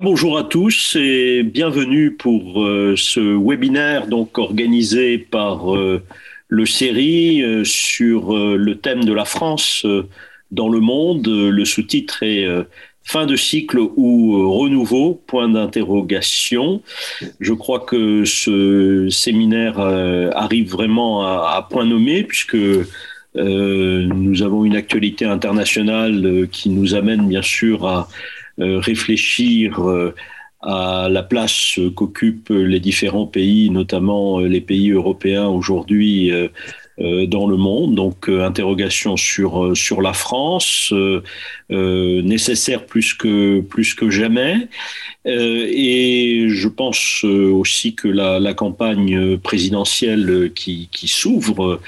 Bonjour à tous et bienvenue pour euh, ce webinaire donc organisé par euh, le série euh, sur le thème de la France dans le monde. Le sous-titre est fin de cycle ou renouveau? Point d'interrogation. Je crois que ce séminaire arrive vraiment à, point nommé puisque nous avons une actualité internationale qui nous amène bien sûr à réfléchir euh, à la place qu'occupent les différents pays, notamment euh, les pays européens aujourd'hui dans le monde. Donc, interrogation sur sur la France, nécessaire plus que plus que jamais. et je pense aussi que la, campagne présidentielle qui s'ouvre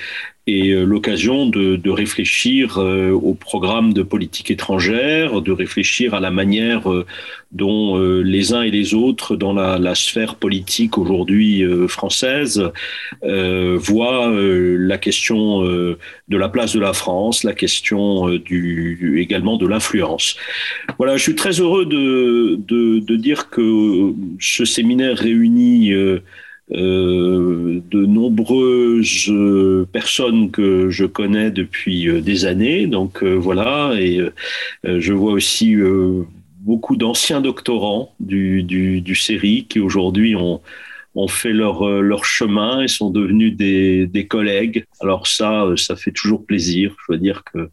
et euh, l'occasion de, réfléchir euh, au programme de politique étrangère, de réfléchir à la manière euh, dont les uns et les autres dans la, sphère politique aujourd'hui française voient la question de la place de la France, la question également de l'influence. Voilà, je suis très heureux de dire que ce séminaire réunit euh, de nombreuses euh, personnes que je connais depuis euh, des années. Donc voilà, et je vois aussi beaucoup d'anciens doctorants du, du, du série qui aujourd'hui ont ont fait leur, euh, leur chemin et sont devenus des, des collègues. Alors ça, euh, ça fait toujours plaisir. Je veux dire que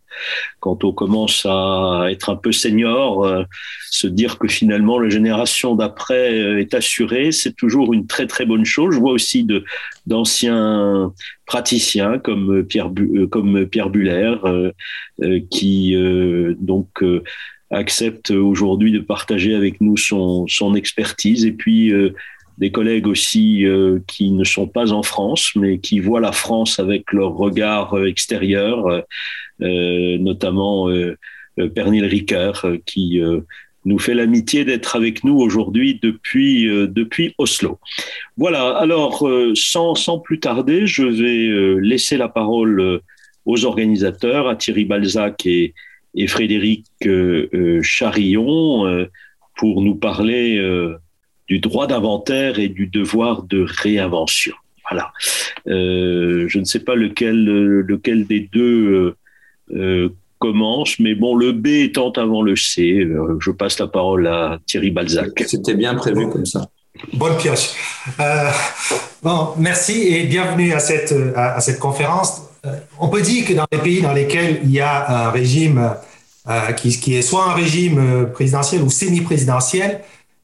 quand on commence à être un peu senior, euh, se dire que finalement la génération d'après est assurée, c'est toujours une très très bonne chose. Je vois aussi de d'anciens praticiens comme Pierre comme Pierre Buller qui donc accepte aujourd'hui de partager avec nous son, son expertise et puis des collègues aussi euh, qui ne sont pas en France, mais qui voient la France avec leur regard euh, extérieur, euh, notamment Pernil Ricard, qui nous fait l'amitié d'être avec nous aujourd'hui depuis, depuis Oslo. Voilà, alors sans, sans plus tarder, je vais laisser la parole aux organisateurs, à Thierry Balzac et, et Frédéric Charillon, pour nous parler du droit d'inventaire et du devoir de réinvention. Voilà. Euh, je ne sais pas lequel, lequel des deux euh, euh, commence, mais bon, le B étant avant le C, je passe la parole à Thierry Balzac. C'était bien prévu comme ça. Bonne pioche. bon, merci et bienvenue à cette, à, cette conférence. on peut dire que dans les pays dans lesquels il y a un régime qui, qui, est soit un régime présidentiel ou semi-présidentiel,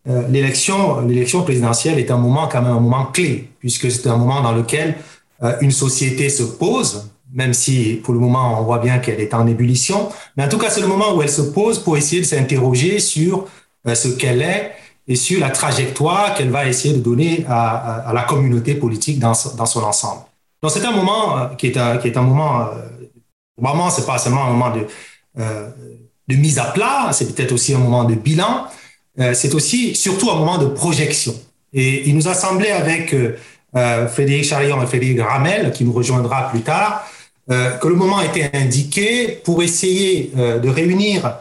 euh, l'élection, l'élection présidentielle est un moment quand même un moment clé, puisque c'est un moment dans lequel euh, une société se pose, même si pour le moment on voit bien qu'elle est en ébullition, mais en tout cas c'est le moment où elle se pose pour essayer de s'interroger sur euh, ce qu'elle est et sur la trajectoire qu'elle va essayer de donner à, la communauté politique dans, dans son ensemble. Donc c'est un moment qui est un, qui est un moment, vraiment c'est pas seulement un moment de, de mise à plat, c'est peut-être aussi un moment de bilan, c'est aussi surtout un moment de projection. Et il nous a semblé avec euh, euh, Frédéric Charillon et Frédéric Ramel, qui nous rejoindra plus tard, que le moment était indiqué pour essayer de réunir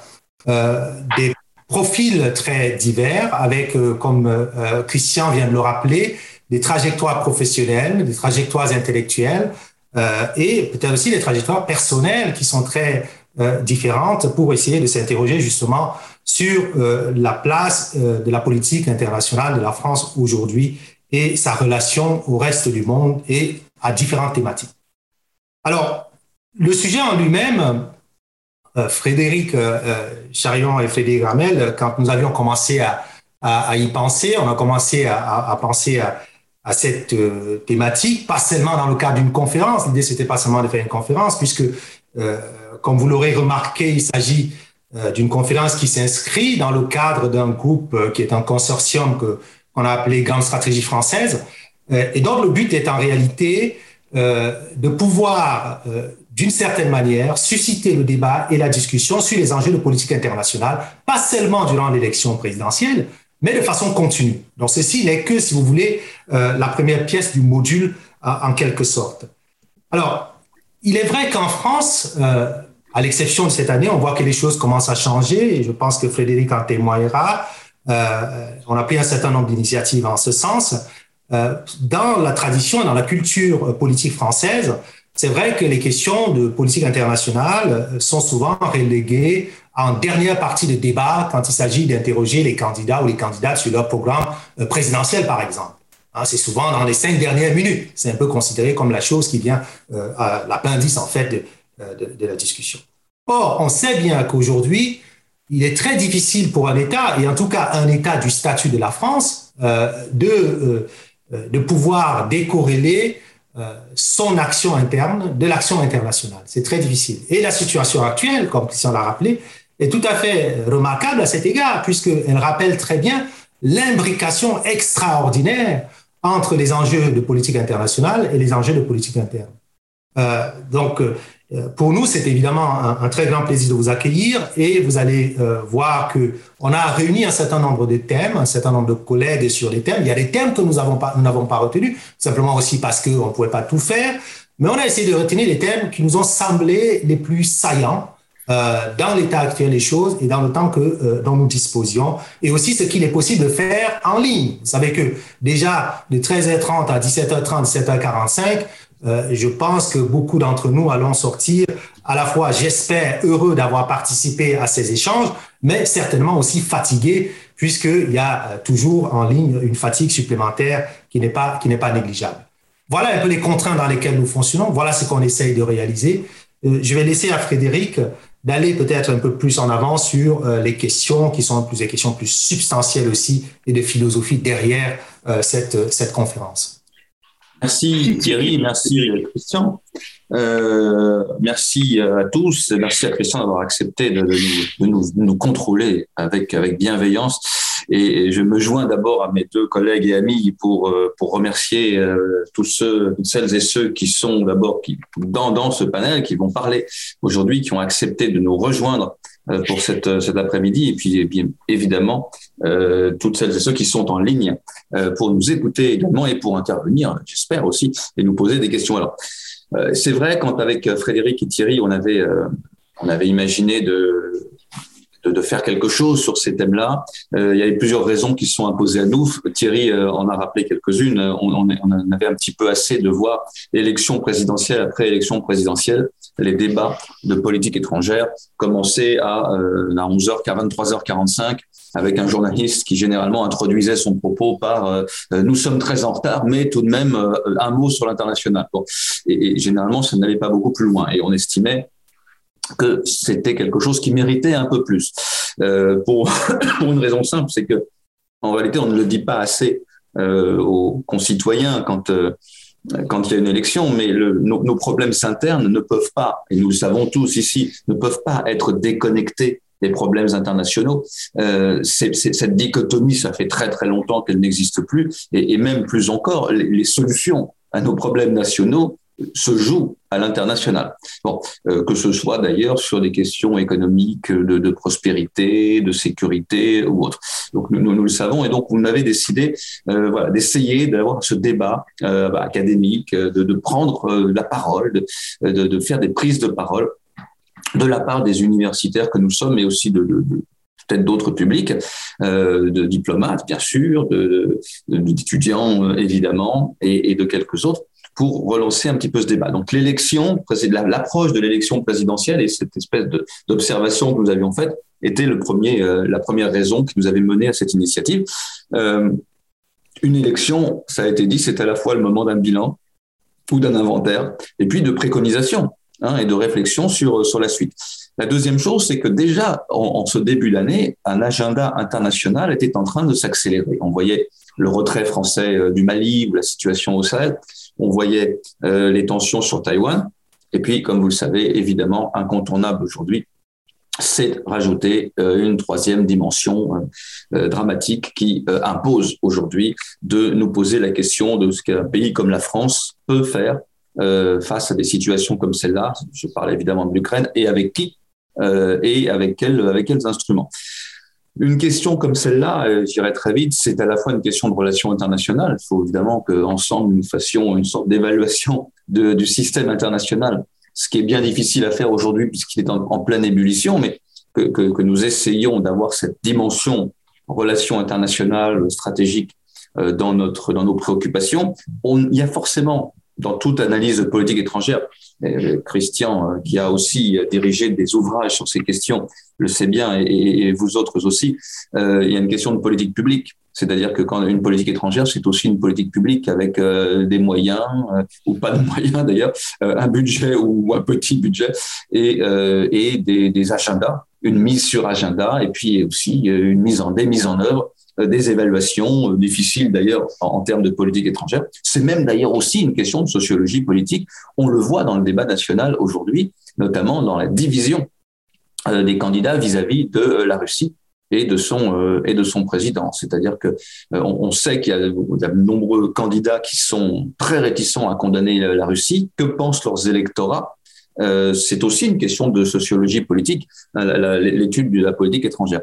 des profils très divers avec, comme Christian vient de le rappeler, des trajectoires professionnelles, des trajectoires intellectuelles et peut-être aussi des trajectoires personnelles qui sont très différentes pour essayer de s'interroger justement sur euh, la place euh, de la politique internationale de la France aujourd'hui et sa relation au reste du monde et à différentes thématiques. Alors, le sujet en lui-même, euh, Frédéric Charion et Frédéric Ramel, quand nous avions commencé à, y penser, on a commencé à, penser à, cette thématique, pas seulement dans le cadre d'une conférence. L'idée, c'était pas seulement de faire une conférence, puisque, comme vous l'aurez remarqué, il s'agit d'une conférence qui s'inscrit dans le cadre d'un groupe euh, qui est un consortium qu'on a appelé Grande Stratégie Française. Euh, et donc le but est en réalité de pouvoir, d'une certaine manière, susciter le débat et la discussion sur les enjeux de politique internationale, pas seulement durant l'élection présidentielle, mais de façon continue. Donc ceci n'est que, si vous voulez, la première pièce du module en quelque sorte. Alors, il est vrai qu'en France, à l'exception de cette année, on voit que les choses commencent à changer et je pense que Frédéric en témoignera. on a pris un certain nombre d'initiatives en ce sens. dans la tradition, dans la culture politique française, c'est vrai que les questions de politique internationale sont souvent reléguées en dernière partie de débat quand il s'agit d'interroger les candidats ou les candidates sur leur programme présidentiel, par exemple. Hein, c'est souvent dans les cinq dernières minutes. C'est un peu considéré comme la chose qui vient euh, à l'appendice en fait euh, de, la discussion. Or, on sait bien qu'aujourd'hui, il est très difficile pour un État, et en tout cas un État du statut de la France, euh, de, de pouvoir décorréler son action interne de l'action internationale. C'est très difficile. Et la situation actuelle, comme Christian l'a rappelé, est tout à fait remarquable à cet égard, puisqu'elle rappelle très bien l'imbrication extraordinaire entre les enjeux de politique internationale et les enjeux de politique interne. Euh, donc, euh, pour nous, c'est évidemment un, très grand plaisir de vous accueillir et vous allez euh, voir que on a réuni un certain nombre de thèmes, un certain nombre de collègues sur les thèmes. Il y a des thèmes que nous n'avons pas, nous pas retenus, simplement aussi parce qu'on ne pouvait pas tout faire. Mais on a essayé de retenir les thèmes qui nous ont semblé les plus saillants euh, dans l'état actuel des choses et dans le temps que euh, dont nous disposions, et aussi ce qu'il est possible de faire en ligne. Vous savez que déjà de 13h30 à 17h30, 17h45, euh, je pense que beaucoup d'entre nous allons sortir à la fois, j'espère, heureux d'avoir participé à ces échanges, mais certainement aussi fatigués, puisqu'il y a toujours en ligne une fatigue supplémentaire qui n'est pas, qui n'est pas négligeable. Voilà un peu les contraintes dans lesquelles nous fonctionnons. Voilà ce qu'on essaye de réaliser. je vais laisser à Frédéric d'aller peut-être un peu plus en avant sur euh, les questions qui sont plus des questions plus substantielles aussi et de philosophie derrière euh, cette, cette conférence. Merci Thierry, merci Christian. Euh, merci à tous, merci à Christian d'avoir accepté de, de, nous, de, nous, contrôler avec, avec bienveillance. Et je me joins d'abord à mes deux collègues et amis pour, euh, pour remercier euh, tous ceux, toutes celles et ceux qui sont d'abord dans, dans ce panel, qui vont parler aujourd'hui, qui ont accepté de nous rejoindre euh, pour cette, cet après-midi. Et puis, bien évidemment, euh, toutes celles et ceux qui sont en ligne pour nous écouter également et pour intervenir, j'espère aussi, et nous poser des questions. Alors, c'est vrai, quand avec Frédéric et Thierry, on avait, on avait imaginé de de, de, faire quelque chose sur ces thèmes-là. Euh, il y avait plusieurs raisons qui se sont imposées à nous. Thierry euh, en a rappelé quelques-unes. On, on, on, avait un petit peu assez de voir élection présidentielle après élection présidentielle, les débats de politique étrangère commencer à, euh, à 11h, à 23h45 avec un journaliste qui généralement introduisait son propos par euh, nous sommes très en retard, mais tout de même un mot sur l'international. Bon. Et, et, généralement, ça n'allait pas beaucoup plus loin. Et on estimait que c'était quelque chose qui méritait un peu plus. Euh, pour, pour une raison simple, c'est que en réalité, on ne le dit pas assez euh, aux concitoyens quand euh, quand il y a une élection, mais nos, problèmes internes ne peuvent pas, et nous le savons tous ici, ne peuvent pas être déconnectés des problèmes internationaux. Cette dichotomie, ça fait très très longtemps qu'elle n'existe plus, et, même plus encore, les solutions à nos problèmes nationaux se joue à l'international. Bon, euh, que ce soit d'ailleurs sur des questions économiques, de, de, prospérité, de sécurité ou autre. Donc nous, le savons et donc on avait décidé, euh, d'essayer d'avoir ce débat euh, bah, académique, de, prendre euh, la parole, de, faire des prises de parole de la part des universitaires que nous sommes, mais aussi de, peut-être d'autres publics, euh, de diplomates bien sûr, d'étudiants de, évidemment, et, de quelques autres, pour relancer un petit peu ce débat. Donc l'élection, l'approche de l'élection présidentielle et cette espèce d'observation que nous avions faite était le premier, euh, la première raison qui nous avait mené à cette initiative. Euh, une élection, ça a été dit, c'est à la fois le moment d'un bilan ou d'un inventaire, et puis de préconisation hein, et de réflexion sur, sur la suite. La deuxième chose, c'est que déjà, en, en ce début d'année, un agenda international était en train de s'accélérer. On voyait le retrait français euh, du Mali ou la situation au Sahel on voyait euh, les tensions sur Taïwan. Et puis, comme vous le savez, évidemment, incontournable aujourd'hui, c'est rajouter euh, une troisième dimension euh, dramatique qui impose aujourd'hui de nous poser la question de ce qu'un pays comme la France peut faire face à des situations comme celle-là. Je parle évidemment de l'Ukraine et avec qui et avec, quel, avec quels instruments. Une question comme celle-là, euh, j'irai très vite, c'est à la fois une question de relations internationales. Il faut évidemment qu'ensemble, nous fassions une sorte d'évaluation du système international, ce qui est bien difficile à faire aujourd'hui puisqu'il est en, pleine ébullition, mais que, nous essayons d'avoir cette dimension relations internationales stratégiques dans notre dans nos préoccupations. On, il y a forcément dans toute analyse politique étrangère, Christian, qui a aussi dirigé des ouvrages sur ces questions, le sait bien, et, vous autres aussi, il y a une question de politique publique. C'est-à-dire que quand une politique étrangère, c'est aussi une politique publique avec euh, des moyens euh, ou pas de moyens d'ailleurs, euh, un budget ou un petit budget et, des, agendas, une mise sur agenda et puis aussi une mise en des mises en œuvre des évaluations difficiles d'ailleurs en, termes de politique étrangère. C'est même d'ailleurs aussi une question de sociologie politique. On le voit dans le débat national aujourd'hui, notamment dans la division des candidats vis-à-vis -vis de la Russie et de son euh, et de son président. C'est-à-dire que euh, on, sait qu'il y, a de nombreux candidats qui sont très réticents à condamner la, Russie. Que pensent leurs électorats? Euh, C'est aussi une question de sociologie politique, l'étude de la politique étrangère.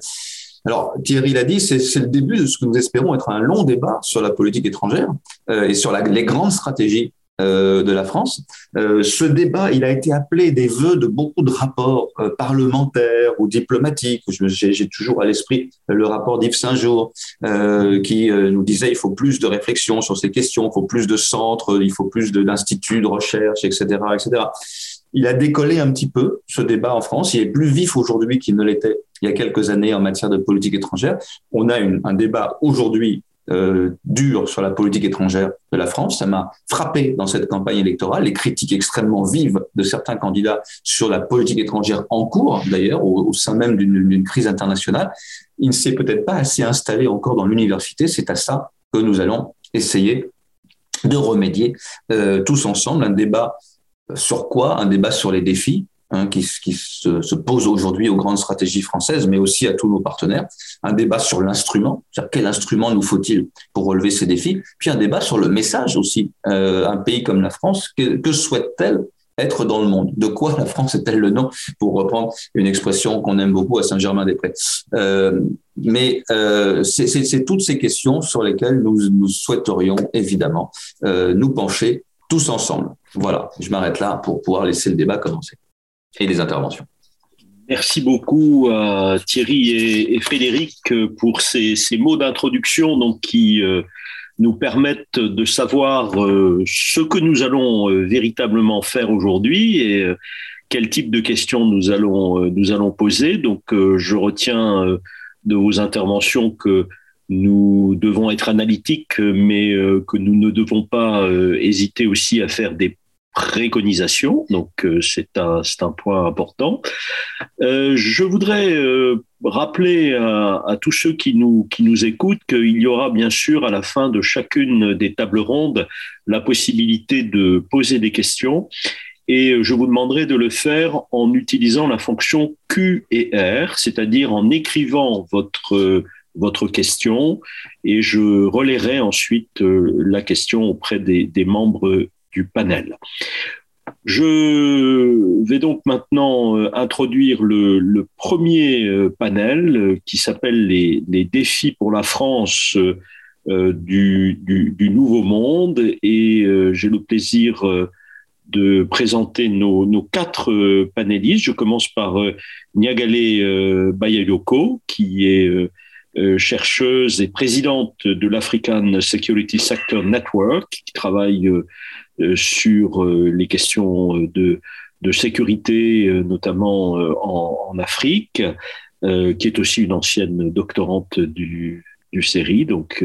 Alors Thierry l'a dit, c'est le début de ce que nous espérons être un long débat sur la politique étrangère et sur la, les grandes stratégies euh, de la France. Euh, ce débat, il a été appelé des vœux de beaucoup de rapports euh, parlementaires ou diplomatiques. J'ai toujours à l'esprit le rapport d'Yves Saint-Jour qui nous disait il faut plus de réflexion sur ces questions, il faut plus de centres, il faut plus d'instituts de recherche, etc., etc. Il a décollé un petit peu ce débat en France. Il est plus vif aujourd'hui qu'il ne l'était il y a quelques années en matière de politique étrangère. On a un débat aujourd'hui euh, dur sur la politique étrangère de la France. Ça m'a frappé dans cette campagne électorale, les critiques extrêmement vives de certains candidats sur la politique étrangère en cours, d'ailleurs, au, sein même d'une crise internationale. Il ne s'est peut-être pas assez installé encore dans l'université. C'est à ça que nous allons essayer de remédier euh, tous ensemble. Un débat sur quoi? Un débat sur les défis, Hein, qui, qui, se, se pose aujourd'hui aux grandes stratégies françaises, mais aussi à tous nos partenaires. Un débat sur l'instrument, c'est-à-dire quel instrument nous faut-il pour relever ces défis. Puis un débat sur le message aussi. Euh, un pays comme la France, que, que souhaite-t-elle être dans le monde? De quoi la France est-elle le nom? Pour reprendre une expression qu'on aime beaucoup à Saint-Germain-des-Prés. Euh, mais euh, c'est toutes ces questions sur lesquelles nous, nous souhaiterions évidemment euh, nous pencher tous ensemble. Voilà, je m'arrête là pour pouvoir laisser le débat commencer et des interventions. Merci beaucoup à Thierry et, Frédéric pour ces, mots d'introduction qui euh, nous permettent de savoir euh, ce que nous allons euh, véritablement faire aujourd'hui et quel type de questions nous allons nous allons poser. Donc je retiens de vos interventions que nous devons être analytiques, mais que nous ne devons pas hésiter aussi à faire des préconisation, donc euh, c'est un, un point important. Euh, je voudrais euh, rappeler à, à, tous ceux qui nous, qui nous écoutent qu'il y aura bien sûr à la fin de chacune des tables rondes la possibilité de poser des questions. Et je vous demanderai de le faire en utilisant la fonction Q et R, c'est-à-dire en écrivant votre votre question. Et je relayerai ensuite la question auprès des, des membres du panel. Je vais donc maintenant euh, introduire le, premier euh, panel euh, qui s'appelle les, défis pour la France du, Nouveau Monde et j'ai le plaisir de présenter nos, quatre panélistes. Je commence par Nyagale Bayayoko qui est chercheuse et présidente de l'African Security Sector Network qui travaille sur euh, les questions de, de sécurité, euh, notamment en, Afrique, qui est aussi une ancienne doctorante du, du série. Donc,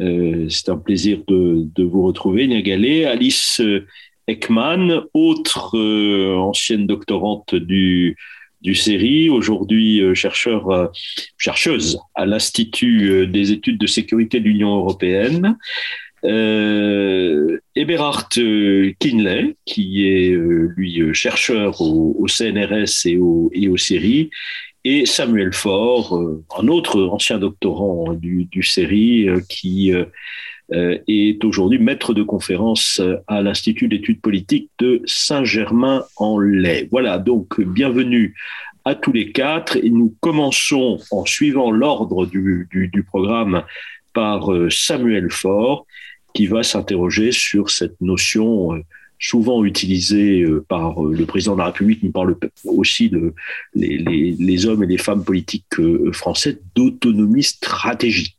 euh, c'est un plaisir de, de vous retrouver, Niagalé. Alice Ekman, autre ancienne doctorante du, du série, aujourd'hui chercheur, chercheuse à l'Institut des études de sécurité de l'Union européenne. Euh, Eberhard euh, Kinley, qui est euh, lui euh, chercheur au, CNRS et au, et au CERI, et Samuel Faure, un autre ancien doctorant du, du CERI, qui est aujourd'hui maître de conférence à l'Institut d'études politiques de Saint-Germain-en-Laye. Voilà, donc bienvenue à tous les quatre et nous commençons en suivant l'ordre du, du, du, programme par Samuel Faure qui va s'interroger sur cette notion, euh, souvent utilisé par le président de la République, mais par aussi les, hommes et les femmes politiques français, d'autonomie stratégique.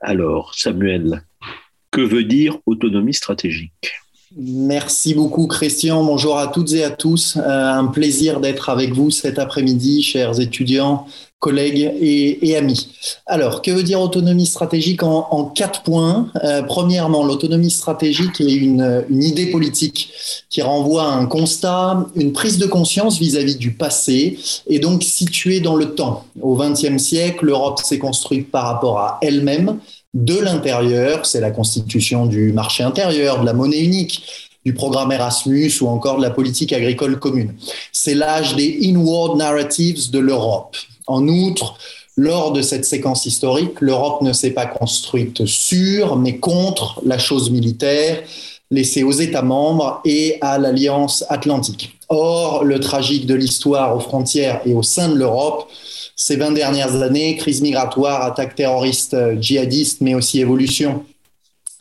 Alors, Samuel, que veut dire autonomie stratégique? Merci beaucoup Christian. Bonjour à toutes et à tous. Euh, un plaisir d'être avec vous cet après-midi, chers étudiants, collègues et, amis. Alors, que veut dire autonomie stratégique en, quatre points? Euh, Premièrement, l'autonomie stratégique est une, idée politique qui renvoie à un constat, une prise de conscience vis-à-vis -vis du passé et donc située dans le temps. Au XXe siècle, l'Europe s'est construite par rapport à elle-même de l'intérieur, c'est la constitution du marché intérieur, de la monnaie unique, du programme Erasmus ou encore de la politique agricole commune. C'est l'âge des inward narratives de l'Europe. En outre, lors de cette séquence historique, l'Europe ne s'est pas construite sur, mais contre la chose militaire laissée aux États membres et à l'Alliance atlantique. Or, le tragique de l'histoire aux frontières et au sein de l'Europe ces 20 dernières années, crise migratoire, attaques terroristes djihadistes, mais aussi évolution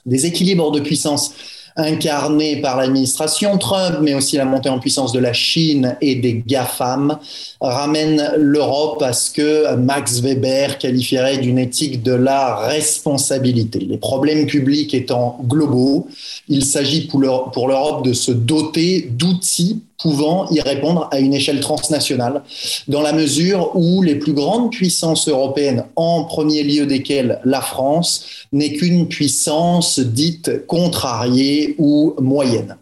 des équilibres de puissance incarnés par l'administration Trump, mais aussi la montée en puissance de la Chine et des GAFAM, ramènent l'Europe à ce que Max Weber qualifierait d'une éthique de la responsabilité. Les problèmes publics étant globaux, il s'agit pour l'Europe de se doter d'outils pouvant y répondre à une échelle transnationale, dans la mesure où les plus grandes puissances européennes, en premier lieu desquelles la France, n'est qu'une puissance dite contrariée ou moyenne.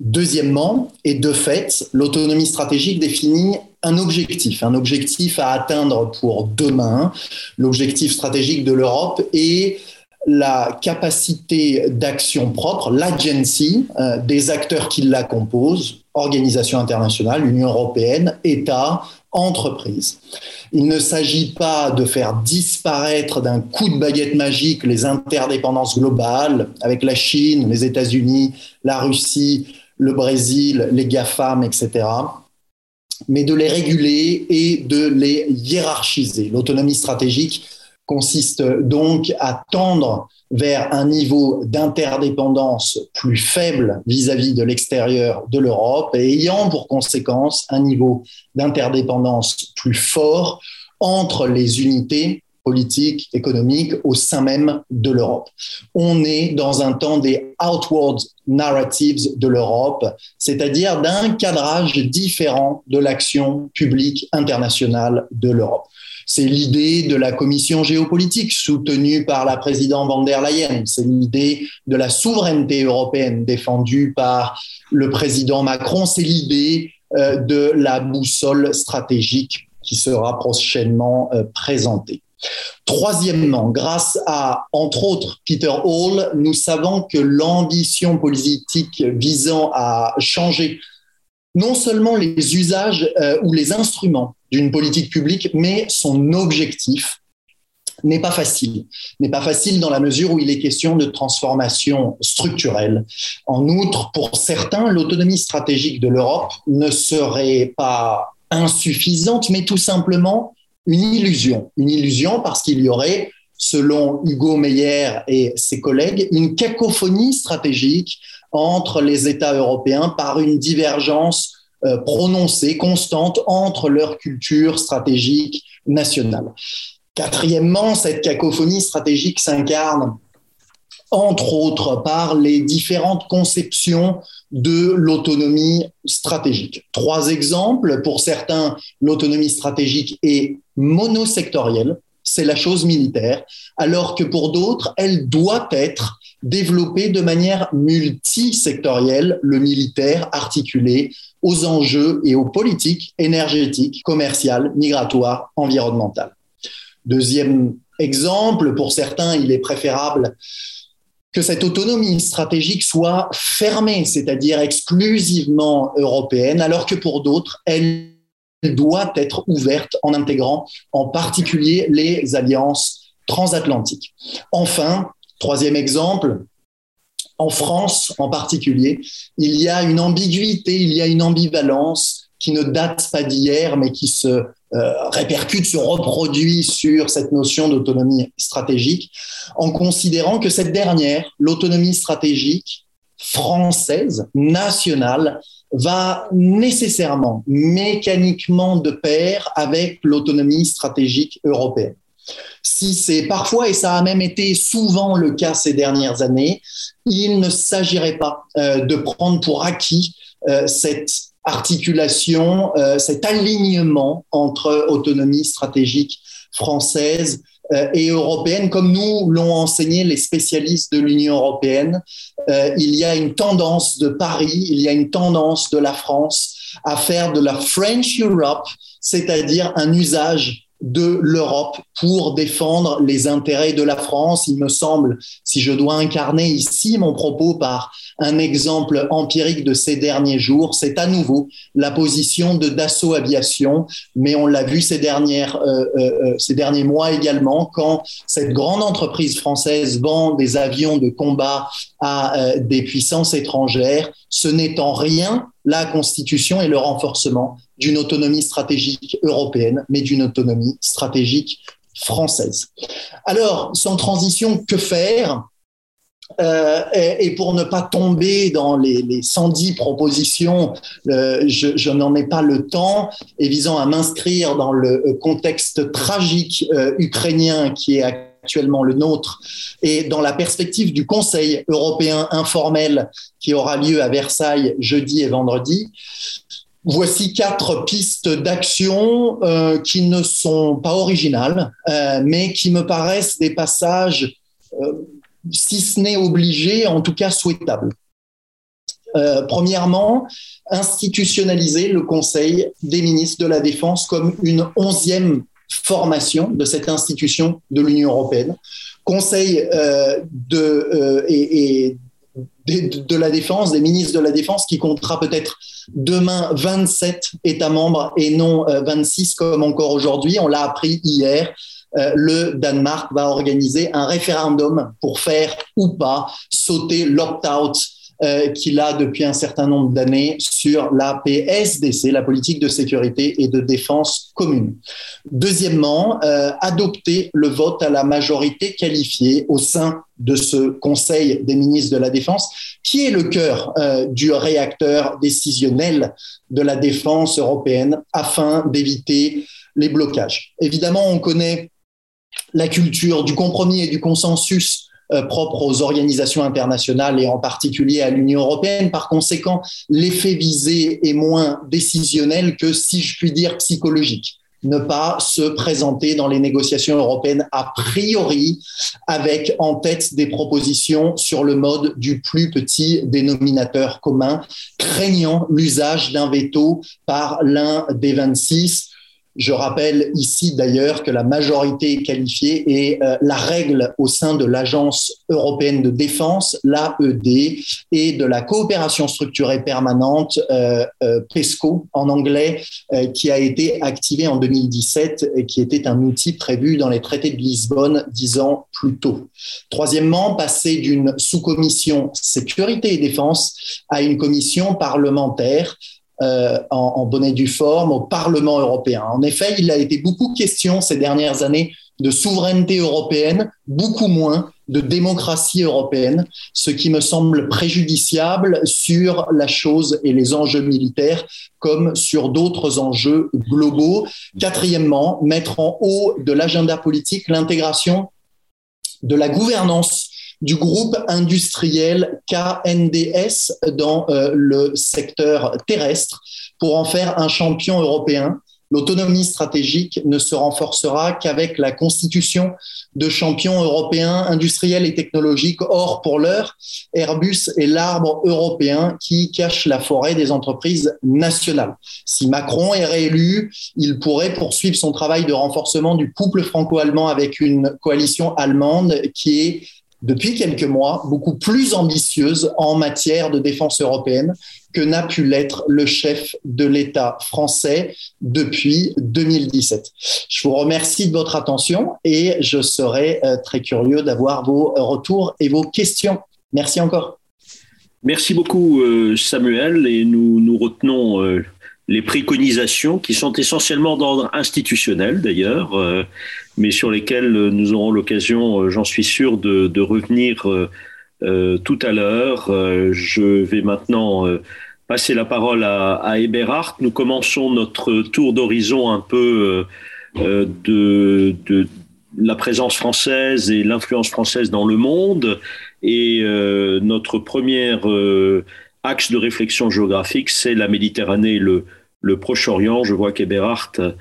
Deuxièmement, et de fait, l'autonomie stratégique définit un objectif, un objectif à atteindre pour demain. L'objectif stratégique de l'Europe est la capacité d'action propre, l'agency euh, des acteurs qui la composent, organisation internationale, Union européenne, États, entreprises. Il ne s'agit pas de faire disparaître d'un coup de baguette magique les interdépendances globales avec la Chine, les États-Unis, la Russie, le Brésil, les GAFAM, etc., mais de les réguler et de les hiérarchiser. L'autonomie stratégique consiste donc à tendre vers un niveau d'interdépendance plus faible vis-à-vis de l'extérieur de l'Europe et ayant pour conséquence un niveau d'interdépendance plus fort entre les unités politiques, économiques au sein même de l'Europe. On est dans un temps des outward narratives de l'Europe, c'est-à-dire d'un cadrage différent de l'action publique internationale de l'Europe. C'est l'idée de la commission géopolitique soutenue par la présidente van der Leyen. C'est l'idée de la souveraineté européenne défendue par le président Macron. C'est l'idée euh, de la boussole stratégique qui sera prochainement euh, présentée. Troisièmement, grâce à, entre autres, Peter Hall, nous savons que l'ambition politique visant à changer non seulement les usages euh, ou les instruments d'une politique publique, mais son objectif n'est pas facile. N'est pas facile dans la mesure où il est question de transformation structurelle. En outre, pour certains, l'autonomie stratégique de l'Europe ne serait pas insuffisante, mais tout simplement une illusion. Une illusion parce qu'il y aurait, selon Hugo Meyer et ses collègues, une cacophonie stratégique entre les États européens par une divergence euh, prononcée, constante entre leurs cultures stratégiques nationales. Quatrièmement, cette cacophonie stratégique s'incarne entre autres par les différentes conceptions de l'autonomie stratégique. Trois exemples. Pour certains, l'autonomie stratégique est monosectorielle, c'est la chose militaire, alors que pour d'autres, elle doit être développée de manière multisectorielle, le militaire articulé aux enjeux et aux politiques énergétiques, commerciales, migratoires, environnementales. Deuxième exemple, pour certains, il est préférable que cette autonomie stratégique soit fermée, c'est-à-dire exclusivement européenne, alors que pour d'autres, elle doit être ouverte en intégrant en particulier les alliances transatlantiques. Enfin, troisième exemple, en France en particulier, il y a une ambiguïté, il y a une ambivalence qui ne date pas d'hier, mais qui se euh, répercute, se reproduit sur cette notion d'autonomie stratégique, en considérant que cette dernière, l'autonomie stratégique, française, nationale, va nécessairement, mécaniquement de pair avec l'autonomie stratégique européenne. Si c'est parfois, et ça a même été souvent le cas ces dernières années, il ne s'agirait pas euh, de prendre pour acquis euh, cette articulation, euh, cet alignement entre autonomie stratégique française et européenne, comme nous l'ont enseigné les spécialistes de l'Union européenne. il y a une tendance de Paris, il y a une tendance de la France à faire de la French Europe, c'est-à-dire un usage de l'Europe pour défendre les intérêts de la France. Il me semble, si je dois incarner ici mon propos par un exemple empirique de ces derniers jours, c'est à nouveau la position de Dassault Aviation, mais on l'a vu ces, euh, euh, euh, ces derniers mois également, quand cette grande entreprise française vend des avions de combat à des puissances étrangères, ce n'est en rien la constitution et le renforcement d'une autonomie stratégique européenne, mais d'une autonomie stratégique française. Alors, sans transition, que faire? Euh, et, pour ne pas tomber dans les, les 110 propositions, euh, je, je n'en ai pas le temps, et visant à m'inscrire dans le contexte tragique euh, ukrainien qui est actuellement le nôtre, et dans la perspective du Conseil européen informel qui aura lieu à Versailles jeudi et vendredi, Voici quatre pistes d'action euh, qui ne sont pas originales, euh, mais qui me paraissent des passages, euh, si ce n'est obligés, en tout cas souhaitables. premièrement, institutionnaliser le Conseil des ministres de la Défense comme une onzième formation de cette institution de l'Union européenne. Conseil de, et, et de la Défense, des ministres de la Défense, qui comptera peut-être demain 27 États membres et non 26 euh, comme encore aujourd'hui. On l'a appris hier. Euh, le Danemark va organiser un référendum pour faire ou pas sauter l'opt-out euh, qu'il a depuis un certain nombre d'années sur la PSDC, la politique de sécurité et de défense commune. Deuxièmement, euh, adopter le vote à la majorité qualifiée au sein de ce Conseil des ministres de la Défense, qui est le cœur euh, du réacteur décisionnel de la défense européenne afin d'éviter les blocages. Évidemment, on connaît la culture du compromis et du consensus euh, propre aux organisations internationales et en particulier à l'Union européenne. Par conséquent, l'effet visé est moins décisionnel que, si je puis dire, psychologique ne pas se présenter dans les négociations européennes a priori avec en tête des propositions sur le mode du plus petit dénominateur commun, craignant l'usage d'un veto par l'un des 26 je rappelle ici d'ailleurs que la majorité qualifiée est euh, la règle au sein de l'Agence européenne de défense, l'AED, et de la coopération structurée permanente, euh, euh, PESCO en anglais, qui a été activée en 2017 et qui était un outil prévu dans les traités de Lisbonne dix ans plus tôt. Troisièmement, passer d'une sous-commission sécurité et défense à une commission parlementaire euh, en, bonnet et due forme au Parlement européen. En effet, il a été beaucoup question ces dernières années de souveraineté européenne, beaucoup moins de démocratie européenne, ce qui me semble préjudiciable sur la chose et les enjeux militaires comme sur d'autres enjeux globaux. Quatrièmement, mettre en haut de l'agenda politique l'intégration de la gouvernance du groupe industriel KNDS dans euh, le secteur terrestre pour en faire un champion européen. L'autonomie stratégique ne se renforcera qu'avec la constitution de champions européens industriels et technologiques. Or, pour l'heure, Airbus est l'arbre européen qui cache la forêt des entreprises nationales. Si Macron est réélu, il pourrait poursuivre son travail de renforcement du couple franco-allemand avec une coalition allemande qui est depuis quelques mois, beaucoup plus ambitieuse en matière de défense européenne que n'a pu l'être le chef de l'État français depuis 2017. Je vous remercie de votre attention et je serai euh, très curieux d'avoir vos retours et vos questions. Merci encore. Merci beaucoup euh, Samuel et nous, nous retenons euh, les préconisations qui sont essentiellement d'ordre institutionnel d'ailleurs, mais sur lesquels nous aurons l'occasion, euh, j'en suis sûr, de, revenir euh, tout à l'heure. je vais maintenant passer la parole à, à Eberhard. Nous commençons notre tour d'horizon un peu de, la présence française et l'influence française dans le monde. Et notre première axe de réflexion géographique, c'est la Méditerranée, le, le Proche-Orient. Je vois qu'Eberhardt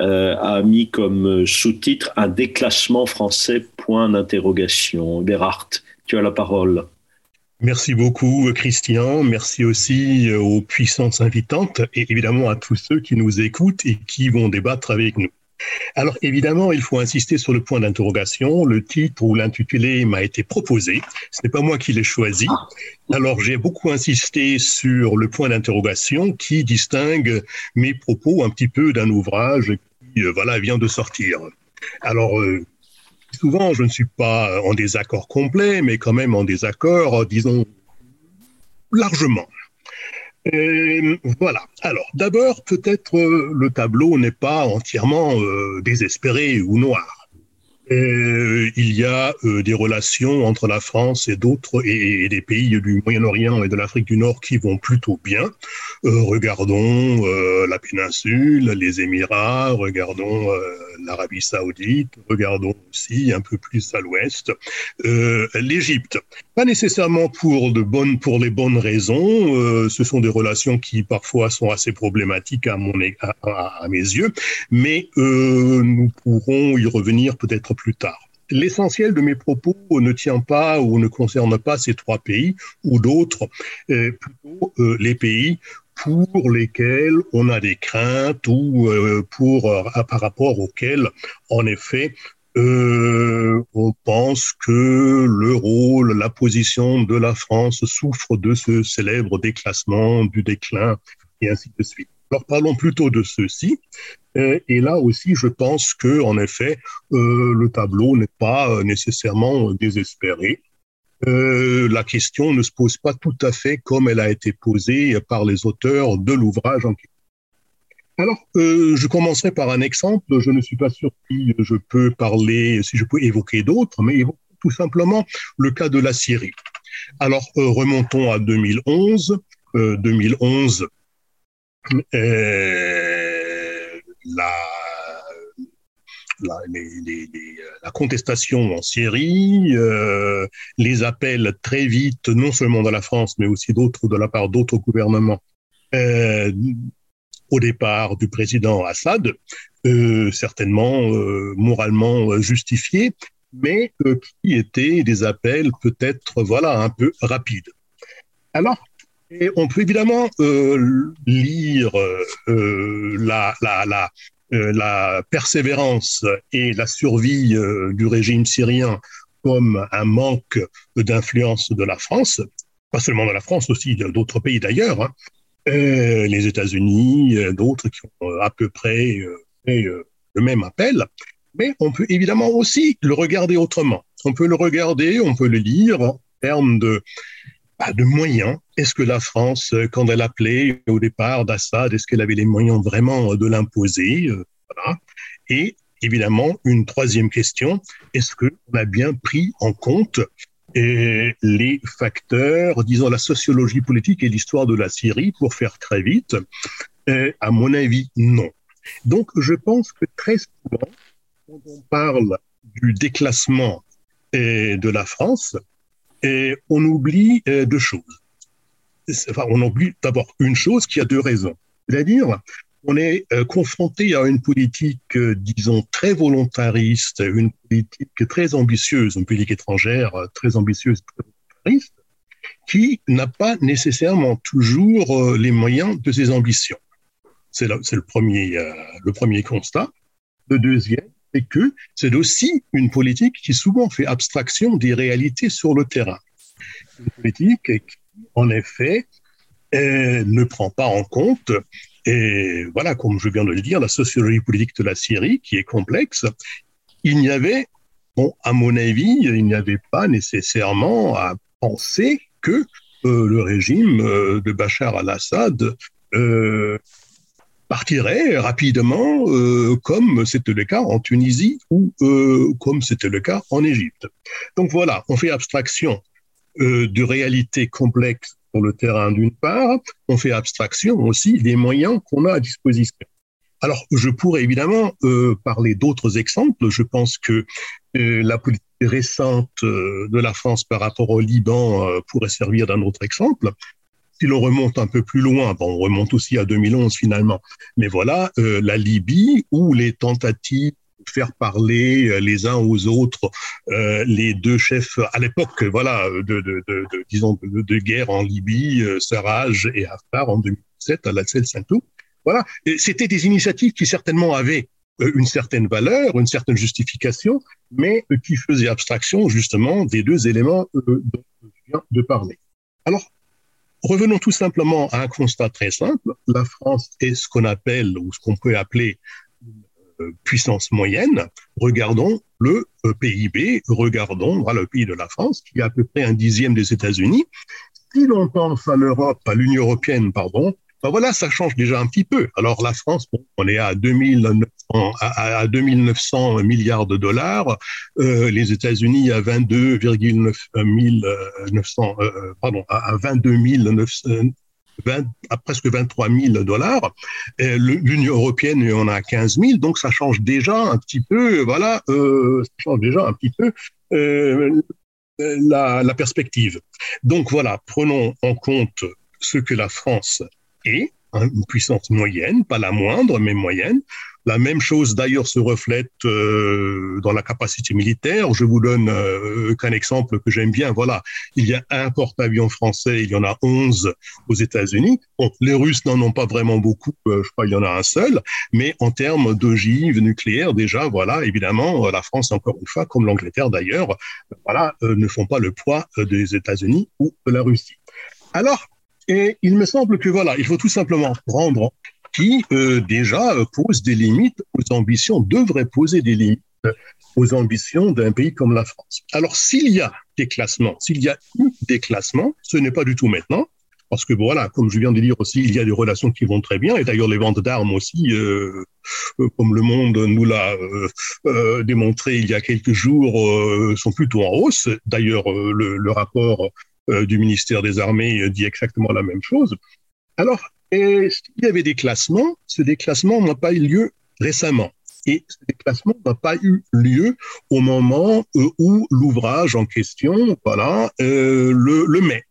euh, a mis comme sous-titre un déclassement français, point d'interrogation. Eberhardt, tu as la parole. Merci beaucoup, Christian. Merci aussi euh, aux puissances invitantes et évidemment à tous ceux qui nous écoutent et qui vont débattre avec nous. Alors évidemment, il faut insister sur le point d'interrogation. Le titre ou l'intitulé m'a été proposé. Ce n'est pas moi qui l'ai choisi. Alors j'ai beaucoup insisté sur le point d'interrogation qui distingue mes propos un petit peu d'un ouvrage qui euh, voilà vient de sortir. Alors euh, souvent, je ne suis pas en désaccord complet, mais quand même en désaccord, disons largement. Euh, voilà. Alors, d'abord, peut-être euh, le tableau n'est pas entièrement euh, désespéré ou noir. Euh, il y a euh, des relations entre la France et d'autres et, des pays du Moyen-Orient et de l'Afrique du Nord qui vont plutôt bien. Euh, regardons la péninsule, les Émirats, regardons l'Arabie Saoudite, regardons aussi un peu plus à l'ouest l'Égypte. Pas nécessairement pour de bonnes, pour les bonnes raisons. ce sont des relations qui parfois sont assez problématiques à mes yeux, mais nous pourrons y revenir peut-être plus tard. L'essentiel de mes propos ne tient pas ou ne concerne pas ces trois pays ou d'autres, euh, plutôt euh, les pays pour lesquels on a des craintes ou euh, pour par rapport auxquels, en effet, on pense que le rôle, la position de la France souffre de ce célèbre déclassement, du déclin, et ainsi de suite. Alors parlons plutôt de ceci. Euh, et là aussi, je pense que, en effet, euh, le tableau n'est pas euh, nécessairement désespéré. la question ne se pose pas tout à fait comme elle a été posée par les auteurs de l'ouvrage en question. Alors, je commencerai par un exemple. Je ne suis pas sûr si je peux parler, si je peux évoquer d'autres, mais tout simplement le cas de la Syrie. Alors, remontons à 2011. 2011, la, la, la, contestation en Syrie, euh, les appels très vite, non seulement de la France, mais aussi d'autres de la part d'autres gouvernements, euh, au départ du président Assad, euh, certainement euh, moralement justifiés, mais euh, qui étaient des appels peut-être voilà un peu rapides. Alors, on peut évidemment euh, lire euh, euh, la, persévérance et la survie du régime syrien comme un manque d'influence de la France, pas seulement de la France, aussi d'autres pays d'ailleurs, hein, les États-Unis, d'autres qui ont à peu près fait le même appel. Mais on peut évidemment aussi le regarder autrement. On peut le regarder, on peut le lire en termes de de moyens. Est-ce que la France, euh, quand elle appelait au départ d'Assad, est-ce qu'elle avait les moyens vraiment de l'imposer euh, Et évidemment, une troisième question, est-ce qu'on a bien pris en compte euh, les facteurs, disons la sociologie politique et l'histoire de la Syrie, pour faire très vite? À mon avis, non. Donc, je pense que très souvent, quand on parle du déclassement de la France, et on oublie euh, deux choses. Enfin, on oublie d'abord une chose qui a deux raisons. C'est-à-dire, on est euh, confronté à une politique, euh, disons, très volontariste, une politique très ambitieuse, une politique étrangère très ambitieuse, très volontariste, qui n'a pas nécessairement toujours les moyens de ses ambitions. C'est le premier, le premier constat. Le deuxième, et que c'est aussi une politique qui souvent fait abstraction des réalités sur le terrain. Une politique qui, en effet, euh, ne prend pas en compte, et voilà, comme je viens de le dire, la sociologie politique de la Syrie, qui est complexe. Il n'y avait, bon, à mon avis, il n'y avait pas nécessairement à penser que euh, le régime euh, de Bachar al-Assad euh, partirait rapidement, euh, comme c'était le cas en Tunisie ou euh, comme c'était le cas en Égypte. Donc voilà, on fait abstraction de réalités complexes sur le terrain d'une part, on fait abstraction aussi des moyens qu'on a à disposition. Alors, je pourrais évidemment euh, parler d'autres exemples. Je pense que euh, la politique récente euh, de la France par rapport au Liban pourrait servir d'un autre exemple. Si l'on remonte un peu plus loin, bon, on remonte aussi à 2011 finalement, mais voilà, la Libye, où les tentatives de faire parler les uns aux autres les deux chefs à l'époque, voilà, de, disons de, guerre en Libye, Sarraj et Haftar en 2007 à la Saint-Cloud, voilà, c'était des initiatives qui certainement avaient euh, une certaine valeur, une certaine justification, mais euh, qui faisaient abstraction justement des deux éléments euh, dont je viens de parler. Alors, revenons tout simplement à un constat très simple. La France est ce qu'on appelle ou ce qu'on peut appeler une puissance moyenne. Regardons le PIB, regardons le pays de la France, qui est à peu près un dixième des États-Unis. Si l'on pense à l'Europe, à l'Union européenne, pardon, ben voilà, ça change déjà un petit peu. Alors la France, on est à 2900, à, 2900 milliards de dollars, euh, les États-Unis à 22,900, euh, euh, pardon, à 22 20, à presque 23 000 dollars. L'Union européenne, on a 15 000, donc ça change déjà un petit peu, voilà, ça change déjà un petit peu la perspective. Donc voilà, prenons en compte ce que la France et une puissance moyenne, pas la moindre, mais moyenne. La même chose d'ailleurs se reflète euh, dans la capacité militaire. Je vous donne euh, qu'un exemple que j'aime bien. Voilà, il y a un porte-avions français, il y en a 11 aux États-Unis. Bon, les Russes n'en ont pas vraiment beaucoup, euh, je crois qu'il y en a un seul, mais en termes d'ogive nucléaire, déjà, voilà, évidemment, la France, encore une fois, comme l'Angleterre d'ailleurs, voilà, ne font pas le poids des États-Unis ou de la Russie. Alors, et il me semble que voilà, il faut tout simplement prendre qui euh, déjà euh, pose des limites aux ambitions, devrait poser des limites aux ambitions d'un pays comme la France. Alors s'il y a des classements, s'il y a eu des classements, ce n'est pas du tout maintenant, parce que voilà, comme je viens de dire aussi, il y a des relations qui vont très bien, et d'ailleurs les ventes d'armes aussi, euh, euh comme le monde nous l'a euh, euh, démontré il y a quelques jours, sont plutôt en hausse. D'ailleurs, le, le, rapport euh, du ministère des Armées dit exactement la même chose. Alors, il y avait des classements, ce déclassement n'a pas eu lieu récemment. Et ce déclassement n'a pas eu lieu au moment euh, où l'ouvrage en question, voilà, euh, le, le met.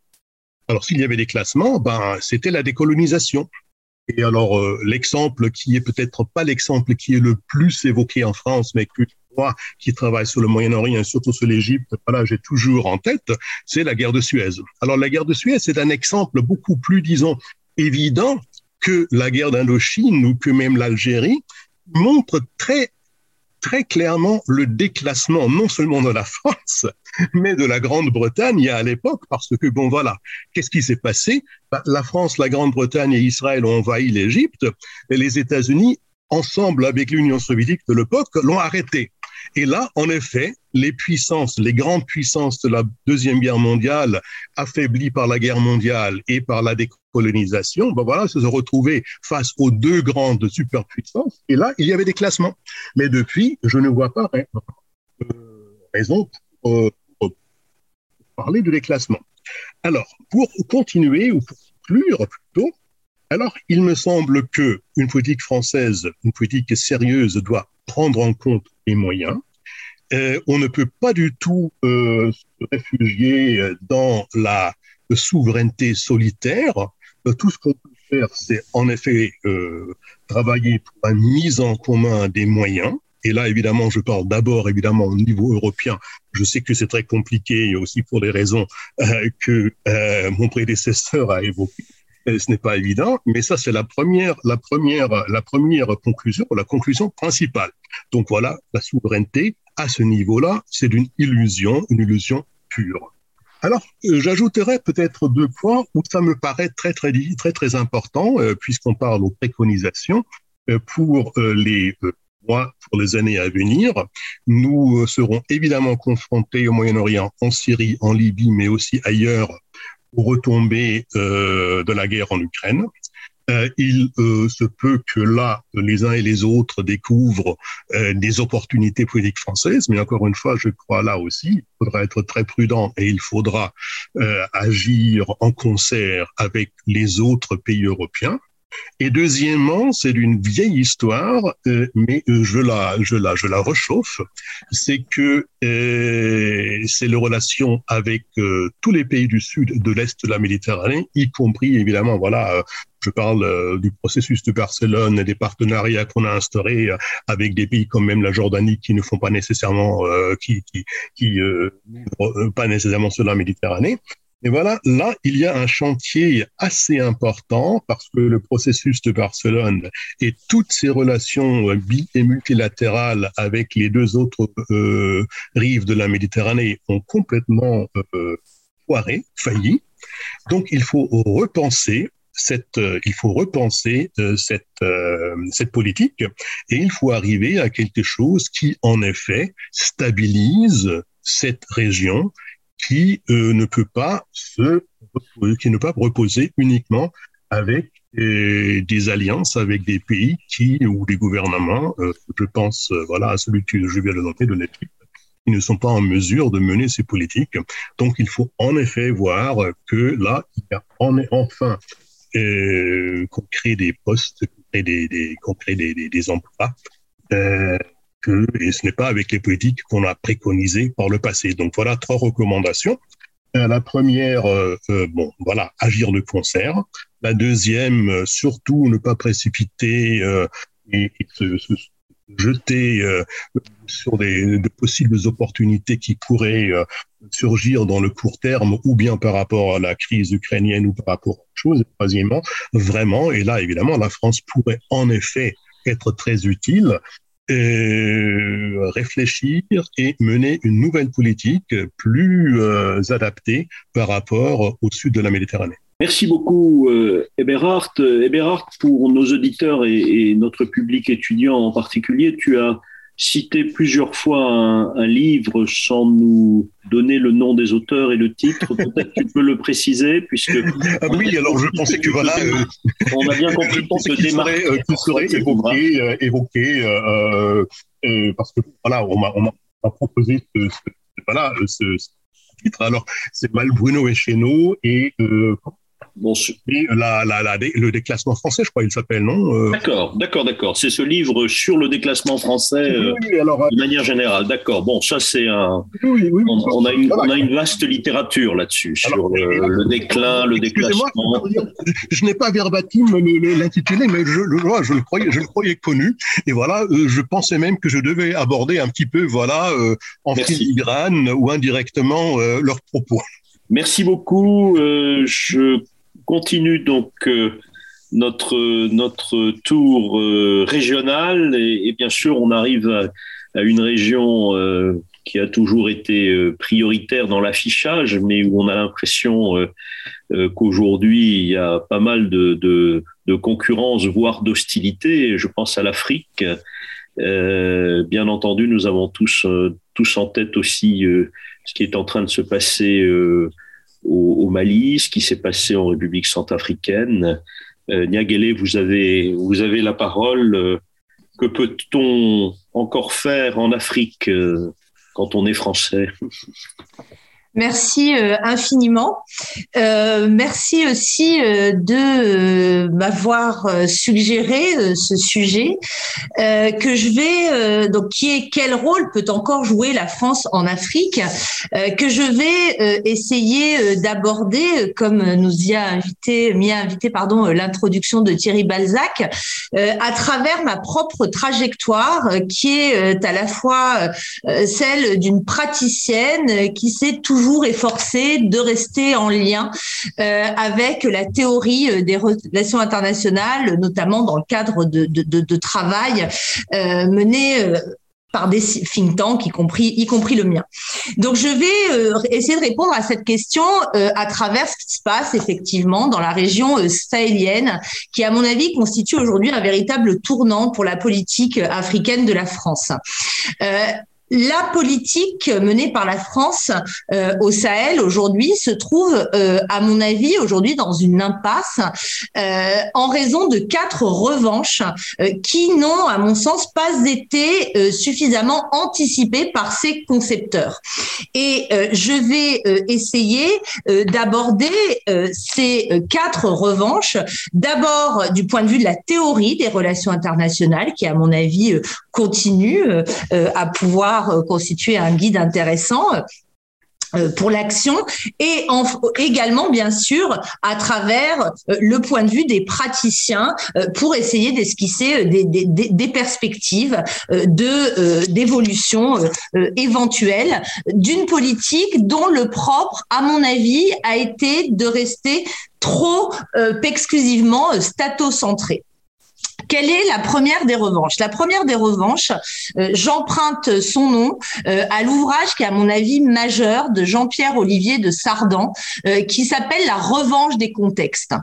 Alors, s'il y avait des classements, ben, c'était la décolonisation. Et alors, l'exemple qui est peut-être pas l'exemple qui est le plus évoqué en France, mais que moi qui travaille sur le Moyen-Orient, surtout sur l'Égypte, voilà, j'ai toujours en tête, c'est la guerre de Suez. Alors la guerre de Suez, c'est un exemple beaucoup plus, disons, évident que la guerre d'Indochine ou que même l'Algérie, montre très très clairement le déclassement non seulement de la France, mais de la Grande-Bretagne à l'époque, parce que bon voilà, qu'est-ce qui s'est passé? Bah, La France, la Grande-Bretagne et Israël ont envahi l'Égypte, et les États-Unis, ensemble avec l'Union soviétique de l'époque, l'ont arrêté. Et là, en effet, les puissances, les grandes puissances de la Deuxième Guerre mondiale, affaiblies par la guerre mondiale et par la décolonisation, ben voilà, se sont retrouvées face aux deux grandes superpuissances. Et là, il y avait des classements. Mais depuis, je ne vois pas euh, raison pour, euh, parler de déclassement. Alors, pour continuer ou pour conclure plutôt, alors, il me semble que une politique française, une politique sérieuse, doit prendre en compte les moyens. Euh, on ne peut pas du tout euh, se réfugier dans la souveraineté solitaire. Euh, tout ce qu'on peut faire, c'est en effet travailler pour la mise en commun des moyens. Et là, évidemment, je parle d'abord, évidemment, au niveau européen. Je sais que c'est très compliqué, aussi pour les raisons euh, que mon prédécesseur a évoquées ce n'est pas évident, mais ça c'est la première, la première, la première conclusion, la conclusion principale. Donc voilà, la souveraineté à ce niveau-là, c'est une illusion, une illusion pure. Alors, euh, j'ajouterais peut-être deux points où ça me paraît très très très très important, euh, puisqu'on parle aux préconisations euh, pour les mois, pour les années à venir. Nous serons évidemment confrontés au Moyen-Orient, en Syrie, en Libye, mais aussi ailleurs aux retombées euh, de la guerre en Ukraine. euh, il euh, se peut que là, les uns et les autres découvrent euh, des opportunités politiques françaises, mais encore une fois, je crois là aussi, il faudra être très prudent et il faudra agir en concert avec les autres pays européens. Et deuxièmement, c'est une vieille histoire, euh, mais euh, je la, je la, je la rechauffe. C'est que euh, c'est les relations avec tous les pays du sud, de l'est de la Méditerranée, y compris évidemment, voilà, je parle du processus de Barcelone et des partenariats qu'on a instaurés avec des pays comme même la Jordanie qui ne font pas nécessairement, qui, qui, qui pas nécessairement sur la Méditerranée. Et voilà, là, il y a un chantier assez important parce que le processus de Barcelone et toutes ces relations bi et multilatérales avec les deux autres euh, rives de la Méditerranée ont complètement euh, foiré, failli. Donc, il faut repenser cette, euh, il faut repenser cette, cette politique et il faut arriver à quelque chose qui, en effet, stabilise cette région qui euh, ne peut pas se qui ne peut pas reposer uniquement avec euh, des alliances avec des pays qui ou des gouvernements, euh, je pense voilà à celui que je viens de nommer de l'Égypte, qui ne sont pas en mesure de mener ces politiques. Donc il faut en effet voir que là il y a enfin qu'on crée des postes, qu'on crée des, des, des, des, emplois et ce n'est pas avec les politiques qu'on a préconisées par le passé. Donc voilà trois recommandations. Euh, la première, euh, euh, bon, voilà, agir de concert. La deuxième, surtout ne pas précipiter et, se, jeter sur des, de possibles opportunités qui pourraient surgir dans le court terme ou bien par rapport à la crise ukrainienne ou par rapport à autre chose. Troisièmement, vraiment, et là évidemment, la France pourrait en effet être très utile réfléchir et mener une nouvelle politique plus euh, adaptée par rapport au sud de la Méditerranée. Merci beaucoup, euh, Eberhard. Eberhard, pour nos auditeurs et, notre public étudiant en particulier, tu as cité plusieurs fois un, livre sans nous donner le nom des auteurs et le titre. Peut-être tu peux le préciser, puisque. Ah oui, alors je pensais que voilà. Euh, on a bien compris qu'on se démarquer. Euh, qui serait évoqué, euh, évoqué euh, euh, parce que voilà, on m'a proposé ce, ce, voilà, ce, titre. Alors, c'est Mal Bruno et Cheno et Bon, la, la, la, le déclassement français, je crois, il s'appelle, non euh, D'accord, d'accord, d'accord. C'est ce livre sur le déclassement français euh, alors, de manière générale. D'accord. Bon, ça c'est un. Oui, oui, on, on, a une, on, a une, vaste littérature là-dessus sur le, le, déclin, le déclassement. Je n'ai pas verbatim l'intitulé, mais je, je, je, le croyais, je le croyais connu. Et voilà, euh, je pensais même que je devais aborder un petit peu, voilà, en filigrane ou indirectement leurs propos. Merci beaucoup. je continue donc euh, notre, notre tour euh, régional et, bien sûr on arrive à, une région euh, qui a toujours été prioritaire dans l'affichage, mais où on a l'impression qu'aujourd'hui il y a pas mal de, de, concurrence, voire d'hostilité. Je pense à l'Afrique. bien entendu, nous avons tous, tous en tête aussi ce qui est en train de se passer au, Mali, ce qui s'est passé en République centrafricaine. Euh, Niagele, vous avez, vous avez la parole. Que peut-on encore faire en Afrique euh, quand on est français? Merci euh, infiniment. Euh, merci aussi euh, de m'avoir suggéré ce sujet que je vais donc qui est quel rôle peut encore jouer la France en Afrique que je vais essayer d'aborder comme nous y a invité m'y a invité pardon l'introduction de Thierry Balzac à travers ma propre trajectoire qui est à la fois celle d'une praticienne qui s'est toujours toujours efforcé de rester en lien euh, avec la théorie euh, des relations internationales, notamment dans le cadre de, travail euh, mené par des think tanks, y compris, y compris le mien. Donc, je vais essayer de répondre à cette question à travers ce qui se passe effectivement dans la région sahélienne, qui, à mon avis, constitue aujourd'hui un véritable tournant pour la politique africaine de la France la politique menée par la France euh, au Sahel aujourd'hui se trouve, euh, à mon avis, aujourd'hui dans une impasse euh, en raison de quatre revanches qui n'ont, à mon sens, pas été suffisamment anticipées par ses concepteurs. Et je vais essayer d'aborder ces quatre revanches, d'abord du point de vue de la théorie des relations internationales, qui, à mon avis, continue à pouvoir euh, constituer un guide intéressant euh, pour l'action et également bien sûr à travers euh, le point de vue des praticiens pour essayer d'esquisser des, perspectives de d'évolution éventuelle d'une politique dont le propre à mon avis a été de rester trop exclusivement statocentré. Quelle est la première des revanches? La première des revanches, euh, j'emprunte son nom euh, à l'ouvrage qui est à mon avis majeur de Jean-Pierre Olivier de Sardan, euh, qui s'appelle La revanche des contextes,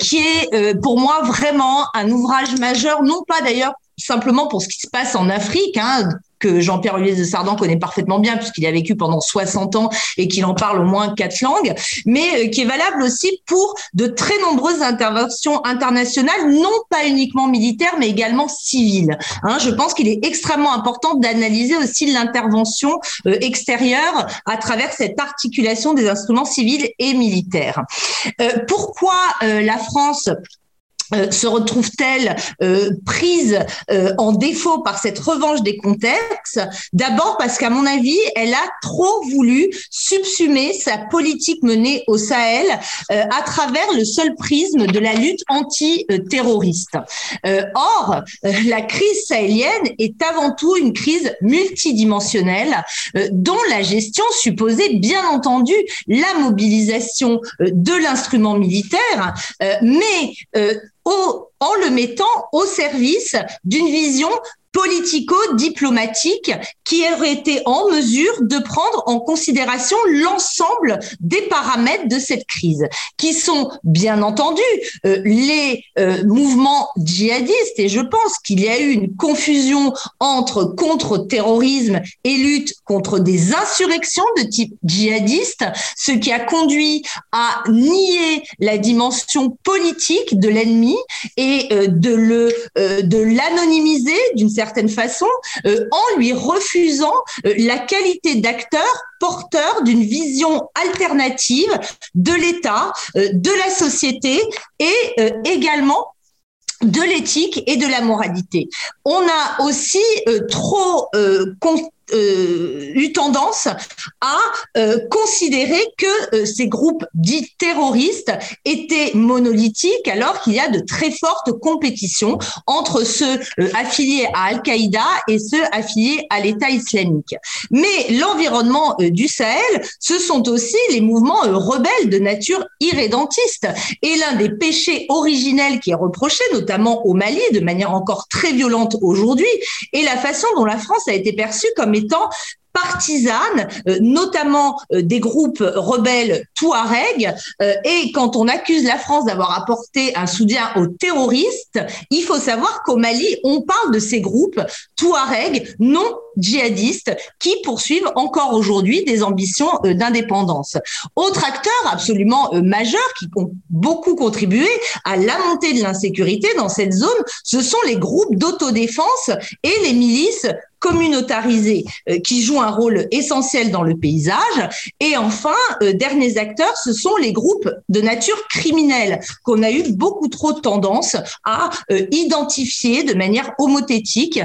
qui est pour moi vraiment un ouvrage majeur, non pas d'ailleurs simplement pour ce qui se passe en Afrique, hein, que Jean-Pierre Olivier de Sardan connaît parfaitement bien puisqu'il a vécu pendant 60 ans et qu'il en parle au moins quatre langues, mais euh, qui est valable aussi pour de très nombreuses interventions internationales, non pas uniquement militaires, mais également civiles. Hein, je pense qu'il est extrêmement important d'analyser aussi l'intervention euh, extérieure à travers cette articulation des instruments civils et militaires. Euh, pourquoi la France euh, se retrouve-t-elle euh, prise euh, en défaut par cette revanche des contextes? D'abord parce qu'à mon avis, elle a trop voulu subsumer sa politique menée au Sahel à travers le seul prisme de la lutte anti-terroriste. or, la crise sahélienne est avant tout une crise multidimensionnelle dont la gestion supposait bien entendu la mobilisation de l'instrument militaire, mais en le mettant au service d'une vision politico-diplomatique qui aurait été en mesure de prendre en considération l'ensemble des paramètres de cette crise, qui sont bien entendu euh, les euh, mouvements djihadistes. Et je pense qu'il y a eu une confusion entre contre-terrorisme et lutte contre des insurrections de type djihadiste, ce qui a conduit à nier la dimension politique de l'ennemi et euh, de le l'anonymiser d'une certaine façon euh, en lui refusant euh, la qualité d'acteur porteur d'une vision alternative de l'État, euh, de la société et également de l'éthique et de la moralité. On a aussi trop eu tendance à euh, considérer que euh, ces groupes dits terroristes étaient monolithiques alors qu'il y a de très fortes compétitions entre ceux affiliés à Al-Qaïda et ceux affiliés à l'État islamique. Mais l'environnement du Sahel, ce sont aussi les mouvements rebelles de nature irrédentiste. Et l'un des péchés originels qui est reproché, notamment au Mali, de manière encore très violente aujourd'hui, est la façon dont la France a été perçue comme étant partisane, euh, notamment euh, des groupes rebelles Touareg. Euh, et quand on accuse la France d'avoir apporté un soutien aux terroristes, il faut savoir qu'au Mali, on parle de ces groupes Touareg non djihadistes qui poursuivent encore aujourd'hui des ambitions d'indépendance. Autre acteur absolument majeur qui ont beaucoup contribué à la montée de l'insécurité dans cette zone, ce sont les groupes d'autodéfense et les milices communautarisés euh, qui jouent un rôle essentiel dans le paysage. Et enfin, euh, derniers acteurs, ce sont les groupes de nature criminelle qu'on a eu beaucoup trop tendance à euh, identifier de manière homothétique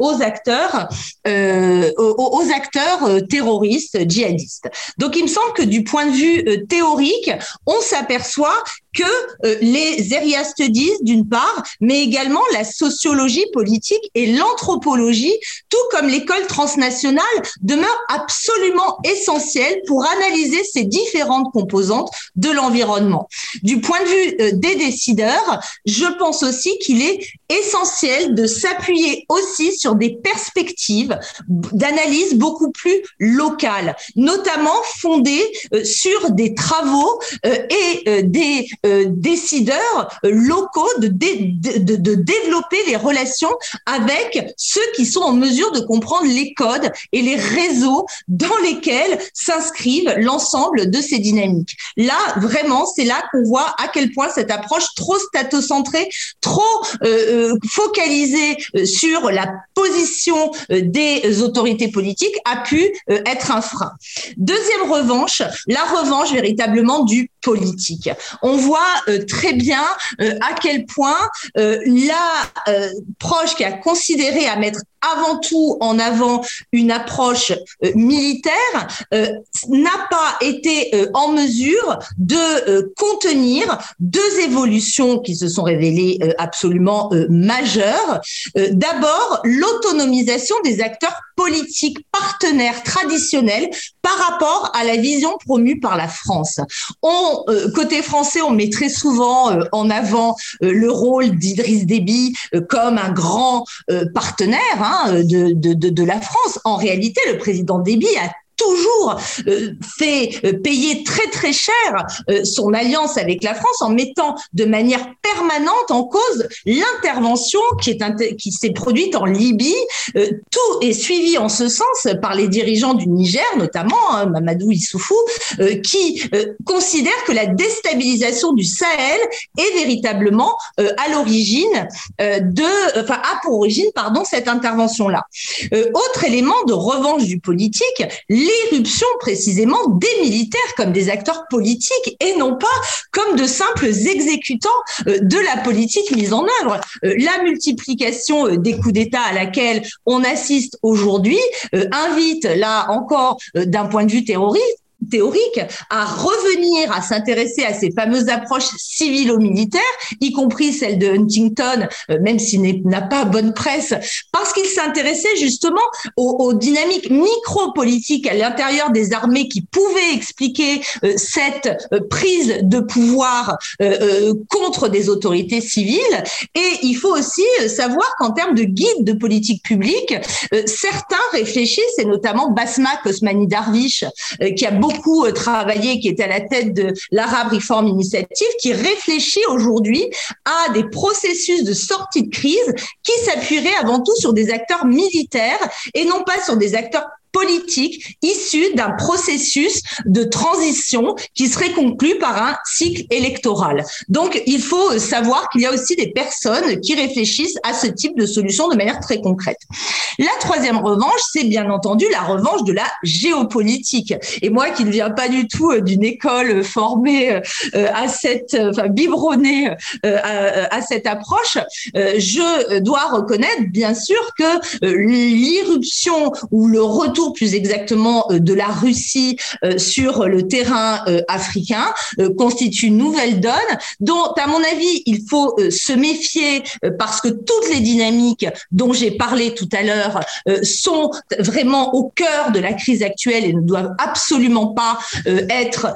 aux acteurs, aux, acteurs terroristes, djihadistes. Donc, il me semble que du point de vue théorique, on s'aperçoit que les area studies d'une part, mais également la sociologie politique et l'anthropologie, tout comme l'école transnationale, demeure absolument essentielle pour analyser ces différentes composantes de l'environnement. Du point de vue euh, des décideurs, je pense aussi qu'il est essentiel de s'appuyer aussi sur des perspectives d'analyse beaucoup plus locales, notamment fondées euh, sur des travaux euh, et des décideurs locaux de, de, de, développer les relations avec ceux qui sont en mesure de comprendre les codes et les réseaux dans lesquels s'inscrivent l'ensemble de ces dynamiques. Là, vraiment, c'est là qu'on voit à quel point cette approche trop statocentrée, trop euh, focalisée sur la position des autorités politiques a pu être un frein. Deuxième revanche, la revanche véritablement du politique. On voit euh, très bien euh, à quel point euh, la proche qui a considéré à mettre avant tout en avant une approche militaire n'a pas été en mesure de contenir deux évolutions qui se sont révélées absolument majeures. D'abord, l'autonomisation des acteurs politiques partenaires traditionnels par rapport à la vision promue par la France. Euh, côté français, on met très souvent euh, en avant euh, le rôle d'Idriss Déby comme un grand partenaire hein, de, de, la France. En réalité, le président Déby a toujours euh, fait euh, payer très très cher euh, son alliance avec la France en mettant de manière permanente en cause l'intervention qui est qui s'est produite en Libye. tout est suivi en ce sens par les dirigeants du Niger, notamment hein, Mamadou Issoufou, qui considère que la déstabilisation du Sahel est véritablement à l'origine de, enfin a pour origine pardon cette intervention là. autre élément de revanche du politique, l'éruption précisément des militaires comme des acteurs politiques et non pas comme de simples exécutants euh, de la politique mise en œuvre. Euh, la multiplication euh, des coups d'État à laquelle on assiste aujourd'hui invite là encore d'un point de vue terroriste théorique à revenir à s'intéresser à ces fameuses approches civilo-militaires, y compris celle de Huntington, euh, même s'il n'a pas bonne presse, parce qu'il s'intéressait justement aux, dynamiques micro-politiques à l'intérieur des armées qui pouvaient expliquer euh, cette euh, prise de pouvoir contre des autorités civiles. Et il faut aussi savoir qu'en termes de guide de politique publique, certains réfléchissent, et notamment Basma Kosmani Darwish, qui a beaucoup beaucoup euh, travaillé, qui était à la tête de l'Arab Reform Initiative, qui réfléchit aujourd'hui à des processus de sortie de crise qui s'appuieraient avant tout sur des acteurs militaires et non pas sur des acteurs politique issue d'un processus de transition qui serait conclu par un cycle électoral. Donc, il faut savoir qu'il y a aussi des personnes qui réfléchissent à ce type de solution de manière très concrète. La troisième revanche, c'est bien entendu la revanche de la géopolitique. Et moi, qui ne viens pas du tout euh, d'une école formée euh, à cette, enfin, biberonnée euh, à, cette approche, je dois reconnaître, bien sûr, que l'irruption ou le retour plus exactement euh, de la Russie euh, sur le terrain euh, africain constitue une nouvelle donne dont, à mon avis, il faut se méfier parce que toutes les dynamiques dont j'ai parlé tout à l'heure sont vraiment au cœur de la crise actuelle et ne doivent absolument pas être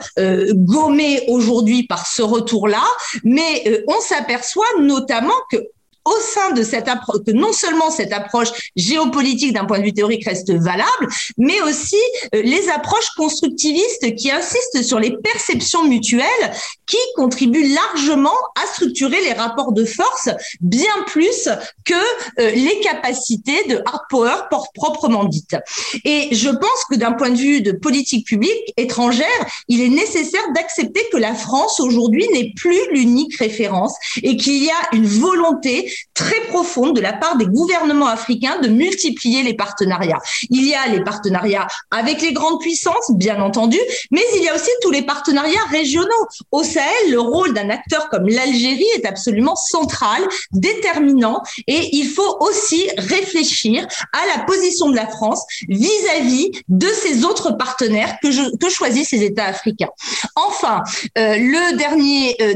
gommées aujourd'hui par ce retour-là. Mais on s'aperçoit notamment que au sein de cette approche, que non seulement cette approche géopolitique d'un point de vue théorique reste valable, mais aussi euh, les approches constructivistes qui insistent sur les perceptions mutuelles qui contribuent largement à structurer les rapports de force bien plus que euh, les capacités de hard power proprement dites. Et je pense que d'un point de vue de politique publique étrangère, il est nécessaire d'accepter que la France aujourd'hui n'est plus l'unique référence et qu'il y a une volonté très profonde de la part des gouvernements africains de multiplier les partenariats. Il y a les partenariats avec les grandes puissances, bien entendu, mais il y a aussi tous les partenariats régionaux. Au Sahel, le rôle d'un acteur comme l'Algérie est absolument central, déterminant, et il faut aussi réfléchir à la position de la France vis-à-vis de ces autres partenaires que, choisissent ces États africains. Enfin, euh, le dernier, euh,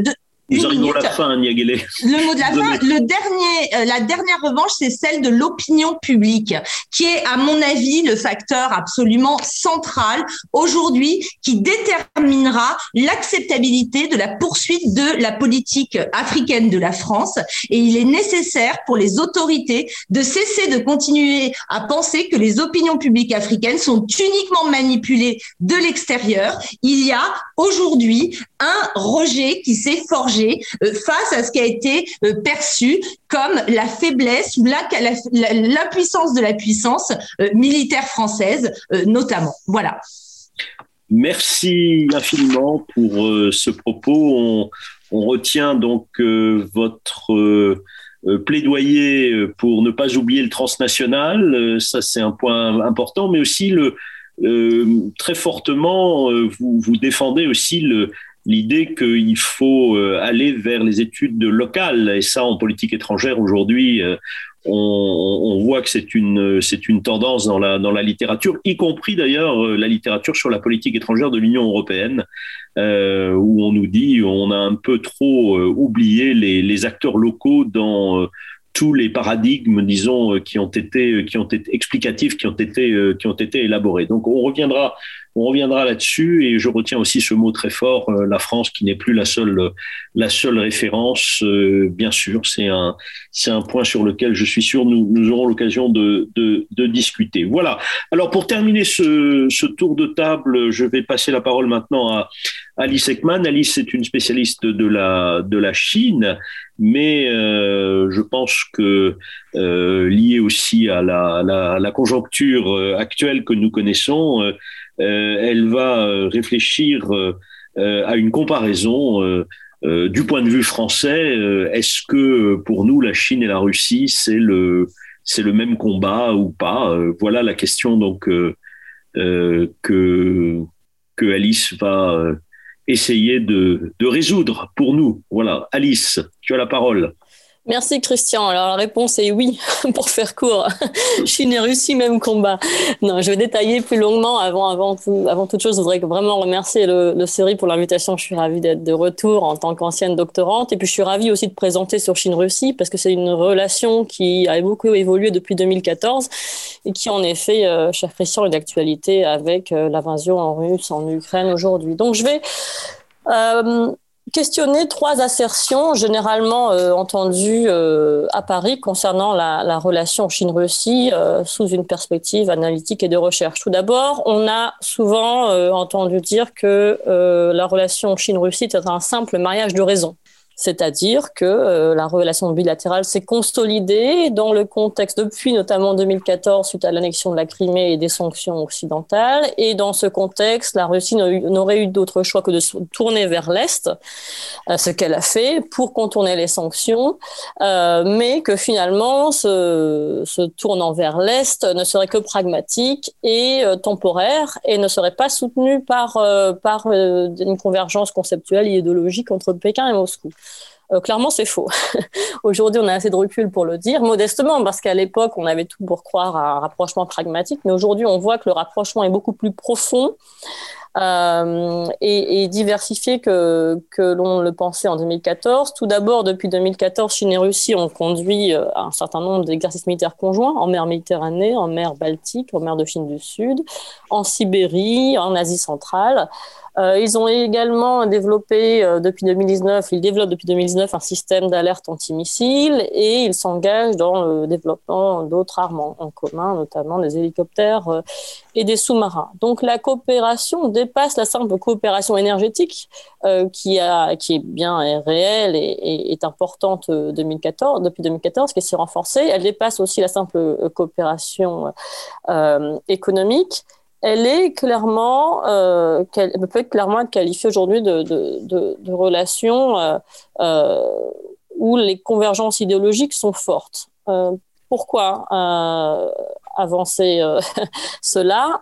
nous arrivons à la fin. Le mot de la fin, le dernier, euh, la dernière revanche, c'est celle de l'opinion publique, qui est, à mon avis, le facteur absolument central aujourd'hui qui déterminera l'acceptabilité de la poursuite de la politique africaine de la France. Et il est nécessaire pour les autorités de cesser de continuer à penser que les opinions publiques africaines sont uniquement manipulées de l'extérieur. Il y a aujourd'hui un rejet qui s'est forgé euh, face à ce qui a été euh, perçu comme la faiblesse ou l'impuissance de la puissance euh, militaire française, notamment. Voilà. Merci infiniment pour ce propos. On, retient donc votre plaidoyer pour ne pas oublier le transnational. ça, c'est un point important, mais aussi le, très fortement, vous, vous défendez aussi le, l'idée qu'il faut euh, aller vers les études locales. Et ça, en politique étrangère, aujourd'hui, euh, on, voit que c'est une, c'est une tendance dans la, dans la littérature, y compris d'ailleurs euh, la littérature sur la politique étrangère de l'Union européenne, où on nous dit on a un peu trop oublié les, les acteurs locaux dans tous les paradigmes, disons, qui ont été, qui ont été explicatifs, qui ont été, qui ont été élaborés. Donc, on reviendra on reviendra là-dessus et je retiens aussi ce mot très fort, euh, la France qui n'est plus la seule, la seule référence. Euh, bien sûr, c'est un, c'est un point sur lequel je suis sûr nous, nous aurons l'occasion de, de, de, discuter. Voilà. Alors pour terminer ce, ce, tour de table, je vais passer la parole maintenant à Alice Ekman. Alice est une spécialiste de la, de la Chine, mais euh, je pense que euh, lié aussi à la, la, la, conjoncture actuelle que nous connaissons, elle va euh, réfléchir euh, à une comparaison du point de vue français. Est-ce que pour nous, la Chine et la Russie, c'est le même combat ou pas Voilà la question donc que Alice va essayer de, de résoudre pour nous. Voilà, Alice, tu as la parole. Merci Christian. Alors la réponse est oui, pour faire court. Chine et Russie, même combat. Non, je vais détailler plus longuement. Avant, avant, tout, avant toute chose, je voudrais vraiment remercier le, le série pour l'invitation. Je suis ravie d'être de retour en tant qu'ancienne doctorante. Et puis je suis ravie aussi de présenter sur Chine-Russie parce que c'est une relation qui a beaucoup évolué depuis 2014 et qui en effet, euh, cher Christian, est d'actualité avec euh, l'invasion en russe en Ukraine aujourd'hui. Donc je vais... Euh, questionner trois assertions généralement euh, entendues euh, à Paris concernant la, la relation Chine-Russie euh, sous une perspective analytique et de recherche. Tout d'abord, on a souvent entendu dire que la relation Chine-Russie est un simple mariage de raison. C'est-à-dire que euh, la relation bilatérale s'est consolidée dans le contexte depuis notamment 2014 suite à l'annexion de la Crimée et des sanctions occidentales. Et dans ce contexte, la Russie n'aurait eu d'autre choix que de se tourner vers l'Est, euh, ce qu'elle a fait pour contourner les sanctions, euh, mais que finalement, ce, ce tournant vers l'Est ne serait que pragmatique et temporaire et ne serait pas soutenu par, par une convergence conceptuelle et idéologique entre Pékin et Moscou. Euh, clairement, c'est faux. Aujourd'hui, on a assez de recul pour le dire, modestement, parce qu'à l'époque, on avait tout pour croire à un rapprochement pragmatique, mais aujourd'hui, on voit que le rapprochement est beaucoup plus profond euh, et, diversifié que, l'on le pensait en 2014. Tout d'abord, depuis 2014, Chine et Russie ont conduit euh, un certain nombre d'exercices militaires conjoints en mer Méditerranée, en mer Baltique, en mer de Chine du Sud, en Sibérie, en Asie centrale. Euh, ils ont également développé euh, depuis 2019, ils développent depuis 2019 un système d'alerte antimissile et ils s'engagent dans le développement d'autres armes en, commun, notamment des hélicoptères euh, et des sous-marins. Donc la coopération dépasse la simple coopération énergétique qui, est bien réelle et, est importante 2014, depuis 2014, qui s'est renforcée. Elle dépasse aussi la simple coopération économique elle euh, peut être clairement être qualifiée aujourd'hui de, de, relation euh, euh, où les convergences idéologiques sont fortes. Euh, pourquoi euh, avancer cela.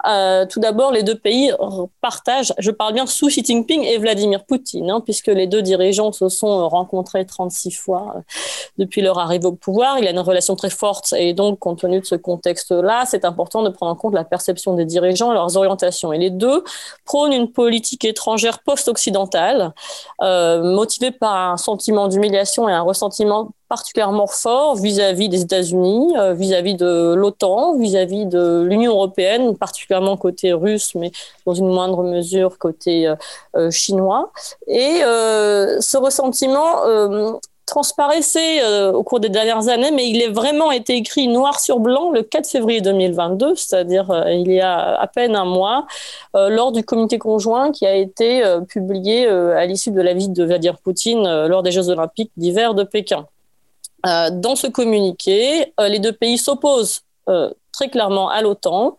tout d'abord, les deux pays partagent, je parle bien sous Xi Jinping et Vladimir Poutine, hein, puisque les deux dirigeants se sont rencontrés 36 fois depuis leur arrivée au pouvoir. Il y a une relation très forte et donc, compte tenu de ce contexte-là, c'est important de prendre en compte la perception des dirigeants et leurs orientations. Et les deux prônent une politique étrangère post-occidentale, euh, motivée par un sentiment d'humiliation et un ressentiment particulièrement fort vis-à-vis des États-Unis, euh, vis-à-vis de l'OTAN, vis-à-vis de l'Union européenne, particulièrement côté russe, mais dans une moindre mesure côté euh, chinois. Et ce ressentiment transparaissait euh, au cours des dernières années, mais il est vraiment été écrit noir sur blanc le 4 février 2022, c'est-à-dire euh, il y a à peine un mois, euh, lors du communiqué conjoint qui a été publié à l'issue de la visite de Vladimir Poutine lors des Jeux olympiques d'hiver de Pékin. Dans ce communiqué, les deux pays s'opposent très clairement à l'OTAN.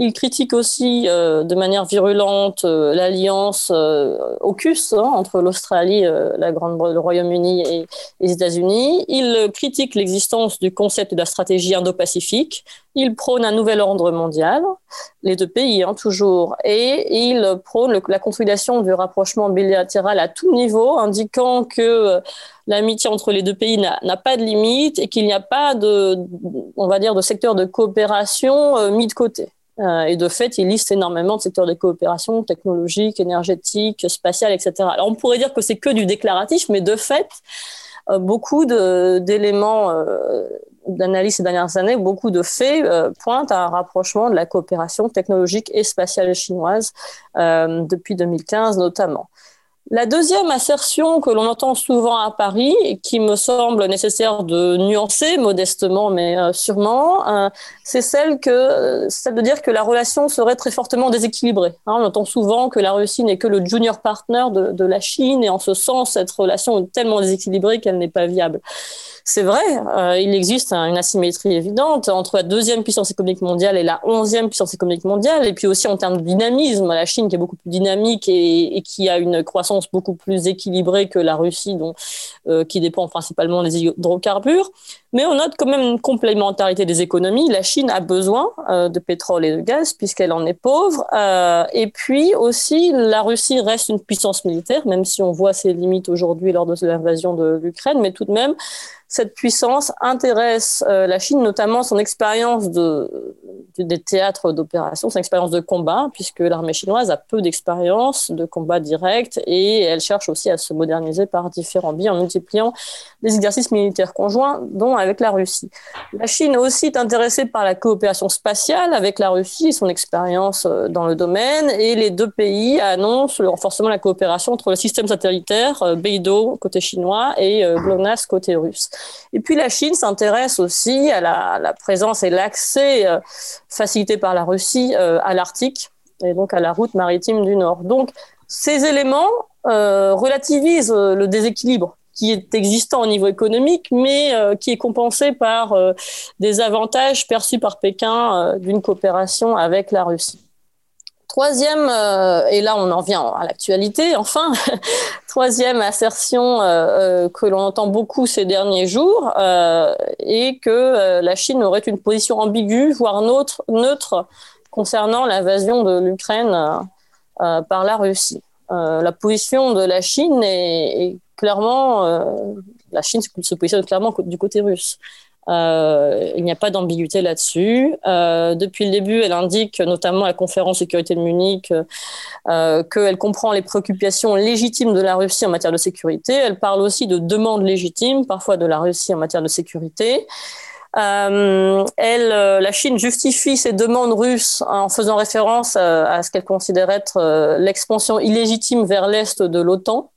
Il critique aussi euh, de manière virulente euh, l'alliance euh, AUKUS hein, entre l'Australie, la Grande le Royaume-Uni et, les États-Unis. Il critique l'existence du concept de la stratégie indo-pacifique. Il prône un nouvel ordre mondial, les deux pays hein, toujours, et il prône la consolidation du rapprochement bilatéral à tout niveau, indiquant que l'amitié entre les deux pays n'a pas de limite et qu'il n'y a pas de, on va dire, de secteur de coopération mis de côté. Euh, et de fait, il liste énormément de secteurs de coopération technologique, énergétique, spatiale, etc. Alors on pourrait dire que c'est que du déclaratif, mais de fait, euh, beaucoup d'éléments euh, d'analyse ces dernières années, beaucoup de faits pointent à un rapprochement de la coopération technologique et spatiale chinoise depuis 2015 notamment. La deuxième assertion que l'on entend souvent à Paris et qui me semble nécessaire de nuancer modestement, mais euh, sûrement, euh, c'est celle de dire que la relation serait très fortement déséquilibrée. Hein, on entend souvent que la Russie n'est que le junior partner de, la Chine et en ce sens, cette relation est tellement déséquilibrée qu'elle n'est pas viable. C'est vrai, euh, il existe une asymétrie évidente entre la deuxième puissance économique mondiale et la onzième puissance économique mondiale, et puis aussi en termes de dynamisme, la Chine qui est beaucoup plus dynamique et, qui a une croissance beaucoup plus équilibrée que la Russie, dont, euh, qui dépend principalement des hydrocarbures. Mais on note quand même une complémentarité des économies. La Chine a besoin euh, de pétrole et de gaz puisqu'elle en est pauvre. et puis aussi, la Russie reste une puissance militaire, même si on voit ses limites aujourd'hui lors de l'invasion de l'Ukraine, mais tout de même, cette puissance intéresse euh, la Chine, notamment son expérience de, des théâtres d'opération, son expérience de combat, puisque l'armée chinoise a peu d'expérience de combat direct et elle cherche aussi à se moderniser par différents biais en multipliant les exercices militaires conjoints, dont avec la Russie. La Chine aussi est intéressée par la coopération spatiale avec la Russie son expérience euh, dans le domaine, et les deux pays annoncent le renforcement de la coopération entre le système satellitaire euh, Beidou côté chinois et GLONASS côté russe. Et puis la Chine s'intéresse aussi à la, présence et l'accès euh, facilité par la Russie euh, à l'Arctique et donc à la route maritime du Nord. Donc ces éléments euh, relativisent le déséquilibre qui est existant au niveau économique, mais qui est compensé par des avantages perçus par Pékin d'une coopération avec la Russie. Troisième, euh, et là on en vient à l'actualité, enfin, troisième assertion euh, euh, que l'on entend beaucoup ces derniers jours est que la Chine aurait une position ambiguë, voire neutre, neutre concernant l'invasion de l'Ukraine par la Russie. la position de la Chine est clairement, la Chine se positionne clairement du côté russe. Euh, il n'y a pas d'ambiguïté là-dessus. Euh, depuis le début, elle indique, notamment à la conférence sécurité de Munich, euh, qu'elle comprend les préoccupations légitimes de la Russie en matière de sécurité. Elle parle aussi de demandes légitimes, parfois de la Russie en matière de sécurité. Euh, euh, la Chine justifie ses demandes russes en faisant référence à ce qu'elle considère être l'expansion illégitime vers l'est de l'OTAN.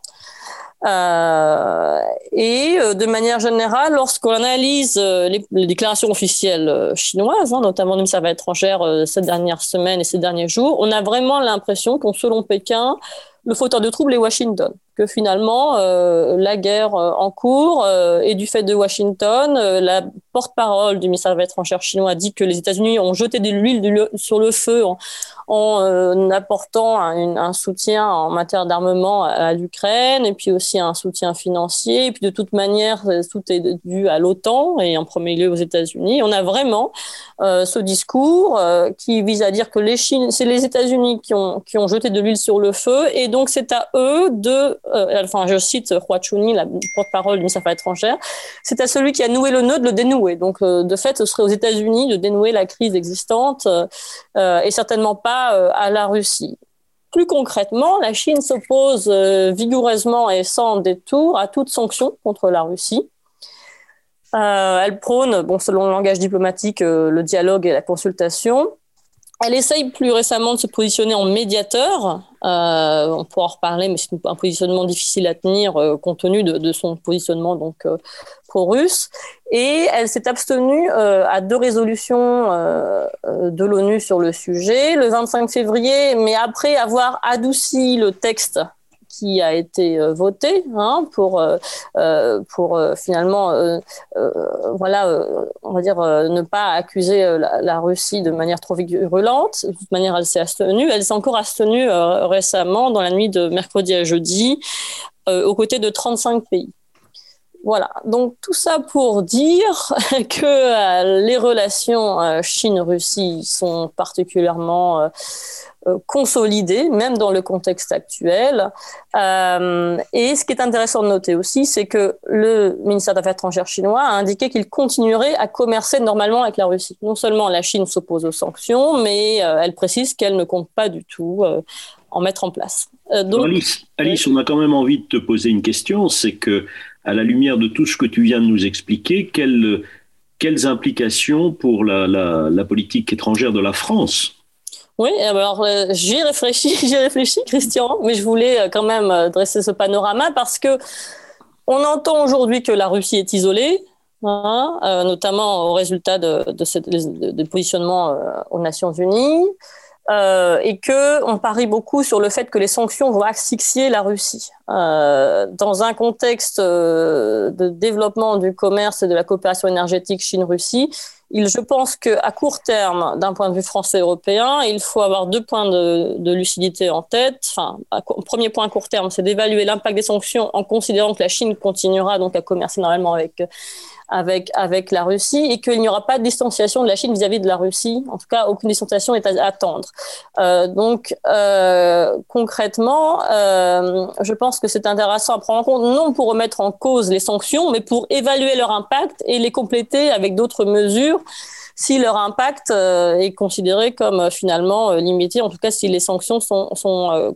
Euh, et euh, de manière générale, lorsqu'on analyse euh, les, déclarations officielles chinoises, hein, notamment du ministère étrangère ces dernières semaines et ces derniers jours, on a vraiment l'impression que selon Pékin, le fauteur de trouble est Washington. Que finalement, euh, la guerre euh, en cours euh, est du fait de Washington. la porte-parole du ministère des étrangères chinois dit que les États-Unis ont jeté de l'huile sur le feu en, en apportant un, soutien en matière d'armement à, l'Ukraine et puis aussi un soutien financier. Et puis de toute manière, tout est dû à l'OTAN et en premier lieu aux États-Unis. On a vraiment ce discours qui vise à dire que les Chine, c'est les États-Unis qui ont, qui ont jeté de l'huile sur le feu et donc c'est à eux de, euh, enfin je cite Hua Chuni, la porte-parole du ministère des étrangère, c'est à celui qui a noué le nœud de le dénouer. Donc euh, de fait, ce serait aux États-Unis de dénouer la crise existante euh, et certainement pas à la Russie. Plus concrètement, la Chine s'oppose vigoureusement et sans détour à toute sanction contre la Russie. elle prône, bon, selon le langage diplomatique, le dialogue et la consultation. Elle essaye plus récemment de se positionner en médiateur. Euh, on pourra en reparler, mais c'est un positionnement difficile à tenir euh, compte tenu de, son positionnement donc euh, pro-russe. Et elle s'est abstenue à deux résolutions de l'ONU sur le sujet, le 25 février, mais après avoir adouci le texte qui a été euh, voté hein, pour euh, euh, pour finalement voilà on va dire ne pas accuser la, Russie de manière trop virulente. De toute manière, elle s'est abstenue. Elle s'est encore abstenue récemment dans la nuit de mercredi à jeudi aux côtés de 35 pays. Voilà, donc tout ça pour dire que les relations Chine-Russie sont particulièrement euh, consolidé, même dans le contexte actuel. Euh, et ce qui est intéressant de noter aussi, c'est que le ministère des Affaires étrangères chinois a indiqué qu'il continuerait à commercer normalement avec la Russie. Non seulement la Chine s'oppose aux sanctions, mais euh, elle précise qu'elle ne compte pas du tout en mettre en place. Donc, Alice, Alice, on a quand même envie de te poser une question, c'est que à la lumière de tout ce que tu viens de nous expliquer, quelles, quelles implications pour la, la, la politique étrangère de la France oui, alors euh, j'y réfléchis, j'y réfléchis, Christian, mais je voulais euh, quand même euh, dresser ce panorama parce que on entend aujourd'hui que la Russie est isolée, hein, notamment au résultat de, de, cette, positionnement aux Nations Unies. Et que on parie beaucoup sur le fait que les sanctions vont asphyxier la Russie. Dans un contexte de développement du commerce et de la coopération énergétique Chine-Russie, je pense qu'à court terme, d'un point de vue français-européen, il faut avoir deux points de, lucidité en tête. Enfin, premier point à court terme, c'est d'évaluer l'impact des sanctions en considérant que la Chine continuera donc à commercer normalement avec avec, avec la Russie et qu'il n'y aura pas de distanciation de la Chine vis-à-vis de la Russie. En tout cas, aucune distanciation est à attendre. Euh, donc, euh, concrètement, euh, je pense que c'est intéressant à prendre en compte, non pour remettre en cause les sanctions, mais pour évaluer leur impact et les compléter avec d'autres mesures si leur impact euh, est considéré comme euh, finalement euh, limité, en tout cas si les sanctions sont, sont,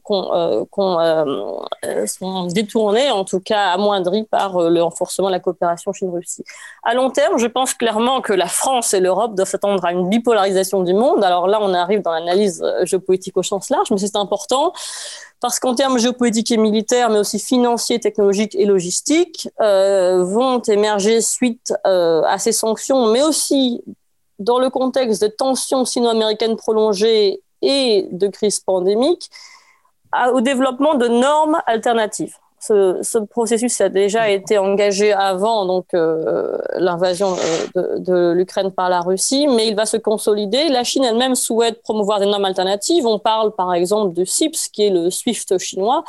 sont détournées, en tout cas amoindries par le renforcement de la coopération Chine-Russie. À long terme, je pense clairement que la France et l'Europe doivent s'attendre à une bipolarisation du monde. Alors là, on arrive dans l'analyse géopolitique au sens large, mais c'est important parce qu'en termes géopolitiques et militaires, mais aussi financiers, technologiques et logistiques, vont émerger suite à ces sanctions, mais aussi dans le contexte de tensions sino-américaines prolongées et de crise pandémique, au développement de normes alternatives. Ce, processus a déjà été engagé avant donc euh, l'invasion euh, de, de l'Ukraine par la Russie, mais il va se consolider. La Chine elle-même souhaite promouvoir des normes alternatives. On parle par exemple du CIPS, qui est le SWIFT chinois,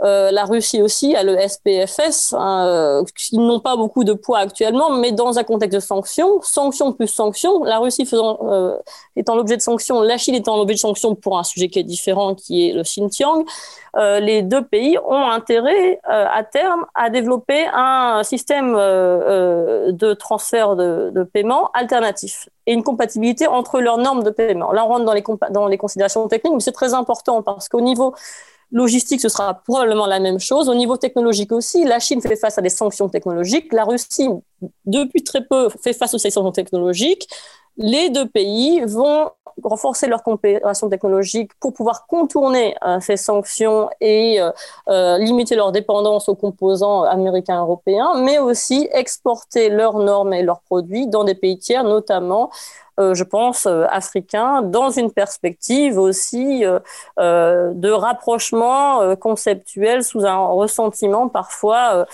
la Russie aussi a le SPFS. Hein, euh, ils n'ont pas beaucoup de poids actuellement, mais dans un contexte de sanctions, sanctions plus sanctions, la Russie euh, étant l'objet de sanctions, la Chine étant l'objet de sanctions pour un sujet qui est différent, qui est le Xinjiang, les deux pays ont intérêt à terme à développer un système de transfert de, paiement alternatif et une compatibilité entre leurs normes de paiement. Là, on rentre dans les considérations techniques, mais c'est très important parce qu'au niveau Logistique, ce sera probablement la même chose. Au niveau technologique aussi, la Chine fait face à des sanctions technologiques. La Russie, depuis très peu, fait face aux sanctions technologiques. Les deux pays vont renforcer leur coopération technologique pour pouvoir contourner euh, ces sanctions et euh, euh, limiter leur dépendance aux composants américains et européens, mais aussi exporter leurs normes et leurs produits dans des pays tiers, notamment je pense, africain, dans une perspective aussi de rapprochement conceptuel sous un ressentiment parfois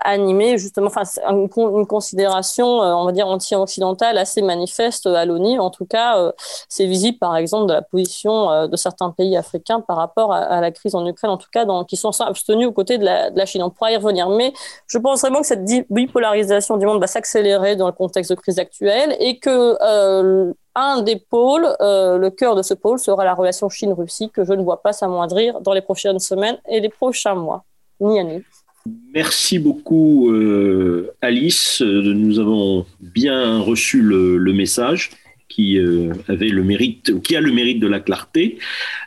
animé, justement, enfin, une, considération, on va dire, anti-occidentale assez manifeste à l'ONU. En tout cas, c'est visible, par exemple, de la position de certains pays africains par rapport à, la crise en Ukraine, en tout cas, qui sont abstenus aux côtés de la, de la Chine. On pourra y revenir. Mais je pense vraiment que cette bipolarisation du monde va s'accélérer dans le contexte de crise actuelle et que euh, un des pôles, euh, le cœur de ce pôle, sera la relation Chine-Russie que je ne vois pas s'amoindrir dans les prochaines semaines et les prochains mois. Ni à ni. Merci beaucoup, euh, Alice. Nous avons bien reçu le, message qui avait le mérite, qui a le mérite de la clarté.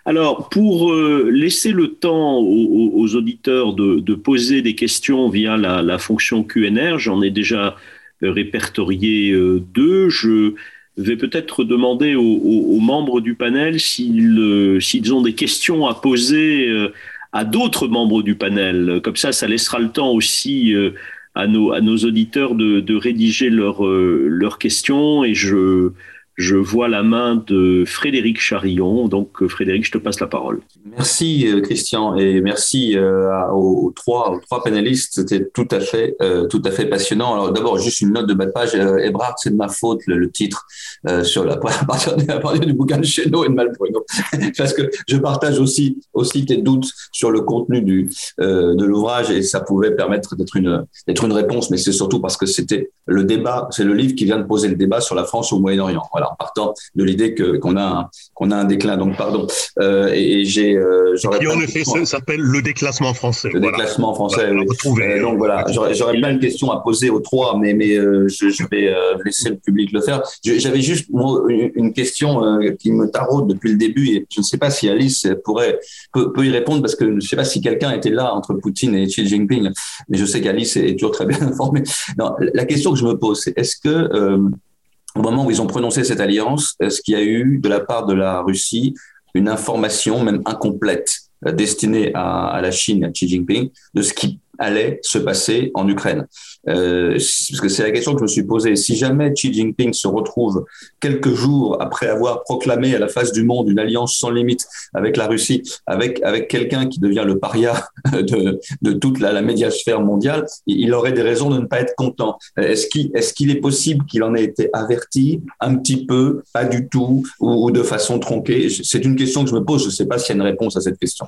Alors, pour laisser le temps aux, auditeurs de, poser des questions via la, fonction QNR, j'en ai déjà répertorié euh, deux. Je vais peut-être demander aux, membres du panel s'ils ont des questions à poser à d'autres membres du panel. Comme ça, ça laissera le temps aussi à nos, à nos auditeurs de, de rédiger leurs leurs questions et je je vois la main de Frédéric Charillon. Donc, euh, Frédéric, je te passe la parole. Merci, euh, Christian, et merci euh, aux, trois, aux trois panélistes. C'était tout à fait, tout à fait passionnant. Alors, d'abord, juste une note de bas de page. Ebrard, c'est de ma faute, le, titre sur la, à partir, du bouquin de Chéneau et de Malbruno. Parce que je partage aussi, aussi tes doutes sur le contenu du, de l'ouvrage et ça pouvait permettre d'être une, d'être une réponse, mais c'est surtout parce que c'était le débat, c'est le livre qui vient de poser le débat sur la France au Moyen-Orient. Voilà en partant de l'idée que qu'on a un, qu'on a un déclin. Donc pardon. Euh, et, j'ai euh, qui en effet s'appelle le déclassement français. Le déclassement français. Euh, donc voilà, j'aurais, plein de questions à poser aux trois, mais mais je, je, vais laisser le public le faire. J'avais juste une question qui me taraude depuis le début et je ne sais pas si Alice pourrait peut, peut y répondre parce que je ne sais pas si quelqu'un était là entre Poutine et Xi Jinping, mais je sais qu'Alice est toujours très bien informée. Non, la question que je me pose, c'est est-ce que au moment où ils ont prononcé cette alliance, est-ce qu'il y a eu de la part de la Russie une information, même incomplète, euh, destinée à, à la Chine, à Xi Jinping, de ce qui allait se passer en Ukraine euh, Parce que c'est la question que je me suis posée. Si jamais Xi Jinping se retrouve quelques jours après avoir proclamé à la face du monde une alliance sans limite avec la Russie, avec, avec quelqu'un qui devient le paria de, de toute la, médiasphère mondiale, il aurait des raisons de ne pas être content. Est-ce qu'il est, est possible qu'il en ait été averti un petit peu, pas du tout, ou, ou de façon tronquée? C'est une question que je me pose. Je ne sais pas s'il y a une réponse à cette question.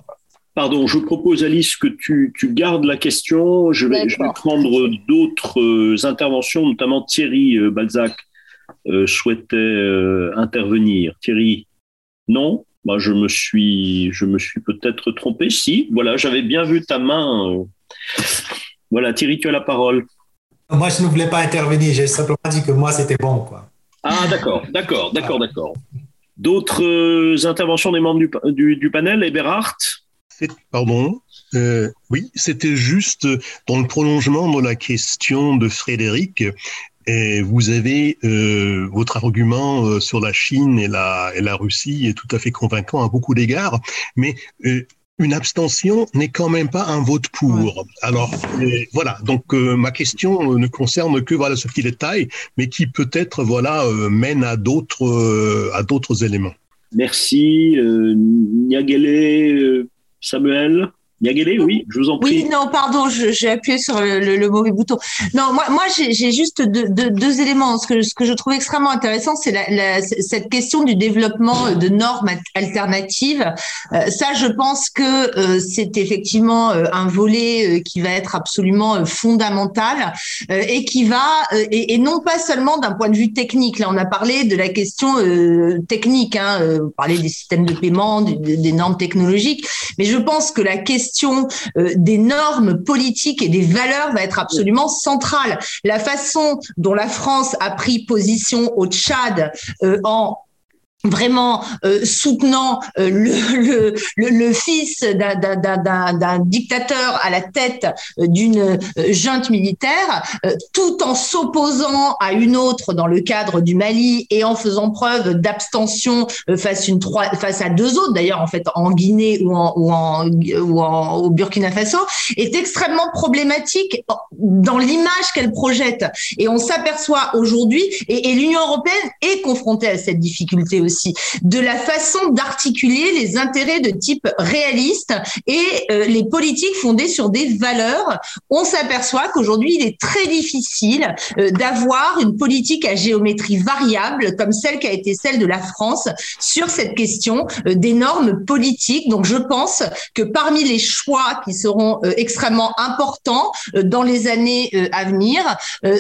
Pardon, je propose Alice que tu, gardes la question. Je vais, prendre d'autres euh, interventions, notamment Thierry euh, Balzac euh, souhaitait intervenir. Thierry, non? Bah, je me suis, je me suis peut-être trompé. Si, voilà, j'avais bien vu ta main. Voilà, Thierry, tu as la parole. Moi, je ne voulais pas intervenir. J'ai simplement dit que moi, c'était bon, quoi. Ah, d'accord, d'accord, d'accord, d'accord. D'autres interventions des membres du, du, panel, Eberhardt? Pardon. Euh, oui, c'était juste dans le prolongement de la question de Frédéric. Et vous avez euh, votre argument euh, sur la Chine et la, et la Russie est tout à fait convaincant à beaucoup d'égards, mais une abstention n'est quand même pas un vote pour. Alors voilà, donc ma question ne concerne que voilà ce petit détail, mais qui peut-être voilà mène à d'autres à d'autres éléments. Merci, Niagele Samuel Oui, je vous en prie. Oui, non, pardon, j'ai appuyé sur le, mauvais bouton. Non, moi, moi j'ai juste deux, deux, éléments. Ce que, ce que je trouve extrêmement intéressant, c'est la, cette question du développement de normes alternatives. Euh, ça, je pense que euh, c'est effectivement euh, un volet qui va être absolument fondamental et qui va, et, non pas seulement d'un point de vue technique. Là, on a parlé de la question technique, hein, on parlait des systèmes de paiement, des normes technologiques, mais je pense que la question question euh, des normes politiques et des valeurs va être absolument centrale. La façon dont la France a pris position au Tchad euh, en vraiment euh, soutenant euh, le, le, le, fils d'un dictateur à la tête euh, d'une junte militaire, tout en s'opposant à une autre dans le cadre du Mali et en faisant preuve d'abstention face, une, face à deux autres, d'ailleurs en fait en Guinée ou, en, ou, en, ou en, au Burkina Faso, est extrêmement problématique dans l'image qu'elle projette. Et on s'aperçoit aujourd'hui, et, et l'Union européenne est confrontée à cette difficulté aussi, de la façon d'articuler les intérêts de type réaliste et euh, les politiques fondées sur des valeurs. On s'aperçoit qu'aujourd'hui, il est très difficile euh, d'avoir une politique à géométrie variable comme celle qui a été celle de la France sur cette question euh, des normes politiques. Donc, je pense que parmi les choix qui seront extrêmement importants dans les années à venir,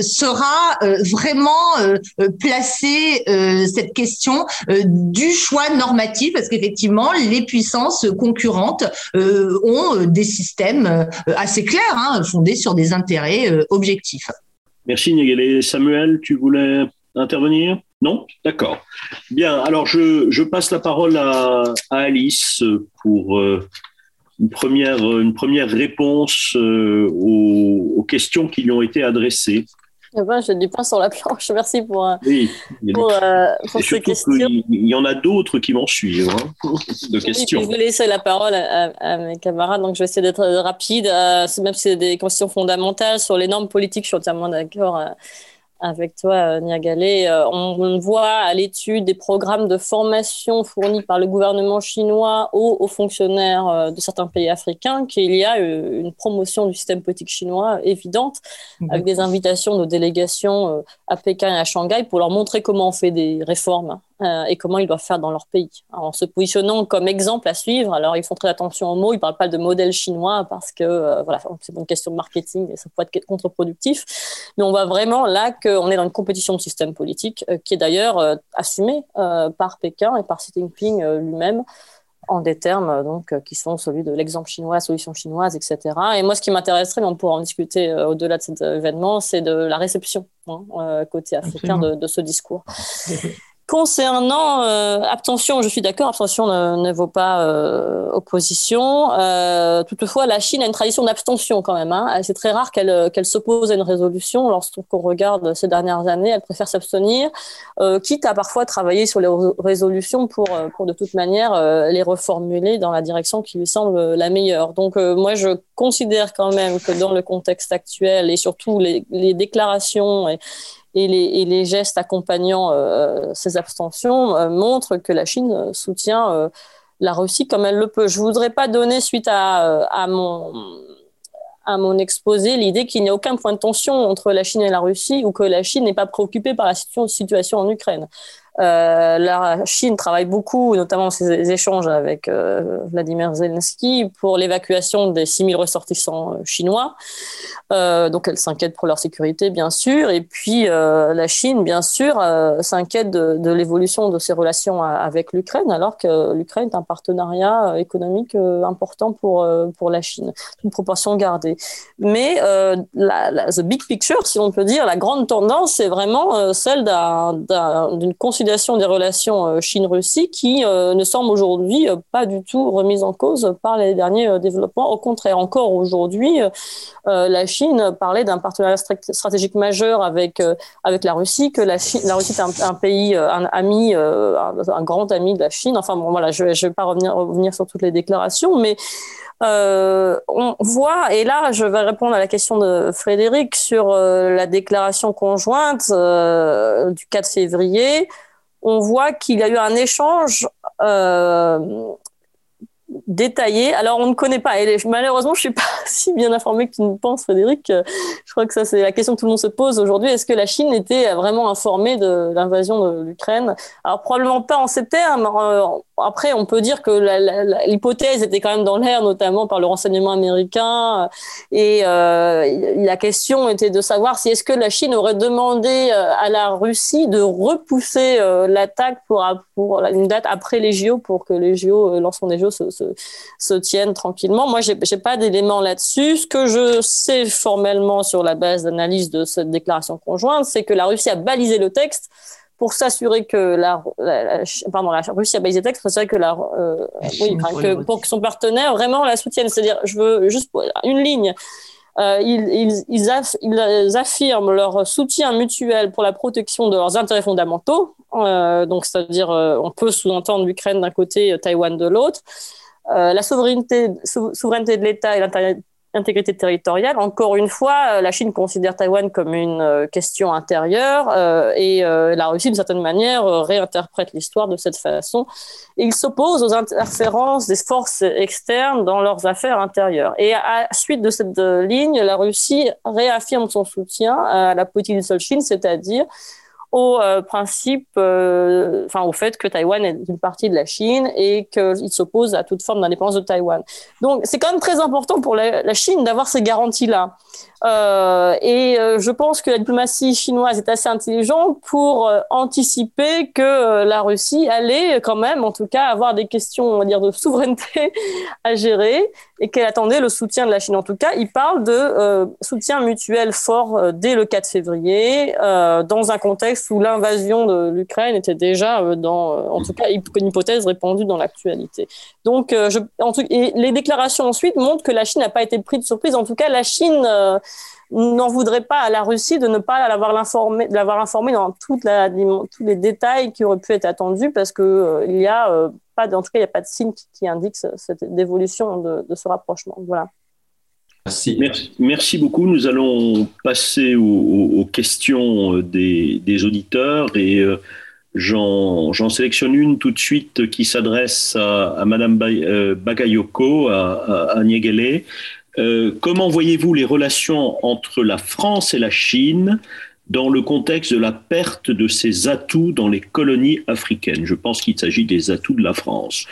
sera vraiment placer cette question du choix normatif, parce qu'effectivement, les puissances concurrentes euh, ont des systèmes euh, assez clairs, hein, fondés sur des intérêts euh, objectifs. Merci Négel. Samuel, tu voulais intervenir? Non? D'accord. Bien, alors je, passe la parole à, Alice pour une, première, une première réponse aux, questions qui lui ont été adressées. Eh ben, j'ai du pain sur la planche. Merci pour, euh, pour, euh, pour ces questions. Il y en a d'autres qui vont suivre hein, de questions. je vais laisser la parole à, mes camarades, donc je vais essayer d'être rapide. Euh, même si c'est des questions fondamentales sur les normes politiques, je suis entièrement d'accord avec toi, euh, Niagalé. Euh, on, voit à l'étude des programmes de formation fournis par le gouvernement chinois aux, fonctionnaires euh, de certains pays africains qu'il y a une promotion du système politique chinois évidente, avec des invitations de délégations à Pékin et à Shanghai pour leur montrer comment on fait des réformes euh, et comment ils doivent faire dans leur pays. en se positionnant comme exemple à suivre, alors ils font très attention aux mots, ils ne parlent pas de modèle chinois parce que euh, voilà, c'est une question de marketing et ça peut être contre-productif. Mais on voit vraiment là qu'on est dans une compétition de système politique euh, qui est d'ailleurs assumée par Pékin et par Xi Jinping lui-même en des termes donc qui sont celui de l'exemple chinois, la solution chinoise, etc. Et moi, ce qui m'intéresserait, mais on pourra en discuter au-delà de cet événement, c'est de la réception hein, côté africain de, de, ce discours. Concernant euh, abstention, je suis d'accord, abstention ne, vaut pas euh, opposition. Euh, toutefois, la Chine a une tradition d'abstention quand même. Hein. C'est très rare qu'elle qu'elle s'oppose à une résolution. Lorsqu'on regarde ces dernières années, elle préfère s'abstenir, quitte à parfois travailler sur les résolutions pour, pour de toute manière les reformuler dans la direction qui lui semble la meilleure. Donc moi, je considère quand même que dans le contexte actuel et surtout les, les déclarations et, et les, gestes accompagnant euh, ces abstentions euh, montrent que la Chine soutient euh, la Russie comme elle le peut. Je ne voudrais pas donner suite à mon exposé l'idée qu'il n'y a aucun point de tension entre la Chine et la Russie ou que la Chine n'est pas préoccupée par la situation en Ukraine. Euh, la Chine travaille beaucoup, notamment ses échanges avec euh, Vladimir Zelensky, pour l'évacuation des 6000 ressortissants euh, chinois. donc elle s'inquiète pour leur sécurité, bien sûr. Et puis la Chine, bien sûr, s'inquiète de, l'évolution de ses relations avec l'Ukraine, alors que l'Ukraine est un partenariat économique important pour, pour la Chine, une proportion gardée. Mais la, the big picture, si on peut dire, la grande tendance, c'est vraiment celle d'une considération des relations euh, Chine-Russie qui euh, ne semble aujourd'hui euh, pas du tout remise en cause par les derniers développements. Au contraire, encore aujourd'hui, la Chine parlait d'un partenariat stratégique majeur avec, avec la Russie, que la, la Russie est un, pays, un ami, un, grand ami de la Chine. Enfin bon, voilà, je ne vais pas revenir, revenir sur toutes les déclarations, mais on voit, et là je vais répondre à la question de Frédéric sur la déclaration conjointe du 4 février on voit qu'il y a eu un échange euh, détaillé. Alors, on ne connaît pas. Et malheureusement, je ne suis pas si bien informée que tu ne penses, Frédéric. Je crois que ça, c'est la question que tout le monde se pose aujourd'hui. Est-ce que la Chine était vraiment informée de l'invasion de l'Ukraine? Alors, probablement pas en ces termes. Euh, après, on peut dire que l'hypothèse était quand même dans l'air, notamment par le renseignement américain. Et euh, la question était de savoir si est-ce que la Chine aurait demandé euh, à la Russie de repousser l'attaque pour, une date après les JO pour que les JO, l'ensemble des JO se, se, tiennent tranquillement. Moi, j'ai pas d'éléments là-dessus. Ce que je sais formellement sur la base d'analyse de cette déclaration conjointe, c'est que la Russie a balisé le texte pour s'assurer que la, pardon, la Russie a baisé texte, c'est que la, oui, que pour que son partenaire vraiment la soutienne. C'est-à-dire, je veux juste une ligne. ils, ils, affirment leur soutien mutuel pour la protection de leurs intérêts fondamentaux. donc, c'est-à-dire, on peut sous-entendre l'Ukraine d'un côté, Taïwan de l'autre. La souveraineté, de l'État et intégrité territoriale. Encore une fois, euh, la Chine considère Taïwan comme une euh, question intérieure euh, et la Russie, d'une certaine manière, réinterprète l'histoire de cette façon. ils s'opposent aux interférences des forces externes dans leurs affaires intérieures. Et à suite de cette ligne, la Russie réaffirme son soutien à la politique du seul Chine, c'est-à-dire au euh, principe, euh, enfin au fait que Taïwan est une partie de la Chine et qu'il s'oppose à toute forme d'indépendance de Taïwan. Donc c'est quand même très important pour la Chine d'avoir ces garanties-là. Euh, et euh, je pense que la diplomatie chinoise est assez intelligente pour euh, anticiper que la Russie allait quand même, en tout cas, avoir des questions, on va dire, de souveraineté à gérer et qu'elle attendait le soutien de la Chine. En tout cas, il parle de soutien mutuel fort dès le 4 février, dans un contexte où l'invasion de l'Ukraine était déjà, dans, en tout cas, une hypothèse répandue dans l'actualité. Donc, les déclarations ensuite montrent que la Chine n'a pas été prise de surprise. En tout cas, la Chine n'en voudrait pas à la Russie de ne pas l'avoir informé, de l'avoir informé dans toute la, tous les détails qui auraient pu être attendus parce que euh, il y a euh, pas, en tout cas, il n'y a pas de signe qui, qui indique cette évolution de, ce rapprochement. Voilà. Merci. Merci. beaucoup. Nous allons passer aux, questions euh, des, des, auditeurs et j'en sélectionne une tout de suite qui s'adresse à, à Madame Bagayoko, à, à, à euh, comment voyez-vous les relations entre la France et la Chine dans le contexte de la perte de ses atouts dans les colonies africaines? Je pense qu'il s'agit des atouts de la France.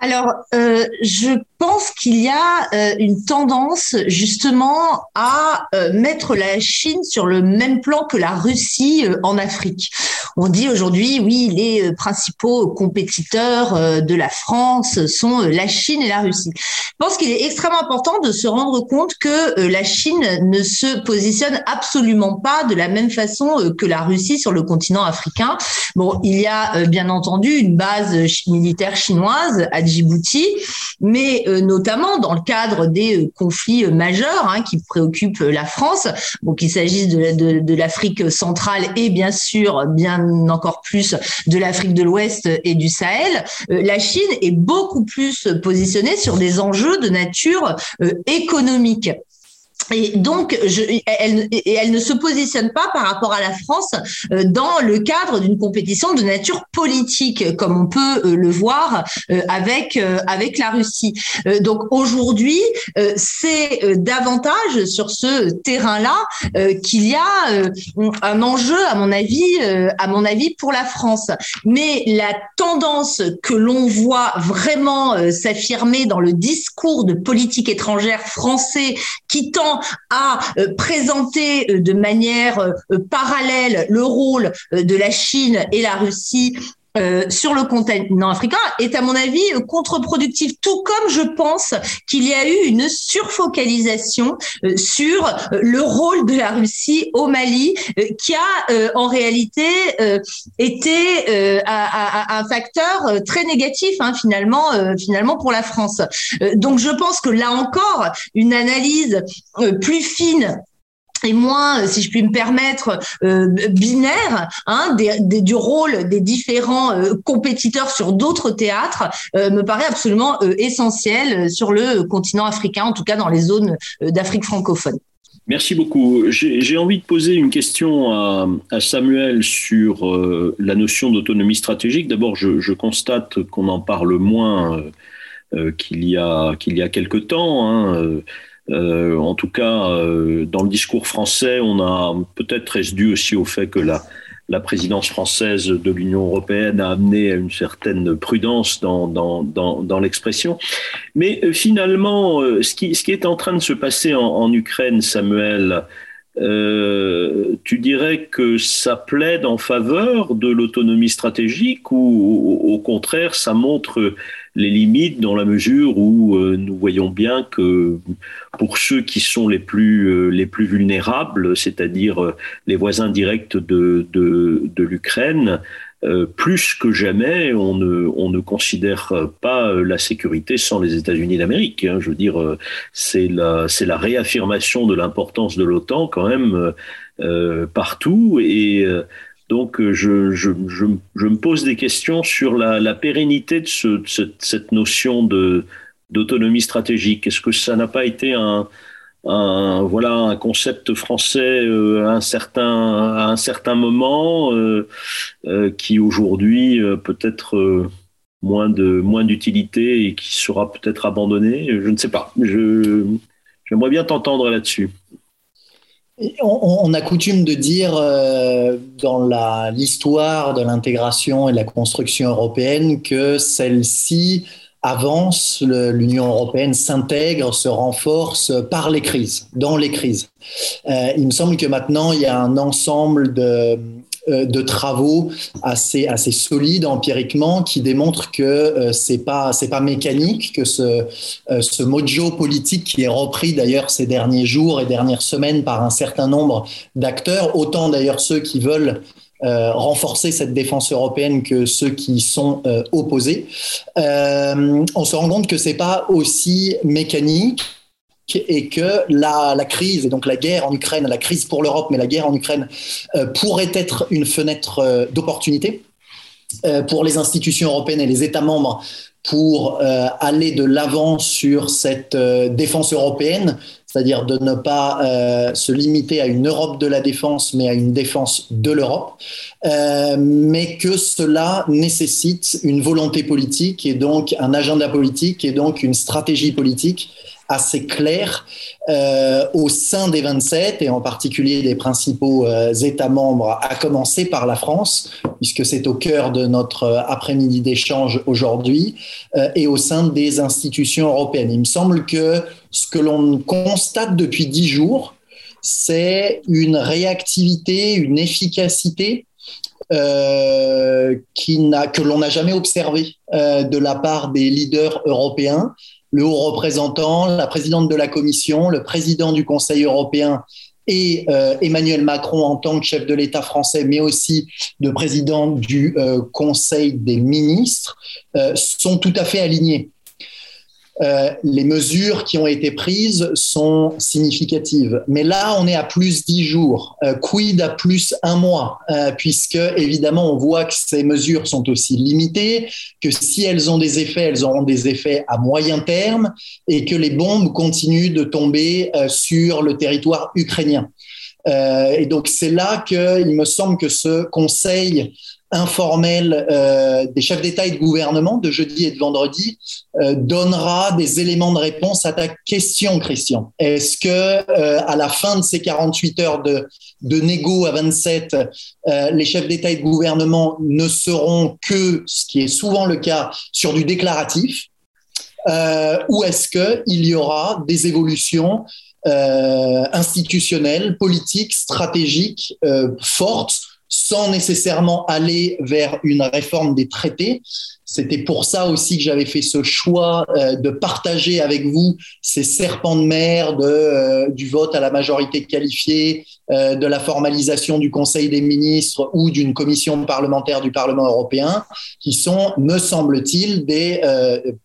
Alors, euh, je pense qu'il y a euh, une tendance justement à euh, mettre la Chine sur le même plan que la Russie en Afrique. On dit aujourd'hui, oui, les principaux compétiteurs de la France sont la Chine et la Russie. Je pense qu'il est extrêmement important de se rendre compte que la Chine ne se positionne absolument pas de la même façon que la Russie sur le continent africain. Bon, il y a bien entendu une base militaire chinoise à Djibouti, mais euh, notamment dans le cadre des euh, conflits euh, majeurs hein, qui préoccupent la France, qu'il s'agisse de, l'Afrique centrale et bien sûr, bien encore plus de l'Afrique de l'Ouest et du Sahel, la Chine est beaucoup plus positionnée sur des enjeux de nature économique. Et donc, je, elle, elle, ne se positionne pas par rapport à la France euh, dans le cadre d'une compétition de nature politique, comme on peut euh, le voir euh, avec avec la Russie. donc aujourd'hui, c'est davantage sur ce terrain-là qu'il y a un enjeu, à mon avis, à mon avis, pour la France. Mais la tendance que l'on voit vraiment s'affirmer dans le discours de politique étrangère français qui tend à euh, présenter euh, de manière euh, parallèle le rôle de la Chine et la Russie euh, sur le continent africain est à mon avis contre-productif, tout comme je pense qu'il y a eu une surfocalisation euh, sur euh, le rôle de la Russie au Mali, qui a en réalité été un facteur très négatif hein, finalement, finalement pour la France. donc je pense que là encore, une analyse plus fine et moins, si je puis me permettre, euh, binaire hein, du rôle des différents euh, compétiteurs sur d'autres théâtres euh, me paraît absolument essentiel sur le continent africain, en tout cas dans les zones d'Afrique francophone. Merci beaucoup. J'ai envie de poser une question à, Samuel sur la notion d'autonomie stratégique. D'abord, je, constate qu'on en parle moins qu'il y a qu'il quelque temps. Hein, euh, en tout cas, euh, dans le discours français, on a peut-être est dû aussi au fait que la, présidence française de l'Union européenne a amené à une certaine prudence dans, l'expression. Mais euh, finalement, ce qui, est en train de se passer en, Ukraine, Samuel, tu dirais que ça plaide en faveur de l'autonomie stratégique ou au contraire ça montre les limites dans la mesure où nous voyons bien que pour ceux qui sont les plus les plus vulnérables, c'est-à-dire les voisins directs de de, de l'Ukraine, euh, plus que jamais, on ne, on ne considère pas la sécurité sans les États-Unis d'Amérique. Hein. Je veux dire, euh, c'est la, c'est la réaffirmation de l'importance de l'OTAN quand même euh, partout. Et donc, je, je, je, je, me pose des questions sur la, la pérennité de, ce, de cette notion de, d'autonomie stratégique. Est-ce que ça n'a pas été un, un, voilà, un concept français euh, à, un certain, à un certain moment euh, euh, qui aujourd'hui peut-être moins de moins d'utilité et qui sera peut-être abandonné? Je ne sais pas. J'aimerais bien t'entendre là-dessus. On, a coutume de dire dans la, l'histoire de l'intégration et de la construction européenne que celle-ci avance, l'Union européenne s'intègre, se renforce par les crises, dans les crises. Euh, il me semble que maintenant, il y a un ensemble de, euh, de travaux assez, assez solides empiriquement qui démontrent que euh, c'est pas pas mécanique que ce, ce mojo politique qui est repris d'ailleurs ces derniers jours et dernières semaines par un certain nombre d'acteurs autant d'ailleurs ceux qui veulent euh, renforcer cette défense européenne que ceux qui sont euh, opposés. Euh, on se rend compte que c'est pas aussi mécanique et que la, crise, et donc la guerre en Ukraine, la crise pour l'Europe, mais la guerre en Ukraine, pourrait être une fenêtre d'opportunité pour les institutions européennes et les États membres pour aller de l'avant sur cette défense européenne c'est-à-dire de ne pas euh, se limiter à une Europe de la défense, mais à une défense de l'Europe, euh, mais que cela nécessite une volonté politique et donc un agenda politique et donc une stratégie politique assez claire euh, au sein des 27 et en particulier des principaux euh, États membres, à commencer par la France, puisque c'est au cœur de notre après-midi d'échange aujourd'hui, euh, et au sein des institutions européennes. Il me semble que ce que l'on constate depuis dix jours, c'est une réactivité, une efficacité euh, qui que l'on n'a jamais observé euh, de la part des leaders européens le haut représentant, la présidente de la Commission, le président du Conseil européen et euh, Emmanuel Macron en tant que chef de l'État français, mais aussi le président du euh, Conseil des ministres, euh, sont tout à fait alignés. Euh, les mesures qui ont été prises sont significatives. Mais là, on est à plus dix jours. Euh, quid à plus un mois? Euh, Puisque, évidemment, on voit que ces mesures sont aussi limitées, que si elles ont des effets, elles auront des effets à moyen terme et que les bombes continuent de tomber sur le territoire ukrainien. et donc, c'est là qu'il me semble que ce Conseil informel euh, des chefs d'État et de gouvernement de jeudi et de vendredi euh, donnera des éléments de réponse à ta question, Christian. Est-ce que euh, à la fin de ces 48 heures de, de négo à 27, euh, les chefs d'État et de gouvernement ne seront que, ce qui est souvent le cas, sur du déclaratif, euh, ou est-ce qu'il y aura des évolutions institutionnelles, politiques, stratégiques fortes sans nécessairement aller vers une réforme des traités. C'était pour ça aussi que j'avais fait ce choix euh, de partager avec vous ces serpents de mer euh, du vote à la majorité qualifiée, euh, de la formalisation du Conseil des ministres ou d'une commission parlementaire du Parlement européen, qui sont, me semble-t-il, des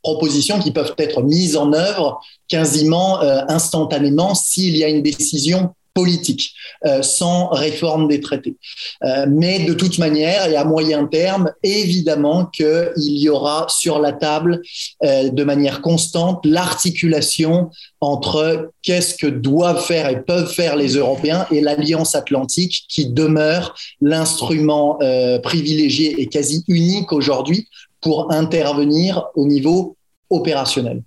propositions qui peuvent être mises en œuvre quasiment instantanément s'il y a une décision politique, euh, sans réforme des traités. Euh, mais de toute manière, et à moyen terme, évidemment qu'il y aura sur la table euh, de manière constante l'articulation entre qu'est-ce que doivent faire et peuvent faire les Européens et l'Alliance atlantique qui demeure l'instrument privilégié et quasi unique aujourd'hui pour intervenir au niveau opérationnel.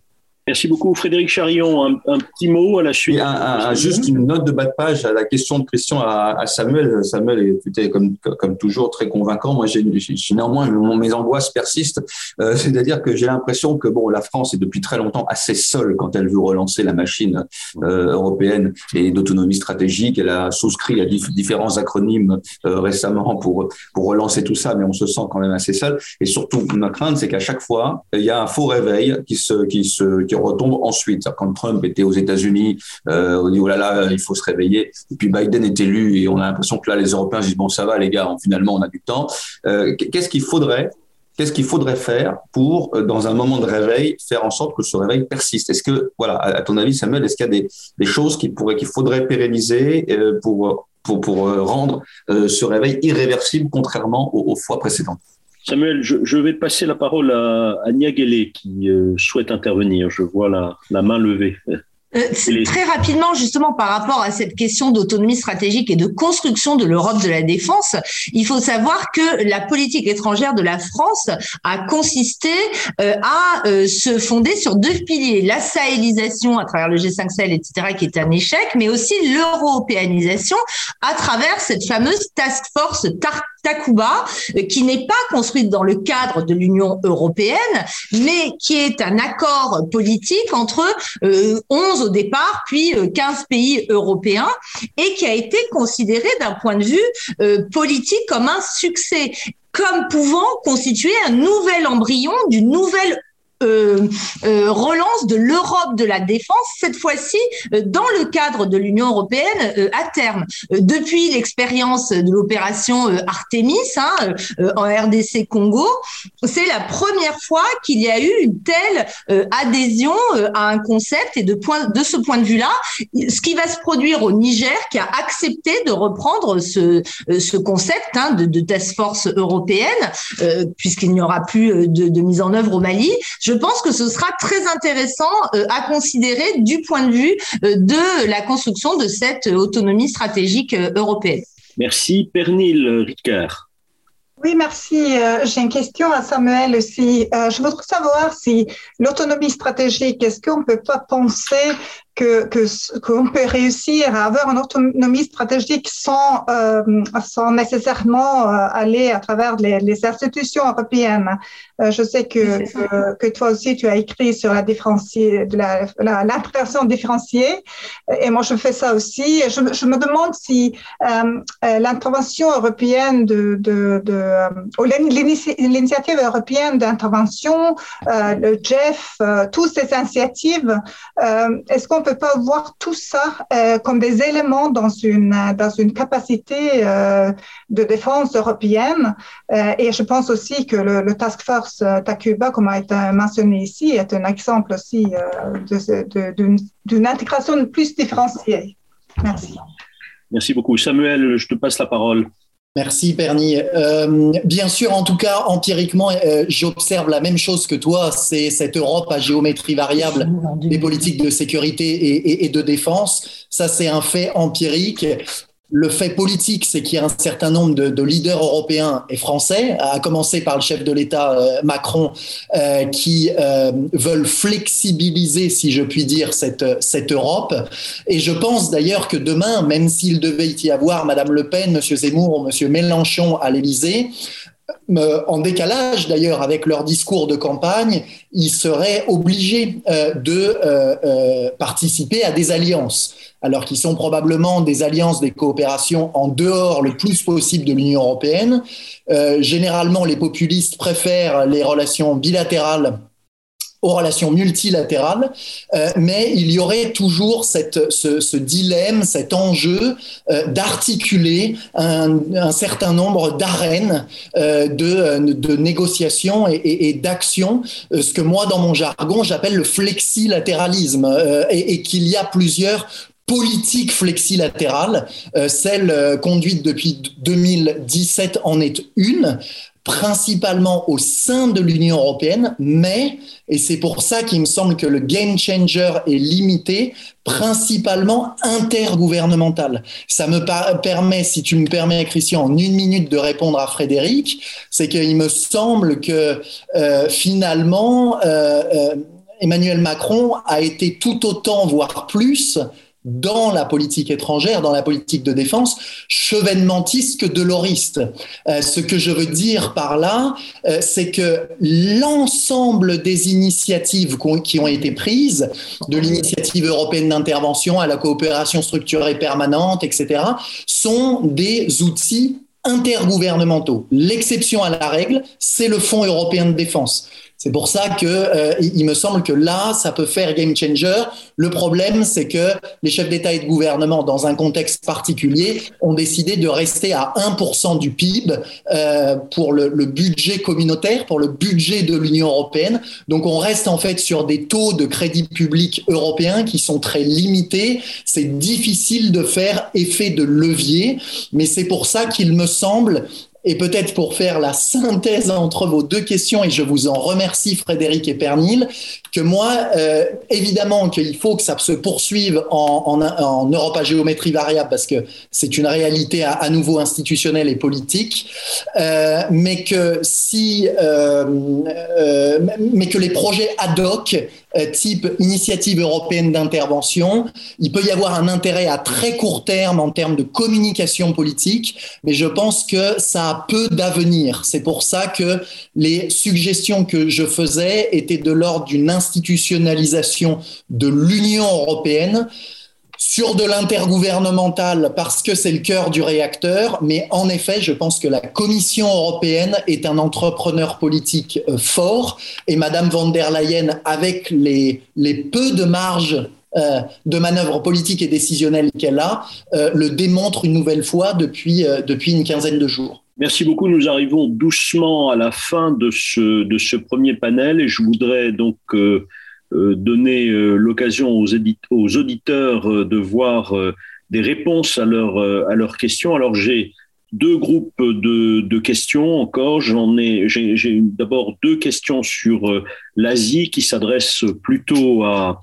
Merci beaucoup, Frédéric Charillon. Un, petit mot à la suite. juste une note de bas de page à la question de Christian à, Samuel. Samuel était comme, toujours très convaincant. Moi, j'ai néanmoins mes angoisses persistent. Euh, c'est-à-dire que j'ai l'impression que bon, la France est depuis très longtemps assez seule quand elle veut relancer la machine euh, européenne et d'autonomie stratégique. Elle a souscrit à différents acronymes euh, récemment pour relancer tout ça, mais on se sent quand même assez seul. Et surtout, ma crainte, c'est qu'à chaque fois, il y a un faux réveil qui se qui se retombe ensuite. Quand Trump était aux États-Unis, euh, on dit oh là là, il faut se réveiller. Et puis Biden est élu et on a l'impression que là, les Européens disent bon, ça va les gars, finalement, on a du temps. Euh, qu'est-ce qu'il faudrait Qu'est-ce qu'il faudrait faire pour, euh, dans un moment de réveil, faire en sorte que ce réveil persiste? Est-ce que, voilà, à ton avis, Samuel, est-ce qu'il y a des, des choses qui pourraient, qu'il faudrait pérenniser pour, pour, pour rendre ce réveil irréversible, contrairement aux fois précédentes Samuel, je, vais passer la parole à, à qui euh, souhaite intervenir. Je vois la, la main levée. Euh, très rapidement, justement, par rapport à cette question d'autonomie stratégique et de construction de l'Europe de la défense, il faut savoir que la politique étrangère de la France a consisté euh, à euh, se fonder sur deux piliers la sahélisation à travers le G5 Sahel, etc., qui est un échec, mais aussi l'européanisation à travers cette fameuse task force Takuba, qui n'est pas construite dans le cadre de l'Union européenne, mais qui est un accord politique entre 11 au départ, puis 15 euh, pays européens, et qui a été considéré d'un point de vue euh, politique comme un succès comme pouvant constituer un nouvel embryon d'une nouvelle euh, euh, relance de l'Europe de la défense, cette fois-ci euh, dans le cadre de l'Union européenne euh, à terme. depuis l'expérience de l'opération Artemis hein, en RDC Congo, c'est la première fois qu'il y a eu une telle adhésion à un concept et de, point, de ce point de vue-là, ce qui va se produire au Niger, qui a accepté de reprendre ce, ce concept hein, de, de task force européenne, puisqu'il n'y aura plus de, mise en œuvre au Mali pense que ce sera très intéressant euh, à considérer du point de vue euh, de la construction de cette autonomie stratégique euh, européenne. Merci. Pernil Ricard. Oui, merci. J'ai une question à Samuel aussi. Je voudrais savoir si l'autonomie stratégique, est-ce qu'on ne peut pas penser que qu'on peut réussir à avoir une autonomie stratégique sans euh, sans nécessairement euh, aller à travers les, les institutions européennes. Euh, je sais que, que, que toi aussi tu as écrit sur la différencier de la l'intégration différenciée et moi je fais ça aussi. Je, je me demande si l'intervention européenne de de, de l'initiative européenne d'intervention, le JEF, toutes ces initiatives, est-ce qu'on peut pas voir tout ça euh, comme des éléments dans une, dans une capacité euh, de défense européenne. Euh, et je pense aussi que le, Task Force Takuba, comme a été mentionné ici, est un exemple aussi d'une intégration plus différenciée. Merci. Merci beaucoup. Samuel, je te passe la parole. Merci Perny. Euh, bien sûr, en tout cas, empiriquement, euh, j'observe la même chose que toi, c'est cette Europe à géométrie variable des politiques de sécurité et de défense. Ça, c'est un fait empirique. Le fait politique, c'est qu'il y a un certain nombre de, leaders européens et français, à commencer par le chef de l'État euh, Macron, euh, qui euh, veulent flexibiliser, si je puis dire, cette, Europe. Et je pense d'ailleurs que demain, même s'il devait y avoir Madame Le Pen, Monsieur Zemmour ou Monsieur Mélenchon à l'Élysée, en décalage d'ailleurs avec leur discours de campagne, ils seraient obligés de participer à des alliances alors qu'ils sont probablement des alliances, des coopérations en dehors le plus possible de l'Union européenne. Euh, généralement, les populistes préfèrent les relations bilatérales aux relations multilatérales, euh, mais il y aurait toujours cette, ce, dilemme, cet enjeu euh, d'articuler un, certain nombre d'arènes de, de négociations et, d'actions, ce que moi, dans mon jargon, j'appelle le flexilatéralisme, et, et qu'il y a plusieurs politique flexilatérale, euh, celle euh, conduite depuis 2017 en est une, principalement au sein de l'Union européenne, mais, et c'est pour ça qu'il me semble que le game changer est limité, principalement intergouvernemental. Ça me permet, si tu me permets, Christian, en une minute de répondre à Frédéric, c'est qu'il me semble que euh, finalement, Emmanuel Macron a été tout autant, voire plus, dans la politique étrangère, dans la politique de défense, chevènementiste que. Euh, ce que je veux dire par là, euh, c'est que l'ensemble des initiatives qui ont été prises, de l'initiative européenne d'intervention à la coopération structurée permanente, etc., sont des outils intergouvernementaux. L'exception à la règle, c'est le Fonds européen de défense. C'est pour ça que euh, il me semble que là, ça peut faire game changer. Le problème, c'est que les chefs d'État et de gouvernement, dans un contexte particulier, ont décidé de rester à 1% du PIB euh, pour le, le, budget communautaire, pour le budget de l'Union européenne. Donc, on reste en fait sur des taux de crédit public européens qui sont très limités. C'est difficile de faire effet de levier, mais c'est pour ça qu'il me semble et peut-être pour faire la synthèse entre vos deux questions, et je vous en remercie Frédéric et Pernil, que moi, euh, évidemment qu'il faut que ça se poursuive en, Europe à géométrie variable, parce que c'est une réalité à, nouveau institutionnelle et politique, euh, mais que si, euh, mais que les projets ad hoc type initiative européenne d'intervention. Il peut y avoir un intérêt à très court terme en termes de communication politique, mais je pense que ça a peu d'avenir. C'est pour ça que les suggestions que je faisais étaient de l'ordre d'une institutionnalisation de l'Union européenne sur de l'intergouvernemental parce que c'est le cœur du réacteur, mais en effet, je pense que la Commission européenne est un entrepreneur politique euh, fort et Madame von der Leyen, avec les, peu de marge euh, de manœuvre politique et décisionnelle qu'elle a, euh, le démontre une nouvelle fois depuis une quinzaine de jours. Merci beaucoup. Nous arrivons doucement à la fin de ce, premier panel et je voudrais donc euh, donner euh, l'occasion aux, auditeurs euh, de voir des réponses à, leur, à leurs questions. Alors j'ai deux groupes de, de questions encore. J'en ai, j'ai d'abord deux questions sur l'Asie qui s'adressent plutôt à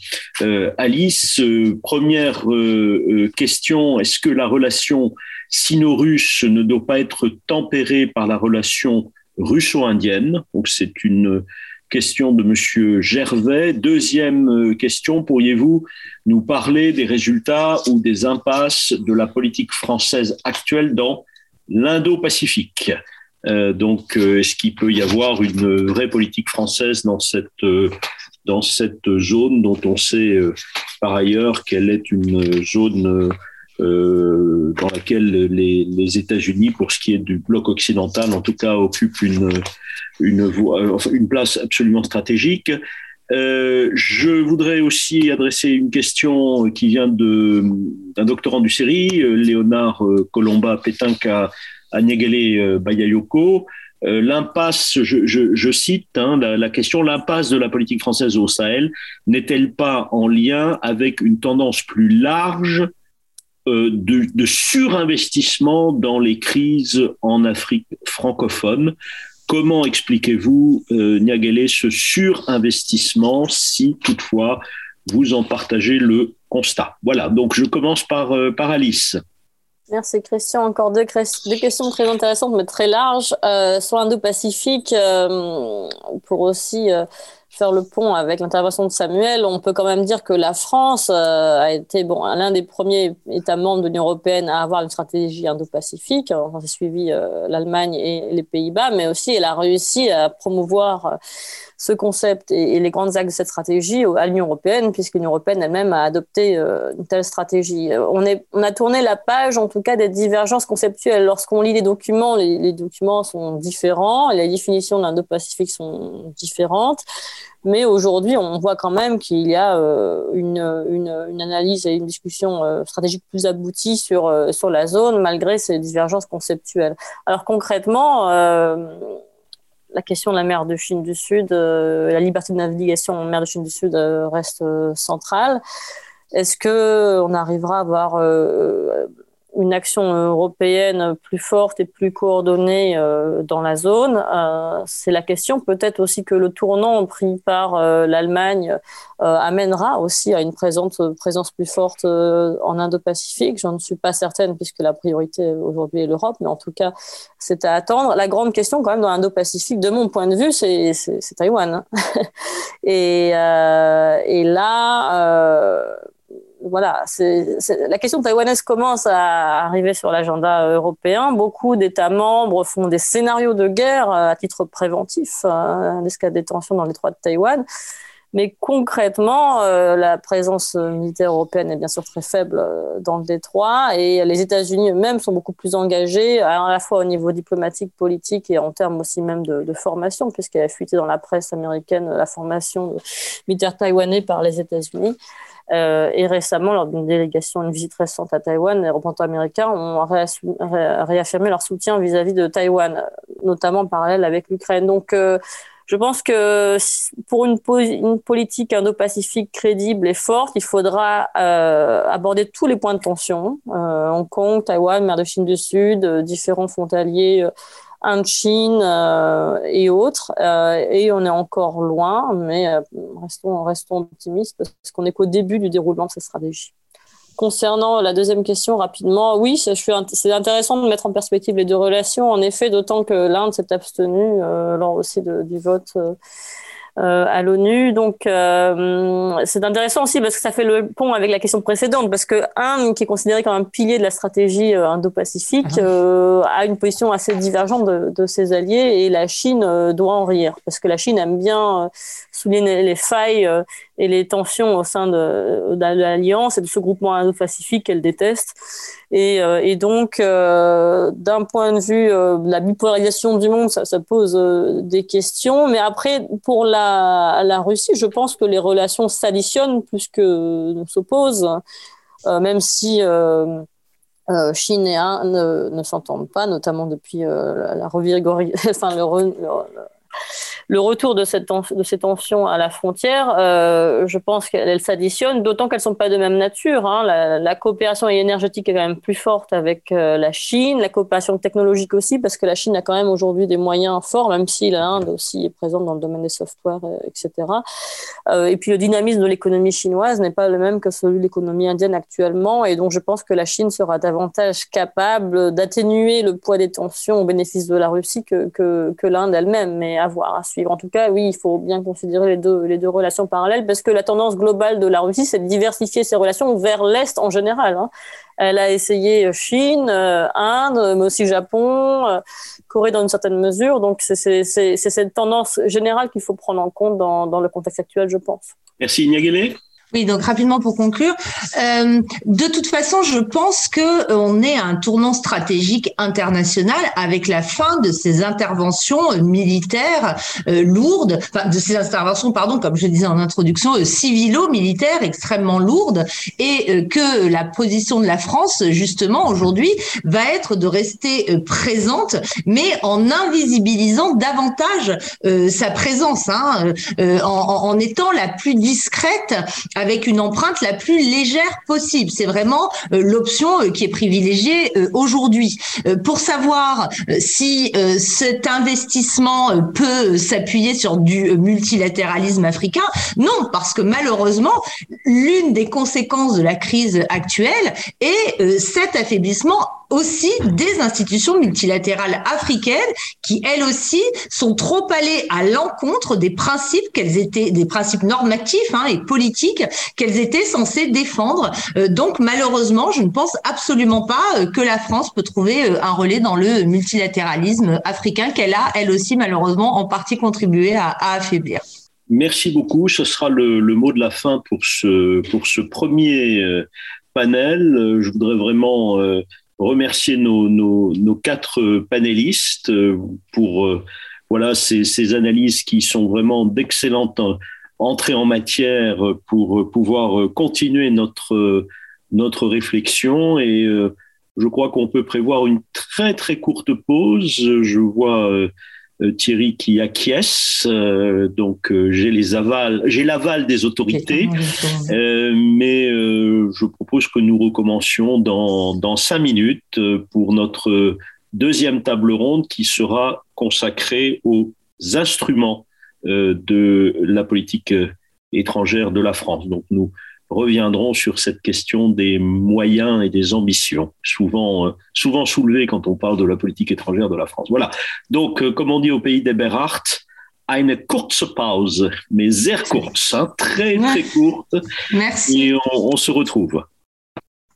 Alice. première question est-ce que la relation sino-russe ne doit pas être tempérée par la relation russo-indienne Donc c'est une Question de Monsieur Gervais. Deuxième euh, question, pourriez-vous nous parler des résultats ou des impasses de la politique française actuelle dans l'Indo-Pacifique? Euh, Donc, euh, est-ce qu'il peut y avoir une vraie politique française dans cette, dans cette zone dont on sait par ailleurs qu'elle est une zone euh, dans laquelle les, États-Unis, pour ce qui est du bloc occidental, en tout cas, occupent une, une place absolument stratégique. Euh, je voudrais aussi adresser une question qui vient d'un doctorant du série, Léonard Colomba Petanka Anyagale Bayayoko. Euh, l'impasse, je, cite hein, la, question, l'impasse de la politique française au Sahel n'est-elle pas en lien avec une tendance plus large euh, de, de, surinvestissement dans les crises en Afrique francophone. Comment expliquez-vous, euh, Niagale, ce surinvestissement si toutefois vous en partagez le constat? Voilà, donc je commence par, euh, par Alice. Merci Christian. Encore deux, questions très intéressantes mais très larges. Euh, sur l'Indo-Pacifique, euh, pour aussi euh, faire le pont avec l'intervention de Samuel, on peut quand même dire que la France euh, a été bon, l'un des premiers États membres de l'Union européenne à avoir une stratégie indo-pacifique. On a suivi euh, l'Allemagne et les Pays-Bas, mais aussi elle a réussi à promouvoir euh, ce concept et, les grandes axes de cette stratégie à l'Union européenne, puisque l'Union européenne elle-même a adopté une telle stratégie. On, est, on a tourné la page, en tout cas, des divergences conceptuelles. Lorsqu'on lit les documents, les, documents sont différents, les définitions de l'Indo-Pacifique sont différentes. Mais aujourd'hui, on voit quand même qu'il y a euh, une, analyse et une discussion euh, stratégique plus aboutie euh, sur la zone, malgré ces divergences conceptuelles. Alors concrètement, la question de la mer de Chine du Sud, la liberté de navigation en mer de Chine du Sud reste centrale. Est-ce que on arrivera à avoir une action européenne plus forte et plus coordonnée euh, dans la zone. Euh, c'est la question peut-être aussi que le tournant pris par l'Allemagne amènera aussi à une présence, plus forte en Indo-Pacifique. Je ne suis pas certaine puisque la priorité aujourd'hui est l'Europe, mais en tout cas, c'est à attendre. La grande question quand même dans l'Indo-Pacifique, de mon point de vue, c'est Taïwan. et là, voilà, la question taïwanaise commence à arriver sur l'agenda européen. Beaucoup d'États membres font des scénarios de guerre euh, à titre préventif, hein, l'escalade des tensions dans l'étroit de Taïwan. Mais concrètement, euh, la présence militaire européenne est bien sûr très faible euh, dans le détroit et les États-Unis eux-mêmes sont beaucoup plus engagés à la fois au niveau diplomatique, politique et en termes aussi même de, de formation, puisqu'il a fuité dans la presse américaine la formation militaire taïwanais par les États-Unis. Euh, et récemment, lors d'une délégation, une visite récente à Taïwan, les représentants américains ont réaffirmé leur soutien vis-à-vis de Taïwan, notamment en parallèle avec l'Ukraine. Donc, euh, je pense que pour une, politique indo-pacifique crédible et forte, il faudra euh, aborder tous les points de tension. Hong Kong, Taïwan, mer de Chine du Sud, différents frontaliers Chine euh, et autres. Euh, et on est encore loin, mais euh, restons, optimistes parce qu'on est qu'au début du déroulement de cette stratégie. Concernant la deuxième question, rapidement, oui, c'est intéressant de mettre en perspective les deux relations. En effet, d'autant que l'Inde s'est abstenue lors aussi du vote euh, à l'ONU. Donc, euh, c'est intéressant aussi parce que ça fait le pont avec la question précédente, parce que un qui est considéré comme un pilier de la stratégie euh, indo-pacifique uh-huh. a une position assez divergente de, de, ses alliés et la Chine doit en rire, parce que la Chine aime bien souligner les failles et les tensions au sein de, l'Alliance et de ce groupement indo-pacifique qu'elle déteste. Et, euh, donc, euh, d'un point de vue euh, de la bipolarisation du monde, ça, pose des questions. Mais après, pour la, la Russie, je pense que les relations s'additionnent plus que s'opposent, même si Chine et Inde ne, s'entendent pas, notamment depuis la, la le retour de, cette, de ces tensions à la frontière, euh, je pense qu'elles s'additionnent, d'autant qu'elles ne sont pas de même nature. Hein. La, coopération énergétique est quand même plus forte avec euh, la Chine, la coopération technologique aussi, parce que la Chine a quand même aujourd'hui des moyens forts, même si l'Inde aussi est présente dans le domaine des softwares, euh, etc. Et puis le dynamisme de l'économie chinoise n'est pas le même que celui de l'économie indienne actuellement, et donc je pense que la Chine sera davantage capable d'atténuer le poids des tensions au bénéfice de la Russie que, que, l'Inde elle-même, mais à voir, à en tout cas, oui, il faut bien considérer les deux, relations parallèles parce que la tendance globale de la Russie, c'est de diversifier ses relations vers l'Est en général. Hein. Elle a essayé Chine, euh, Inde, mais aussi Japon, euh, Corée dans une certaine mesure. Donc, c'est cette tendance générale qu'il faut prendre en compte dans, le contexte actuel, je pense. Merci, Niagele. Oui, donc rapidement pour conclure, euh, de toute façon, je pense que euh, on est à un tournant stratégique international avec la fin de ces interventions euh, militaires euh, lourdes, enfin de ces interventions, pardon, comme je disais en introduction, civilo-militaires extrêmement lourdes, et que la position de la France, justement, aujourd'hui, va être de rester présente, mais en invisibilisant davantage sa présence, hein, en, en, étant la plus discrète une empreinte la plus légère possible. C'est vraiment euh, l'option euh, qui est privilégiée euh, aujourd'hui. pour savoir si cet investissement peut s'appuyer sur du multilatéralisme africain, non, parce que malheureusement, l'une des conséquences de la crise actuelle est cet affaiblissement aussi des institutions multilatérales africaines qui, elles aussi, sont trop allées à l'encontre des principes qu'elles étaient, des principes normatifs hein, et politiques qu'elles étaient censées défendre. Euh, donc, malheureusement, je ne pense absolument pas euh, que la France peut trouver euh, un relais dans le multilatéralisme africain qu'elle a, elle aussi, malheureusement, en partie contribué à, affaiblir. Merci beaucoup. Ce sera le, le, mot de la fin pour ce, pour ce premier panel. Je voudrais vraiment remercier nos, quatre panélistes pour voilà ces, analyses qui sont vraiment d'excellentes entrer en matière pour pouvoir continuer notre, notre réflexion et euh, je crois qu'on peut prévoir une très très courte pause. Je vois euh, Thierry qui acquiesce. donc j'ai les avals, j'ai l'aval des autorités, mais je propose que nous recommencions dans, dans cinq minutes pour notre deuxième table ronde qui sera consacrée aux instruments de la politique étrangère de la France. Donc nous reviendrons sur cette question des moyens et des ambitions, souvent, euh, souvent soulevées quand on parle de la politique étrangère de la France. Voilà. Donc, euh, comme on dit au pays des Berhardt, eine kurze Pause, mais sehr kurz, hein, très très courte. Merci. Et on, se retrouve.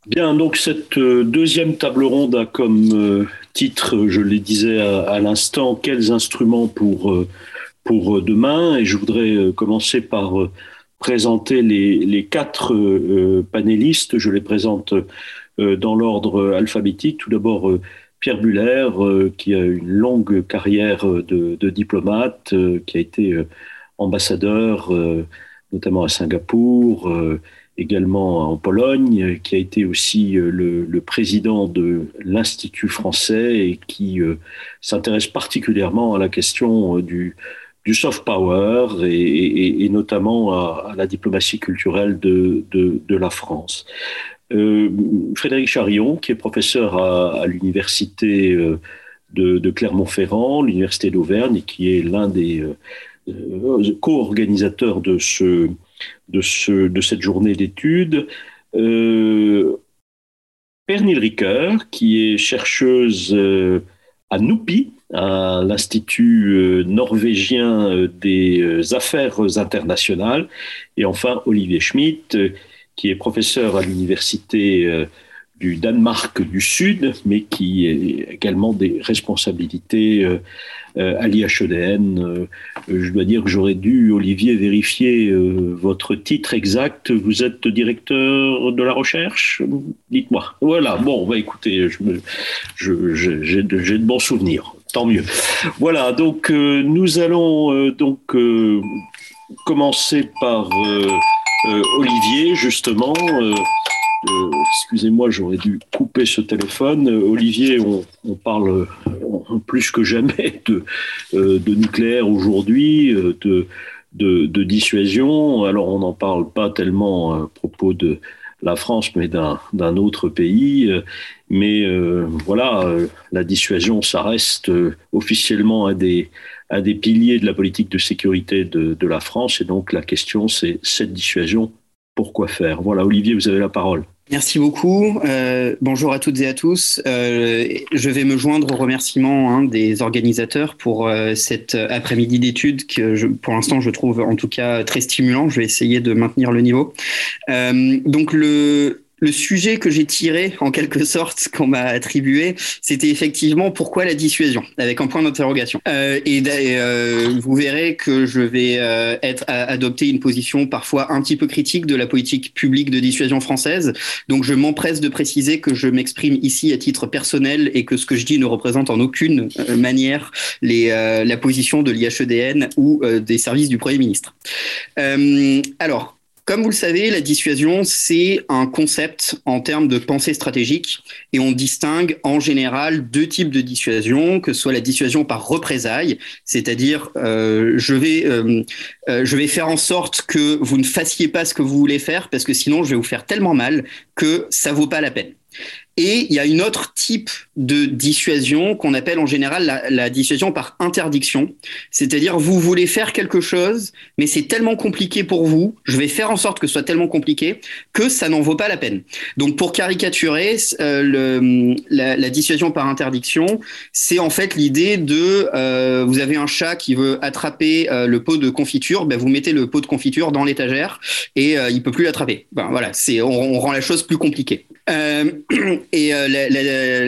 Bien, donc cette euh, deuxième table ronde a comme titre, je le disais à, l'instant, quels instruments pour, pour demain. Et je voudrais commencer par présenter les, quatre euh, panélistes. Je les présente euh, dans l'ordre alphabétique. Tout d'abord, euh, Pierre Buller, qui a une longue carrière de, diplomate, qui a été ambassadeur, notamment à Singapour, également en Pologne, qui a été aussi le président de l'Institut français et qui s'intéresse particulièrement à la question du, du soft power et, notamment à, la diplomatie culturelle de, la France. Euh, Frédéric Charillon, qui est professeur à, l'université euh, de, Clermont-Ferrand, l'université d'Auvergne, et qui est l'un des euh, co-organisateurs de, ce, de, ce, de cette journée d'études. Pernille Ricoeur, qui est chercheuse à Noupi, à l'Institut euh, norvégien euh, des euh, affaires internationales, et enfin Olivier Schmitt, qui est professeur à l'Université du Danemark du Sud, mais qui a également des responsabilités à l'IHEDN. Je dois dire que j'aurais dû, Olivier, vérifier votre titre exact. Vous êtes directeur de la recherche? Dites-moi. Voilà, bon, va écouter, j'ai de bons souvenirs tant mieux. Voilà, donc euh, nous allons euh, donc euh, commencer par Olivier, justement. Excusez-moi, j'aurais dû couper ce téléphone. Olivier, on, parle plus que jamais de, nucléaire aujourd'hui, de, dissuasion. Alors, on n'en parle pas tellement à propos de la France, mais d'un autre pays. Mais euh, voilà, euh, la dissuasion, ça reste euh, officiellement un des, piliers de la politique de sécurité de la France. Et donc la question, c'est cette dissuasion, pourquoi faire? Voilà, Olivier, vous avez la parole. Merci beaucoup. Euh, bonjour à toutes et à tous. Euh, je vais me joindre aux remerciements hein, des organisateurs pour euh, cet après-midi d'études que, pour l'instant, je trouve en tout cas très stimulant. Je vais essayer de maintenir le niveau. donc le le sujet que j'ai tiré, en quelque sorte, qu'on m'a attribué, c'était effectivement pourquoi la dissuasion, avec un point d'interrogation. Euh, et euh, vous verrez que je vais euh, être à, adopter une position parfois un petit peu critique de la politique publique de dissuasion française. Donc je m'empresse de préciser que je m'exprime ici à titre personnel et que ce que je dis ne représente en aucune euh, manière les, euh, la position de l'IHEDN ou des services du Premier ministre. alors, comme vous le savez, la dissuasion, c'est un concept en termes de pensée stratégique et on distingue en général deux types de dissuasion, que ce soit la dissuasion par représailles, c'est-à-dire euh, je, vais, euh, euh, je vais faire en sorte que vous ne fassiez pas ce que vous voulez faire parce que sinon je vais vous faire tellement mal que ça vaut pas la peine. Et il y a une autre type de dissuasion qu'on appelle en général la, dissuasion par interdiction. C'est-à-dire, vous voulez faire quelque chose, mais c'est tellement compliqué pour vous, je vais faire en sorte que ce soit tellement compliqué que ça n'en vaut pas la peine. Donc, pour caricaturer, euh, la, dissuasion par interdiction, c'est en fait l'idée de, euh, vous avez un chat qui veut attraper euh, le pot de confiture, ben, vous mettez le pot de confiture dans l'étagère et il peut plus l'attraper. Ben, voilà, c'est, on, rend la chose plus compliquée. Et euh,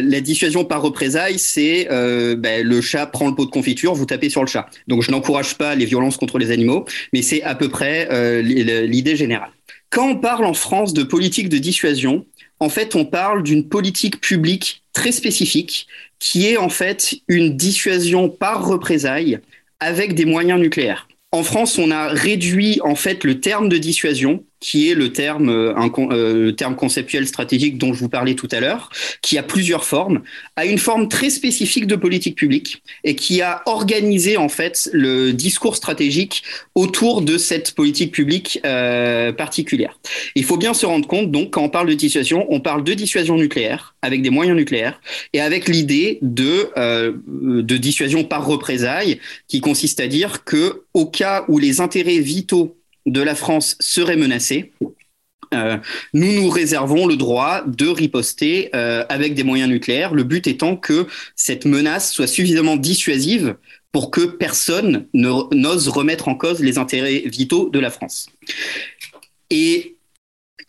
la, dissuasion par représailles, c'est euh, ben, le chat prend le pot de confiture, vous tapez sur le chat. Donc je n'encourage pas les violences contre les animaux, mais c'est à peu près euh, l'idée générale. Quand on parle en France de politique de dissuasion, en fait, on parle d'une politique publique très spécifique qui est en fait une dissuasion par représailles avec des moyens nucléaires. En France, on a réduit en fait le terme de dissuasion qui est le terme, euh, un, euh, terme conceptuel stratégique dont je vous parlais tout à l'heure, qui a plusieurs formes, a une forme très spécifique de politique publique et qui a organisé en fait le discours stratégique autour de cette politique publique euh, particulière. Il faut bien se rendre compte donc quand on parle de dissuasion, on parle de dissuasion nucléaire avec des moyens nucléaires et avec l'idée de euh, de dissuasion par représailles qui consiste à dire que au cas où les intérêts vitaux de la France serait menacée, euh, nous nous réservons le droit de riposter euh, avec des moyens nucléaires, le but étant que cette menace soit suffisamment dissuasive pour que personne n'ose remettre en cause les intérêts vitaux de la France. Et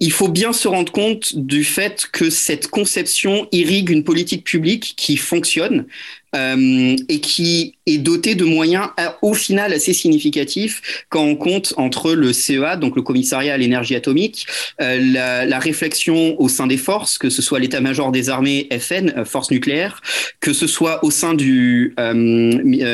il faut bien se rendre compte du fait que cette conception irrigue une politique publique qui fonctionne, euh, et qui est doté de moyens au final assez significatifs quand on compte entre le CEA, donc le commissariat à l'énergie atomique, euh, la, réflexion au sein des forces, que ce soit l'état-major des armées FN, euh, forces nucléaires, que ce soit au sein du euh,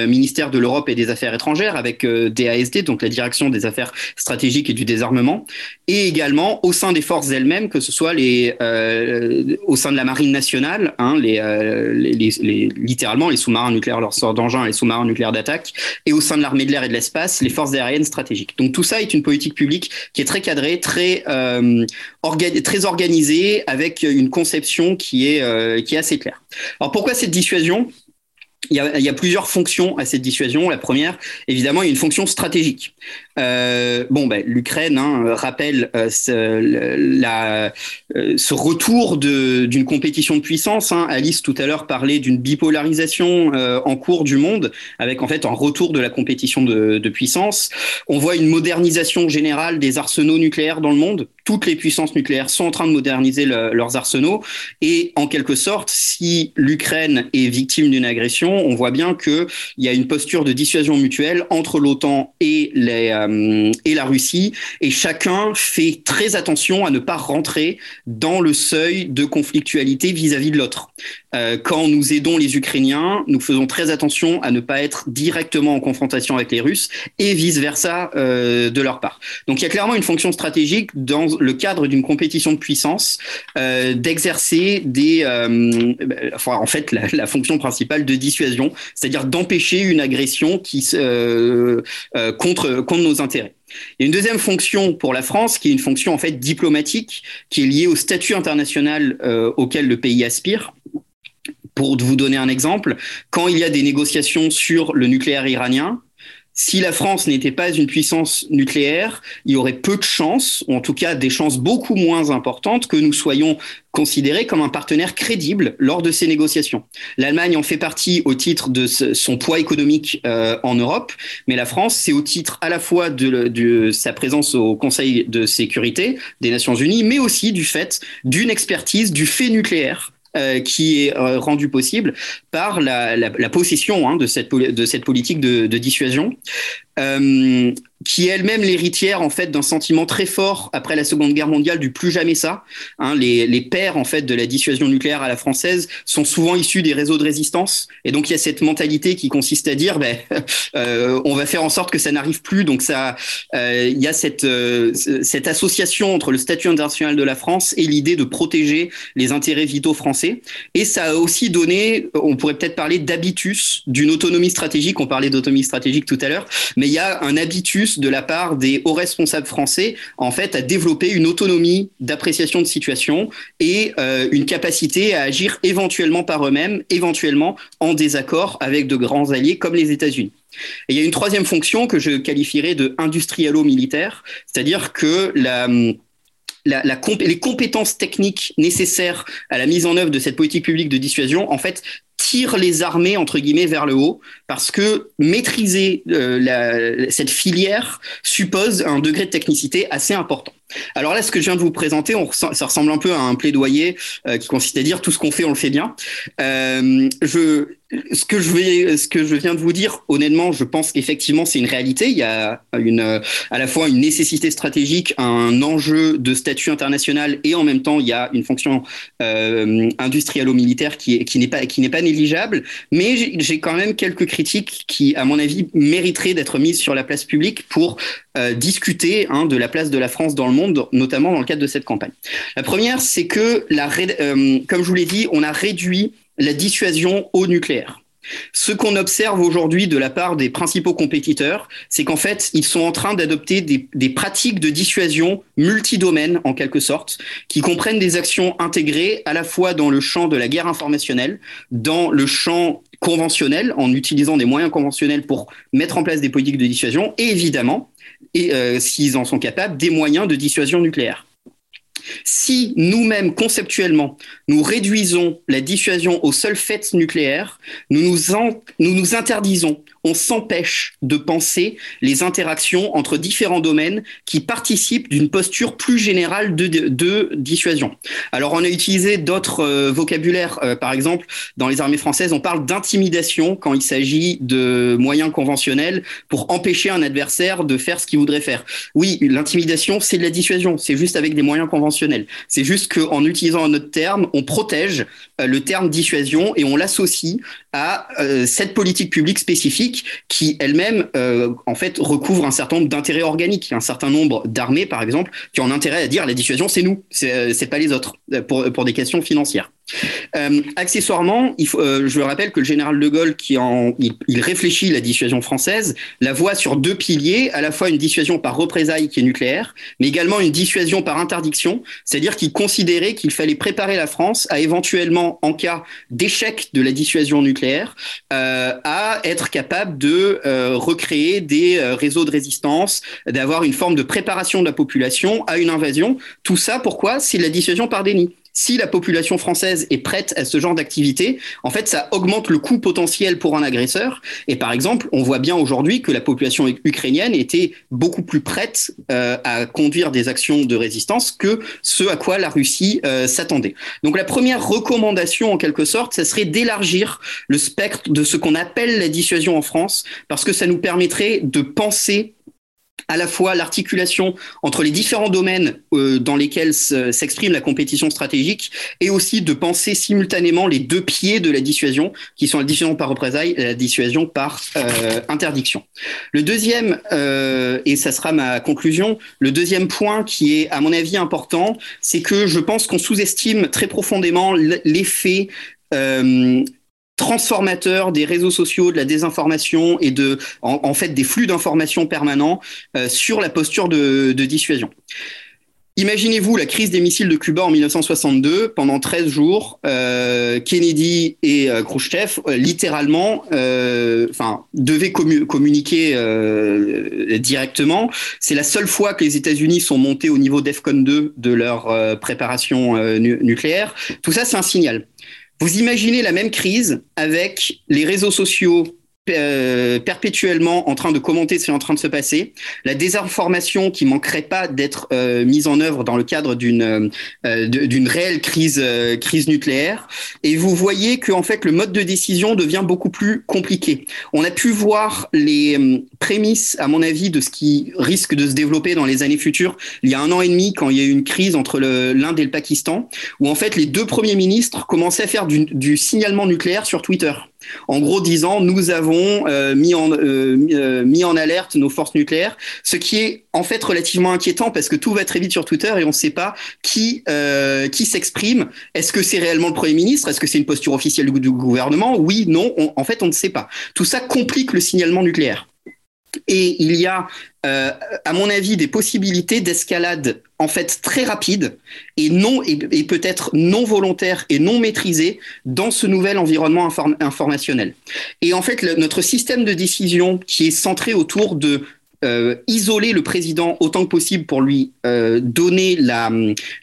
ministère de l'Europe et des Affaires étrangères avec DASD, donc la direction des affaires stratégiques et du désarmement, et également au sein des forces elles-mêmes, que ce soit les, au sein de la marine nationale, hein, les, les, les littéralement les sous-marins nucléaires, leur sort d'engin et les sous-marins nucléaires d'attaque, et au sein de l'armée de l'air et de l'espace, les forces aériennes stratégiques. Donc tout ça est une politique publique qui est très cadrée, très, euh, organisée, avec une conception qui est, euh, qui est assez claire. Alors pourquoi cette dissuasion? Il y, a, il y, a, plusieurs fonctions à cette dissuasion. La première, évidemment, il y a une fonction stratégique. Euh, bon, ben, l'Ukraine hein, rappelle euh, euh, ce, retour d'une compétition de puissance. Hein. Alice tout à l'heure parlait d'une bipolarisation en cours du monde, avec en fait un retour de la compétition de, puissance. On voit une modernisation générale des arsenaux nucléaires dans le monde. Toutes les puissances nucléaires sont en train de moderniser le, leurs arsenaux. Et en quelque sorte, si l'Ukraine est victime d'une agression, on voit bien qu'il y a une posture de dissuasion mutuelle entre l'OTAN et les euh, et la Russie, et chacun fait très attention à ne pas rentrer dans le seuil de conflictualité vis-à-vis -vis de l'autre. Euh, quand nous aidons les Ukrainiens, nous faisons très attention à ne pas être directement en confrontation avec les Russes et vice-versa euh, de leur part. Donc il y a clairement une fonction stratégique dans le cadre d'une compétition de puissance d'exercer des, enfin, en fait la, la, fonction principale de dissuasion, c'est-à-dire d'empêcher une agression qui contre contre nos Il y a une deuxième fonction pour la France qui est une fonction en fait diplomatique qui est liée au statut international euh, auquel le pays aspire. Pour vous donner un exemple, quand il y a des négociations sur le nucléaire iranien, si la France n'était pas une puissance nucléaire, il y aurait peu de chances, ou en tout cas des chances beaucoup moins importantes, que nous soyons considérés comme un partenaire crédible lors de ces négociations. L'Allemagne en fait partie au titre de son poids économique euh, en Europe, mais la France, c'est au titre à la fois de, de, sa présence au Conseil de sécurité des Nations Unies, mais aussi du fait d'une expertise du fait nucléaire euh, qui est euh, rendu possible par la, possession hein, de, cette, politique de, de dissuasion. Euh, qui est elle-même l'héritière en fait d'un sentiment très fort après la Seconde Guerre mondiale du plus jamais ça. Hein, les, les, pères en fait de la dissuasion nucléaire à la française sont souvent issus des réseaux de résistance et donc il y a cette mentalité qui consiste à dire ben, euh, on va faire en sorte que ça n'arrive plus. Donc ça, euh, il y a cette euh, cette association entre le statut international de la France et l'idée de protéger les intérêts vitaux français. Et ça a aussi donné, on pourrait peut-être parler d'habitus d'une autonomie stratégique. On parlait d'autonomie stratégique tout à l'heure, mais il y a un habitus de la part des hauts responsables français, en fait, à développer une autonomie d'appréciation de situation et euh, une capacité à agir éventuellement par eux-mêmes, éventuellement en désaccord avec de grands alliés comme les États-Unis. Et il y a une troisième fonction que je qualifierais de industrialo-militaire, c'est-à-dire que les compétences techniques nécessaires à la mise en œuvre de cette politique publique de dissuasion, en fait, tire les armées entre guillemets vers le haut parce que maîtriser euh, la, cette filière suppose un degré de technicité assez important. Alors là, ce que je viens de vous présenter, on, ça ressemble un peu à un plaidoyer euh, qui consiste à dire tout ce qu'on fait, on le fait bien. Euh, je, ce que je vais, ce que je viens de vous dire, honnêtement, je pense qu'effectivement c'est une réalité. Il y a une, à la fois une nécessité stratégique, un enjeu de statut international, et en même temps il y a une fonction euh, industrialo-militaire qui, qui n'est pas, qui n'est pas négligeable. Mais j'ai quand même quelques critiques qui, à mon avis, mériteraient d'être mises sur la place publique pour euh, discuter hein, de la place de la France dans le monde, notamment dans le cadre de cette campagne. La première, c'est que, la, euh, comme je vous l'ai dit, on a réduit la dissuasion au nucléaire. Ce qu'on observe aujourd'hui de la part des principaux compétiteurs, c'est qu'en fait, ils sont en train d'adopter des, pratiques de dissuasion multidomaines, en quelque sorte, qui comprennent des actions intégrées à la fois dans le champ de la guerre informationnelle, dans le champ conventionnel, en utilisant des moyens conventionnels pour mettre en place des politiques de dissuasion, et évidemment, et euh, s'ils en sont capables, des moyens de dissuasion nucléaire. Si nous-mêmes, conceptuellement, nous réduisons la dissuasion au seul fait nucléaire, nous nous, nous, nous interdisons on s'empêche de penser les interactions entre différents domaines qui participent d'une posture plus générale de, dissuasion. Alors on a utilisé d'autres euh, vocabulaires, euh, par exemple dans les armées françaises, on parle d'intimidation quand il s'agit de moyens conventionnels pour empêcher un adversaire de faire ce qu'il voudrait faire. Oui, l'intimidation, c'est de la dissuasion, c'est juste avec des moyens conventionnels. C'est juste qu'en utilisant un autre terme, on protège euh, le terme dissuasion et on l'associe à cette politique publique spécifique qui elle-même euh, en fait recouvre un certain nombre d'intérêts organiques. Un certain nombre d'armées, par exemple, qui ont intérêt à dire la dissuasion, c'est nous, c'est euh, pas les autres, euh, pour, pour des questions financières. Euh, accessoirement, il faut, euh, je rappelle que le général de Gaulle, qui en, il, réfléchit la dissuasion française, la voit sur deux piliers, à la fois une dissuasion par représailles qui est nucléaire, mais également une dissuasion par interdiction, c'est-à-dire qu'il considérait qu'il fallait préparer la France à éventuellement, en cas d'échec de la dissuasion nucléaire, euh, à être capable de euh, recréer des euh, réseaux de résistance, d'avoir une forme de préparation de la population à une invasion. Tout ça, pourquoi? C'est la dissuasion par déni si la population française est prête à ce genre d'activité, en fait, ça augmente le coût potentiel pour un agresseur. Et par exemple, on voit bien aujourd'hui que la population ukrainienne était beaucoup plus prête euh, à conduire des actions de résistance que ce à quoi la Russie euh, s'attendait. Donc la première recommandation, en quelque sorte, ça serait d'élargir le spectre de ce qu'on appelle la dissuasion en France, parce que ça nous permettrait de penser à la fois l'articulation entre les différents domaines euh, dans lesquels s'exprime la compétition stratégique et aussi de penser simultanément les deux pieds de la dissuasion qui sont la dissuasion par représailles et la dissuasion par interdiction. Le deuxième, euh, et ça sera ma conclusion, le deuxième point qui est à mon avis important, c'est que je pense qu'on sous-estime très profondément l'effet euh, transformateur des réseaux sociaux, de la désinformation et de, en, fait, des flux d'informations permanents euh, sur la posture de, dissuasion. Imaginez-vous la crise des missiles de Cuba en 1962. Pendant 13 jours, euh, Kennedy et euh, Khrushchev, littéralement, enfin, devaient communiquer directement. C'est la seule fois que les États-Unis sont montés au niveau d'EFCON 2 de leur préparation nucléaire. Tout ça, c'est un signal. Vous imaginez la même crise avec les réseaux sociaux euh, perpétuellement en train de commenter ce qui est en train de se passer, la désinformation qui manquerait pas d'être euh, mise en œuvre dans le cadre d'une euh, d'une réelle crise crise nucléaire, et vous voyez que en fait le mode de décision devient beaucoup plus compliqué. On a pu voir les prémices, à mon avis, de ce qui risque de se développer dans les années futures. Il y a un an et demi, quand il y a eu une crise entre l'Inde et le Pakistan, où en fait les deux premiers ministres commençaient à faire du, du signalement nucléaire sur Twitter en gros disant nous avons euh, mis, en, euh, euh, mis en alerte nos forces nucléaires, ce qui est en fait relativement inquiétant parce que tout va très vite sur Twitter et on ne sait pas qui, s'exprime. Est-ce que c'est réellement le Premier ministre? Est-ce que c'est une posture officielle du, gouvernement? Oui, non, en fait on ne sait pas. Tout ça complique le signalement nucléaire. Et il y a, à mon avis, des possibilités d'escalade en fait très rapide et non et, peut-être non volontaire et non maîtrisée dans ce nouvel environnement informationnel. Et en fait, notre système de décision qui est centré autour de euh, isoler le président autant que possible pour lui euh, donner la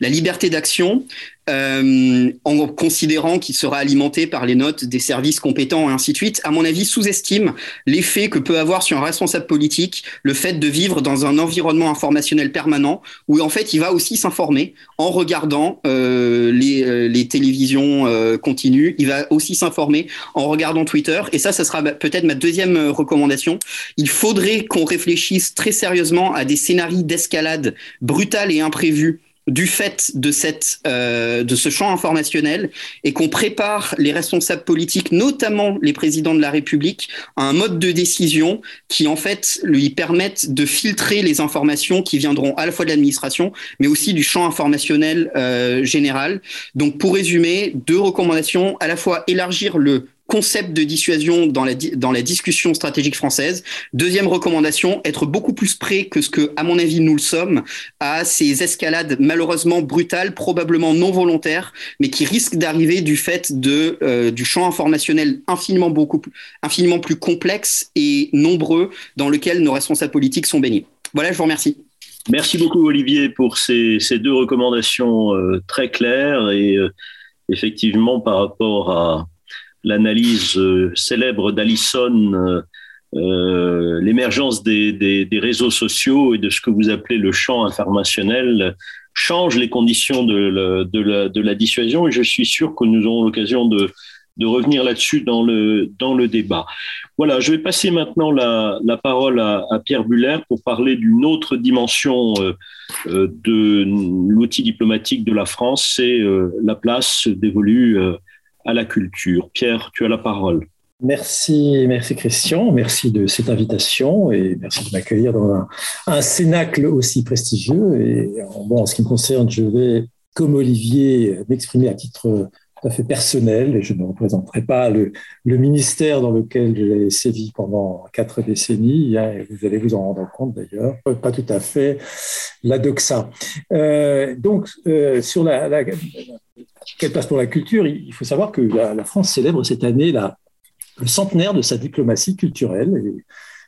liberté d'action euh, en considérant qu'il sera alimenté par les notes des services compétents et ainsi de suite, à mon avis, sous-estime l'effet que peut avoir sur un responsable politique le fait de vivre dans un environnement informationnel permanent où en fait il va aussi s'informer en regardant euh, les, euh, télévisions euh, continues, il va aussi s'informer en regardant Twitter et ça, ça sera peut-être ma deuxième recommandation. Il faudrait qu'on réfléchisse très sérieusement à des scénarios d'escalade brutale et imprévue du fait de cette euh, de ce champ informationnel et qu'on prépare les responsables politiques, notamment les présidents de la République, à un mode de décision qui en fait lui permette de filtrer les informations qui viendront à la fois de l'administration, mais aussi du champ informationnel euh, général. Donc pour résumer, deux recommandations à la fois élargir le concept de dissuasion dans la, dans la discussion stratégique française. Deuxième recommandation, être beaucoup plus près que ce que, à mon avis, nous le sommes, à ces escalades malheureusement brutales, probablement non volontaires, mais qui risquent d'arriver du fait de, euh, du champ informationnel infiniment, beaucoup, infiniment plus complexe et nombreux dans lequel nos responsables politiques sont baignés. Voilà, je vous remercie. Merci beaucoup, Olivier, pour ces, ces deux recommandations euh, très claires et euh, effectivement par rapport à l'analyse euh, célèbre d'Allison, euh, euh, l'émergence des, des, réseaux sociaux et de ce que vous appelez le champ informationnel change les conditions de la, dissuasion et je suis sûr que nous aurons l'occasion de, revenir là-dessus dans le, dans le débat. Voilà, je vais passer maintenant la, parole à, Pierre Buller pour parler d'une autre dimension euh, de l'outil diplomatique de la France, c'est la place dévolue à la culture. Pierre, tu as la parole. Merci, merci Christian, merci de cette invitation et merci de m'accueillir dans un, cénacle aussi prestigieux. Et en ce qui me concerne, je vais, comme Olivier, m'exprimer à titre tout à fait personnel et je ne représenterai pas le, ministère dans lequel j'ai sévi pendant quatre décennies. Et vous allez vous en rendre compte d'ailleurs, pas tout à fait la doxa. Euh, donc, euh, sur la, la quelle place pour la culture Il faut savoir que la, la France célèbre cette année la, le centenaire de sa diplomatie culturelle.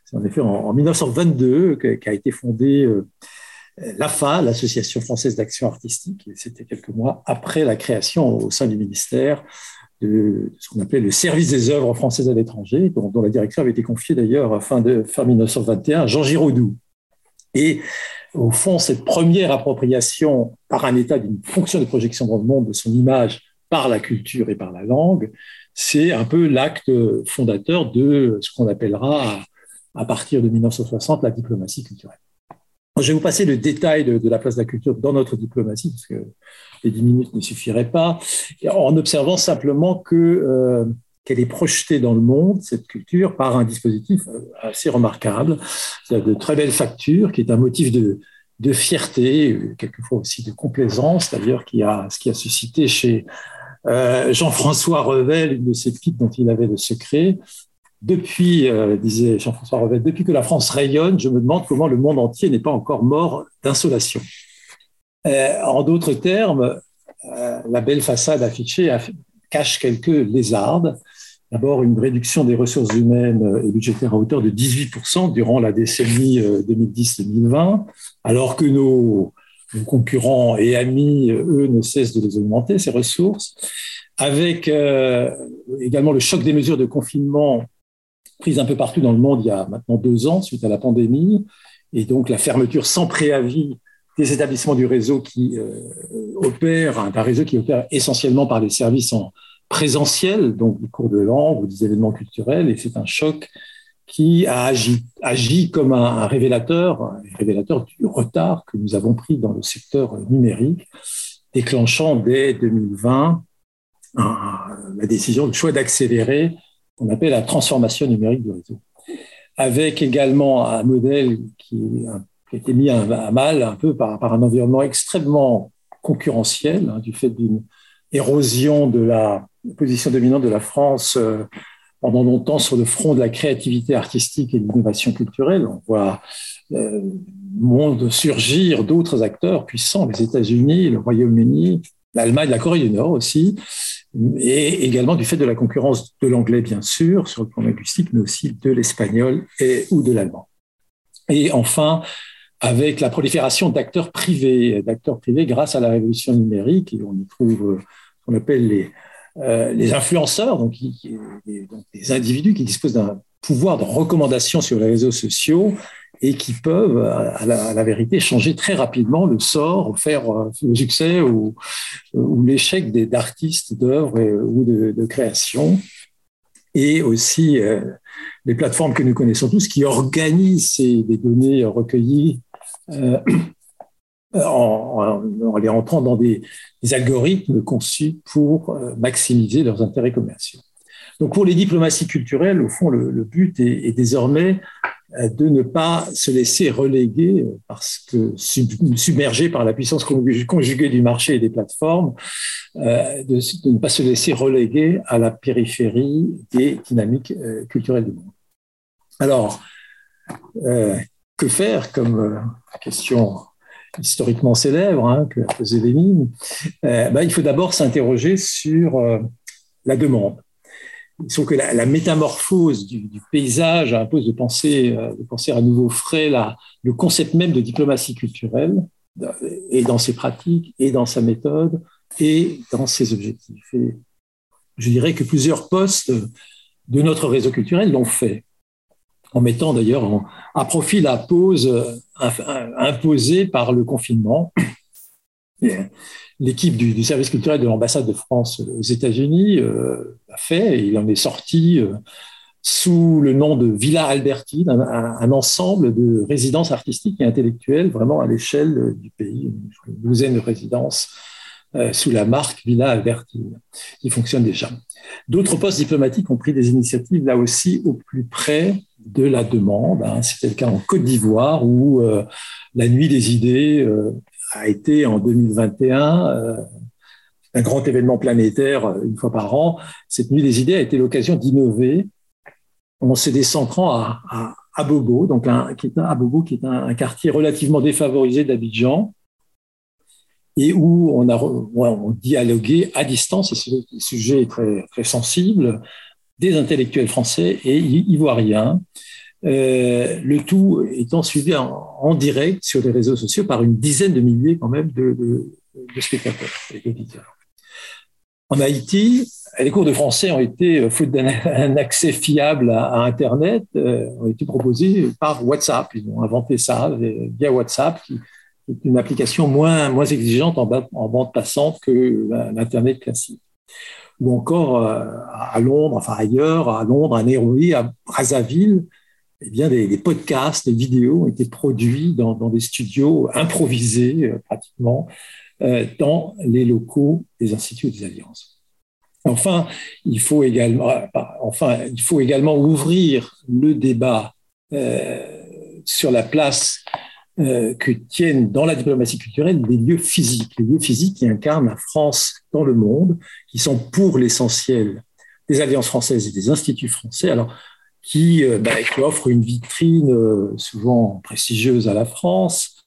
C'est en effet en, en 1922 qu'a été fondée euh, l'AFA, l'Association française d'action artistique. C'était quelques mois après la création au sein du ministère de ce qu'on appelait le service des œuvres françaises à l'étranger, dont, la direction avait été confiée d'ailleurs fin 1921 à Jean Giraudoux. Et au fond, cette première appropriation par un État d'une fonction de projection dans le monde de son image par la culture et par la langue, c'est un peu l'acte fondateur de ce qu'on appellera à partir de 1960 la diplomatie culturelle. Je vais vous passer le détail de, la place de la culture dans notre diplomatie, parce que les dix minutes ne suffiraient pas, en observant simplement que euh, qu'elle est projetée dans le monde, cette culture, par un dispositif assez remarquable. De très belles factures, qui est un motif de, de fierté, quelquefois aussi de complaisance, d'ailleurs, qui a, ce qui a suscité chez euh, Jean-François Revel une de ces piques dont il avait le secret. Depuis, euh, disait Jean-François Revel, depuis que la France rayonne, je me demande comment le monde entier n'est pas encore mort d'insolation. Euh, en d'autres termes, euh, la belle façade affichée cache quelques lézardes. D'abord, une réduction des ressources humaines et budgétaires à hauteur de 18% durant la décennie 2010-2020, alors que nos, concurrents et amis, eux, ne cessent de les augmenter, ces ressources, avec également le choc des mesures de confinement prises un peu partout dans le monde il y a maintenant deux ans suite à la pandémie, et donc la fermeture sans préavis des établissements du réseau qui euh, opèrent, un réseau qui opère essentiellement par des services en présentiel, donc des cours de langue ou des événements culturels, et c'est un choc qui a agi, agi comme un, révélateur, un révélateur du retard que nous avons pris dans le secteur numérique, déclenchant dès 2020 un, la décision, le choix d'accélérer qu'on appelle la transformation numérique du réseau. Avec également un modèle qui a été mis à, mal un peu par, un environnement extrêmement concurrentiel, hein, du fait d'une érosion de la position dominante de la France euh, pendant longtemps sur le front de la créativité artistique et de l'innovation culturelle. On voit euh, monde surgir d'autres acteurs puissants, les États-Unis, le Royaume-Uni, l'Allemagne, la Corée du Nord aussi, et également du fait de la concurrence de l'anglais, bien sûr, sur le plan linguistique, mais aussi de l'espagnol et ou de l'allemand. Et enfin, avec la prolifération d'acteurs privés, d'acteurs privés grâce à la révolution numérique, et on y trouve ce qu'on appelle les, les influenceurs, donc, donc, des individus qui disposent d'un pouvoir de recommandation sur les réseaux sociaux et qui peuvent, à la, vérité, changer très rapidement le sort, faire euh, le succès ou, ou l'échec d'artistes, d'œuvres ou de, de, création. Et aussi euh, les plateformes que nous connaissons tous qui organisent ces, des données recueillies euh, en, les rentrant dans des, algorithmes conçus pour maximiser leurs intérêts commerciaux. Donc pour les diplomaties culturelles, au fond, le, but est, désormais de ne pas se laisser reléguer euh, parce que submergé par la puissance conjuguée du marché et des plateformes, euh, de, ne pas se laisser reléguer à la périphérie des dynamiques culturelles du monde. Alors, que faire comme question historiquement célèbre hein, que posée Lénine? Ben, Il faut d'abord s'interroger sur la demande. Sauf que la, métamorphose du, paysage impose de penser, euh, de penser à nouveau frais le concept même de diplomatie culturelle, et dans ses pratiques, et dans sa méthode, et dans ses objectifs. Je dirais que plusieurs postes de notre réseau culturel l'ont fait, en mettant d'ailleurs à profit la pause euh, imposée par le confinement l'équipe du, service culturel de l'ambassade de France aux États-Unis euh, a fait, et il en est sorti euh, sous le nom de Villa Albertine, un, ensemble de résidences artistiques et intellectuelles vraiment à l'échelle du pays, une douzaine de résidences euh, sous la marque Villa Albertine, qui fonctionne déjà. D'autres postes diplomatiques ont pris des initiatives là aussi au plus près de la demande. Hein. C'était le cas en Côte d'Ivoire où la nuit des idées a été en 2021 euh, un grand événement planétaire euh, une fois par an. Cette nuit des idées a été l'occasion d'innover en se descentrant à, à, Bobo, donc un, qui est un, Bobo, qui est un, quartier relativement défavorisé d'Abidjan, et où on a on dialogué à distance, et ce sujet est très, très sensible, des intellectuels français et ivoiriens, euh, le tout étant suivi en, direct sur les réseaux sociaux par une dizaine de milliers quand même de, spectateurs et d'auditeurs. En Haïti, les cours de français ont été, euh, faute d'un accès fiable à, Internet, euh, ont été proposés par WhatsApp. Ils ont inventé ça via WhatsApp, qui est une application moins, moins exigeante en, en bande passante que l'Internet classique. Ou encore à Londres, enfin ailleurs, à Londres, à Nairobi, à Brazzaville, eh bien, des, podcasts, des vidéos ont été produits dans, des studios improvisés euh, pratiquement euh, dans les locaux des instituts des alliances. Enfin, il faut également, euh, enfin, il faut également ouvrir le débat sur la place que tiennent dans la diplomatie culturelle des lieux physiques, les lieux physiques qui incarnent la France dans le monde, qui sont pour l'essentiel des alliances françaises et des instituts français. Alors, euh, bah, qui, offre une vitrine euh, souvent prestigieuse à la France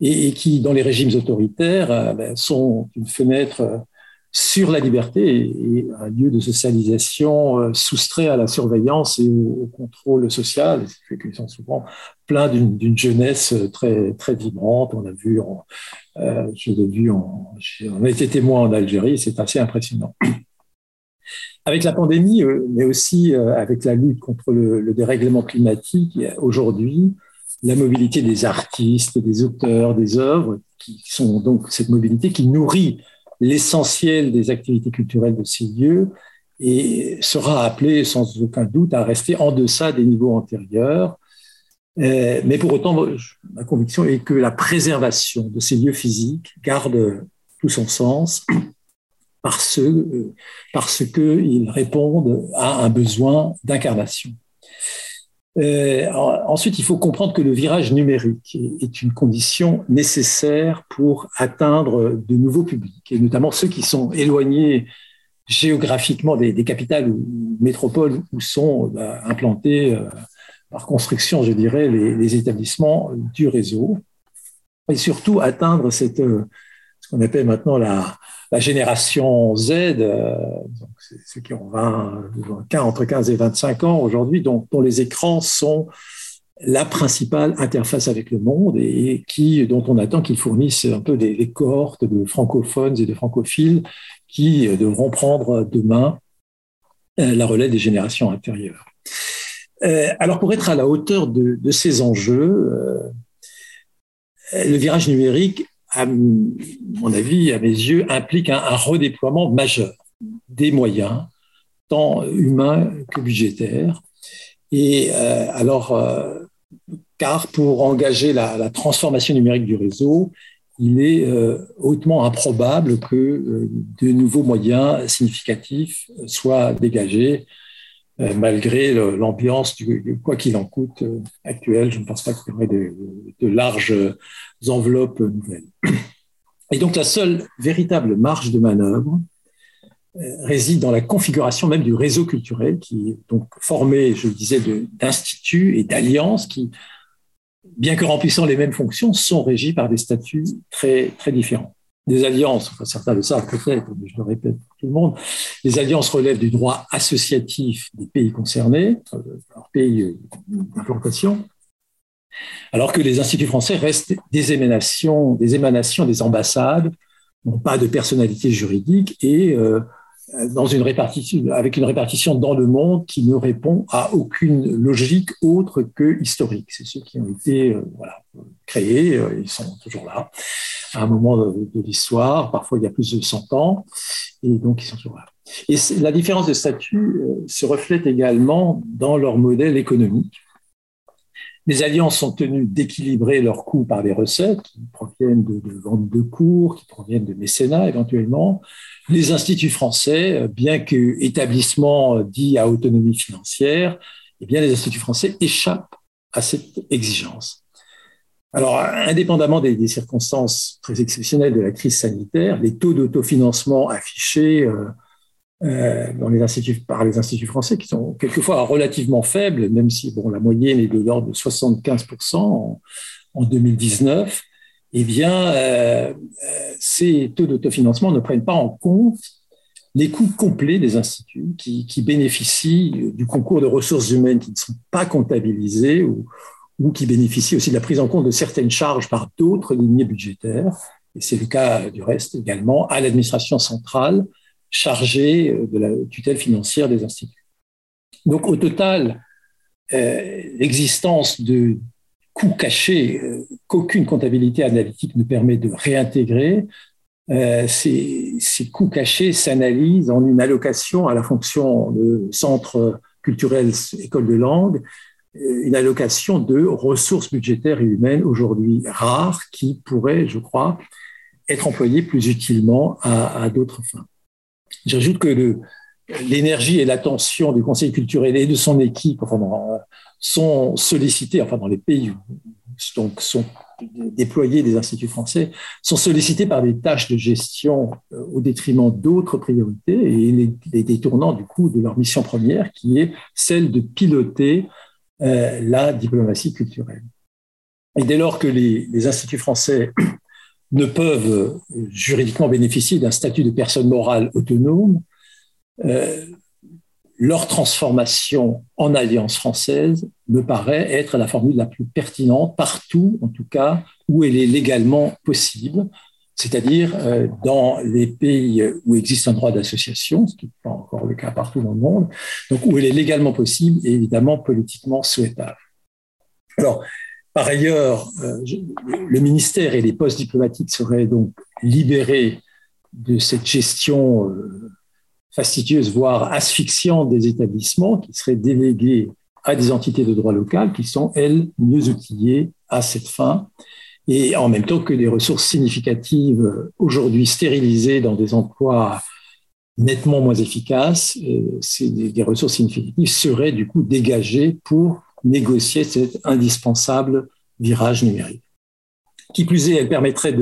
et, qui, dans les régimes autoritaires, euh, bah, sont une fenêtre sur la liberté et, un lieu de socialisation soustrait à la surveillance et au, contrôle social, ce qui fait qu'ils sont souvent pleins d'une jeunesse très très vibrante. On a vu, je l'ai vu, on a été témoin en Algérie, c'est assez impressionnant. Avec la pandémie, euh, mais aussi euh, avec la lutte contre le, dérèglement climatique, aujourd'hui la mobilité des artistes, des auteurs, des œuvres, qui sont donc cette mobilité qui nourrit l'essentiel des activités culturelles de ces lieux et sera appelée sans aucun doute à rester en deçà des niveaux antérieurs. Euh, mais pour autant, ma conviction est que la préservation de ces lieux physiques garde tout son sens parce, euh, parce qu'ils répondent à un besoin d'incarnation. Euh, ensuite, il faut comprendre que le virage numérique est une condition nécessaire pour atteindre de nouveaux publics, et notamment ceux qui sont éloignés géographiquement des, capitales ou métropoles où sont bah, implantés euh, par construction, je dirais, les, les, établissements du réseau, et surtout atteindre cette, ce qu'on appelle maintenant la, la génération Z, euh, donc ceux qui ont 20, entre 15 et 25 ans aujourd'hui, dont, les écrans sont la principale interface avec le monde et qui, dont on attend qu'ils fournissent un peu des, cohortes de francophones et de francophiles qui devront prendre demain euh, la relève des générations intérieures. Euh, alors pour être à la hauteur de, ces enjeux, euh, le virage numérique, à mon avis, à mes yeux, implique un, redéploiement majeur des moyens, tant humains que budgétaires. Et alors, car pour engager la, transformation numérique du réseau, il est euh, hautement improbable que euh, de nouveaux moyens significatifs soient dégagés, euh, malgré l'ambiance quoi qu'il en coûte actuel. Je ne pense pas qu'il y aurait de, larges enveloppes nouvelles. Et donc la seule véritable marge de manœuvre réside dans la configuration même du réseau culturel, qui est donc formé, je le disais, d'instituts et d'alliances qui bien que remplissant les mêmes fonctions, sont régis par des statuts très différents. Des alliances, enfin, certains le savent peut-être, mais je le répète pour tout le monde, les alliances relèvent du droit associatif des pays concernés, euh, leur pays d'implantation, alors que les instituts français restent des émanations, des émanations des ambassades, n'ont pas de personnalité juridique et euh, dans une répartition, avec une répartition dans le monde qui ne répond à aucune logique autre que historique. C'est ceux qui ont été euh, créés, euh, ils sont toujours là, à un moment de, l'histoire, parfois il y a plus de 100 ans, et donc ils sont toujours là. Et la différence de statut euh, se reflète également dans leur modèle économique. Les alliances sont tenues d'équilibrer leurs coûts par des recettes qui proviennent de, ventes de cours, qui proviennent de mécénat éventuellement, les instituts français, bien qu'établissements dits à autonomie financière, eh les instituts français échappent à cette exigence. Alors, indépendamment des, circonstances très exceptionnelles de la crise sanitaire, les taux d'autofinancement affichés euh, euh, dans les instituts, par les instituts français, qui sont quelquefois relativement faibles, même si bon, la moyenne est de l'ordre de 75% en, en 2019, eh bien, euh, euh, ces taux d'autofinancement ne prennent pas en compte les coûts complets des instituts qui, bénéficient du concours de ressources humaines qui ne sont pas comptabilisées ou, ou, qui bénéficient aussi de la prise en compte de certaines charges par d'autres lignées budgétaires. Et c'est le cas du reste également à l'administration centrale chargée de la tutelle financière des instituts. Donc au total, euh, l'existence de coûts cachés euh, qu'aucune comptabilité analytique ne permet de réintégrer, euh, ces, coûts cachés s'analysent en une allocation à la fonction de centre culturel école de langue, euh, une allocation de ressources budgétaires et humaines aujourd'hui rares qui pourraient, je crois, être employées plus utilement à, d'autres fins. J'ajoute que l'énergie et l'attention du Conseil culturel et de son équipe enfin, sont sollicités, enfin dans les pays où donc, sont déployés des instituts français, sont sollicités par des tâches de gestion euh, au détriment d'autres priorités et les, détournant du coup de leur mission première qui est celle de piloter euh, la diplomatie culturelle. Et dès lors que les, les instituts français ne peuvent juridiquement bénéficier d'un statut de personne morale autonome, euh, leur transformation en alliance française me paraît être la formule la plus pertinente partout, en tout cas, où elle est légalement possible, c'est-à-dire euh, dans les pays où existe un droit d'association, ce qui n'est pas encore le cas partout dans le monde, donc où elle est légalement possible et évidemment politiquement souhaitable. Alors, par ailleurs, euh, le ministère et les postes diplomatiques seraient donc libérés de cette gestion euh, fastidieuse, voire asphyxiante des établissements qui seraient délégués à des entités de droit local qui sont, elles, mieux outillées à cette fin. Et en même temps que des ressources significatives aujourd'hui stérilisées dans des emplois nettement moins efficaces, des, des ressources significatives seraient du coup dégagées pour négocier cet indispensable virage numérique. Qui plus est, elle permettrait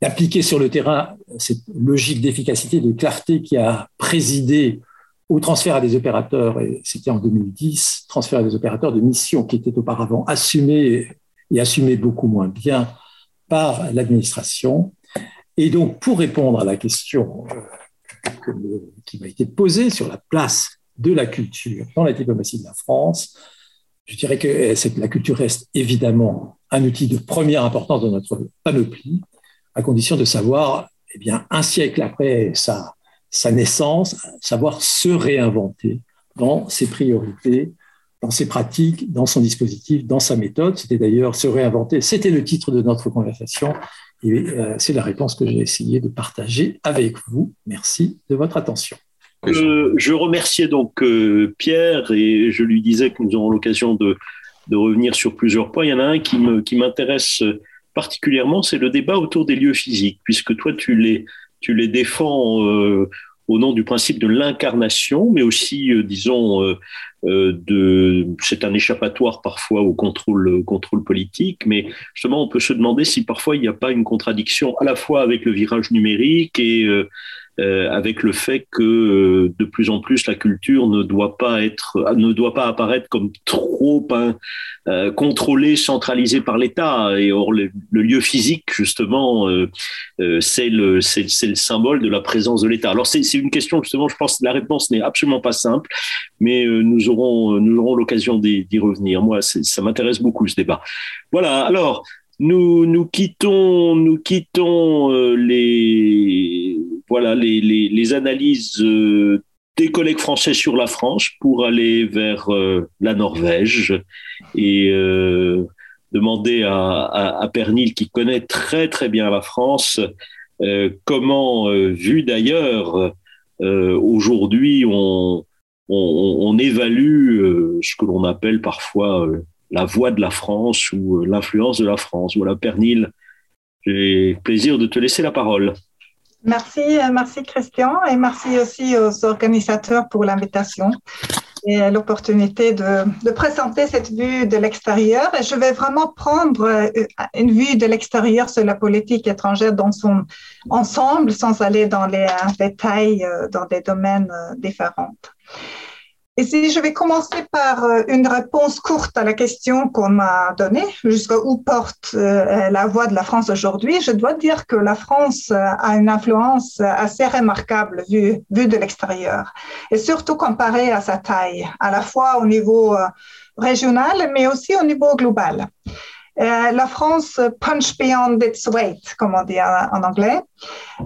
d'appliquer sur le terrain cette logique d'efficacité, de clarté qui a présidé au transfert à des opérateurs, et c'était en 2010, transfert à des opérateurs de missions qui étaient auparavant assumés et assumés beaucoup moins bien par l'administration. Et donc, pour répondre à la question euh, qui m'a été posée sur la place de la culture dans la diplomatie de la France, Je dirais que la culture reste évidemment un outil de première importance dans notre panoplie, à condition de savoir, eh bien, un siècle après sa, sa naissance, savoir se réinventer dans ses priorités, dans ses pratiques, dans son dispositif, dans sa méthode. C'était d'ailleurs se réinventer. C'était le titre de notre conversation. Et euh, c'est la réponse que j'ai essayé de partager avec vous. Merci de votre attention. Euh, je remerciais donc euh, Pierre et je lui disais que nous aurons l'occasion de, revenir sur plusieurs points. Il y en a un qui m'intéresse particulièrement, c'est le débat autour des lieux physiques, puisque toi tu les, défends au nom du principe de l'incarnation, mais aussi, euh, disons, euh, euh, de, c'est un échappatoire parfois au contrôle, contrôle politique, mais justement, on peut se demander si parfois il n'y a pas une contradiction à la fois avec le virage numérique et euh, avec le fait que euh, de plus en plus la culture ne doit pas être, ne doit pas apparaître comme trop hein, euh, contrôlée, centralisée par l'État. Et or le, lieu physique justement, c'est le symbole de la présence de l'État. Alors c'est une question justement, je pense que la réponse n'est absolument pas simple, mais nous aurons nous aurons l'occasion d'y revenir. Moi, ça m'intéresse beaucoup ce débat. Voilà. Alors nous quittons, nous quittons les, voilà, les, les, analyses euh, des collègues français sur la France pour aller vers euh, la Norvège et euh, demander à, à, Pernil, qui connaît très très bien la France, comment, vu d'ailleurs, aujourd'hui on, on, on, évalue ce que l'on appelle parfois la voix de la France ou l'influence de la France. Voilà, Pernil, j'ai plaisir de te laisser la parole. Merci, euh, merci Christian et merci aussi aux organisateurs pour l'invitation et l'opportunité de, de, présenter cette vue de l'extérieur. Je vais vraiment prendre euh, une vue de l'extérieur sur la politique étrangère dans son ensemble sans aller dans les détails euh, dans des domaines différents. Et si je vais commencer par euh, une réponse courte à la question qu'on m'a donnée, jusqu'à où porte euh, la voix de la France aujourd'hui, je dois dire que la France euh, a une influence assez remarquable vue, vue de l'extérieur, et surtout comparée à sa taille, à la fois au niveau régional, mais aussi au niveau global. Euh, la France punch beyond its weight, comme on dit en, anglais.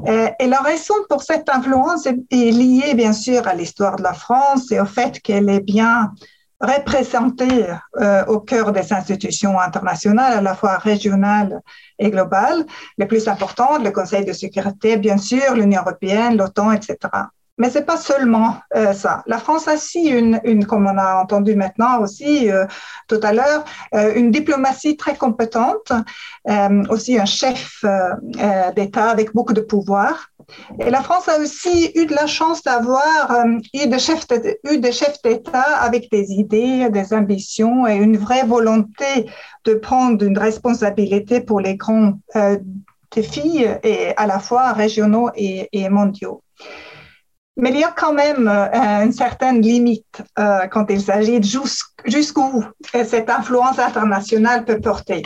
Euh, et la raison pour cette influence est, liée bien sûr à l'histoire de la France et au fait qu'elle est bien représentée euh, au cœur des institutions internationales, à la fois régionales et globales, les plus importantes, le Conseil de sécurité, bien sûr, l'Union européenne, l'OTAN, etc. Mais c'est pas seulement euh, ça. La France a aussi une, comme on a entendu maintenant aussi euh, tout à l'heure, euh, une diplomatie très compétente, aussi un chef d'État avec beaucoup de pouvoir. Et la France a aussi eu de la chance d'avoir eu des chefs d'État avec des idées, des ambitions et une vraie volonté de prendre une responsabilité pour les grands défis, et à la fois régionaux et mondiaux. Mais il y a quand même euh, une certaine limite euh, quand il s'agit de jusqu'où cette influence internationale peut porter,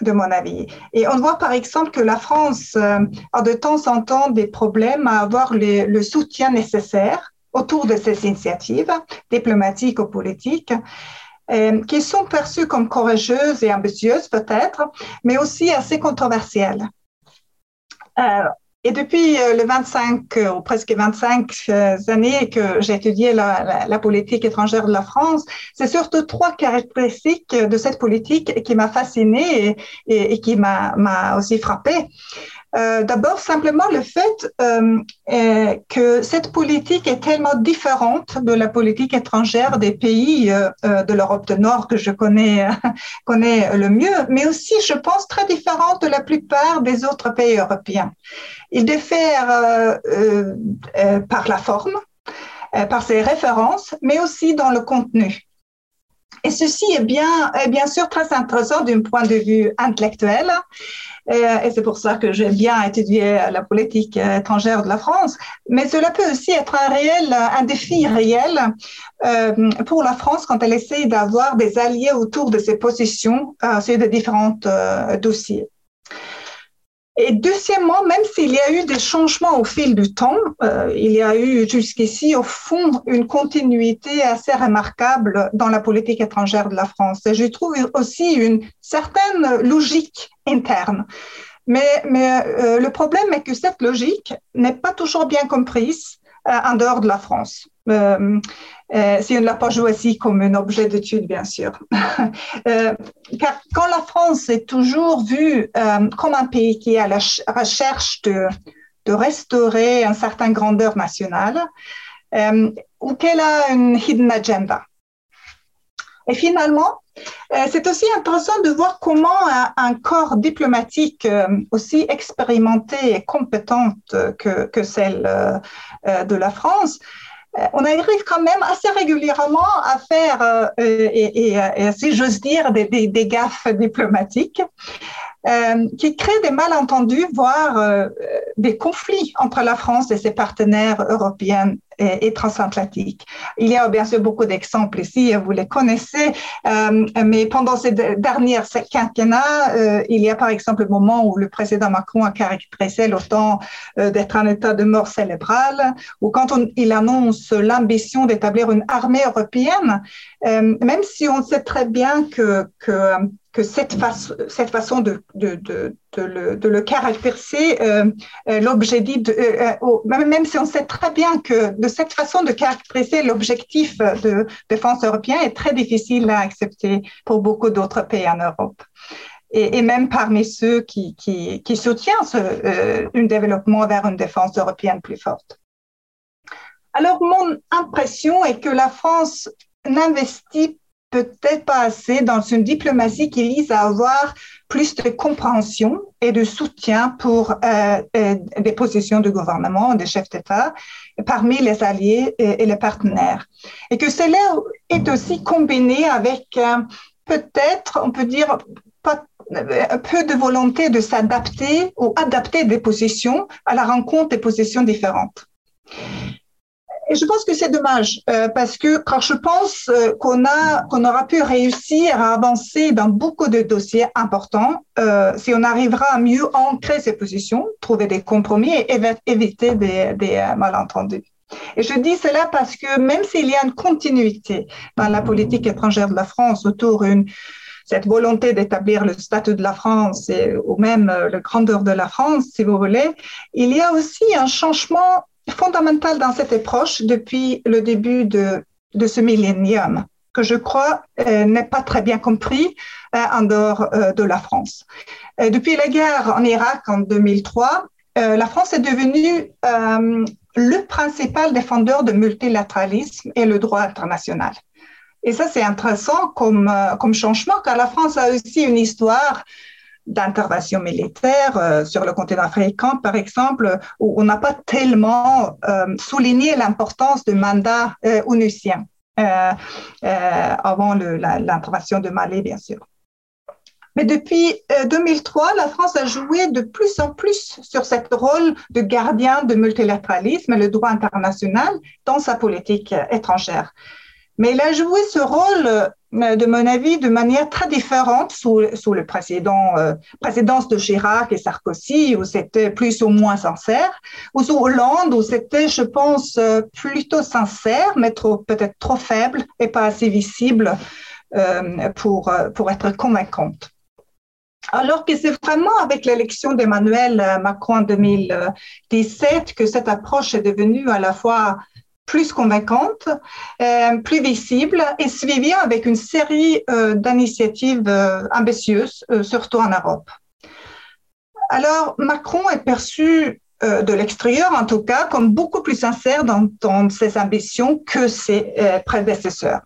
de mon avis. Et on voit par exemple que la France euh, a de temps en temps des problèmes à avoir le soutien nécessaire autour de ces initiatives diplomatiques ou politiques qui sont perçues comme courageuses et ambitieuses peut-être, mais aussi assez controversielles. Et depuis euh, le 25 euh, ou presque 25 euh, années que j'ai étudié la, politique étrangère de la France, c'est surtout trois caractéristiques de cette politique qui m'a fascinée et, et qui m'a aussi frappée. Euh, D'abord, simplement le fait euh, que cette politique est tellement différente de la politique étrangère des pays euh, de l'Europe du Nord que je connais, le mieux, mais aussi, je pense, très différente de la plupart des autres pays européens. Il diffère euh, euh, euh, par la forme, par ses références, mais aussi dans le contenu. Et ceci est bien, est bien sûr très intéressant d'un point de vue intellectuel. Et c'est pour ça que j'aime bien étudier la politique étrangère de la France. Mais cela peut aussi être un réel, un défi réel pour la France quand elle essaie d'avoir des alliés autour de ses positions sur de différents dossiers. Et deuxièmement, même s'il y a eu des changements au fil du temps, euh, il y a eu jusqu'ici, au fond, une continuité assez remarquable dans la politique étrangère de la France. Et je trouve aussi une certaine logique interne. Mais, mais euh, le problème est que cette logique n'est pas toujours bien comprise en dehors de la France. Euh, euh, si on ne l'a pas choisi comme un objet d'étude, bien sûr. car quand la France est toujours vue comme un pays qui est à la recherche de, restaurer une certaine grandeur nationale, ou qu'elle a une hidden agenda. Et finalement, euh, c'est aussi intéressant de voir comment un, corps diplomatique euh, aussi expérimenté et compétent que, celle euh, de la France, on arrive quand même assez régulièrement à faire, et, et, si j'ose dire, des, gaffes diplomatiques. Qui créent des malentendus, voire des conflits entre la France et ses partenaires européens et, transatlantique. Il y a bien sûr beaucoup d'exemples ici, vous les connaissez, euh, mais pendant ces dernières quinquennats, euh, il y a par exemple le moment où le président Macron a caractérisé l'OTAN euh, d'être un état de mort cérébrale, ou quand il annonce l'ambition d'établir une armée européenne, même si on sait très bien que, que que cette, cette façon de, de, de, le, de le caractériser, euh, euh euh, euh même si on sait très bien que de cette façon de caractériser l'objectif de défense européen est très difficile à accepter pour beaucoup d'autres pays en Europe. Et, même parmi ceux qui, qui, soutiennent ce, un développement vers une défense européenne plus forte. Alors, mon impression est que la France n'investit peut-être pas assez dans une diplomatie qui vise à avoir plus de compréhension et de soutien pour euh, euh, des positions de gouvernement, des chefs d'État, parmi les alliés et, les partenaires. Et que cela est aussi combiné avec euh, peut-être, on peut dire, peu de volonté de s'adapter ou adapter des positions à la rencontre des positions différentes. Et je pense que c'est dommage euh, parce que quand je pense euh, qu'on a qu'on aura pu réussir à avancer dans beaucoup de dossiers importants, euh, si on arrivera à mieux ancrer ces positions, trouver des compromis et éviter des, malentendus. Et je dis cela parce que même s'il y a une continuité dans la politique étrangère de la France autour d'une cette volonté d'établir le statut de la France et, ou même la grandeur de la France, si vous voulez, il y a aussi un changement fondamental dans cette approche depuis le début de, ce millénium, que je crois euh, n'est pas très bien compris euh, en dehors euh, de la France. depuis la guerre en Irak en 2003, la France est devenue le principal défendeur de multilatéralisme et le droit international. Et ça, c'est intéressant comme changement, car la France a aussi une histoire d'intervention militaire euh, sur le continent africain, par exemple, où on n'a pas tellement euh, souligné l'importance du mandat euh, onusien avant l'intervention de Mali, bien sûr. Mais depuis 2003, la France a joué de plus en plus sur ce rôle de gardien de multilatéralisme et le droit international dans sa politique étrangère. Mais il a joué ce rôle de mon avis, de manière très différente sous, sous le précédent, euh, de Chirac et Sarkozy, où c'était plus ou moins sincère, ou sous Hollande, où c'était, je pense, euh, plutôt sincère, mais peut-être trop faible et pas assez visible euh, pour, euh, pour être convaincante. Alors que c'est vraiment avec l'élection d'Emmanuel Macron en 2017 que cette approche est devenue à la fois plus convaincante, euh, plus visible et suivie avec une série euh, d'initiatives euh, ambitieuses, surtout en Europe. Alors, Macron est perçu de l'extérieur, en tout cas, comme beaucoup plus sincère dans, dans ses ambitions que ses prédécesseurs.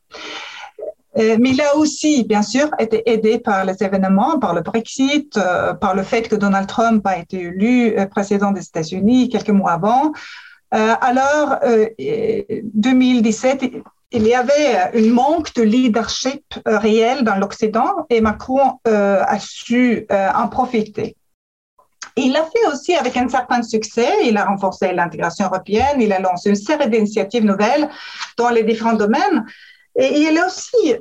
Mais il a aussi, bien sûr, été aidé par les événements, par le Brexit, par le fait que Donald Trump a été élu président des États-Unis quelques mois avant, alors, 2017, euh, il y avait un manque de leadership euh, réel dans l'Occident et Macron a su en profiter. Il l'a fait aussi avec un certain succès. Il a renforcé l'intégration européenne, il a lancé une série d'initiatives nouvelles dans les différents domaines. Et il a aussi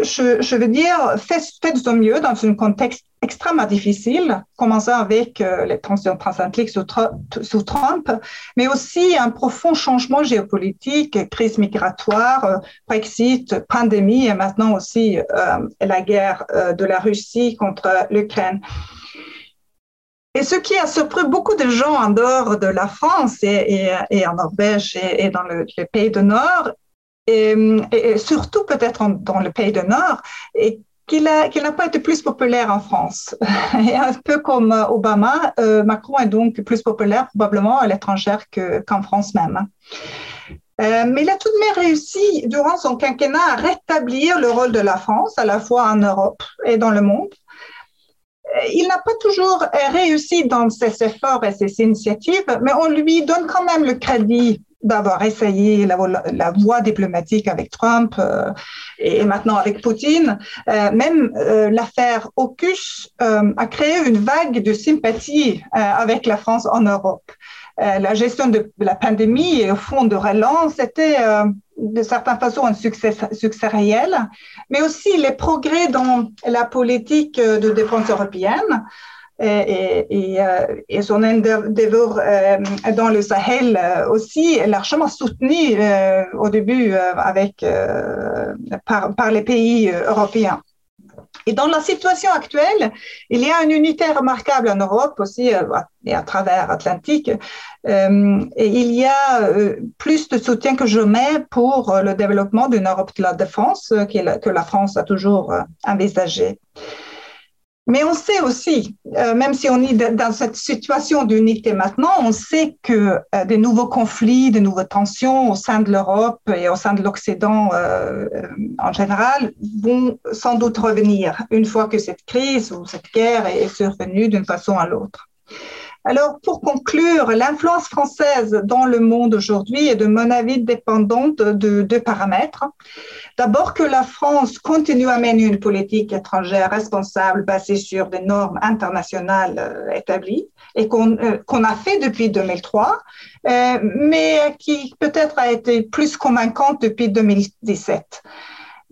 je, veux dire, faites, de mieux dans un contexte extrêmement difficile, commençant avec euh, les tensions transatlantiques sous, Trump, mais aussi un profond changement géopolitique, crise migratoire, euh, Brexit, pandémie et maintenant aussi euh, la guerre de la Russie contre l'Ukraine. Et ce qui a surpris beaucoup de gens en dehors de la France et, en Norvège et, dans le, les pays du Nord, et, surtout peut-être dans le pays du Nord, et qu'il n'a pas été plus populaire en France. Et un peu comme Obama, euh, Macron est donc plus populaire probablement à l'étranger qu'en France même. Euh, mais il a tout de même réussi, durant son quinquennat, à rétablir le rôle de la France, à la fois en Europe et dans le monde. Euh, il n'a pas toujours réussi dans ses efforts et ses initiatives, mais on lui donne quand même le crédit d'avoir essayé la, voie diplomatique avec Trump euh, et maintenant avec Poutine. Euh, même euh, l'affaire AUKUS a créé une vague de sympathie avec la France en Europe. la gestion de la pandémie et au fond de relance était de certaine façon un succès, succès réel, mais aussi les progrès dans la politique de défense européenne et, et, euh, et, son endeavor euh, dans le Sahel euh, aussi largement soutenu au début avec, par, par, les pays européens. Et dans la situation actuelle, il y a une unité remarquable en Europe aussi et à travers Atlantique. et il y a plus de soutien que jamais pour le développement d'une Europe de la défense que la France a toujours envisagé. Mais on sait aussi, euh, même si on est dans cette situation d'unité maintenant, on sait que euh, des nouveaux conflits, de nouvelles tensions au sein de l'Europe et au sein de l'Occident euh, en général vont sans doute revenir une fois que cette crise ou cette guerre est survenue d'une façon à l'autre. Alors, pour conclure, l'influence française dans le monde aujourd'hui est, de mon avis, dépendante de deux paramètres. D'abord, que la France continue à mener une politique étrangère responsable basée sur des normes internationales euh, établies et qu'on euh, a fait depuis 2003, euh, mais qui peut-être a été plus convaincante depuis 2017.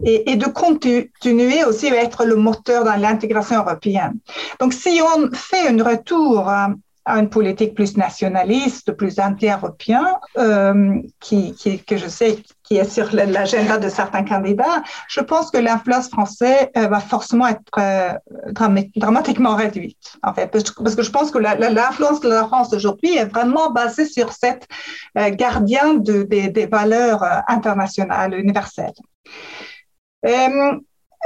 Et, de continuer aussi à être le moteur dans l'intégration européenne. Donc, si on fait un retour à une politique plus nationaliste, plus anti-européen, euh, qui, qui, que je sais qui est sur l'agenda de certains candidats, je pense que l'influence française euh, va forcément être euh, dramatiquement réduite, en fait, parce, que je pense que l'influence de la France aujourd'hui est vraiment basée sur cette euh, gardien de, des, des valeurs euh, internationales, universelles.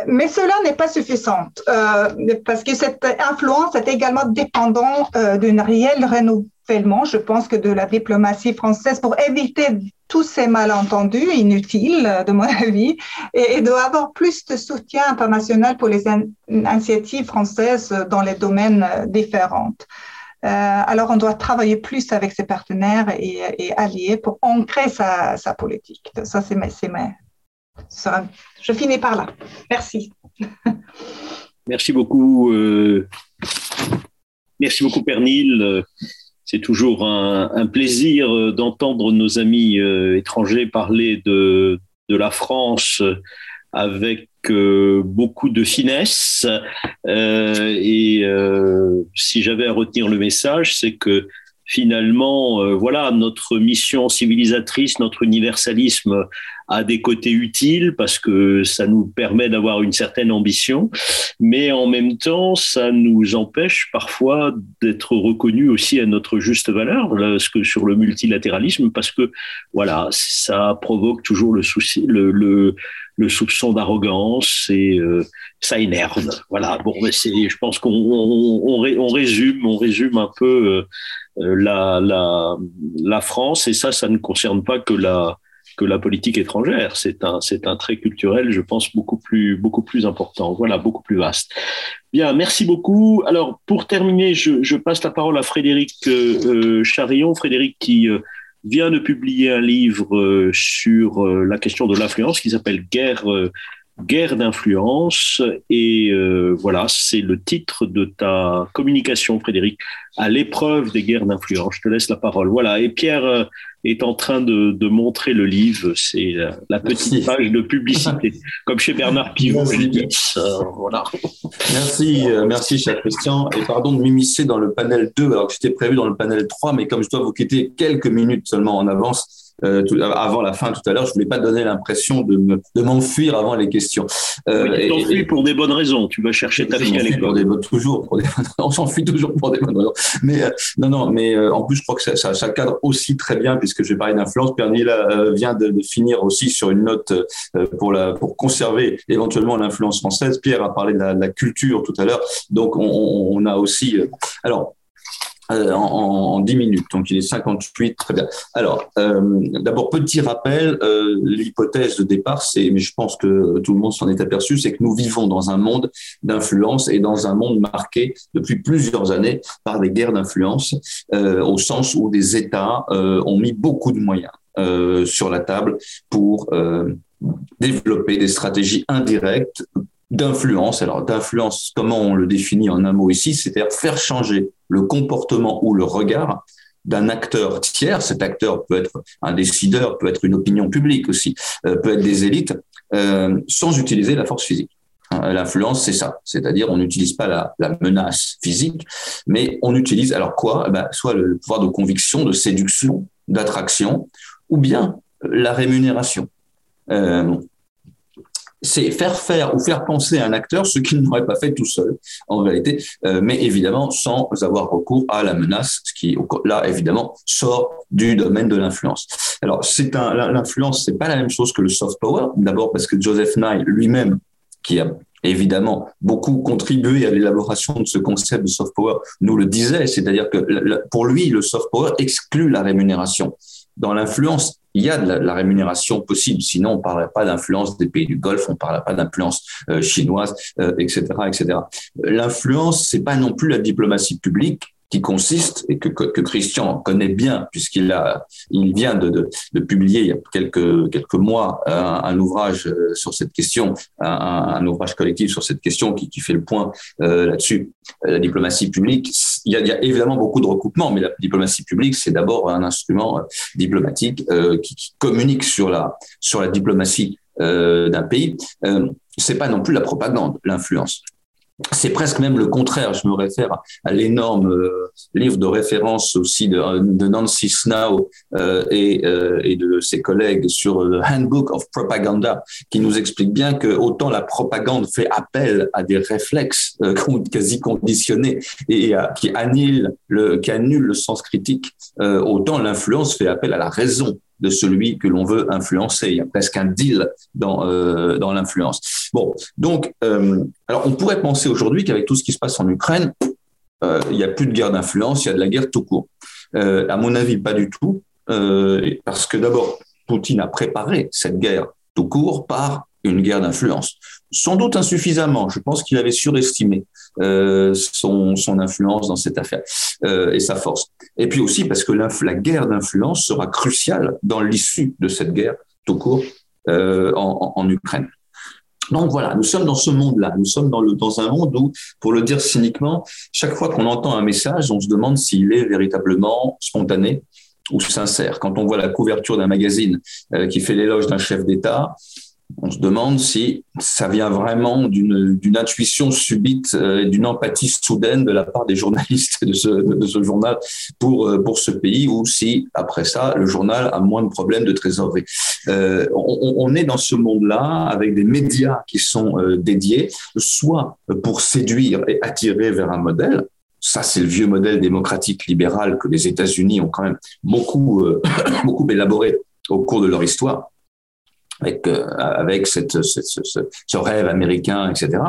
Mais cela n'est pas suffisant euh, parce que cette influence est également dépendante euh, d'un réel renouvellement, je pense, que de la diplomatie française pour éviter tous ces malentendus inutiles, de mon avis, et, et d'avoir plus de soutien international pour les initiatives françaises dans les domaines euh, différents. Euh, alors, on doit travailler plus avec ses partenaires et, alliés pour ancrer sa, sa politique. Ça, c'est mes, je finis par là. Merci. Merci beaucoup. Euh, merci beaucoup, Pernil. C'est toujours un, plaisir d'entendre nos amis euh, étrangers parler de, la France avec euh, beaucoup de finesse. et si j'avais à retenir le message, c'est que finalement, euh, voilà, notre mission civilisatrice, notre universalisme a des côtés utiles parce que ça nous permet d'avoir une certaine ambition, mais en même temps, ça nous empêche parfois d'être reconnus aussi à notre juste valeur, ce que sur le multilatéralisme, parce que voilà, ça provoque toujours le souci, le, le, le soupçon d'arrogance et euh, ça énerve. Voilà. Bon, c'est, je pense qu'on on, on, résume, on résume un peu euh, la, la, la France et ça, ça ne concerne pas que la que la politique étrangère. C'est un, c'est un trait culturel, je pense, beaucoup plus, beaucoup plus important. Voilà, beaucoup plus vaste. Bien, merci beaucoup. Alors, pour terminer, je, passe la parole à Frédéric euh, Charillon. Frédéric qui vient de publier un livre euh, sur euh, la question de l'influence qui s'appelle Guerre euh, guerre d'influence. Et euh, voilà, c'est le titre de ta communication, Frédéric, à l'épreuve des guerres d'influence. Je te laisse la parole. Voilà. Et Pierre euh, est en train de, de montrer le livre. C'est la, petite page de publicité, comme chez Bernard Pivot. voilà. Merci, euh, merci, cher Christian. Et pardon de m'immiscer dans le panel 2, alors que j'étais prévu dans le panel 3, mais comme je dois vous quitter quelques minutes seulement en avance, euh, avant la fin tout à l'heure. Je voulais pas donner l'impression de, de m'enfuir avant les questions. Euh, tu t'enfuis pour des bonnes raisons. Tu vas chercher ta vie à l'école. Toujours. Pour des, on s'enfuit toujours pour des bonnes raisons. Mais euh, non, non. Mais euh, en plus, je crois que ça, ça, ça, cadre aussi très bien puisque je vais parler d'influence. Nil vient de, de, finir aussi sur une note pour la pour conserver éventuellement l'influence française. Pierre a parlé de la, de la culture tout à l'heure. Donc on, on, a aussi. alors euh, en, en, 10 minutes. Donc il est 58, très bien. Alors, euh, d'abord, petit rappel, euh, l'hypothèse de départ, c'est, mais je pense que tout le monde s'en est aperçu, c'est que nous vivons dans un monde d'influence et dans un monde marqué depuis plusieurs années par des guerres d'influence, euh, au sens où des États euh, ont mis beaucoup de moyens euh, sur la table pour développer des stratégies indirectes d'influence. Alors d'influence, comment on le définit en un mot ici, c'est-à-dire faire changer le comportement ou le regard d'un acteur tiers. Cet acteur peut être un décideur, peut être une opinion publique aussi, euh, peut être des élites, euh, sans utiliser la force physique. Hein, l'influence, c'est ça, c'est-à-dire on n'utilise pas la, la, menace physique, mais on utilise alors quoi? Eh ben, Soit le pouvoir de conviction, de séduction, d'attraction, ou bien la rémunération. Euh, c'est faire faire ou faire penser à un acteur ce qu'il n'aurait pas fait tout seul, en réalité, euh, mais évidemment sans avoir recours à la menace, ce qui là évidemment sort du domaine de l'influence. Alors c'est un l'influence, c'est pas la même chose que le soft power. D'abord parce que Joseph Nye lui-même, qui a évidemment beaucoup contribué à l'élaboration de ce concept de soft power, nous le disait, c'est-à-dire que pour lui le soft power exclut la rémunération. Dans l'influence, il y a de la, rémunération possible. Sinon, on ne parlerait pas d'influence des pays du Golfe, on ne parlerait pas d'influence euh, chinoise, etc., euh, etc. L'influence, c'est pas non plus la diplomatie publique, qui consiste, et que, Christian connaît bien, puisqu'il a, il vient de, publier il y a quelques, quelques mois un, un ouvrage euh, sur cette question, un, ouvrage collectif sur cette question qui, fait le point euh, là-dessus. La diplomatie publique, il y, a, a, évidemment beaucoup de recoupements, mais la diplomatie publique, c'est d'abord un instrument euh, diplomatique euh, qui, qui, communique sur la, sur la diplomatie euh, d'un pays. Euh, c'est pas non plus la propagande, l'influence c'est presque même le contraire. Je me réfère à l'énorme euh, livre de référence aussi de, Nancy Snow euh, et, euh, et, de ses collègues sur le Handbook of Propaganda, qui nous explique bien que autant la propagande fait appel à des réflexes quasi conditionnés et qui annule le qui annule le sens critique, autant l'influence fait appel à la raison de celui que l'on veut influencer. Il y a presque un deal dans, euh, dans l'influence. Bon, donc, euh, alors on pourrait penser aujourd'hui qu'avec tout ce qui se passe en Ukraine, euh, il n'y a plus de guerre d'influence, il y a de la guerre tout court. Euh, à mon avis, pas du tout, euh, parce que d'abord, Poutine a préparé cette guerre tout court par une guerre d'influence. Sans doute insuffisamment. Je pense qu'il avait surestimé euh, son, son, influence dans cette affaire euh, et sa force. Et puis aussi parce que la, guerre d'influence sera cruciale dans l'issue de cette guerre tout court euh, en, en, Ukraine. Donc voilà, nous sommes dans ce monde-là. Nous sommes dans, le, dans un monde où, pour le dire cyniquement, chaque fois qu'on entend un message, on se demande s'il est véritablement spontané ou sincère. Quand on voit la couverture d'un magazine euh, qui fait l'éloge d'un chef d'État, on se demande si ça vient vraiment d'une intuition subite euh, et d'une empathie soudaine de la part des journalistes de ce, journal pour, euh, pour ce pays ou si, après ça, le journal a moins de problèmes de trésorerie. Euh, on, est dans ce monde-là avec des médias qui sont dédiés, soit pour séduire et attirer vers un modèle, ça, c'est le vieux modèle démocratique libéral que les États-Unis ont quand même beaucoup, beaucoup élaboré au cours de leur histoire avec, euh, avec cette, ce, rêve américain, etc.,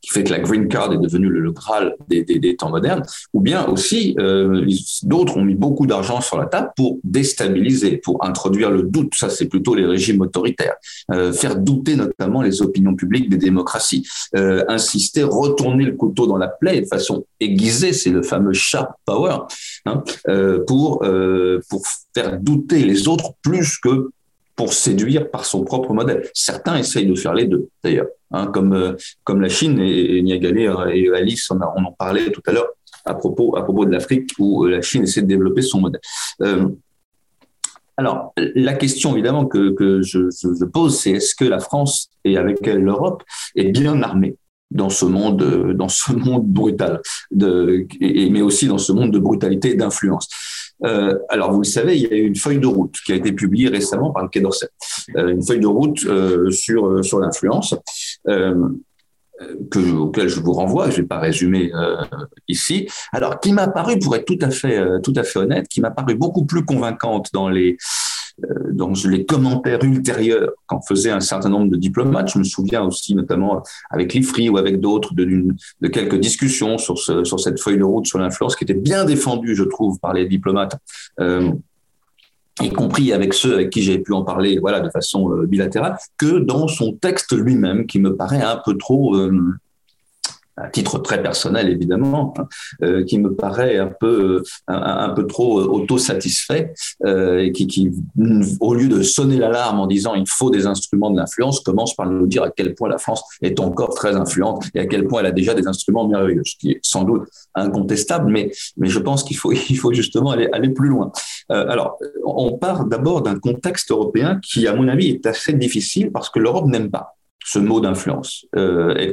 qui fait que la green card est devenue le, le graal des, des, temps modernes, ou bien aussi euh, d'autres ont mis beaucoup d'argent sur la table pour déstabiliser, pour introduire le doute. Ça, c'est plutôt les régimes autoritaires. Euh, faire douter notamment les opinions publiques des démocraties. Insister, retourner le couteau dans la plaie de façon aiguisée, c'est le fameux sharp power, hein, pour, pour faire douter les autres plus que pour séduire par son propre modèle. Certains essayent de faire les deux, d'ailleurs, hein, comme, euh, comme la Chine et, et Niagalé et Alice, on, on en parlait tout à l'heure à propos, à propos de l'Afrique, où la Chine essaie de développer son modèle. Euh, alors, la question évidemment que, que je, pose, c'est est-ce que la France et avec elle l'Europe est bien armée dans ce monde, dans ce monde brutal, mais aussi dans ce monde de brutalité et d'influence? Euh, alors, vous le savez, il y a eu une feuille de route qui a été publiée récemment par le Quai d'Orsay, euh, une feuille de route euh, sur sur l'influence. Que, auquel je vous renvoie, je ne vais pas résumer ici. Alors, qui m'a paru, pour être tout à fait, tout à fait honnête, qui m'a paru beaucoup plus convaincante dans les, dans les commentaires ultérieurs qu'en faisaient un certain nombre de diplomates. Je me souviens aussi, notamment avec l'IFRI ou avec d'autres, de, quelques discussions sur, ce, sur cette feuille de route sur l'influence qui était bien défendue, je trouve, par les diplomates. Euh, y compris avec ceux avec qui j'ai pu en parler voilà, de façon euh, bilatérale, que dans son texte lui-même, qui me paraît un peu trop, euh, à titre très personnel évidemment, hein, euh, qui me paraît un peu un, un peu trop autosatisfait euh, et qui, au lieu de sonner l'alarme en disant il faut des instruments de l'influence, commence par nous dire à quel point la France est encore très influente et à quel point elle a déjà des instruments merveilleux, ce qui est sans doute incontestable, mais mais je pense qu'il faut il faut justement aller aller plus loin. Euh, alors on part d'abord d'un contexte européen qui à mon avis est assez difficile parce que l'Europe n'aime pas ce mot d'influence. Euh,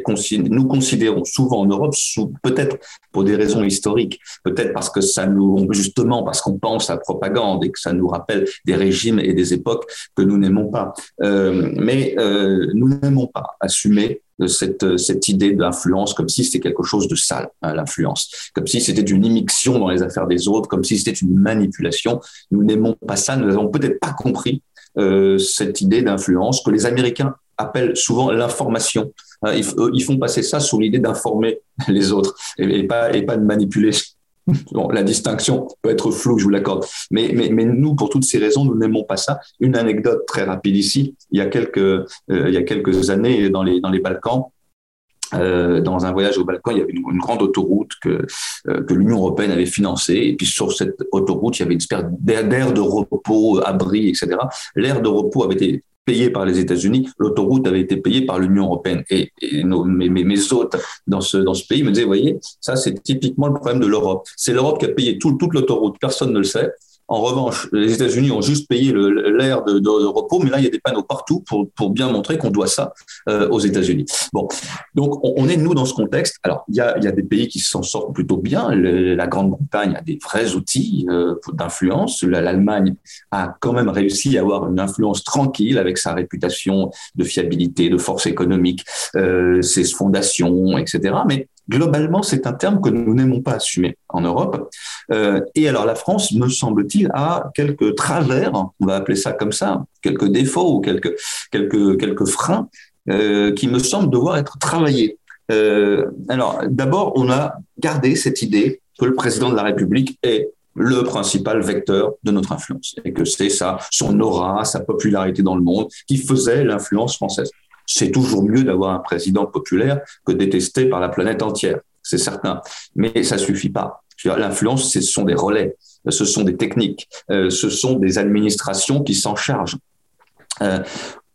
nous considérons souvent en Europe, peut-être pour des raisons historiques, peut-être parce que ça nous, justement parce qu'on pense à propagande et que ça nous rappelle des régimes et des époques que nous n'aimons pas. Euh, mais euh, nous n'aimons pas assumer cette, cette idée d'influence comme si c'était quelque chose de sale, hein, l'influence, comme si c'était une immixtion dans les affaires des autres, comme si c'était une manipulation. Nous n'aimons pas ça, nous n'avons peut-être pas compris euh, cette idée d'influence que les Américains appellent souvent l'information. Hein, ils, font passer ça sous l'idée d'informer les autres et, pas, de manipuler. Bon, la distinction peut être floue, je vous l'accorde. Mais, nous, pour toutes ces raisons, nous n'aimons pas ça. Une anecdote très rapide ici. Il y a quelques, euh, années, dans les, Balkans, euh, dans un voyage au Balkan, il y avait une, grande autoroute que, euh, que l'Union européenne avait financée. Et puis sur cette autoroute, il y avait une espèce d'air de repos, abri, etc. L'air de repos avait été payé par les États-Unis, l'autoroute avait été payée par l'Union européenne. Et, et nos, mes, mes, hôtes dans ce, dans ce pays me disaient, vous voyez, ça c'est typiquement le problème de l'Europe. C'est l'Europe qui a payé tout, toute l'autoroute, personne ne le sait. En revanche, les États-Unis ont juste payé l'air de, repos, mais là, il y a des panneaux partout pour, pour bien montrer qu'on doit ça euh, aux États-Unis. Bon, donc on, est nous dans ce contexte. Alors, il y a, y a des pays qui s'en sortent plutôt bien. La Grande-Bretagne a des vrais outils euh, d'influence. L'Allemagne a quand même réussi à avoir une influence tranquille avec sa réputation de fiabilité, de force économique, euh, ses fondations, etc. Mais globalement, c'est un terme que nous n'aimons pas assumer en Europe. Euh, et alors la France, me semble-t-il, a quelques travers, on va appeler ça comme ça, quelques défauts ou quelques, quelques, quelques freins euh, qui me semblent devoir être travaillés. Euh, alors d'abord, on a gardé cette idée que le président de la République est le principal vecteur de notre influence et que c'est ça, son aura, sa popularité dans le monde qui faisait l'influence française c'est toujours mieux d'avoir un président populaire que détesté par la planète entière, c'est certain. Mais ça suffit pas. L'influence, ce sont des relais, ce sont des techniques, euh, ce sont des administrations qui s'en chargent. Euh,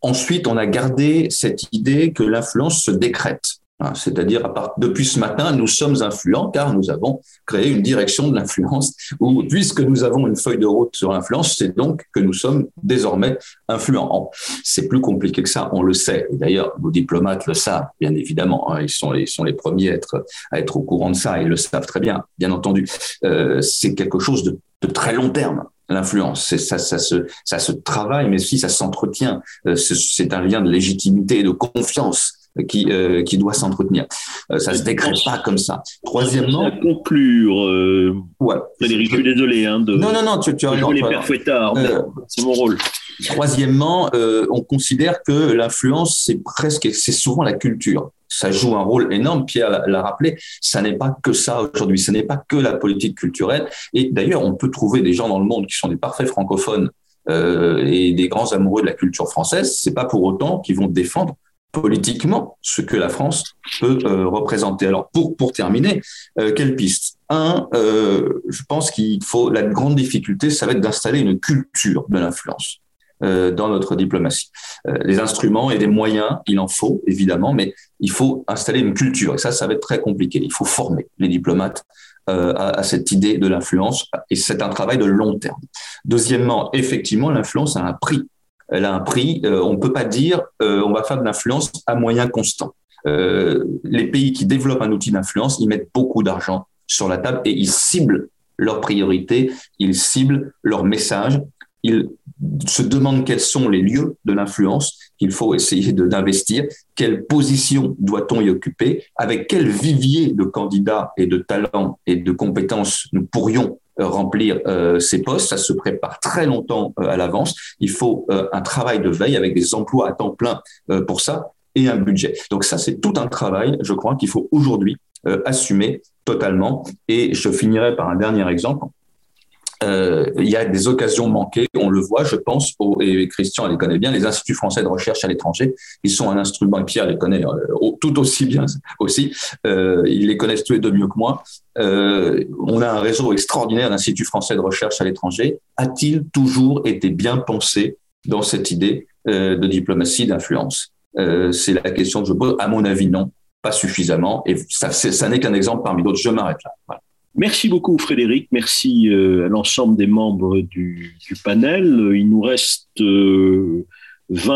ensuite, on a gardé cette idée que l'influence se décrète. Hein, c'est-à-dire, depuis ce matin, nous sommes influents car nous avons créé une direction de l'influence où, puisque nous avons une feuille de route sur l'influence, c'est donc que nous sommes désormais influents. C'est plus compliqué que ça, on le sait. Et d'ailleurs, nos diplomates le savent, bien évidemment. Hein, ils, sont, les premiers à être, au courant de ça. Ils le savent très bien, bien entendu. Euh, c'est quelque chose de, très long terme l'influence. Ça, ça, se, ça se travaille, mais aussi ça s'entretient. Euh, c'est un lien de légitimité et de confiance qui, euh, qui doit s'entretenir. Euh, ça se décrète pas comme ça. Troisièmement. À conclure, euh, ouais. Frédéric, je suis désolé. Hein, de, non, non, non, tu, tu as raison. les fouettards, euh, c'est mon rôle. Troisièmement, euh, on considère que l'influence, c'est presque, c'est souvent la culture. Ça joue un rôle énorme. Pierre l'a rappelé. Ça n'est pas que ça aujourd'hui. Ce n'est pas que la politique culturelle. Et d'ailleurs, on peut trouver des gens dans le monde qui sont des parfaits francophones euh, et des grands amoureux de la culture française. C'est pas pour autant qu'ils vont défendre politiquement ce que la France peut euh, représenter. Alors pour pour terminer, euh, quelle piste? Un, euh, je pense qu'il faut la grande difficulté, ça va être d'installer une culture de l'influence. dans notre diplomatie. les instruments et des moyens, il en faut évidemment, mais il faut installer une culture et ça, ça va être très compliqué. Il faut former les diplomates à, cette idée de l'influence et c'est un travail de long terme. Deuxièmement, effectivement, l'influence a un prix. Elle a un prix. on ne peut pas dire on va faire de l'influence à moyen constant. les pays qui développent un outil d'influence, ils mettent beaucoup d'argent sur la table et ils ciblent leurs priorités, ils ciblent leurs messages, ils se demandent quels sont les lieux de l'influence qu'il faut essayer d'investir, quelle position doit-on y occuper, avec quel vivier de candidats et de talents et de compétences nous pourrions euh, remplir euh, ces postes. Ça se prépare très longtemps euh, à l'avance. Il faut un travail de veille avec des emplois à temps plein pour ça et un budget. Donc ça, c'est tout un travail, je crois, qu'il faut aujourd'hui assumer totalement. Et je finirai par un dernier exemple. Euh, il y a des occasions manquées, on le voit, je pense, et Christian les connaît bien, les instituts français de recherche à l'étranger, ils sont un instrument, et Pierre les connaît euh, tout aussi bien aussi, euh, ils les connaissent tous les deux mieux que moi. on a un réseau extraordinaire d'instituts français de recherche à l'étranger. A-t-il toujours été bien pensé dans cette idée de diplomatie d'influence? C'est la question que je pose. À mon avis, non pas suffisamment. Et ça, ça n'est qu'un exemple parmi d'autres. Je m'arrête là. Merci beaucoup Frédéric, merci euh, à l'ensemble des membres du, panel. Il nous reste 20 euh,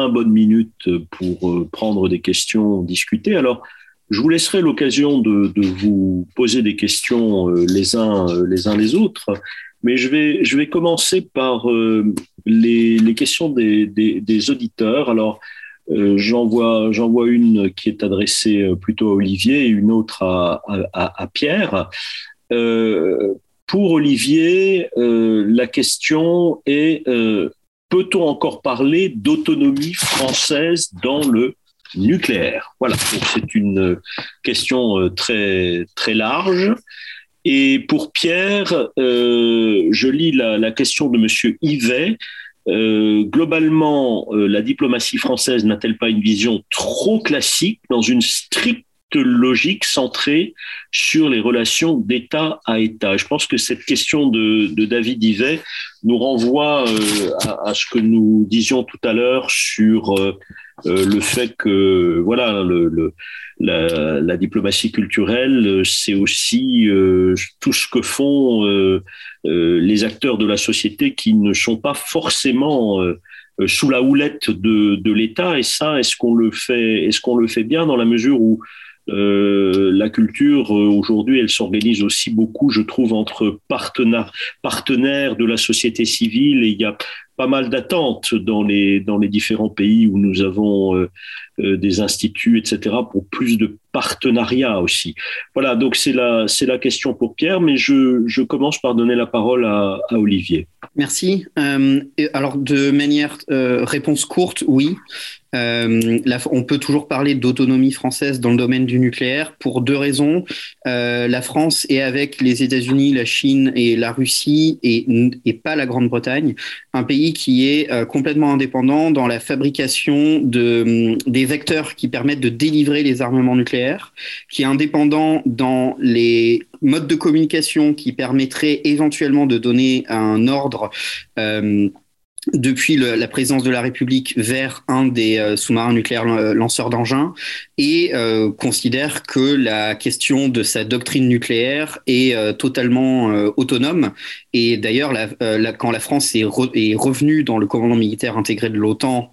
bonnes minutes pour euh, prendre des questions, discuter. Alors, je vous laisserai l'occasion de, vous poser des questions les uns les uns les autres, mais je vais je vais commencer par les, questions des, auditeurs. Alors, j'en vois, une qui est adressée plutôt à Olivier et une autre à, Pierre. Euh, pour Olivier, la question est peut-on encore parler d'autonomie française dans le nucléaire? Voilà, c'est une question très très large. Et pour Pierre, je lis la, question de Monsieur Yvet euh, globalement, euh, la diplomatie française n'a-t-elle pas une vision trop classique dans une stricte logique centrée sur les relations d'État à État. Je pense que cette question de, David Ivet nous renvoie euh, à, ce que nous disions tout à l'heure sur le fait que voilà la, diplomatie culturelle, c'est aussi tout ce que font euh, les acteurs de la société qui ne sont pas forcément euh, euh, sous la houlette de, de l'État. Et ça, est-ce qu'on le fait, est-ce qu'on le fait bien dans la mesure où euh, la culture aujourd'hui, elle s'organise aussi beaucoup, je trouve, entre partenaires, de la société civile. Et il y a pas mal d'attentes dans les dans les différents pays où nous avons euh, des instituts, etc. pour plus de partenariat aussi. Voilà, donc c'est la, la question pour Pierre, mais je, je commence par donner la parole à, Olivier. Merci. Euh, alors, de manière euh, réponse courte, oui. Euh, on peut toujours parler d'autonomie française dans le domaine du nucléaire pour deux raisons. Euh, la France est avec les États-Unis, la Chine et la Russie et, et pas la Grande-Bretagne, un pays qui est euh, complètement indépendant dans la fabrication de, des vecteurs qui permettent de délivrer les armements nucléaires, qui est indépendant dans les modes de communication qui permettraient éventuellement de donner un ordre euh, depuis la présence de la République vers un des euh, sous-marins nucléaires euh, lanceurs d'engins et considère que la question de sa doctrine nucléaire est totalement autonome. Et d'ailleurs, quand la France est, est, revenue dans le commandement militaire intégré de l'OTAN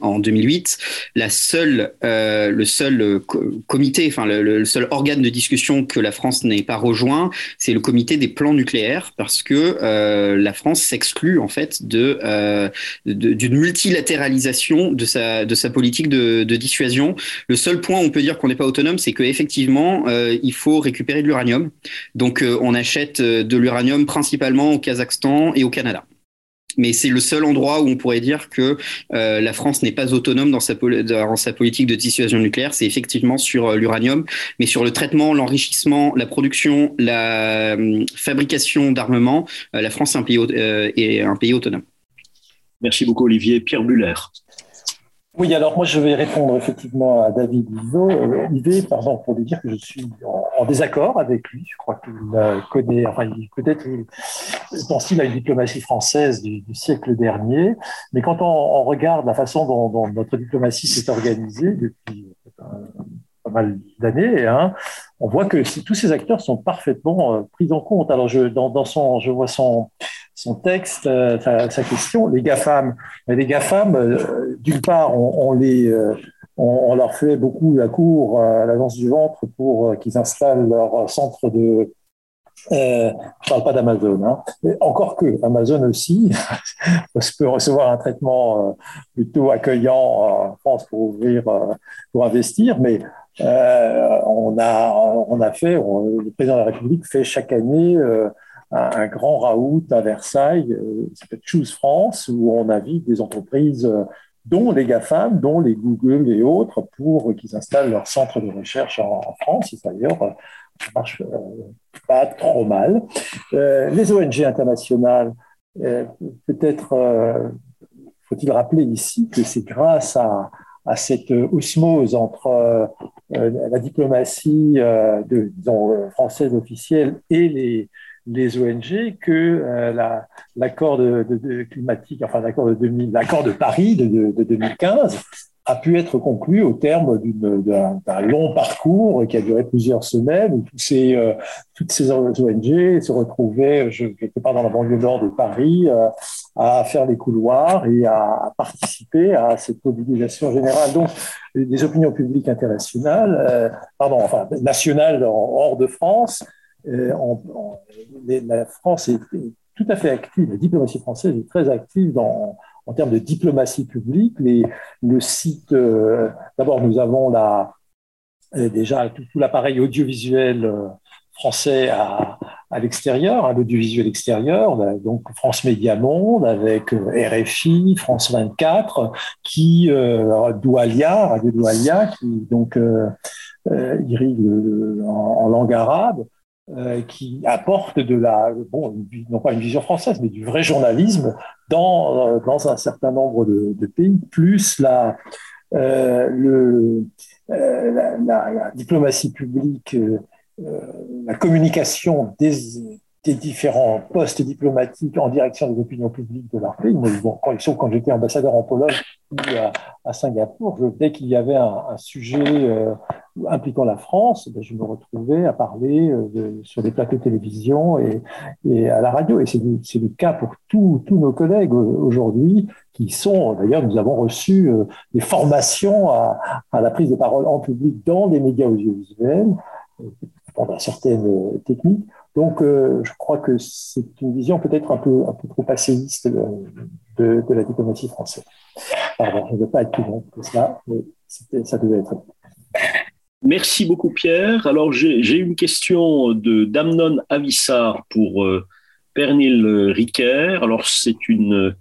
en 2008, la seule, le seul comité, enfin le, le, seul organe de discussion que la France n'ait pas rejoint, c'est le comité des plans nucléaires, parce que la France s'exclut en fait de euh, d'une multilatéralisation de sa, de sa politique de, dissuasion. Le seul point où on peut dire qu'on n'est pas autonome, c'est qu'effectivement, euh, il faut récupérer de l'uranium. Donc, euh, on achète de l'uranium principalement au Kazakhstan et au Canada mais c'est le seul endroit où on pourrait dire que la France n'est pas autonome dans sa, dans sa, politique de dissuasion nucléaire. C'est effectivement sur l'uranium, mais sur le traitement, l'enrichissement, la production, la fabrication d'armement, la France est un pays, est un pays autonome. Merci beaucoup, Olivier. Pierre Buller. Oui, alors moi je vais répondre effectivement à David Ivé, par exemple, pour lui dire que je suis en, désaccord avec lui. Je crois qu'il connaît, enfin il peut-être pense-t-il à une diplomatie française du, siècle dernier, mais quand on, regarde la façon dont, notre diplomatie s'est organisée depuis pas mal d'années, hein, on voit que tous ces acteurs sont parfaitement euh, pris en compte. Alors dans, son, je vois son son texte, euh, sa, question, les GAFAM. Les GAFAM, euh, d'une part, on, les, euh, on, leur fait beaucoup la cour à l'agence du ventre pour qu'ils installent leur centre de. je ne parle pas d'Amazon, hein. encore que Amazon aussi peut recevoir un traitement plutôt accueillant en France pour ouvrir, pour investir, mais on, a, on a fait, le président de la République fait chaque année un, grand raout à Versailles, euh, s'appelle Choose France, où on invite des entreprises euh, dont les GAFAM, dont les Google et autres, pour qu'ils installent leur centre de recherche en, France. Et d'ailleurs, euh, ça marche pas trop mal. les ONG internationales, peut-être faut-il rappeler ici que c'est grâce à, cette osmose entre la diplomatie française officielle et les, les ONG que euh, l'accord de, climatique, enfin l'accord de, Paris de, 2015 a pu être conclu au terme d'un long parcours qui a duré plusieurs semaines où euh, toutes ces ONG se retrouvaient je, quelque part dans la banlieue nord de Paris euh, à faire les couloirs et à, participer à cette mobilisation générale. Donc, les opinions publiques internationales, pardon, enfin nationales hors de France, euh, la France est, tout à fait active, la diplomatie française est très active en termes de diplomatie publique. Les, le site, euh, d'abord, nous avons la, euh, déjà tout, l'appareil audiovisuel français à, à l'extérieur, à l'audiovisuel extérieur, donc France Média Monde avec RFI, France 24, qui euh, Doualia, Radio Doualia, qui donc euh, irrigue en, en, langue arabe. Euh, qui apporte de la, bon, non pas une vision française, mais du vrai journalisme dans, euh, dans un certain nombre de, pays, plus la, euh, diplomatie publique, la communication des, des différents postes diplomatiques en direction des opinions publiques de leur pays. Bon, quand, quand j'étais ambassadeur en Pologne à, à Singapour, je, dès qu'il y avait un, sujet impliquant la France, ben, je me retrouvais à parler euh, sur des plateaux de télévision et, à la radio. Et c'est le cas pour tous nos collègues aujourd'hui qui sont, d'ailleurs, nous avons reçu euh, des formations à, la prise de parole en public dans des médias audiovisuels, pendant certaines techniques. Donc, euh, je crois que c'est une vision peut-être un peu, trop passéiste de, la diplomatie française. Pardon, je ne veux pas être plus long que ça, mais ça devait être. Merci beaucoup Pierre. Alors j'ai une question de Damnon Avissar pour euh, Pernil Riquer. Alors c'est une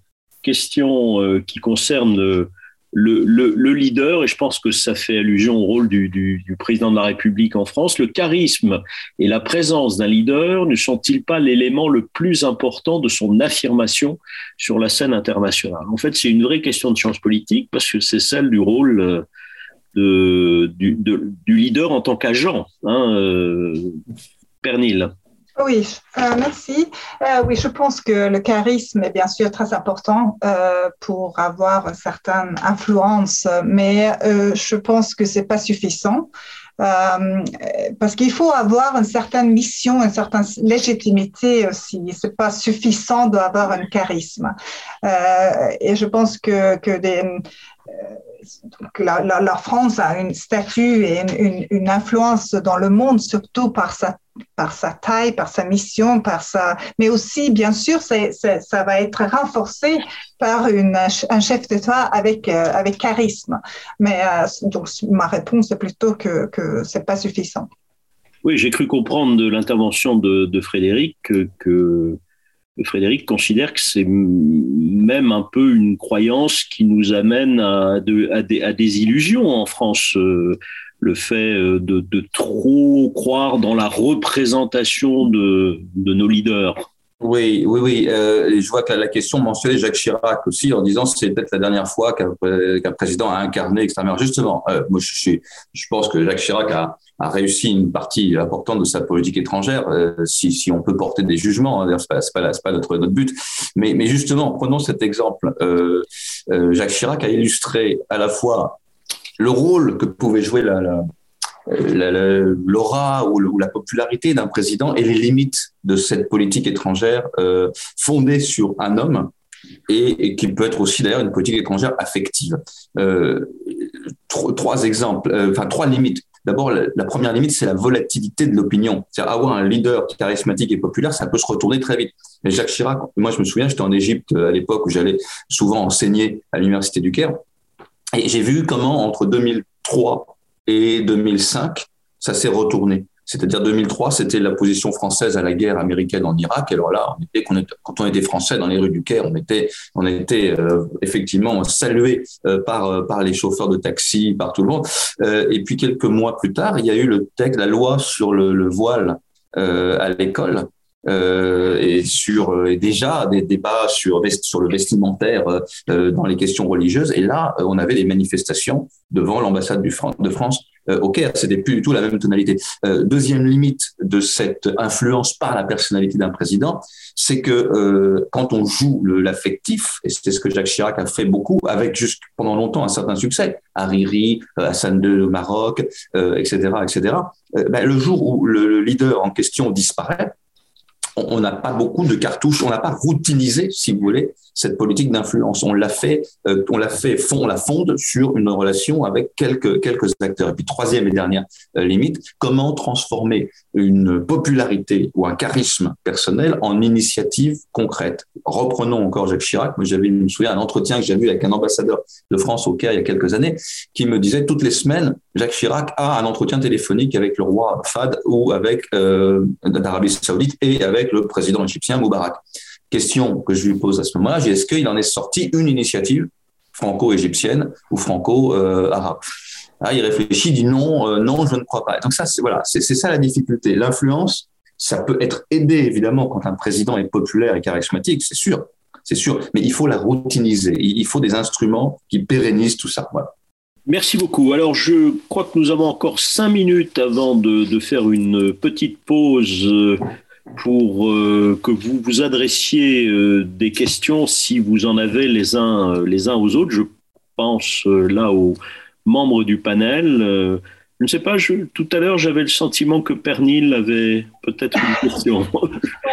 question euh, qui concerne euh, le, le, le, leader, et je pense que ça fait allusion au rôle du, président de la République en France, le charisme et la présence d'un leader ne sont-ils pas l'élément le plus important de son affirmation sur la scène internationale? En fait, c'est une vraie question de science politique parce que c'est celle du rôle du, de, du, leader en tant qu'agent. Hein, euh, Pernil. Oui, euh, merci. Euh, oui, je pense que le charisme est bien sûr très important euh, pour avoir une certaine influence, mais je pense que c'est pas suffisant. Parce qu'il faut avoir une certaine mission, une certaine légitimité aussi. C'est pas suffisant d'avoir un charisme. Et je pense que, que des, la, France a une statut et une, influence dans le monde, surtout par sa, par sa taille, par sa mission, par sa, mais aussi, bien sûr, ça va être renforcé par un chef d'État avec, euh, avec charisme. Mais euh, donc, ma réponse est plutôt que, que c'est pas suffisant. Oui, j'ai cru comprendre de l'intervention de, Frédéric que Frédéric considère que c'est même un peu une croyance qui nous amène à, de, à, des, illusions en France. Euh, le fait euh, de, trop croire dans la représentation de nos leaders. Oui, oui, oui. Euh, je vois que la, question mentionnait Jacques Chirac aussi en disant c'est peut-être la dernière fois qu'un président a incarné extrêmement. Justement, euh, moi je, je, pense que Jacques Chirac a, a, réussi une partie importante de sa politique étrangère. Euh, si, si, on peut porter des jugements, hein, c'est pas, pas, pas notre, notre but. Mais, mais justement, prenons cet exemple. Euh, euh, Jacques Chirac a illustré à la fois le rôle que pouvait jouer la, la l'aura ou, la popularité d'un président et les limites de cette politique étrangère euh, fondée sur un homme et, qui peut être aussi d'ailleurs une politique étrangère affective. Euh, trois, exemples, euh, enfin trois limites. D'abord, la, première limite, c'est la volatilité de l'opinion. C'est-à-dire avoir un leader charismatique et populaire, ça peut se retourner très vite. Jacques Chirac, moi je me souviens, j'étais en Égypte à l'époque où j'allais souvent enseigner à l'université du Caire, et j'ai vu comment entre 2003 et 2005, ça s'est retourné. C'est-à-dire 2003, c'était la position française à la guerre américaine en Irak. Alors là, quand on était français dans les rues du Caire, on était, on était euh, effectivement salué euh, par, euh, par les chauffeurs de taxi, par tout le monde. et puis quelques mois plus tard, il y a eu le texte, la loi sur le, le voile à l'école, euh, et sur euh, déjà des débats sur sur le vestimentaire euh, dans les questions religieuses. Et là, on avait des manifestations devant l'ambassade de France au Caire. C'était plus du tout la même tonalité. deuxième limite de cette influence par la personnalité d'un président, c'est que quand on joue l'affectif, et c'est ce que Jacques Chirac a fait beaucoup, avec juste pendant longtemps un certain succès, Hariri, Hassan II au Maroc, etc., etc. Ben, le jour où le leader en question disparaît, on n'a pas beaucoup de cartouches, on n'a pas routinisé, si vous voulez, cette politique d'influence. On l'a fait, euh, on l'a fait, on la fonde sur une relation avec quelques quelques acteurs. Et puis troisième et dernière euh, limite, comment transformer une popularité ou un charisme personnel en initiative concrète? Reprenons encore Jacques Chirac. Moi, j'avais, je me souviens, un entretien que j'ai vu avec un ambassadeur de France au Caire il y a quelques années, qui me disait toutes les semaines, Jacques Chirac a un entretien téléphonique avec le roi Fad ou avec euh, d'Arabie Saoudite et avec le président égyptien Moubarak question que je lui pose à ce moment-là, est-ce qu'il en est sorti une initiative franco-égyptienne ou franco-arabe? Ah, Il réfléchit, dit non, euh, non, je ne crois pas. donc ça, c'est voilà, c'est ça la difficulté. L'influence, ça peut être aidé évidemment quand un président est populaire et charismatique, c'est sûr, c'est sûr, mais il faut la routiniser. Il faut des instruments qui pérennisent tout ça. Voilà. Merci beaucoup. Alors, je crois que nous avons encore cinq minutes avant de, faire une petite pause euh, pour euh, que vous vous adressiez euh, des questions si vous en avez les uns, euh, les uns aux autres. Je pense là aux membres du panel. Je ne sais pas, je, tout à l'heure, j'avais le sentiment que Pernil avait peut-être une question.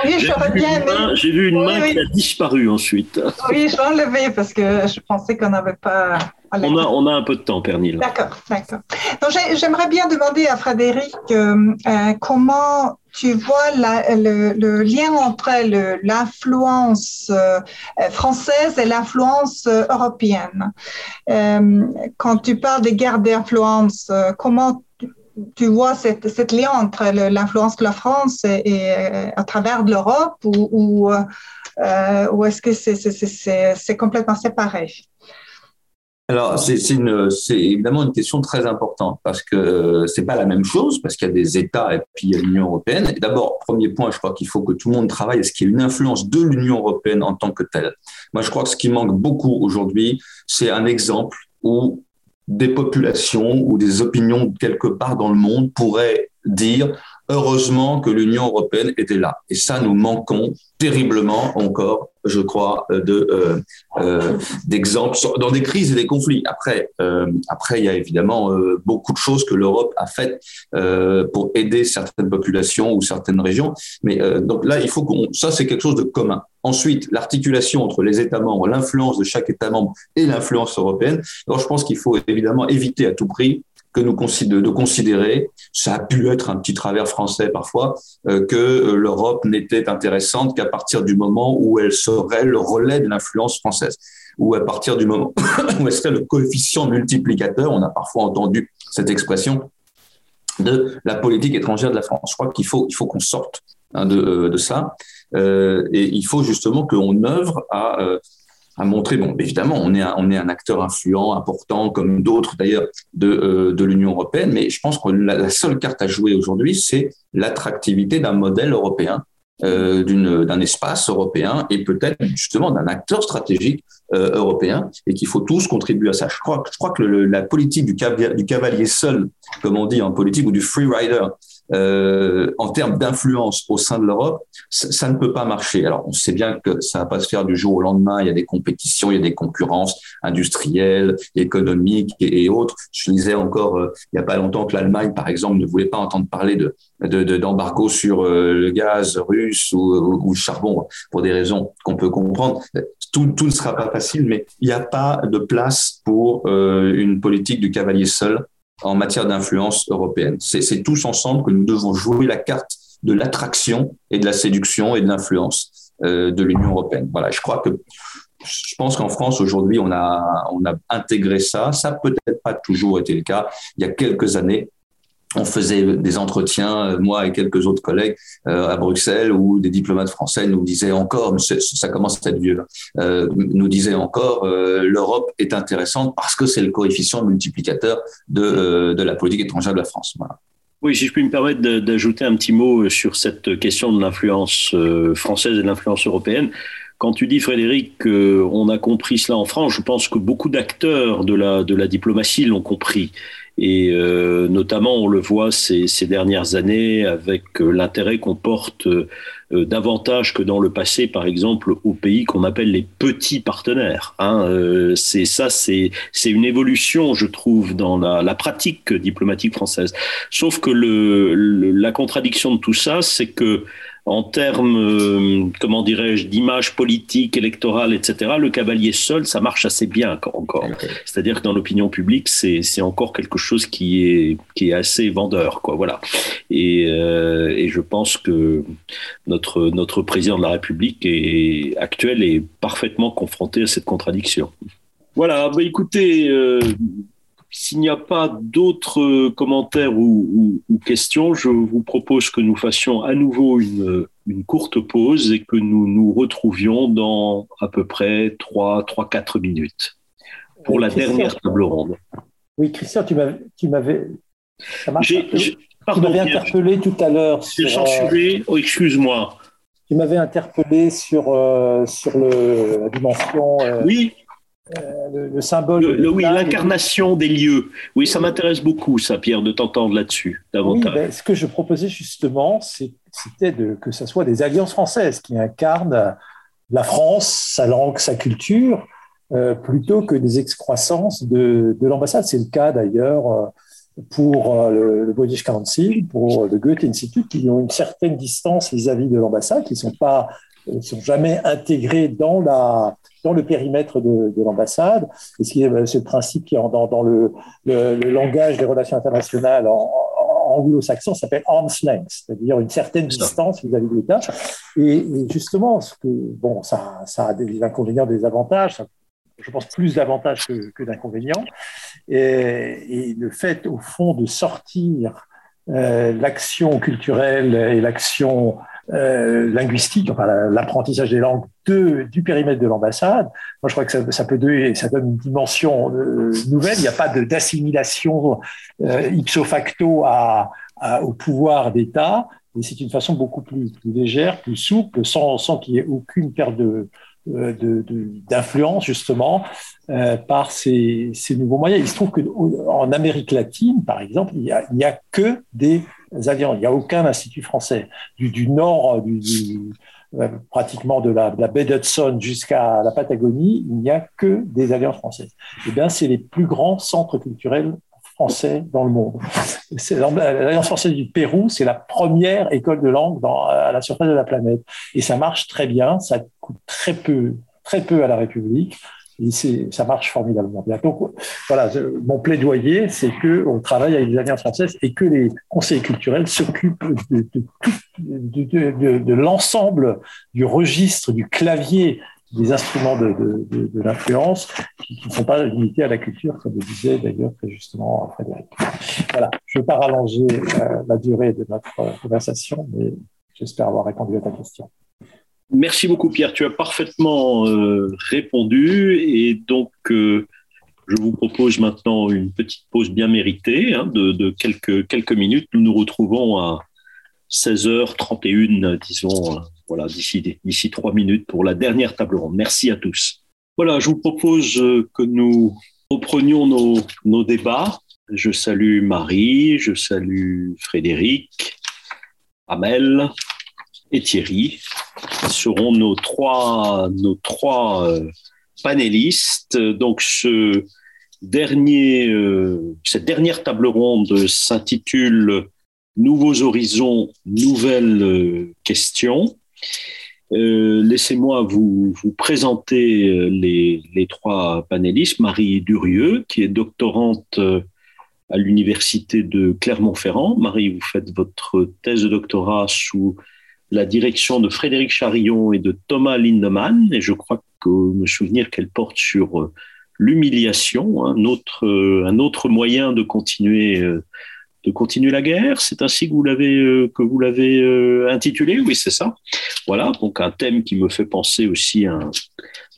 Oui, j'aurais bien aimé. J'ai vu une main qui a disparu ensuite. Oui, je l'ai enlevé parce que je pensais qu'on n'avait pas. On a, on a un peu de temps, Pernil. D'accord, d'accord. J'aimerais bien demander à Frédéric comment tu vois le, lien entre l'influence euh, française et l'influence euh, européenne. Euh, quand tu parles des guerres d'influence, comment tu vois cette, lien entre l'influence de la France et, à travers l'Europe ou, ou est-ce que c'est complètement séparé? Alors, c'est évidemment une question très importante parce que euh, c'est pas la même chose, parce qu'il y a des États et puis il y a l'Union européenne. D'abord, premier point, je crois qu'il faut que tout le monde travaille à ce qu'il y ait une influence de l'Union européenne en tant que telle. Moi, je crois que ce qui manque beaucoup aujourd'hui, c'est un exemple où des populations ou des opinions quelque part dans le monde pourraient dire heureusement que l'Union européenne était là. Et ça, nous manquons terriblement encore je crois, euh, de euh, euh, d'exemples dans des crises et des conflits. Après, après, il y a évidemment beaucoup de choses que l'Europe a faites pour aider certaines populations ou certaines régions. Mais donc là, il faut qu'on ça, c'est quelque chose de commun. Ensuite, l'articulation entre les États membres, l'influence de chaque État membre et l'influence européenne. Alors, je pense qu'il faut évidemment éviter à tout prix que nous de considérer, ça a pu être un petit travers français parfois, euh, que euh, l'Europe n'était intéressante qu'à partir du moment où elle serait le relais de l'influence française, ou à partir du moment où elle serait le coefficient multiplicateur, on a parfois entendu cette expression, de la politique étrangère de la France. Je crois qu'il faut, il faut qu'on sorte hein, de, euh, de, ça, et il faut justement qu'on œuvre à à montrer, bon, évidemment, on est un, on est un acteur influent, important, comme d'autres d'ailleurs de, euh, de l'Union européenne, mais je pense que la, seule carte à jouer aujourd'hui, c'est l'attractivité d'un modèle européen d'un espace européen et peut-être justement d'un acteur stratégique européen et qu'il faut tous contribuer à ça. Je crois, je crois que la politique du du cavalier seul, comme on dit en politique, ou du free rider, euh, en termes d'influence au sein de l'Europe, ça, ne peut pas marcher. Alors, on sait bien que ça va pas se faire du jour au lendemain. Il y a des compétitions, il y a des concurrences industrielles, économiques et, autres. Je lisais encore euh, il y a pas longtemps que l'Allemagne, par exemple, ne voulait pas entendre parler de d'embargo de, sur euh, le gaz russe ou, le charbon pour des raisons qu'on peut comprendre. Tout, tout, ne sera pas facile, mais il n'y a pas de place pour euh, une politique du cavalier seul en matière d'influence européenne. C'est tous ensemble que nous devons jouer la carte de l'attraction et de la séduction et de l'influence euh, de l'Union européenne. Voilà, je crois que je pense qu'en France aujourd'hui on a on a intégré ça. Ça peut-être pas toujours été le cas. Il y a quelques années, on faisait des entretiens, euh, moi et quelques autres collègues euh, à Bruxelles, où des diplomates français nous disaient encore, ça commence à être vieux, euh, nous disaient encore, l'Europe est intéressante parce que c'est le coefficient multiplicateur de, de la politique étrangère de la France. Oui, si je puis me permettre d'ajouter un petit mot sur cette question de l'influence française et de l'influence européenne. Quand tu dis, Frédéric, qu'on a compris cela en France, je pense que beaucoup d'acteurs de la, de la diplomatie l'ont compris. Et euh, notamment, on le voit ces, ces dernières années avec euh, l'intérêt qu'on porte euh, davantage que dans le passé, par exemple, aux pays qu'on appelle les petits partenaires. Hein. Euh, c'est ça, c'est une évolution, je trouve, dans la, la, pratique diplomatique française. Sauf que le, le, la contradiction de tout ça, c'est que en termes, euh, comment dirais-je, d'image politique, électorale, etc., le cavalier seul, ça marche assez bien encore. C'est-à-dire que dans l'opinion publique, c'est encore quelque chose qui est, qui est assez vendeur. Quoi, voilà. Et, euh, et je pense que notre, notre président de la République est, actuel est parfaitement confronté à cette contradiction. Voilà, bah écoutez, euh, s'il n'y a pas d'autres euh, commentaires ou, questions, je vous propose que nous fassions à nouveau une, courte pause et que nous nous retrouvions dans à peu près 3-4 minutes pour la dernière table ronde. Oui, Christian, tu m'avais. Tu m'avais interpellé tout à l'heure. J'ai censuré, oh, excuse-moi. Tu m'avais interpellé sur, euh, sur le, la dimension. Euh, oui, euh, le, symbole. Le, oui, l'incarnation des lieux. Oui, ça m'intéresse beaucoup, ça, Pierre, de t'entendre là-dessus davantage. Oui, ben, ce que je proposais justement, c'était que ce soit des alliances françaises qui incarnent la France, sa langue, sa culture, euh, plutôt que des excroissances de, de l'ambassade. C'est le cas d'ailleurs euh, pour le, British Council, pour le Goethe Institute, qui ont une certaine distance vis-à-vis de l'ambassade, qui ne sont pas, sont jamais intégrés dans la dans le périmètre de, de l'ambassade. Et c'est le principe qui est dans, dans le, le, le, langage des relations internationales en, en anglo-saxon s'appelle arm's length, c'est-à-dire une certaine distance vis-à-vis de l'État. Et, et, justement, ce que, bon, ça, ça a des inconvénients, des avantages. Ça, je pense plus d'avantages que, que d'inconvénients. Et, et, le fait, au fond, de sortir euh, l'action culturelle et l'action euh, linguistique, enfin l'apprentissage des langues du périmètre de l'ambassade. Moi, je crois que ça, peut donner, ça donne une dimension euh, nouvelle. Il n'y a pas d'assimilation euh, ipso facto au pouvoir d'État. Et c'est une façon beaucoup plus, plus, légère, plus souple, sans, sans qu'il y ait aucune perte de, d'influence justement par ces, ces, nouveaux moyens. Il se trouve qu'en Amérique latine, par exemple, il n'y a, a que des alliances. Il n'y a aucun institut français. Du, nord, euh, pratiquement de la, baie d'Hudson jusqu'à la Patagonie, il n'y a que des alliances françaises. Eh bien, c'est les plus grands centres culturels français dans le monde. L'Alliance française du Pérou, c'est la première école de langue à la surface de la planète. Et ça marche très bien, ça coûte très peu, très peu à la République. Et ça marche formidablement bien. Donc voilà, mon plaidoyer, c'est que on travaille avec les alliances françaises et que les conseils culturels s'occupent de, de, de, l'ensemble du registre, du clavier des instruments de, l'influence qui ne sont pas limités à la culture, comme le disait d'ailleurs très justement Frédéric. Voilà, je ne veux pas rallonger euh, la durée de notre conversation, mais j'espère avoir répondu à ta question. Merci beaucoup Pierre, tu as parfaitement euh, répondu et donc euh, je vous propose maintenant une petite pause bien méritée hein, de, quelques, minutes. Nous nous retrouvons à 16h31, disons, voilà, d'ici, d'ici trois minutes pour la dernière table ronde. Merci à tous. Voilà, je vous propose que nous reprenions nos, nos débats. Je salue Marie, je salue Frédéric, Amel et Thierry. Seront nos trois, euh, panélistes. Donc, ce dernier, euh, cette dernière table ronde s'intitule Nouveaux horizons, nouvelles euh, questions. Laissez-moi vous, vous, présenter les, les, trois panélistes. Marie Durieux, qui est doctorante à l'université de Clermont-Ferrand. Marie, vous faites votre thèse de doctorat sous la direction de Frédéric Charillon et de Thomas Lindemann, et je crois me souvenir qu'elle porte sur euh, l'humiliation, un autre, euh, un autre moyen de continuer, euh, de continuer la guerre. C'est ainsi que vous l'avez, que vous l'avez intitulé. Oui, c'est ça. Voilà, donc un thème qui me fait penser aussi à un,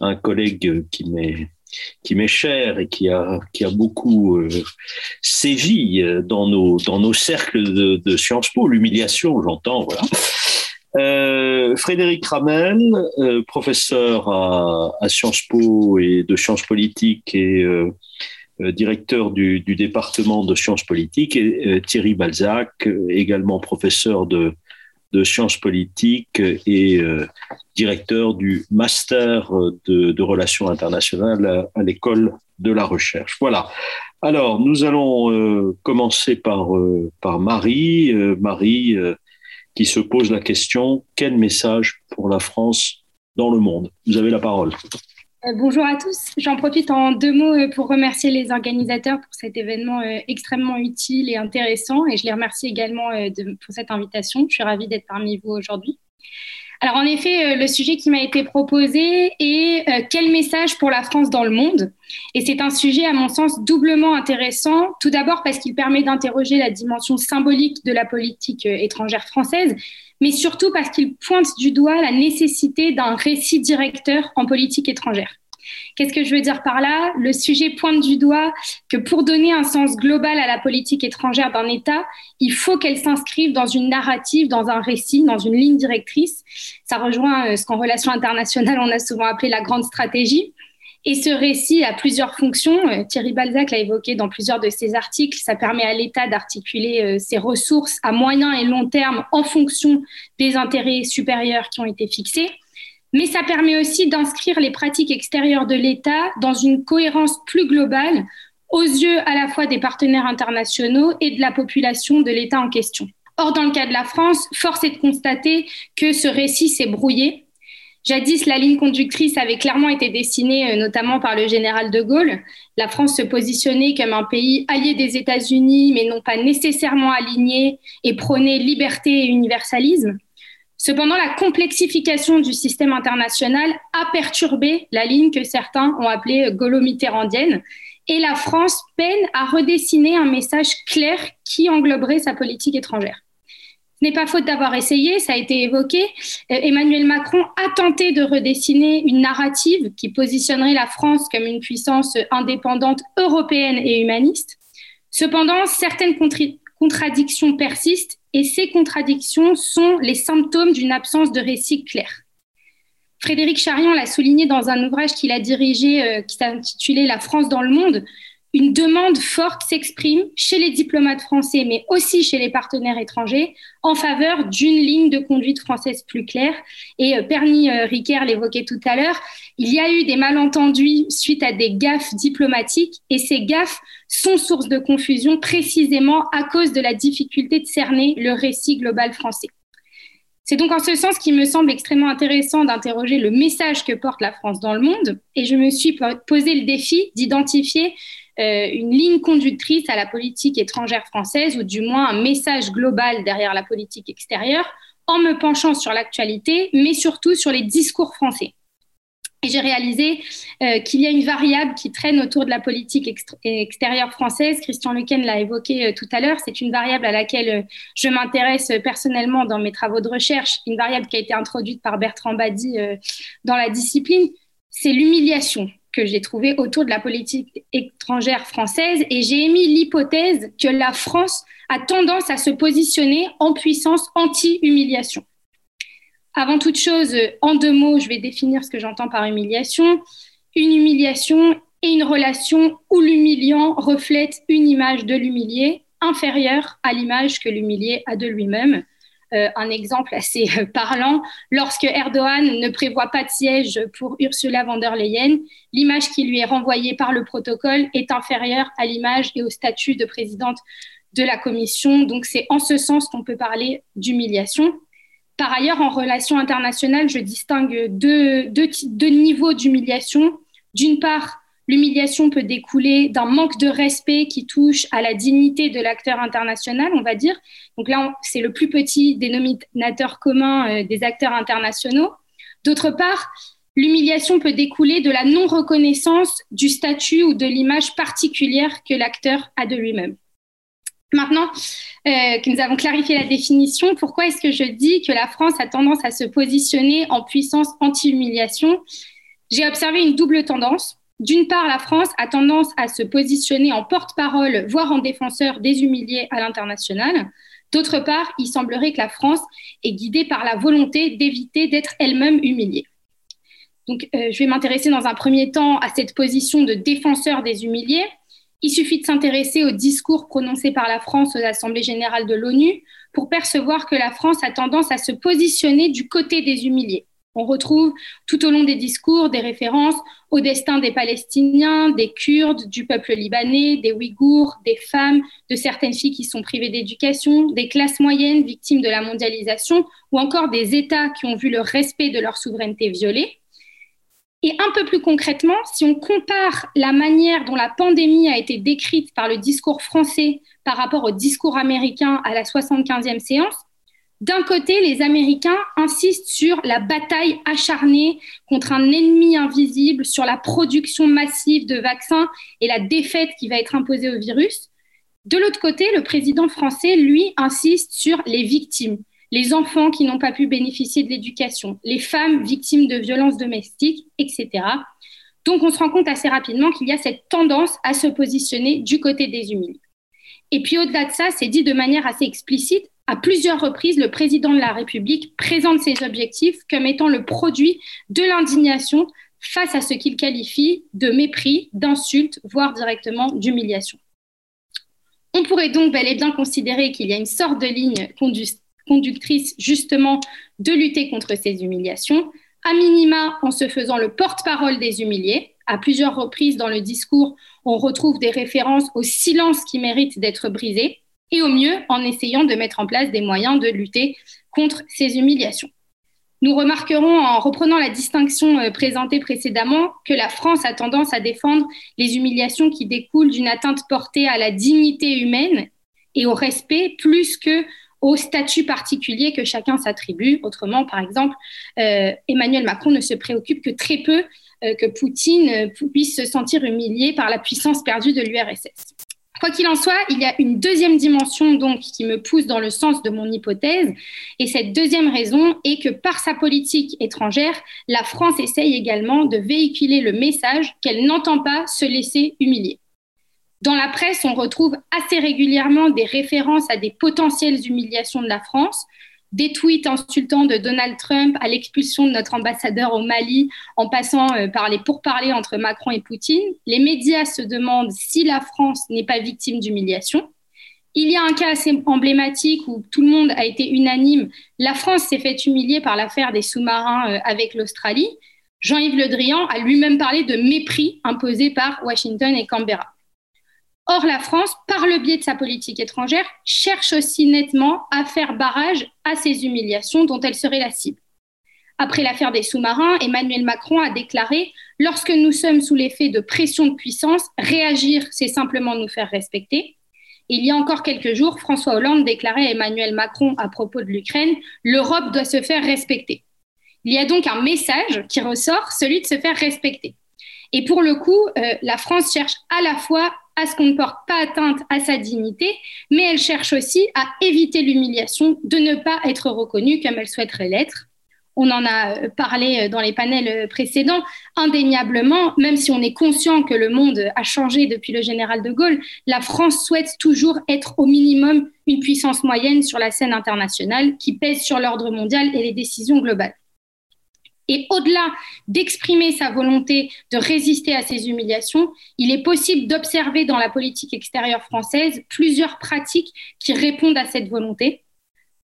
un collègue qui m'est qui m'est cher et qui a, qui a beaucoup euh, sévi dans nos, dans nos cercles de, de Sciences Po, l'humiliation, j'entends, voilà. Euh, Frédéric Ramel, euh, professeur à, Sciences Po et de sciences politiques et euh, directeur du, département de sciences politiques, et Thierry Balzac, également professeur de, sciences politiques et directeur du master de, relations internationales à, à l'école de la recherche. Voilà. Alors, nous allons commencer par, par Marie. Marie qui se pose la question quel message pour la France dans le monde? Vous avez la parole. Euh, bonjour à tous. J'en profite en deux mots euh, pour remercier les organisateurs pour cet événement euh, extrêmement utile et intéressant. Et je les remercie également pour cette invitation. Je suis ravie d'être parmi vous aujourd'hui. Alors en effet, euh, le sujet qui m'a été proposé est euh, quel message pour la France dans le monde? Et c'est un sujet à mon sens doublement intéressant, tout d'abord parce qu'il permet d'interroger la dimension symbolique de la politique euh, étrangère française, mais surtout parce qu'il pointe du doigt la nécessité d'un récit directeur en politique étrangère. Qu'est-ce que je veux dire par là? Le sujet pointe du doigt que pour donner un sens global à la politique étrangère d'un État, il faut qu'elle s'inscrive dans une narrative, dans un récit, dans une ligne directrice. Ça rejoint euh, ce qu'en relations internationales on a souvent appelé la grande stratégie. Et ce récit a plusieurs fonctions. Euh, Thierry Balzac l'a évoqué dans plusieurs de ses articles. Ça permet à l'État d'articuler euh, ses ressources à moyen et long terme en fonction des intérêts supérieurs qui ont été fixés mais ça permet aussi d'inscrire les pratiques extérieures de l'État dans une cohérence plus globale aux yeux à la fois des partenaires internationaux et de la population de l'État en question. Or, dans le cas de la France, force est de constater que ce récit s'est brouillé. Jadis, la ligne conductrice avait clairement été dessinée euh, notamment par le général de Gaulle. La France se positionnait comme un pays allié des États-Unis, mais non pas nécessairement aligné et prônait liberté et universalisme. Cependant, la complexification du système international a perturbé la ligne que certains ont appelée gaulo-mitterrandienne et la France peine à redessiner un message clair qui engloberait sa politique étrangère. Ce n'est pas faute d'avoir essayé, ça a été évoqué. Euh, Emmanuel Macron a tenté de redessiner une narrative qui positionnerait la France comme une puissance indépendante européenne et humaniste. Cependant, certaines contradictions persistent et ces contradictions sont les symptômes d'une absence de récit clair. Frédéric Charion l'a souligné dans un ouvrage qu'il a dirigé euh, qui s'intitulait La France dans le monde une demande forte s'exprime chez les diplomates français, mais aussi chez les partenaires étrangers, en faveur d'une ligne de conduite française plus claire. Et euh, Perny euh, Riquer l'évoquait tout à l'heure, il y a eu des malentendus suite à des gaffes diplomatiques, et ces gaffes sont source de confusion précisément à cause de la difficulté de cerner le récit global français. C'est donc en ce sens qu'il me semble extrêmement intéressant d'interroger le message que porte la France dans le monde, et je me suis posé le défi d'identifier euh, une ligne conductrice à la politique étrangère française, ou du moins un message global derrière la politique extérieure, en me penchant sur l'actualité, mais surtout sur les discours français. Et j'ai réalisé euh, qu'il y a une variable qui traîne autour de la politique extérieure française. Christian Lequen l'a évoqué euh, tout à l'heure. C'est une variable à laquelle je m'intéresse personnellement dans mes travaux de recherche, une variable qui a été introduite par Bertrand Badi dans la discipline, c'est l'humiliation que j'ai trouvées autour de la politique étrangère française et j'ai émis l'hypothèse que la France a tendance à se positionner en puissance anti-humiliation. Avant toute chose, en deux mots, je vais définir ce que j'entends par humiliation. Une humiliation est une relation où l'humiliant reflète une image de l'humilié inférieure à l'image que l'humilié a de lui-même. Euh, un exemple assez euh, parlant, lorsque Erdogan ne prévoit pas de siège pour Ursula von der Leyen, l'image qui lui est renvoyée par le protocole est inférieure à l'image et au statut de présidente de la Commission. Donc c'est en ce sens qu'on peut parler d'humiliation. Par ailleurs, en relations internationales, je distingue deux, deux niveaux d'humiliation. D'une part, L'humiliation peut découler d'un manque de respect qui touche à la dignité de l'acteur international, on va dire. Donc là, c'est le plus petit dénominateur commun euh, des acteurs internationaux. D'autre part, l'humiliation peut découler de la non-reconnaissance du statut ou de l'image particulière que l'acteur a de lui-même. Maintenant euh, que nous avons clarifié la définition, pourquoi est-ce que je dis que la France a tendance à se positionner en puissance anti-humiliation? J'ai observé une double tendance. D'une part, la France a tendance à se positionner en porte-parole, voire en défenseur des humiliés à l'international. D'autre part, il semblerait que la France est guidée par la volonté d'éviter d'être elle-même humiliée. Donc, euh, je vais m'intéresser dans un premier temps à cette position de défenseur des humiliés. Il suffit de s'intéresser au discours prononcé par la France aux assemblées générales de l'ONU pour percevoir que la France a tendance à se positionner du côté des humiliés. On retrouve tout au long des discours des références au destin des Palestiniens, des Kurdes, du peuple libanais, des Ouïghours, des femmes, de certaines filles qui sont privées d'éducation, des classes moyennes victimes de la mondialisation ou encore des États qui ont vu le respect de leur souveraineté violée. Et un peu plus concrètement, si on compare la manière dont la pandémie a été décrite par le discours français par rapport au discours américain à la 75e séance, d'un côté, les Américains insistent sur la bataille acharnée contre un ennemi invisible, sur la production massive de vaccins et la défaite qui va être imposée au virus. De l'autre côté, le président français, lui, insiste sur les victimes, les enfants qui n'ont pas pu bénéficier de l'éducation, les femmes victimes de violences domestiques, etc. Donc on se rend compte assez rapidement qu'il y a cette tendance à se positionner du côté des humiliés. Et puis au-delà de ça, c'est dit de manière assez explicite, à plusieurs reprises, le président de la République présente ses objectifs comme étant le produit de l'indignation face à ce qu'il qualifie de mépris, d'insulte, voire directement d'humiliation. On pourrait donc bel et bien considérer qu'il y a une sorte de ligne conductrice justement de lutter contre ces humiliations, à minima en se faisant le porte-parole des humiliés. À plusieurs reprises dans le discours, on retrouve des références au silence qui mérite d'être brisé, et au mieux en essayant de mettre en place des moyens de lutter contre ces humiliations. Nous remarquerons en reprenant la distinction euh, présentée précédemment que la France a tendance à défendre les humiliations qui découlent d'une atteinte portée à la dignité humaine et au respect plus que au statut particulier que chacun s'attribue. Autrement, par exemple, euh, Emmanuel Macron ne se préoccupe que très peu euh, que Poutine puisse se sentir humilié par la puissance perdue de l'URSS. Quoi qu'il en soit, il y a une deuxième dimension donc qui me pousse dans le sens de mon hypothèse. Et cette deuxième raison est que par sa politique étrangère, la France essaye également de véhiculer le message qu'elle n'entend pas se laisser humilier. Dans la presse, on retrouve assez régulièrement des références à des potentielles humiliations de la France, des tweets insultants de Donald Trump à l'expulsion de notre ambassadeur au Mali en passant euh, par les pourparlers entre Macron et Poutine, les médias se demandent si la France n'est pas victime d'humiliation. Il y a un cas assez emblématique où tout le monde a été unanime. La France s'est fait humilier par l'affaire des sous-marins euh, avec l'Australie. Jean-Yves Le Drian a lui-même parlé de mépris imposé par Washington et Canberra. Or, la France, par le biais de sa politique étrangère, cherche aussi nettement à faire barrage à ces humiliations dont elle serait la cible. Après l'affaire des sous-marins, Emmanuel Macron a déclaré Lorsque nous sommes sous l'effet de pression de puissance, réagir, c'est simplement nous faire respecter. il y a encore quelques jours, François Hollande déclarait à Emmanuel Macron à propos de l'Ukraine L'Europe doit se faire respecter. Il y a donc un message qui ressort, celui de se faire respecter. Et pour le coup, euh, la France cherche à la fois à ce qu'on ne porte pas atteinte à sa dignité, mais elle cherche aussi à éviter l'humiliation de ne pas être reconnue comme elle souhaiterait l'être. on en a parlé dans les panels précédents, indéniablement, même si on est conscient que le monde a changé depuis le général de Gaulle, la France souhaite toujours être au minimum une puissance moyenne sur la scène internationale qui pèse sur l'ordre mondial et les décisions globales. Et au-delà d'exprimer sa volonté de résister à ces humiliations, il est possible d'observer dans la politique extérieure française plusieurs pratiques qui répondent à cette volonté.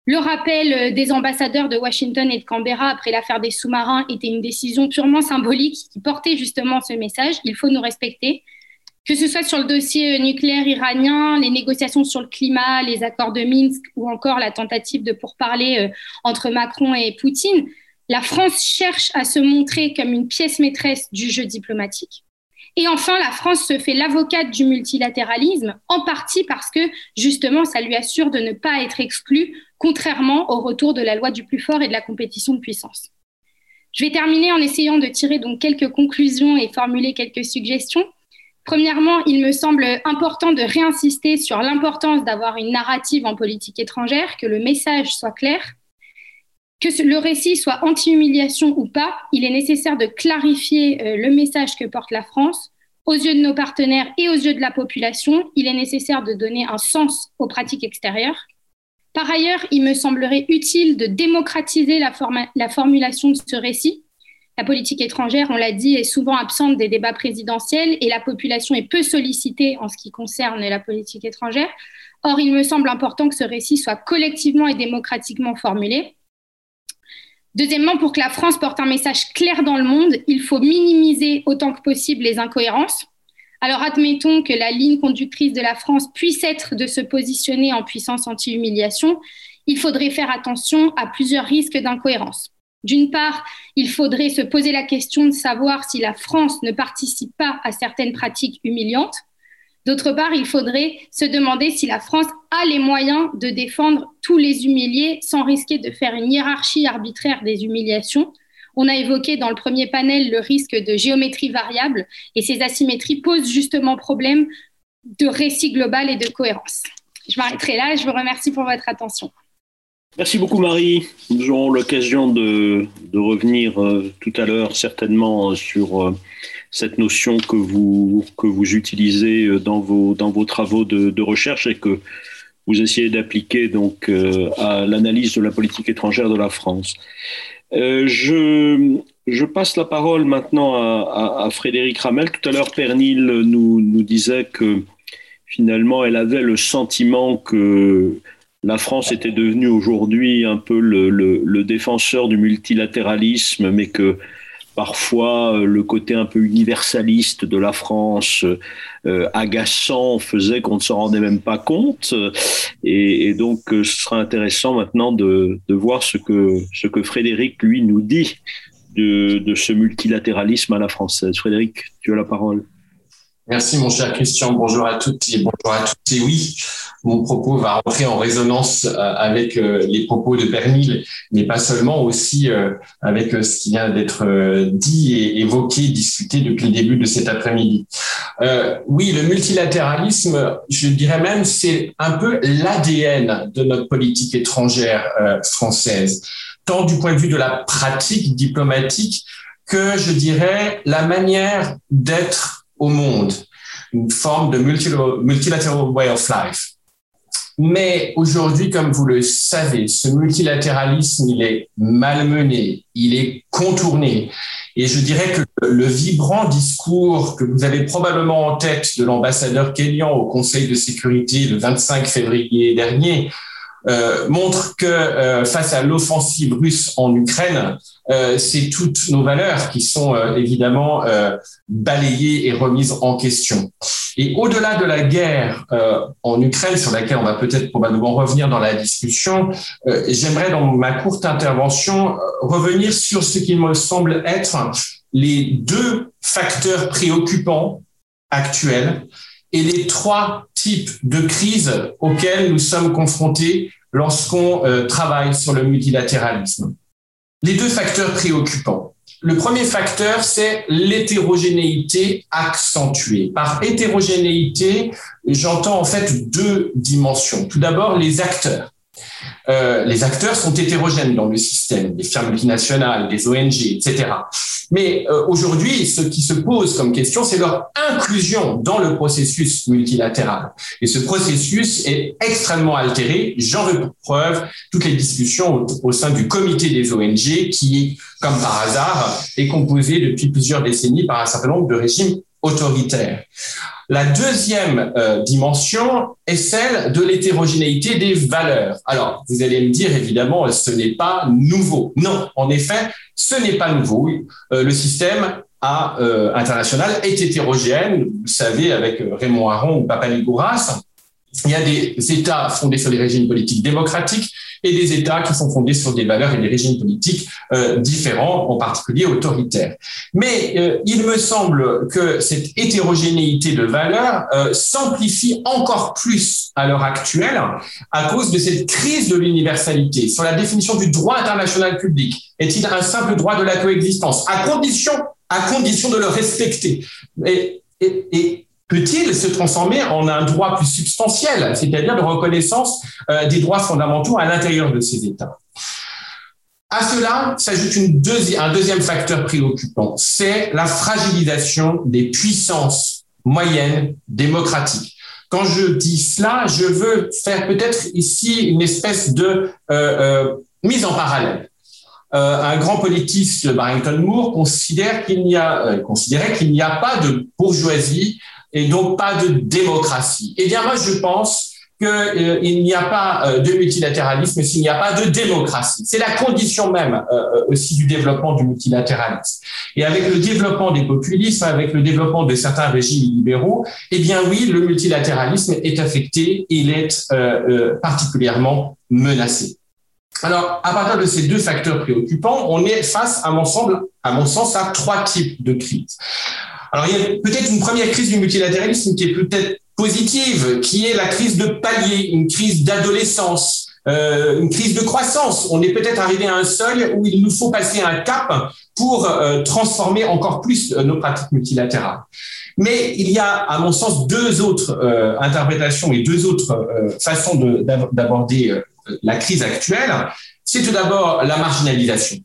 Le rappel des ambassadeurs de Washington et de Canberra après l'affaire des sous-marins était une décision purement symbolique qui portait justement ce message. Il faut nous respecter. Que ce soit sur le dossier nucléaire iranien, les négociations sur le climat, les accords de Minsk ou encore la tentative de pourparler euh, entre Macron et Poutine, la France cherche à se montrer comme une pièce maîtresse du jeu diplomatique. Et enfin, la France se fait l'avocate du multilatéralisme, en partie parce que justement, ça lui assure de ne pas être exclue, contrairement au retour de la loi du plus fort et de la compétition de puissance. Je vais terminer en essayant de tirer donc quelques conclusions et formuler quelques suggestions. Premièrement, il me semble important de réinsister sur l'importance d'avoir une narrative en politique étrangère, que le message soit clair, que le récit soit anti-humiliation ou pas, il est nécessaire de clarifier euh, le message que porte la France. Aux yeux de nos partenaires et aux yeux de la population, il est nécessaire de donner un sens aux pratiques extérieures. Par ailleurs, il me semblerait utile de démocratiser la, la formulation de ce récit. La politique étrangère, on l'a dit, est souvent absente des débats présidentiels et la population est peu sollicitée en ce qui concerne la politique étrangère. Or, il me semble important que ce récit soit collectivement et démocratiquement formulé. Deuxièmement, pour que la France porte un message clair dans le monde, il faut minimiser autant que possible les incohérences. Alors admettons que la ligne conductrice de la France puisse être de se positionner en puissance anti-humiliation. Il faudrait faire attention à plusieurs risques d'incohérence. D'une part, il faudrait se poser la question de savoir si la France ne participe pas à certaines pratiques humiliantes. D'autre part, il faudrait se demander si la France a les moyens de défendre tous les humiliés sans risquer de faire une hiérarchie arbitraire des humiliations. On a évoqué dans le premier panel le risque de géométrie variable et ces asymétries posent justement problème de récit global et de cohérence. Je m'arrêterai là et je vous remercie pour votre attention. Merci beaucoup Marie. Nous aurons l'occasion de, revenir euh, tout à l'heure certainement sur euh, cette notion que vous, utilisez euh, dans vos, travaux de, recherche et que vous essayez d'appliquer donc euh, à l'analyse de la politique étrangère de la France. Euh, je, passe la parole maintenant à, Frédéric Ramel. Tout à l'heure, Pernil nous disait que finalement, elle avait le sentiment que la France était devenue aujourd'hui un peu le, le, le, défenseur du multilatéralisme, mais que parfois euh, le côté un peu universaliste de la France euh, agaçant faisait qu'on ne s'en rendait même pas compte. Et, et, donc, euh, ce sera intéressant maintenant de, de, voir ce que, ce que Frédéric, lui, nous dit de, de ce multilatéralisme à la française. Frédéric, tu as la parole. Merci, mon cher Christian. Bonjour à toutes et bonjour à tous. Et oui, mon propos va rentrer en résonance euh, avec euh, les propos de Pernil, mais pas seulement, aussi euh, avec ce qui vient d'être dit et évoqué, discuté depuis le début de cet après-midi. Oui, le multilatéralisme, je dirais même, c'est un peu l'ADN de notre politique étrangère française, tant du point de vue de la pratique diplomatique que, je dirais, la manière d'être au monde, une forme de multilateral way of life. Mais aujourd'hui, comme vous le savez, ce multilatéralisme, il est malmené, il est contourné. Et je dirais que le vibrant discours que vous avez probablement en tête de l'ambassadeur kenyan au Conseil de sécurité le 25 février dernier euh, montre que euh, face à l'offensive russe en Ukraine, euh, c'est toutes nos valeurs qui sont euh, évidemment euh, balayées et remises en question. Et au-delà de la guerre en Ukraine, sur laquelle on va peut-être probablement revenir dans la discussion, j'aimerais dans ma courte intervention revenir sur ce qui me semble être les deux facteurs préoccupants actuels et les trois types de crises auxquelles nous sommes confrontés lorsqu'on travaille sur le multilatéralisme les deux facteurs préoccupants. Le premier facteur, c'est l'hétérogénéité accentuée. Par hétérogénéité, j'entends en fait deux dimensions. Tout d'abord, les acteurs. Euh, les acteurs sont hétérogènes dans le système, des firmes multinationales, des ONG, etc. Mais euh, aujourd'hui, ce qui se pose comme question, c'est leur inclusion dans le processus multilatéral. Et ce processus est extrêmement altéré. J'en veux pour preuve toutes les discussions au, au sein du comité des ONG qui, comme par hasard, est composé depuis plusieurs décennies par un certain nombre de régimes autoritaires. La deuxième euh, dimension est celle de l'hétérogénéité des valeurs. Alors, vous allez me dire, évidemment, ce n'est pas nouveau. Non, en effet, ce n'est pas nouveau. Euh, le système euh, international est hétérogène. Vous savez, avec Raymond Aron ou Papalégouras, il y a des États fondés sur des régimes politiques démocratiques et des États qui sont fondés sur des valeurs et des régimes politiques euh, différents, en particulier autoritaires. Mais euh, il me semble que cette hétérogénéité de valeurs euh, s'amplifie encore plus à l'heure actuelle à cause de cette crise de l'universalité sur la définition du droit international public. Est-il un simple droit de la coexistence? À condition à condition de le respecter et, peut-il se transformer en un droit plus substantiel, c'est-à-dire de reconnaissance euh, des droits fondamentaux à l'intérieur de ces États? À cela s'ajoute un deuxième facteur préoccupant, c'est la fragilisation des puissances moyennes démocratiques. Quand je dis cela, je veux faire peut-être ici une espèce de euh, euh, mise en parallèle. un grand politiste, Barrington Moore, considère considérait qu'il n'y a pas de bourgeoisie et donc pas de démocratie. Eh bien, moi, je pense qu'il euh, n'y a pas euh, de multilatéralisme s'il n'y a pas de démocratie. C'est la condition même euh, aussi du développement du multilatéralisme. Et avec le développement des populismes, avec le développement de certains régimes libéraux, eh bien oui, le multilatéralisme est affecté, il est particulièrement menacé. Alors, à partir de ces deux facteurs préoccupants, on est face, à mon, sens, à mon sens, à trois types de crises. Alors, il y a peut-être une première crise du multilatéralisme qui est peut-être positive, qui est la crise de palier, une crise d'adolescence, euh, une crise de croissance. On est peut-être arrivé à un seuil où il nous faut passer un cap pour euh, transformer encore plus euh, nos pratiques multilatérales. Mais il y a, à mon sens, deux autres interprétations et deux autres façons d'aborder la crise actuelle. C'est tout d'abord la marginalisation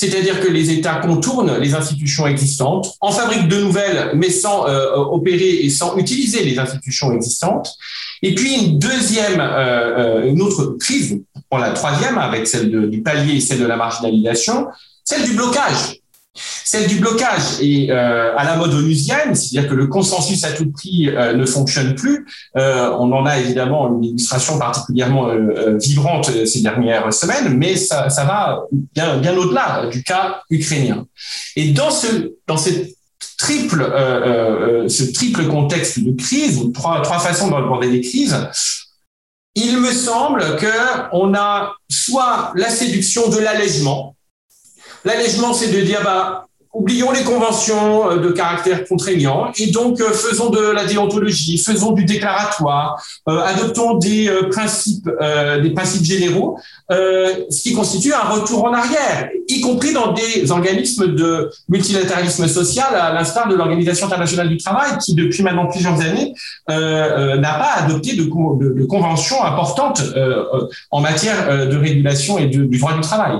c'est-à-dire que les États contournent les institutions existantes, en fabriquent de nouvelles, mais sans euh, opérer et sans utiliser les institutions existantes. Et puis une deuxième, euh, euh, une autre crise, pour la troisième, avec celle du palier et celle de la marginalisation, celle du blocage. Celle du blocage est euh, à la mode onusienne, c'est-à-dire que le consensus à tout prix euh, ne fonctionne plus. Euh, on en a évidemment une illustration particulièrement vibrante ces dernières semaines, mais ça, va bien, bien au-delà du cas ukrainien. Et dans ce, dans triple, ce triple contexte de crise, ou trois, trois façons d'aborder les crises, il me semble qu'on a soit la séduction de l'allègement, L'allègement, c'est de dire, bah, oublions les conventions euh, de caractère contraignant et donc euh, faisons de la déontologie, faisons du déclaratoire, euh, adoptons des principes, des principes généraux, ce qui constitue un retour en arrière, y compris dans des organismes de multilatéralisme social, à l'instar de l'Organisation internationale du travail, qui depuis maintenant plusieurs années n'a pas adopté de, de, conventions importantes en matière de régulation et du droit du travail.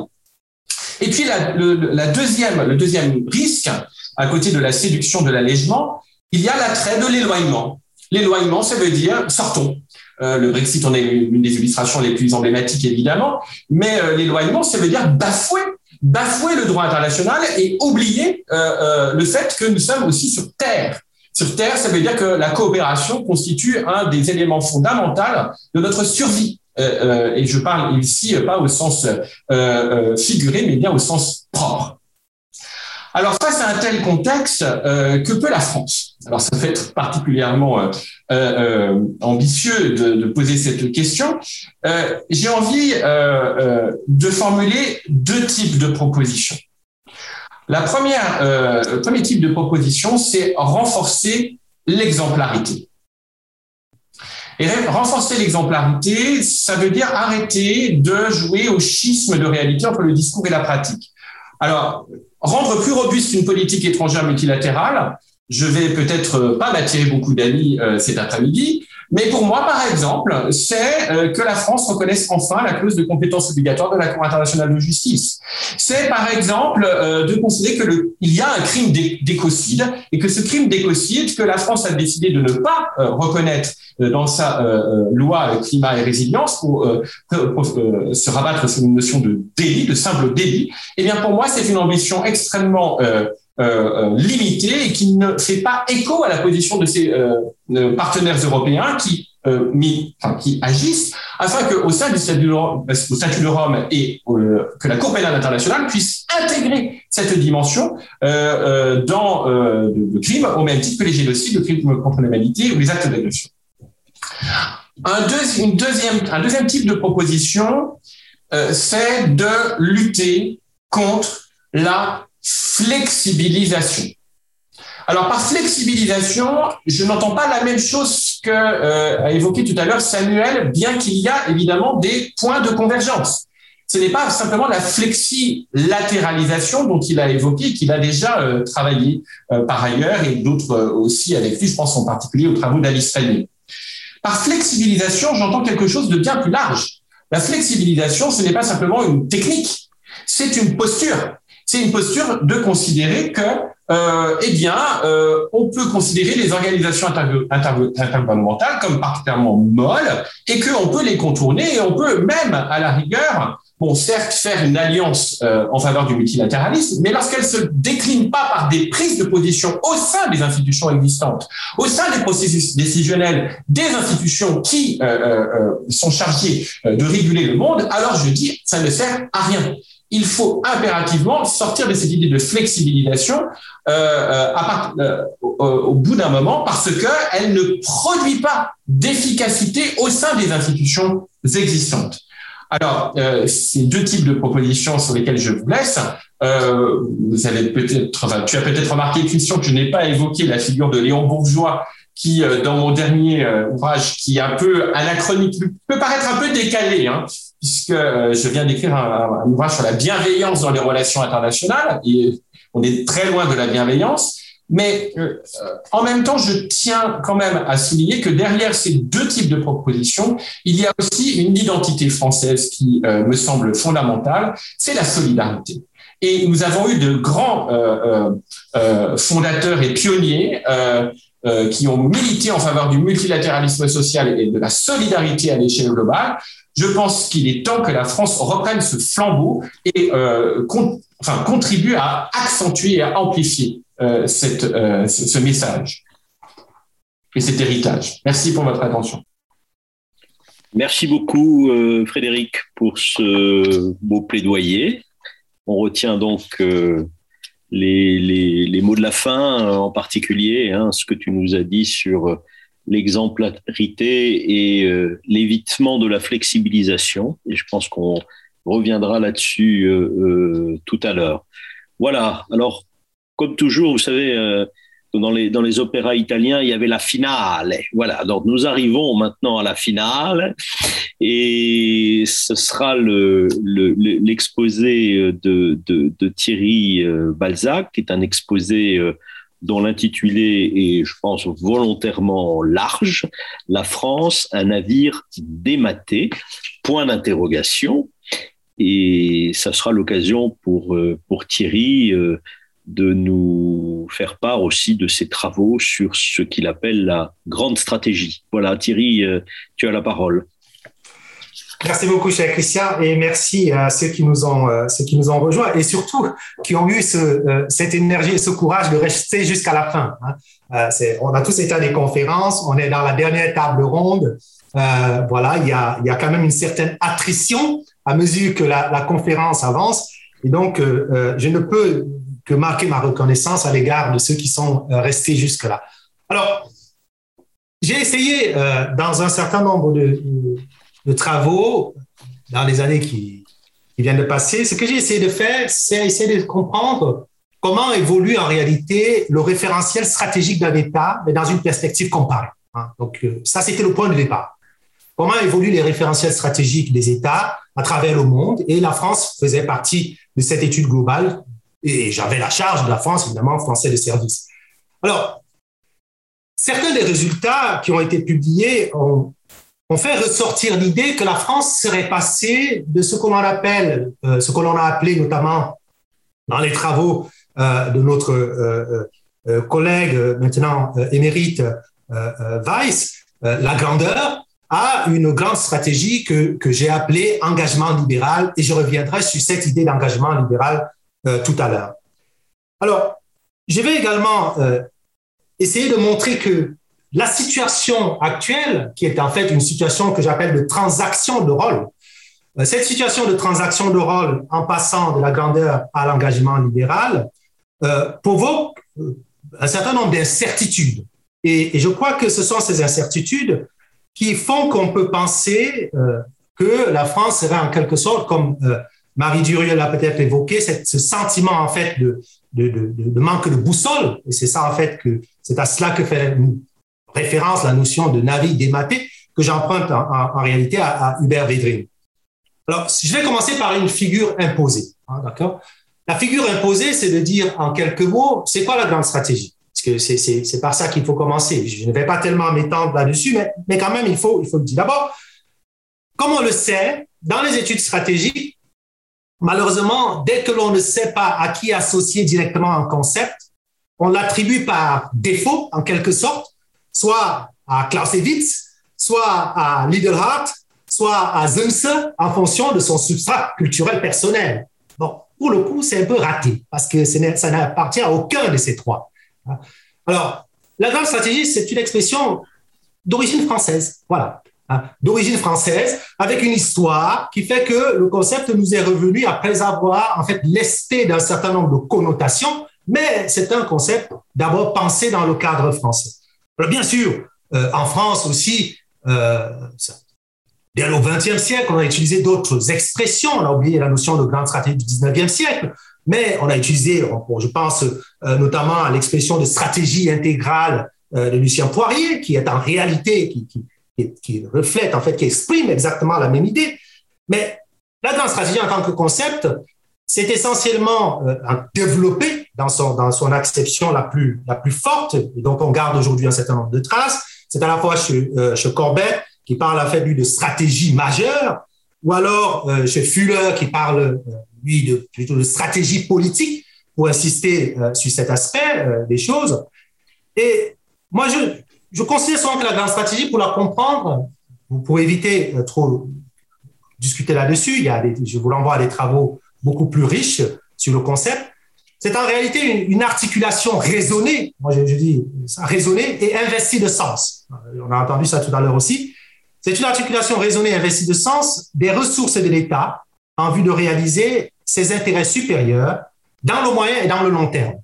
Et puis la, le, la deuxième, le deuxième risque, à côté de la séduction de l'allègement, il y a l'attrait de l'éloignement. L'éloignement, ça veut dire sortons. Euh, le Brexit en est une des illustrations les plus emblématiques, évidemment, mais euh, l'éloignement, ça veut dire bafouer, bafouer le droit international et oublier euh, euh, le fait que nous sommes aussi sur Terre. Sur Terre, ça veut dire que la coopération constitue un des éléments fondamentaux de notre survie. Euh, euh, et je parle ici pas au sens euh, figuré, mais bien au sens propre. Alors face à un tel contexte, que peut la France? Alors ça fait être particulièrement ambitieux de, poser cette question. J'ai envie de formuler deux types de propositions. La première, le premier type de proposition, c'est renforcer l'exemplarité. Et renforcer l'exemplarité, ça veut dire arrêter de jouer au schisme de réalité entre le discours et la pratique. Alors, rendre plus robuste une politique étrangère multilatérale, je vais peut-être pas m'attirer beaucoup d'amis euh, cet après-midi, Mais pour moi, par exemple, c'est euh, que la France reconnaisse enfin la clause de compétence obligatoire de la Cour internationale de justice. C'est par exemple euh, de considérer que le, il y a un crime d'écocide et que ce crime d'écocide que la France a décidé de ne pas euh, reconnaître dans sa loi climat et résilience pour, se rabattre sur une notion de délit, de simple délit. Eh bien, pour moi, c'est une ambition extrêmement euh, limité et qui ne fait pas écho à la position de ses euh, partenaires européens qui, euh, agissent afin qu'au sein du statut de Rome, et que la Cour pénale internationale puisse intégrer cette dimension dans le crime au même titre que les génocides, le crime contre l'humanité ou les actes d'agression. Un deuxième type de proposition, c'est de lutter contre la flexibilisation. Alors par flexibilisation, je n'entends pas la même chose que euh, a évoqué tout à l'heure Samuel, bien qu'il y a évidemment des points de convergence. Ce n'est pas simplement la flexilatéralisation dont il a évoqué, qu'il a déjà euh, travaillé euh, par ailleurs et d'autres aussi avec lui, je pense en particulier aux travaux d'Alice Fanny. Par flexibilisation, j'entends quelque chose de bien plus large. La flexibilisation, ce n'est pas simplement une technique, c'est une posture c'est une posture de considérer que, euh, eh bien, euh, on peut considérer les organisations intergouvernementales comme particulièrement molles et qu'on peut les contourner et on peut même, à la rigueur, bon, certes, faire une alliance euh, en faveur du multilatéralisme, mais lorsqu'elle se décline pas par des prises de position au sein des institutions existantes, au sein des processus décisionnels des institutions qui sont chargées de réguler le monde, alors je dis, ça ne sert à rien il faut impérativement sortir de cette idée de flexibilisation euh, euh, à euh, au, bout d'un moment parce qu'elle ne produit pas d'efficacité au sein des institutions existantes. Alors, ces deux types de propositions sur lesquelles je vous laisse. vous avez peut-être, tu as peut-être remarqué, Christian, que je n'ai pas évoqué la figure de Léon Bourgeois qui, dans mon dernier ouvrage, qui est un peu anachronique, peut paraître un peu décalé, hein, puisque euh, je viens d'écrire un, ouvrage sur la bienveillance dans les relations internationales, on est très loin de la bienveillance, mais euh, en même temps, je tiens quand même à souligner que derrière ces deux types de propositions, il y a aussi une identité française qui euh, me semble fondamentale, c'est la solidarité. Et nous avons eu de grands fondateurs et pionniers qui ont milité en faveur du multilatéralisme social et de la solidarité à l'échelle globale. Je pense qu'il est temps que la France reprenne ce flambeau et euh, enfin, contribue à accentuer et à amplifier euh, cette, euh, ce, message et cet héritage. Merci pour votre attention. Merci beaucoup, Frédéric, pour ce beau plaidoyer. On retient donc les, les, mots de la fin, en particulier, hein, ce que tu nous as dit sur l'exemplarité et euh, l'évitement de la flexibilisation. Et je pense qu'on reviendra là-dessus euh, euh, tout à l'heure. Voilà. Alors, comme toujours, vous savez, dans les, dans les opéras italiens, il y avait la finale. Voilà, donc nous arrivons maintenant à la finale et ce sera l'exposé le, de, de, de, Thierry Balzac, qui est un exposé dont l'intitulé est, je pense, volontairement large, La France, un navire dématé, point d'interrogation. Et ça sera l'occasion pour, euh, pour Thierry euh, de nous faire part aussi de ses travaux sur ce qu'il appelle la grande stratégie. Voilà, Thierry, euh, tu as la parole. Merci beaucoup, cher Christian, et merci à ceux qui nous ont, euh, ceux qui nous ont rejoints et surtout qui ont eu ce, euh, cette énergie et ce courage de rester jusqu'à la fin. Hein. Euh, on a tous été à des conférences, on est dans la dernière table ronde. voilà, il y, a, il y a quand même une certaine attrition à mesure que la, la conférence avance. Et donc, je ne peux que marquer ma reconnaissance à l'égard de ceux qui sont restés jusque-là. Alors, j'ai essayé dans un certain nombre de, de travaux dans les années qui, viennent de passer, ce que j'ai essayé de faire, c'est essayer de comprendre comment évolue en réalité le référentiel stratégique d'un État, mais dans une perspective comparée. Hein. Donc, euh, ça, c'était le point de départ. Comment évoluent les référentiels stratégiques des États à travers le monde? Et la France faisait partie de cette étude globale. Et j'avais la charge de la France, évidemment, français de service. Alors, certains des résultats qui ont été publiés ont, fait ressortir l'idée que la France serait passée de ce qu'on appelle, euh, ce que l'on a appelé notamment dans les travaux euh, de notre euh, collègue maintenant émérite Weiss, la grandeur, à une grande stratégie que j'ai appelée engagement libéral, et je reviendrai sur cette idée d'engagement libéral tout à l'heure. Alors, je vais également essayer de montrer que la situation actuelle, qui est en fait une situation que j'appelle de transaction de rôle, euh, cette situation de transaction de rôle en passant de la grandeur à l'engagement libéral euh, provoque euh, un certain nombre d'incertitudes. Et, je crois que ce sont ces incertitudes qui font qu'on peut penser que la France serait en quelque sorte, comme Marie Durieux l'a peut-être évoqué, ce sentiment en fait de, manque de boussole. Et c'est ça, en fait, que c'est à cela que fait référence la notion de navire dématé que j'emprunte en, réalité à, Hubert Védrine. Alors, je vais commencer par une figure imposée. Hein, d'accord? La figure imposée, c'est de dire en quelques mots, c'est quoi la grande stratégie? Parce que c'est par ça qu'il faut commencer. Je ne vais pas tellement m'étendre là-dessus, mais, mais quand même, il faut, il faut le dire. D'abord, comme on le sait, dans les études stratégiques, Malheureusement, dès que l'on ne sait pas à qui associer directement un concept, on l'attribue par défaut, en quelque sorte, soit à Clausewitz, soit à Lidlhart, soit à Zunse, en fonction de son substrat culturel personnel. Bon, pour le coup, c'est un peu raté, parce que ça n'appartient à aucun de ces trois. Alors, la grande stratégie, c'est une expression d'origine française. Voilà. D'origine française, avec une histoire qui fait que le concept nous est revenu après avoir en fait lesté d'un certain nombre de connotations, mais c'est un concept d'abord pensé dans le cadre français. Alors bien sûr, euh, en France aussi, euh, dès le XXe siècle, on a utilisé d'autres expressions. On a oublié la notion de grande stratégie du XIXe siècle, mais on a utilisé, je pense euh, notamment à l'expression de stratégie intégrale de Lucien Poirier, qui est en réalité, qui, reflète, en fait, qui exprime exactement la même idée. Mais la grande stratégie en tant que concept, c'est essentiellement euh, développé dans son, dans son acception la plus, la plus forte, et donc on garde aujourd'hui un certain nombre de traces. C'est à la fois chez, euh, chez Corbett, qui parle lui de stratégie majeure, ou alors euh, chez Fuller, qui parle lui de, plutôt de stratégie politique, pour insister sur cet aspect des choses. Et moi, je, je conseille souvent que la grande stratégie, pour la comprendre, pour éviter euh, trop discuter là-dessus, il y a je vous l'envoie à des travaux beaucoup plus riches sur le concept. C'est en réalité une, articulation raisonnée, moi je, dis raisonnée et investie de sens. Euh, on a entendu ça tout à l'heure aussi. C'est une articulation raisonnée et investie de sens des ressources de l'État en vue de réaliser ses intérêts supérieurs dans le moyen et dans le long terme.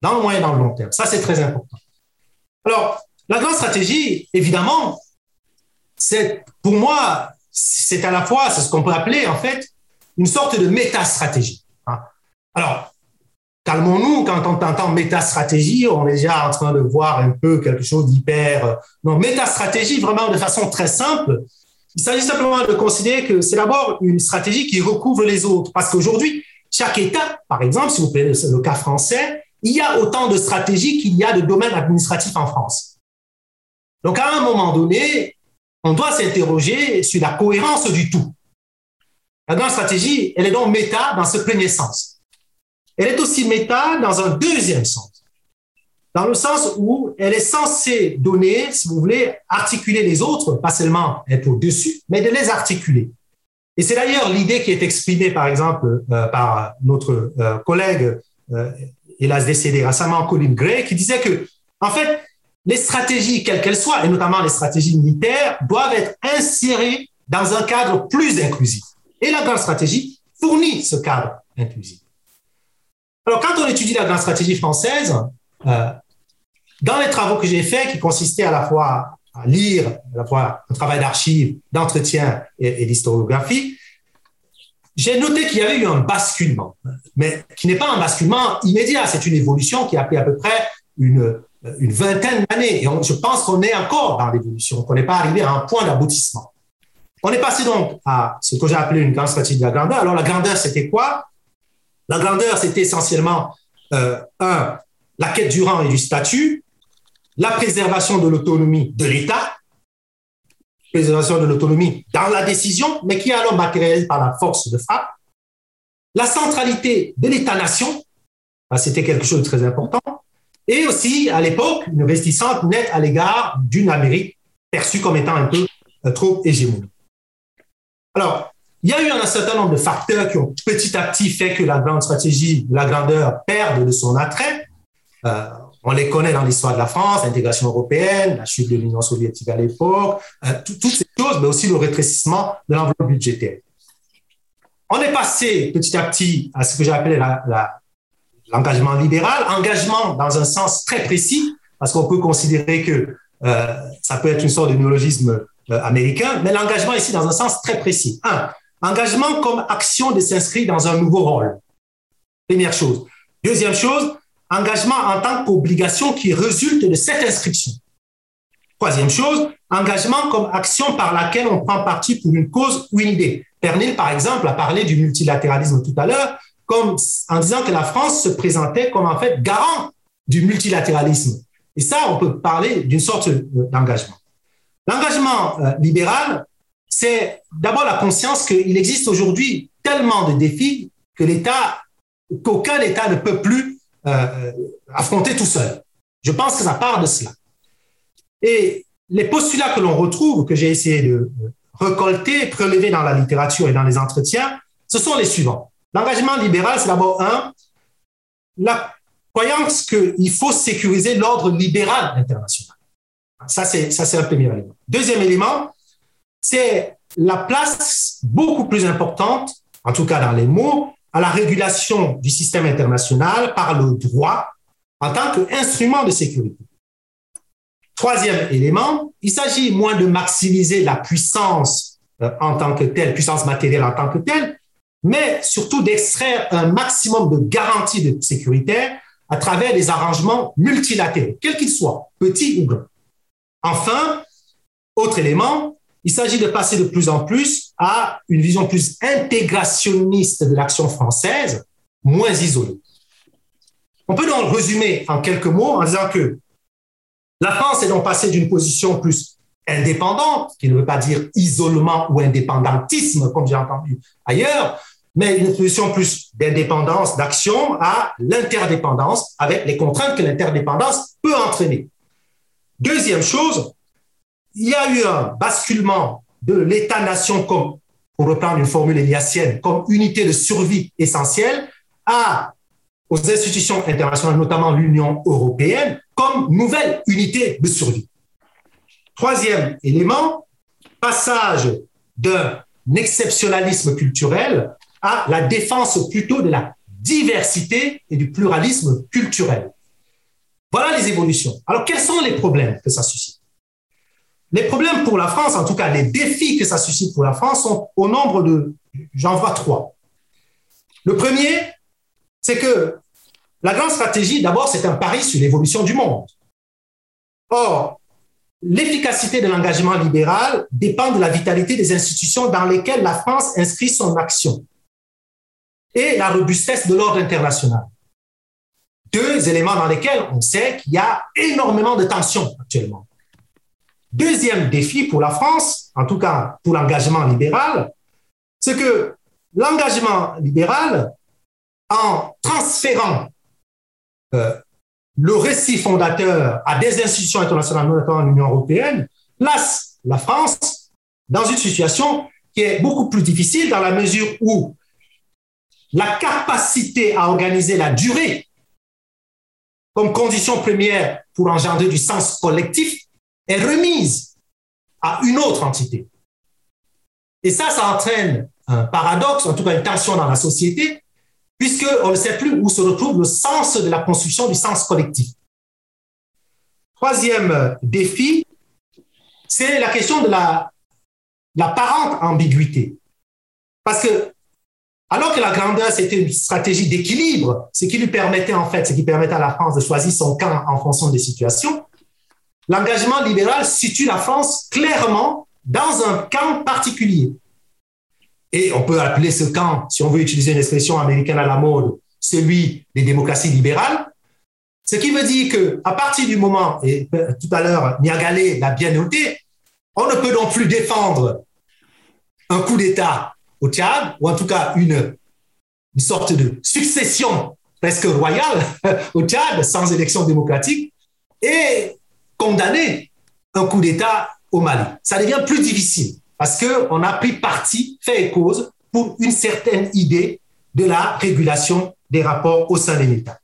Dans le moyen et dans le long terme. Ça, c'est très important. Alors, la grande stratégie, évidemment, c'est pour moi, c'est à la fois, c'est ce qu'on peut appeler en fait une sorte de métastratégie. Hein. Alors, calmons-nous, quand on entend métastratégie, on est déjà en train de voir un peu quelque chose d'hyper. Non, métastratégie, vraiment de façon très simple, il s'agit simplement de considérer que c'est d'abord une stratégie qui recouvre les autres. Parce qu'aujourd'hui, chaque État, par exemple, si vous prenez le cas français, il y a autant de stratégies qu'il y a de domaines administratifs en France. Donc, à un moment donné, on doit s'interroger sur la cohérence du tout. La grande stratégie, elle est donc méta dans ce premier sens. Elle est aussi méta dans un deuxième sens, dans le sens où elle est censée donner, si vous voulez, articuler les autres, pas seulement être au-dessus, mais de les articuler. Et c'est d'ailleurs l'idée qui est exprimée, par exemple, euh, par notre euh, collègue, euh, hélas décédé récemment, Colin Gray, qui disait que, en fait, les stratégies, quelles qu'elles soient, et notamment les stratégies militaires, doivent être insérées dans un cadre plus inclusif. Et la grande stratégie fournit ce cadre inclusif. Alors, quand on étudie la grande stratégie française, euh, dans les travaux que j'ai faits, qui consistaient à la fois à lire, à la fois un travail d'archives, d'entretien et, d'historiographie, j'ai noté qu'il y avait eu un basculement, mais qui n'est pas un basculement immédiat, c'est une évolution qui a pris à peu près une vingtaine d'années. Et je pense qu'on est encore dans l'évolution, qu'on n'est pas arrivé à un point d'aboutissement. On est passé donc à ce que j'ai appelé une grande stratégie de la grandeur. Alors, la grandeur, c'était quoi? La grandeur, c'était essentiellement, euh, un, la quête du rang et du statut. la préservation de l'autonomie de l'État, préservation de l'autonomie dans la décision, mais qui est alors matérialisée par la force de frappe, la centralité de l'État-nation, c'était quelque chose de très important, et aussi, à l'époque, une réticence nette à l'égard d'une Amérique perçue comme étant un peu euh, trop hégémonique. Alors, il y a eu un certain nombre de facteurs qui ont petit à petit fait que la grande stratégie, la grandeur perde de son attrait. Euh, on les connaît dans l'histoire de la France, l'intégration européenne, la chute de l'Union soviétique à l'époque, euh, toutes ces choses, mais aussi le rétrécissement de l'enveloppe budgétaire. On est passé petit à petit à ce que j'ai appelé l'engagement libéral, engagement dans un sens très précis, parce qu'on peut considérer que euh, ça peut être une sorte de néologisme américain, mais l'engagement ici dans un sens très précis. Un, engagement comme action de s'inscrire dans un nouveau rôle. Première chose. Deuxième chose, engagement en tant qu'obligation qui résulte de cette inscription. Troisième chose, engagement comme action par laquelle on prend parti pour une cause ou une idée. Pernil, par exemple, a parlé du multilatéralisme tout à l'heure, comme en disant que la France se présentait comme en fait garant du multilatéralisme. Et ça, on peut parler d'une sorte d'engagement. L'engagement euh, libéral, c'est d'abord la conscience qu'il existe aujourd'hui tellement de défis que l'État, qu'aucun État ne peut plus euh, affronter tout seul. Je pense que ça part de cela. Et les postulats que l'on retrouve, que j'ai essayé de récolter, prélever dans la littérature et dans les entretiens, ce sont les suivants. L'engagement libéral, c'est d'abord un, la croyance qu'il faut sécuriser l'ordre libéral international. Ça, c'est, ça, c'est un premier élément. Deuxième élément, c'est la place beaucoup plus importante, en tout cas dans les mots, à la régulation du système international par le droit en tant qu'instrument de sécurité. Troisième élément, il s'agit moins de maximiser la puissance euh, en tant que telle, puissance matérielle en tant que telle, mais surtout d'extraire un maximum de garanties de sécurité à travers des arrangements multilatéraux, quels qu'ils soient, petits ou grands. Enfin, autre élément, il s'agit de passer de plus en plus à une vision plus intégrationniste de l'action française, moins isolée. On peut donc résumer en quelques mots en disant que la France est donc passée d'une position plus indépendante, qui ne veut pas dire isolement ou indépendantisme, comme j'ai entendu ailleurs, mais une position plus d'indépendance, d'action à l'interdépendance, avec les contraintes que l'interdépendance peut entraîner. Deuxième chose, il y a eu un basculement de l'État-nation comme, pour reprendre une formule éliassienne, comme unité de survie essentielle à, aux institutions internationales, notamment l'Union européenne, comme nouvelle unité de survie. Troisième élément, passage d'un exceptionnalisme culturel à la défense plutôt de la diversité et du pluralisme culturel. Voilà les évolutions. Alors, quels sont les problèmes que ça suscite? Les problèmes pour la France, en tout cas les défis que ça suscite pour la France, sont au nombre de, j'en vois trois. Le premier, c'est que la grande stratégie, d'abord, c'est un pari sur l'évolution du monde. Or, l'efficacité de l'engagement libéral dépend de la vitalité des institutions dans lesquelles la France inscrit son action et la robustesse de l'ordre international. Deux éléments dans lesquels on sait qu'il y a énormément de tensions actuellement. Deuxième défi pour la France, en tout cas pour l'engagement libéral, c'est que l'engagement libéral, en transférant euh, le récit fondateur à des institutions internationales, notamment l'Union européenne, place la France dans une situation qui est beaucoup plus difficile dans la mesure où la capacité à organiser la durée comme condition première pour engendrer du sens collectif est remise à une autre entité. Et ça, ça entraîne un paradoxe, en tout cas une tension dans la société, puisqu'on ne sait plus où se retrouve le sens de la construction du sens collectif. Troisième défi, c'est la question de la, l'apparente ambiguïté. Parce que, alors que la grandeur, c'était une stratégie d'équilibre, ce qui lui permettait, en fait, ce qui permettait à la France de choisir son camp en fonction des situations, l'engagement libéral situe la France clairement dans un camp particulier. Et on peut appeler ce camp, si on veut utiliser une expression américaine à la mode, celui des démocraties libérales. Ce qui veut dire que à partir du moment, et tout à l'heure, Niagalé l'a bien noté, on ne peut non plus défendre un coup d'État au Tchad, ou en tout cas une, une sorte de succession presque royale au Tchad, sans élection démocratique, et condamner un coup d'État au Mali. Ça devient plus difficile parce qu'on a pris parti, fait et cause pour une certaine idée de la régulation des rapports au sein des États.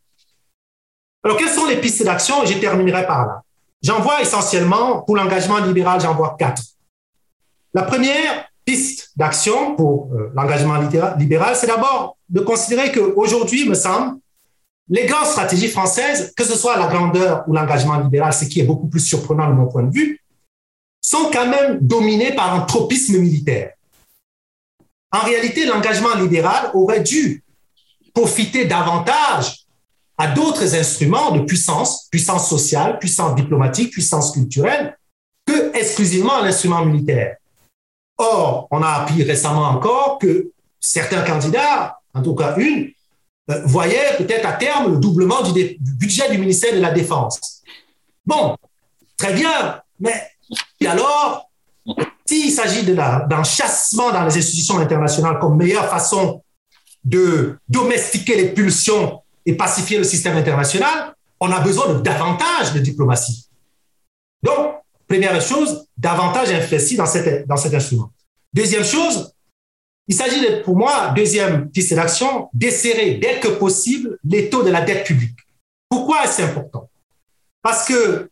Alors, quelles sont les pistes d'action? Je terminerai par là. J'en vois essentiellement, pour l'engagement libéral, j'en vois quatre. La première piste d'action pour euh, l'engagement libéral, c'est d'abord de considérer qu'aujourd'hui, il me semble, les grandes stratégies françaises, que ce soit la grandeur ou l'engagement libéral, ce qui est beaucoup plus surprenant de mon point de vue, sont quand même dominées par un tropisme militaire. En réalité, l'engagement libéral aurait dû profiter davantage à d'autres instruments de puissance, puissance sociale, puissance diplomatique, puissance culturelle, que exclusivement à l'instrument militaire. Or, on a appris récemment encore que certains candidats, en tout cas une, euh, voyaient peut-être à terme le doublement du, budget du ministère de la Défense. Bon, très bien, mais alors, s'il s'agit d'un chassement dans les institutions internationales comme meilleure façon de domestiquer les pulsions et pacifier le système international, on a besoin de davantage de diplomatie. Donc, première chose, davantage investi dans, cet instrument. Deuxième chose, il s'agit pour moi, deuxième piste d'action, desserrer dès que possible les taux de la dette publique. Pourquoi est-ce important? Parce que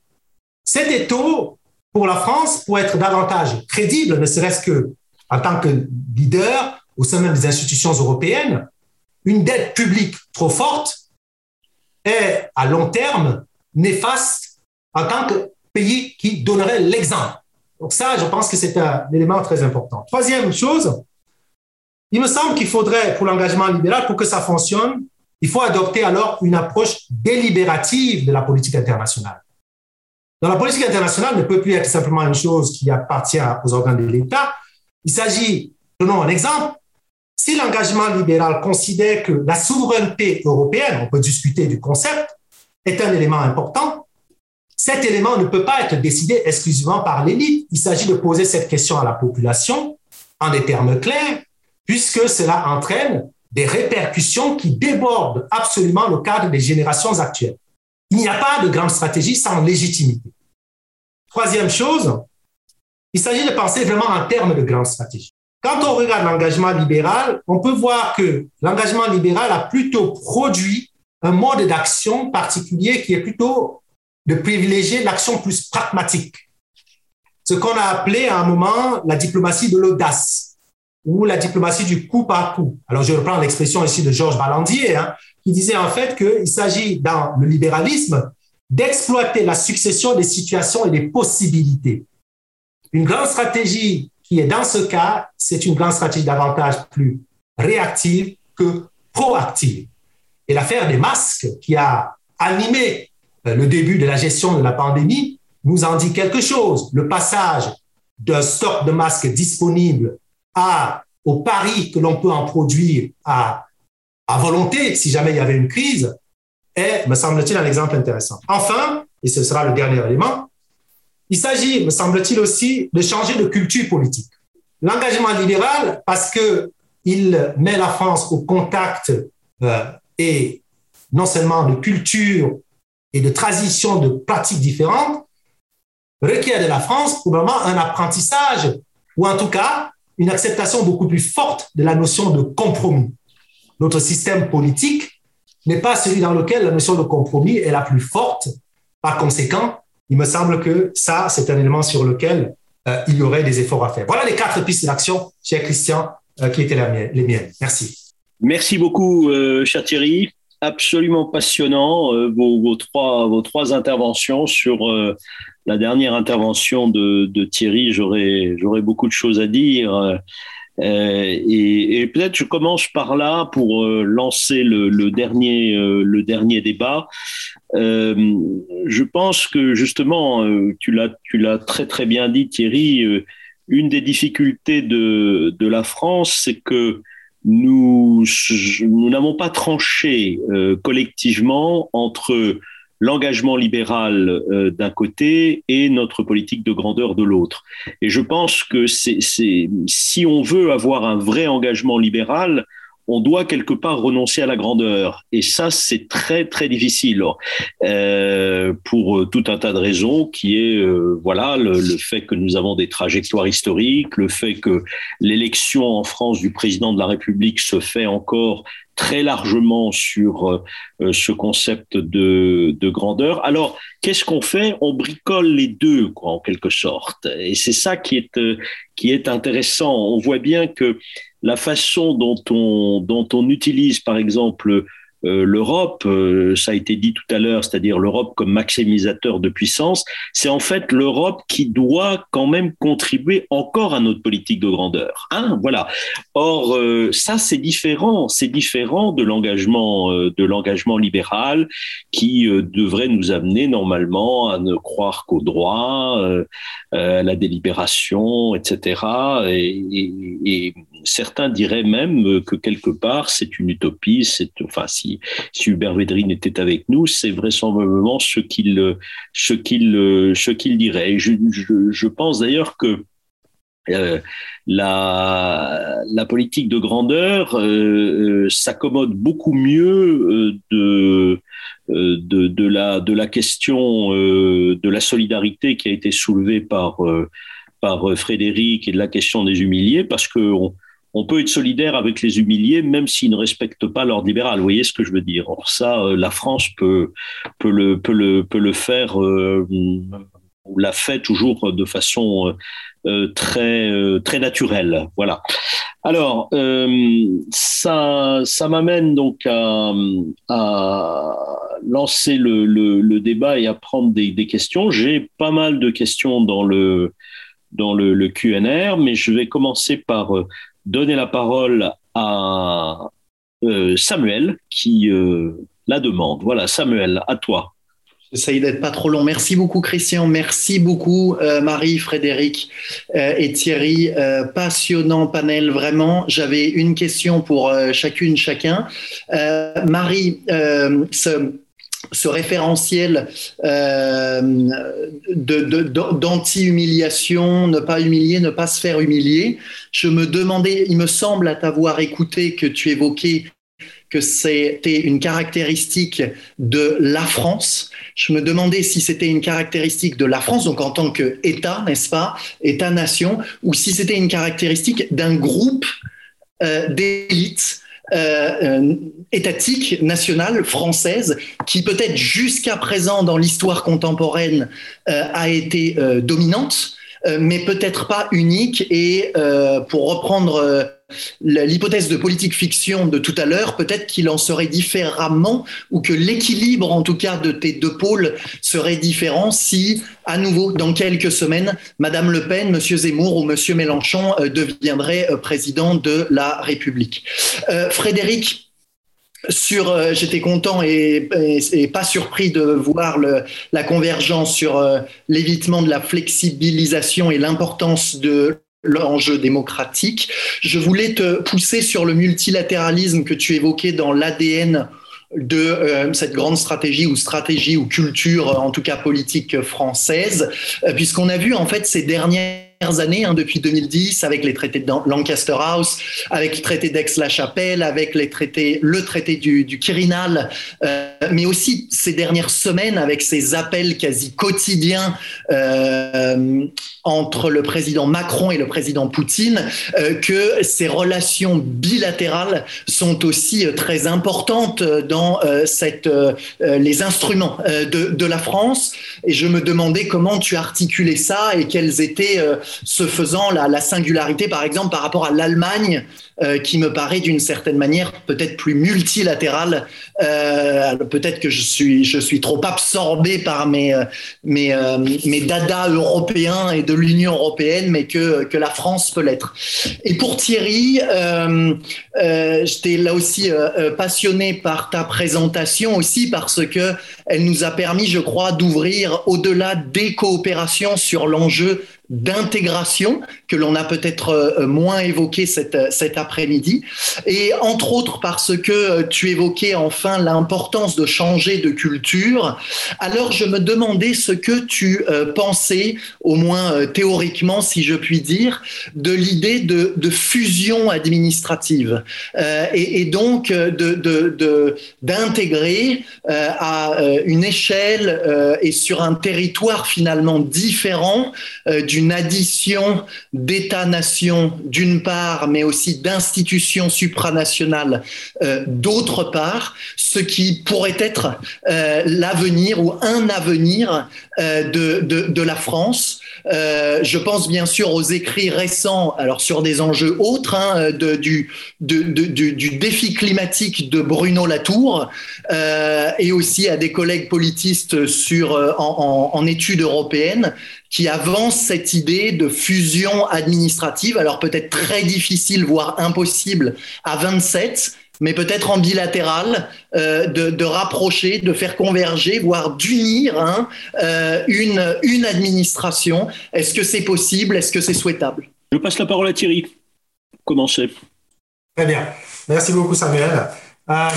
cet taux, pour la France, pour être davantage crédible, ne serait-ce que en tant que leader au sein même des institutions européennes, une dette publique trop forte est à long terme néfaste en tant que pays qui donnerait l'exemple. Donc ça, je pense que c'est un élément très important. Troisième chose, il me semble qu'il faudrait, pour l'engagement libéral, pour que ça fonctionne, il faut adopter alors une approche délibérative de la politique internationale. Dans la politique internationale ne peut plus être simplement une chose qui appartient aux organes de l'État. Il s'agit, donnons un exemple, si l'engagement libéral considère que la souveraineté européenne, on peut discuter du concept, est un élément important, cet élément ne peut pas être décidé exclusivement par l'élite. Il s'agit de poser cette question à la population en des termes clairs, puisque cela entraîne des répercussions qui débordent absolument le cadre des générations actuelles. Il n'y a pas de grande stratégie sans légitimité. Troisième chose, il s'agit de penser vraiment en termes de grande stratégie. Quand on regarde l'engagement libéral, on peut voir que l'engagement libéral a plutôt produit un mode d'action particulier qui est plutôt de privilégier l'action plus pragmatique. Ce qu'on a appelé à un moment la diplomatie de l'audace ou la diplomatie du coup par coup. Alors, je reprends l'expression ici de Georges Balandier, hein, qui disait en fait qu'il s'agit dans le libéralisme d'exploiter la succession des situations et des possibilités. Une grande stratégie qui est dans ce cas, c'est une grande stratégie davantage plus réactive que proactive. Et l'affaire des masques qui a animé le début de la gestion de la pandémie nous en dit quelque chose. Le passage d'un stock de masques disponible à, au pari que l'on peut en produire à, à volonté si jamais il y avait une crise est, me semble-t-il, un exemple intéressant. Enfin, et ce sera le dernier élément, il s'agit, me semble-t-il aussi, de changer de culture politique. L'engagement libéral, parce qu'il met la France au contact euh, et non seulement de culture et de transition de pratiques différentes, requiert de la France probablement un apprentissage ou en tout cas une acceptation beaucoup plus forte de la notion de compromis. Notre système politique n'est pas celui dans lequel la notion de compromis est la plus forte. Par conséquent, il me semble que ça, c'est un élément sur lequel euh, il y aurait des efforts à faire. Voilà les quatre pistes d'action, cher Christian, euh, qui étaient les miennes. Merci. Merci beaucoup, euh, cher Thierry. Absolument passionnant vos, trois, vos trois interventions sur la dernière intervention de, Thierry. J'aurais beaucoup de choses à dire. Euh, et, peut-être je commence par là pour euh, lancer le, le dernier, euh, le dernier débat. Euh, je pense que justement, tu l'as, tu l'as très très bien dit, Thierry. une des difficultés de, de la France, c'est que nous, n'avons pas tranché collectivement entre l'engagement libéral euh, d'un côté et notre politique de grandeur de l'autre. Et je pense que c'est, si on veut avoir un vrai engagement libéral, on doit quelque part renoncer à la grandeur. Et ça, c'est très, très difficile euh, pour tout un tas de raisons, qui est euh, voilà le, fait que nous avons des trajectoires historiques, le fait que l'élection en France du président de la République se fait encore très largement sur euh, ce concept de, de grandeur. Alors, qu'est-ce qu'on fait? On bricole les deux, quoi, en quelque sorte. Et c'est ça qui est, qui est intéressant. On voit bien que la façon dont on, dont on utilise, par exemple, euh, l'Europe, euh, ça a été dit tout à l'heure, c'est-à-dire l'Europe comme maximisateur de puissance, c'est en fait l'Europe qui doit quand même contribuer encore à notre politique de grandeur. Hein voilà. Or, euh, ça c'est différent, c'est différent de l'engagement de l'engagement libéral qui devrait nous amener normalement à ne croire qu'au droit, à la délibération, etc. Et, certains diraient même que quelque part c'est une utopie. C'est enfin si si, Hubert Védrine était avec nous, c'est vraisemblablement ce qu'il ce qu'il ce qu'il dirait. je, pense d'ailleurs que euh, la, la, politique de grandeur euh, euh, s'accommode beaucoup mieux de, de, de, la, de la question de la solidarité qui a été soulevée par, par Frédéric et de la question des humiliés, parce qu'on on peut être solidaire avec les humiliés même s'ils ne respectent pas l'ordre libéral. Vous voyez ce que je veux dire Or ça, euh, la France peut, le, peut, le, peut le faire, euh, ou l'a fait toujours de façon euh, très, très naturelle. Voilà. Alors, ça, ça m'amène donc à, lancer le, débat et à prendre des, questions. J'ai pas mal de questions dans le, dans le QNR, mais je vais commencer par donner la parole à euh, Samuel qui euh, la demande. Voilà, Samuel, à toi. J'essaye d'être pas trop long. Merci beaucoup, Christian. Merci beaucoup, euh, Marie, Frédéric et Thierry. passionnant panel, vraiment. J'avais une question pour chacune, chacun. Marie, ce, ce référentiel euh, d'anti-humiliation, ne pas humilier, ne pas se faire humilier. Je me demandais, il me semble à t'avoir écouté que tu évoquais que c'était une caractéristique de la France. Je me demandais si c'était une caractéristique de la France, donc en tant qu'État, n'est-ce pas, État-nation, ou si c'était une caractéristique d'un groupe euh, d'élites euh, euh, étatique, nationale, française, qui peut-être jusqu'à présent dans l'histoire contemporaine euh, a été dominante, mais peut-être pas unique. Et pour reprendre l'hypothèse de politique fiction de tout à l'heure, peut-être qu'il en serait différemment ou que l'équilibre, en tout cas, de tes deux pôles serait différent si, à nouveau, dans quelques semaines, Madame Le Pen, Monsieur Zemmour ou Monsieur Mélenchon euh, deviendraient euh, président de la République. Euh, Frédéric, sur, j'étais content et, pas surpris de voir la convergence sur l'évitement de la flexibilisation et l'importance de l'enjeu démocratique. Je voulais te pousser sur le multilatéralisme que tu évoquais dans l'ADN de euh, cette grande stratégie ou stratégie ou culture, en tout cas politique française, euh, puisqu'on a vu en fait ces dernières années, hein, depuis 2010, avec les traités de Lancaster House, avec le traité d'Aix-la-Chapelle, avec les traités, le traité du, Quirinal, euh, mais aussi ces dernières semaines avec ces appels quasi quotidiens entre le président Macron et le président Poutine euh, que ces relations bilatérales sont aussi euh, très importantes dans euh, cette, les instruments de, la France. Et je me demandais comment tu articulais ça et quelles étaient, ce faisant, la, la singularité, par exemple, par rapport à l'Allemagne qui me paraît d'une certaine manière peut-être plus multilatérale. Peut-être que je suis, trop absorbé par mes, mes, mes dadas européens et de l'Union européenne, mais que, que la France peut l'être. Et pour Thierry, j'étais là aussi passionné par ta présentation aussi parce que elle nous a permis, je crois, d'ouvrir au-delà des coopérations sur l'enjeu d'intégration que l'on a peut-être euh, moins évoqué cet, cet après-midi, et entre autres parce que tu évoquais enfin l'importance de changer de culture. Alors je me demandais ce que tu pensais, au moins théoriquement si je puis dire, de l'idée de, de, fusion administrative et, donc de, d'intégrer à une échelle et sur un territoire finalement différent euh, d'une addition d'États-nations d'une part, mais aussi d'institutions supranationales euh, d'autre part, ce qui pourrait être euh, l'avenir ou un avenir de, de, la France. je pense bien sûr aux écrits récents, alors sur des enjeux autres, hein, de, du, du, défi climatique de Bruno Latour, et aussi à des collègues politistes sur, en, en études européennes qui avance cette idée de fusion administrative, alors peut-être très difficile, voire impossible à 27, mais peut-être en bilatéral, euh, de, rapprocher, de faire converger, voire d'unir hein, euh, une, une administration. Est-ce que c'est possible? Est-ce que c'est souhaitable? Je passe la parole à Thierry. Commencez. Très bien. Merci beaucoup, Samuel. Euh,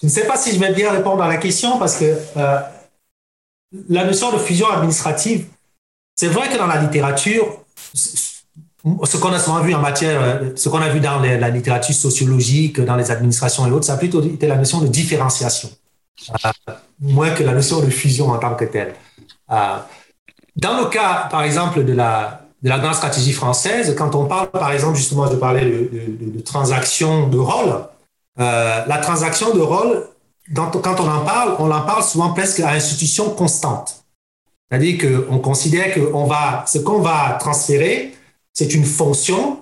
je ne sais pas si je vais bien répondre à la question parce que la notion de fusion administrative, c'est vrai que dans la littérature, ce qu'on a souvent vu en matière, ce qu'on a vu dans la littérature sociologique, dans les administrations et autres, ça a plutôt été la notion de différenciation, euh, moins que la notion de fusion en tant que telle. Euh, dans le cas, par exemple, de la, de grande stratégie française, quand on parle, par exemple, justement, je parlais de, de, transaction de rôle, euh, la transaction de rôle, quand on en parle, on en parle souvent presque à institution constante. C'est-à-dire qu'on considère que ce qu'on va transférer, c'est une fonction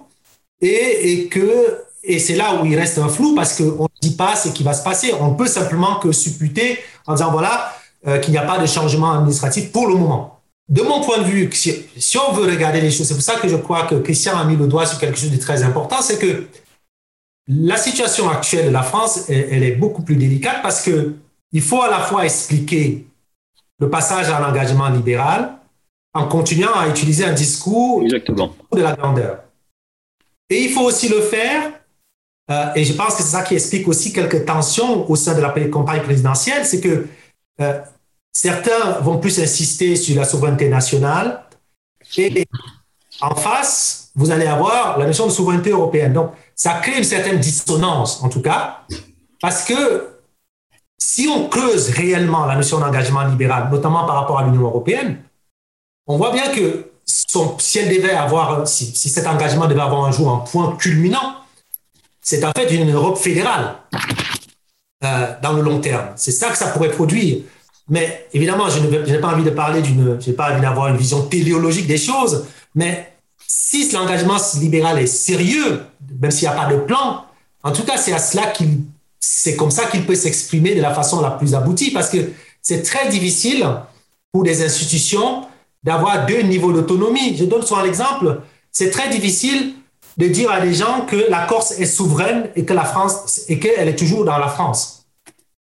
et, que et c'est là où il reste un flou parce qu'on ne dit pas ce qui va se passer. On peut simplement que supputer en disant voilà euh, qu'il n'y a pas de changement administratif pour le moment. De mon point de vue, si, si on veut regarder les choses, c'est pour ça que je crois que Christian a mis le doigt sur quelque chose de très important, c'est que la situation actuelle de la France, elle, elle est beaucoup plus délicate parce que il faut à la fois expliquer le passage à l'engagement libéral en continuant à utiliser un discours de la grandeur. Et il faut aussi le faire, euh, et je pense que c'est ça qui explique aussi quelques tensions au sein de la campagne présidentielle, c'est que euh, certains vont plus insister sur la souveraineté nationale, et en face, vous allez avoir la notion de souveraineté européenne. Donc, ça crée une certaine dissonance, en tout cas, parce que si on creuse réellement la notion d'engagement libéral, notamment par rapport à l'Union européenne, on voit bien que si elle devait avoir, si, cet engagement devait avoir un jour un point culminant, c'est en fait une Europe fédérale euh, dans le long terme. C'est ça que ça pourrait produire. Mais évidemment, je n'ai pas envie de parler d'une, je n'ai pas envie d'avoir une vision téléologique des choses, mais si l'engagement libéral est sérieux, même s'il n'y a pas de plan, en tout cas, c'est à cela qu'il c'est comme ça qu'il peut s'exprimer de la façon la plus aboutie parce que c'est très difficile pour des institutions d'avoir deux niveaux d'autonomie. Je donne souvent l'exemple. C'est très difficile de dire à des gens que la Corse est souveraine et que la France et qu'elle est toujours dans la France.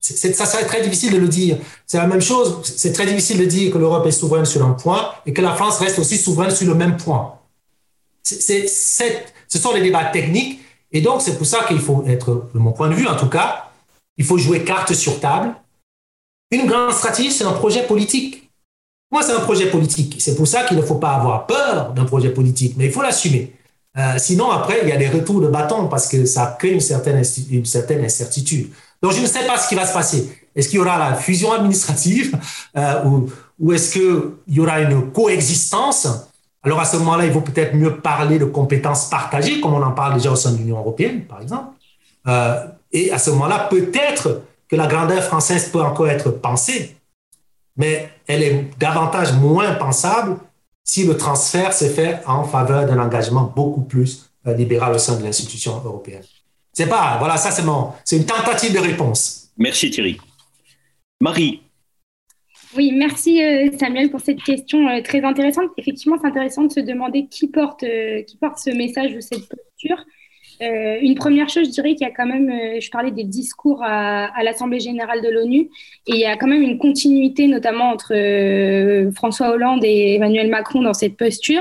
ça serait très difficile de le dire. C'est la même chose. C'est très difficile de dire que l'Europe est souveraine sur un point et que la France reste aussi souveraine sur le même point. ce sont des débats techniques et donc, c'est pour ça qu'il faut être, de mon point de vue en tout cas, il faut jouer carte sur table. Une grande stratégie, c'est un projet politique. Moi, c'est un projet politique. C'est pour ça qu'il ne faut pas avoir peur d'un projet politique, mais il faut l'assumer. Euh, sinon, après, il y a des retours de bâton parce que ça crée une certaine, incertitude. Donc, je ne sais pas ce qui va se passer. Est-ce qu'il y aura la fusion administrative euh, ou, ou est-ce qu'il y aura une coexistence? Alors à ce moment-là, il vaut peut-être mieux parler de compétences partagées, comme on en parle déjà au sein de l'Union européenne, par exemple. Euh, et à ce moment-là, peut-être que la grandeur française peut encore être pensée, mais elle est davantage moins pensable si le transfert s'est fait en faveur d'un engagement beaucoup plus euh, libéral au sein de l'institution européenne. C'est pas, voilà, ça c'est c'est une tentative de réponse. Merci Thierry. Marie, oui, merci euh, Samuel pour cette question euh, très intéressante. Effectivement, c'est intéressant de se demander qui porte, euh, qui porte ce message ou cette posture. Une première chose, je dirais qu'il y a quand même, je parlais des discours à, l'Assemblée générale de l'ONU, et il y a quand même une continuité, notamment entre François Hollande et Emmanuel Macron dans cette posture.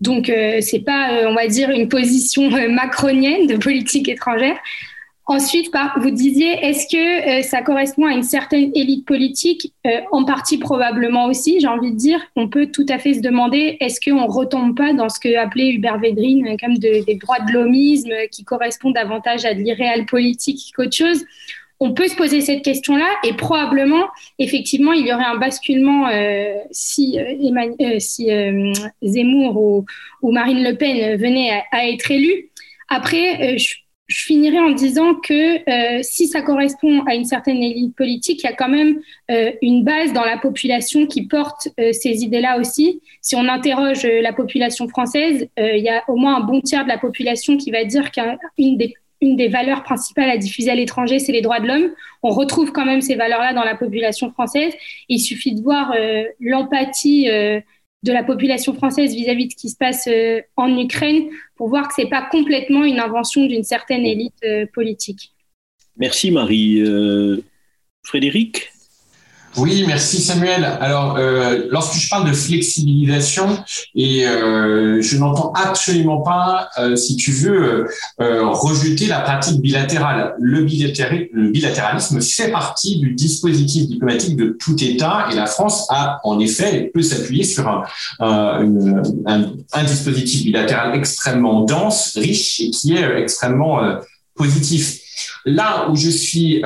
Donc, c'est pas, on va dire, une position macronienne de politique étrangère. Ensuite, vous disiez, est-ce que euh, ça correspond à une certaine élite politique euh, En partie, probablement aussi. J'ai envie de dire, on peut tout à fait se demander, est-ce qu'on ne retombe pas dans ce que appelait Hubert Védrine euh, comme des droits de l'homisme qui correspondent davantage à de l'irréel politique qu'autre chose? On peut se poser cette question-là et probablement, effectivement, il y aurait un basculement si, si Zemmour ou, Marine Le Pen venaient à, à être élus. Après, je je finirai en disant que euh, si ça correspond à une certaine élite politique, il y a quand même euh, une base dans la population qui porte euh, ces idées-là aussi. Si on interroge la population française, il y a au moins un bon tiers de la population qui va dire qu'une des, une des valeurs principales à diffuser à l'étranger, c'est les droits de l'homme. On retrouve quand même ces valeurs-là dans la population française. Il suffit de voir l'empathie de la population française vis-à-vis de ce qui se passe euh, en Ukraine pour voir que ce n'est pas complètement une invention d'une certaine élite euh, politique. Merci Marie. Euh, Frédéric? Oui, merci Samuel. Alors, euh, lorsque je parle de flexibilisation, et euh, je n'entends absolument pas, euh, si tu veux, euh, rejeter la pratique bilatérale. Le, bilatéralisme fait partie du dispositif diplomatique de tout État, et la France a en effet peut s'appuyer sur un, un, un, un, dispositif bilatéral extrêmement dense, riche et qui est extrêmement positif. Là où je suis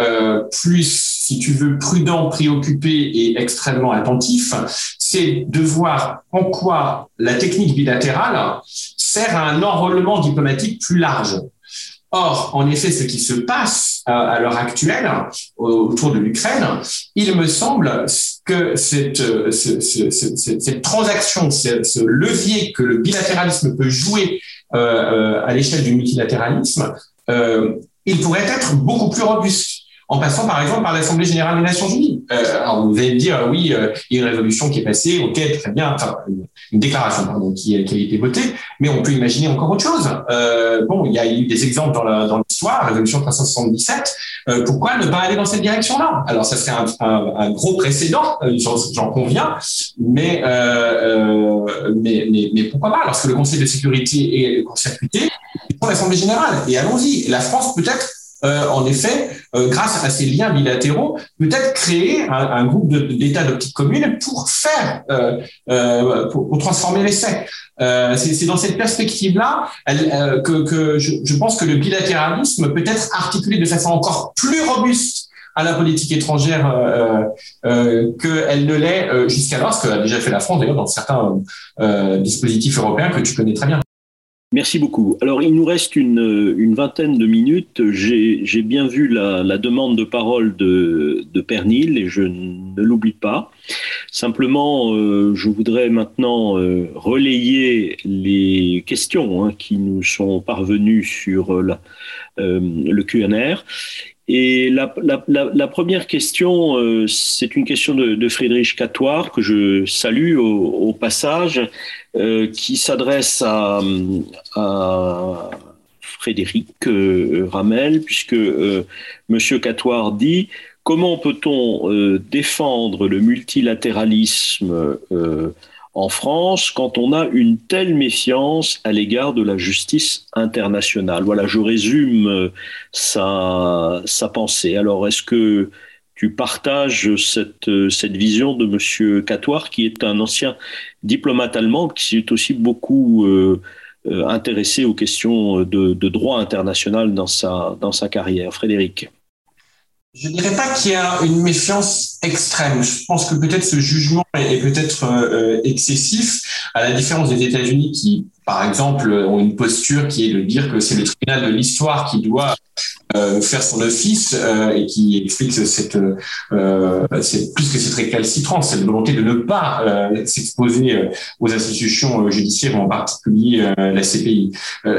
plus si tu veux, prudent, préoccupé et extrêmement attentif, c'est de voir en quoi la technique bilatérale sert à un enrôlement diplomatique plus large. Or, en effet, ce qui se passe euh, à l'heure actuelle autour de l'Ukraine, il me semble que cette, euh, cette, transaction, ce, levier que le bilatéralisme peut jouer euh, à l'échelle du multilatéralisme, il pourrait être beaucoup plus robuste en passant par exemple par l'Assemblée générale des Nations Unies. Euh, alors vous allez me dire, oui, euh, il y a une résolution qui est passée, ok, très bien, enfin une déclaration pardon, qui, qui, a été votée, mais on peut imaginer encore autre chose. Euh, bon, il y a eu des exemples dans l'histoire, résolution 377. Euh, pourquoi ne pas aller dans cette direction-là? Alors ça serait un, un, un gros précédent, euh, j'en conviens, mais, mais, mais, pourquoi pas? Lorsque le Conseil de sécurité est pour l'Assemblée générale, et allons-y. La France peut-être euh, en effet, euh, grâce à ces liens bilatéraux, peut-être créer un, un groupe d'États d'optique commune pour faire, euh, pour, pour, transformer l'essai. C'est dans cette perspective-là que, que je, je, pense que le bilatéralisme peut être articulé de façon encore plus robuste à la politique étrangère euh, euh, qu'elle ne l'est jusqu'alors, ce qu'a déjà fait la France d'ailleurs dans certains dispositifs européens que tu connais très bien. Merci beaucoup. Alors, il nous reste une, une vingtaine de minutes. J'ai bien vu la, la, demande de parole de, de Pernil et je ne l'oublie pas. Simplement, euh, je voudrais maintenant euh, relayer les questions hein, qui nous sont parvenues sur la, euh, le QNR. Et la, première question, euh, c'est une question de, de, Friedrich Catoire que je salue au, passage, euh, qui s'adresse à, Frédéric euh, Ramel, puisque Monsieur Catoire dit comment peut-on défendre le multilatéralisme en France quand on a une telle méfiance à l'égard de la justice internationale. Voilà, je résume euh, sa, sa pensée. Alors, est-ce que tu partages cette, euh, cette vision de M. Catoire, qui est un ancien diplomate allemand, qui s'est aussi beaucoup euh, intéressé aux questions de, de, droit international dans sa, dans sa carrière? Frédéric je dirais pas qu'il y a une méfiance extrême. Je pense que peut-être ce jugement est, peut-être euh, excessif, à la différence des États-Unis qui, par exemple, ont une posture qui est de dire que c'est le tribunal de l'histoire qui doit euh, faire son office euh, et qui explique cette, euh, plus que cette récalcitrance, cette volonté de ne pas euh, s'exposer aux institutions judiciaires, en particulier la CPI.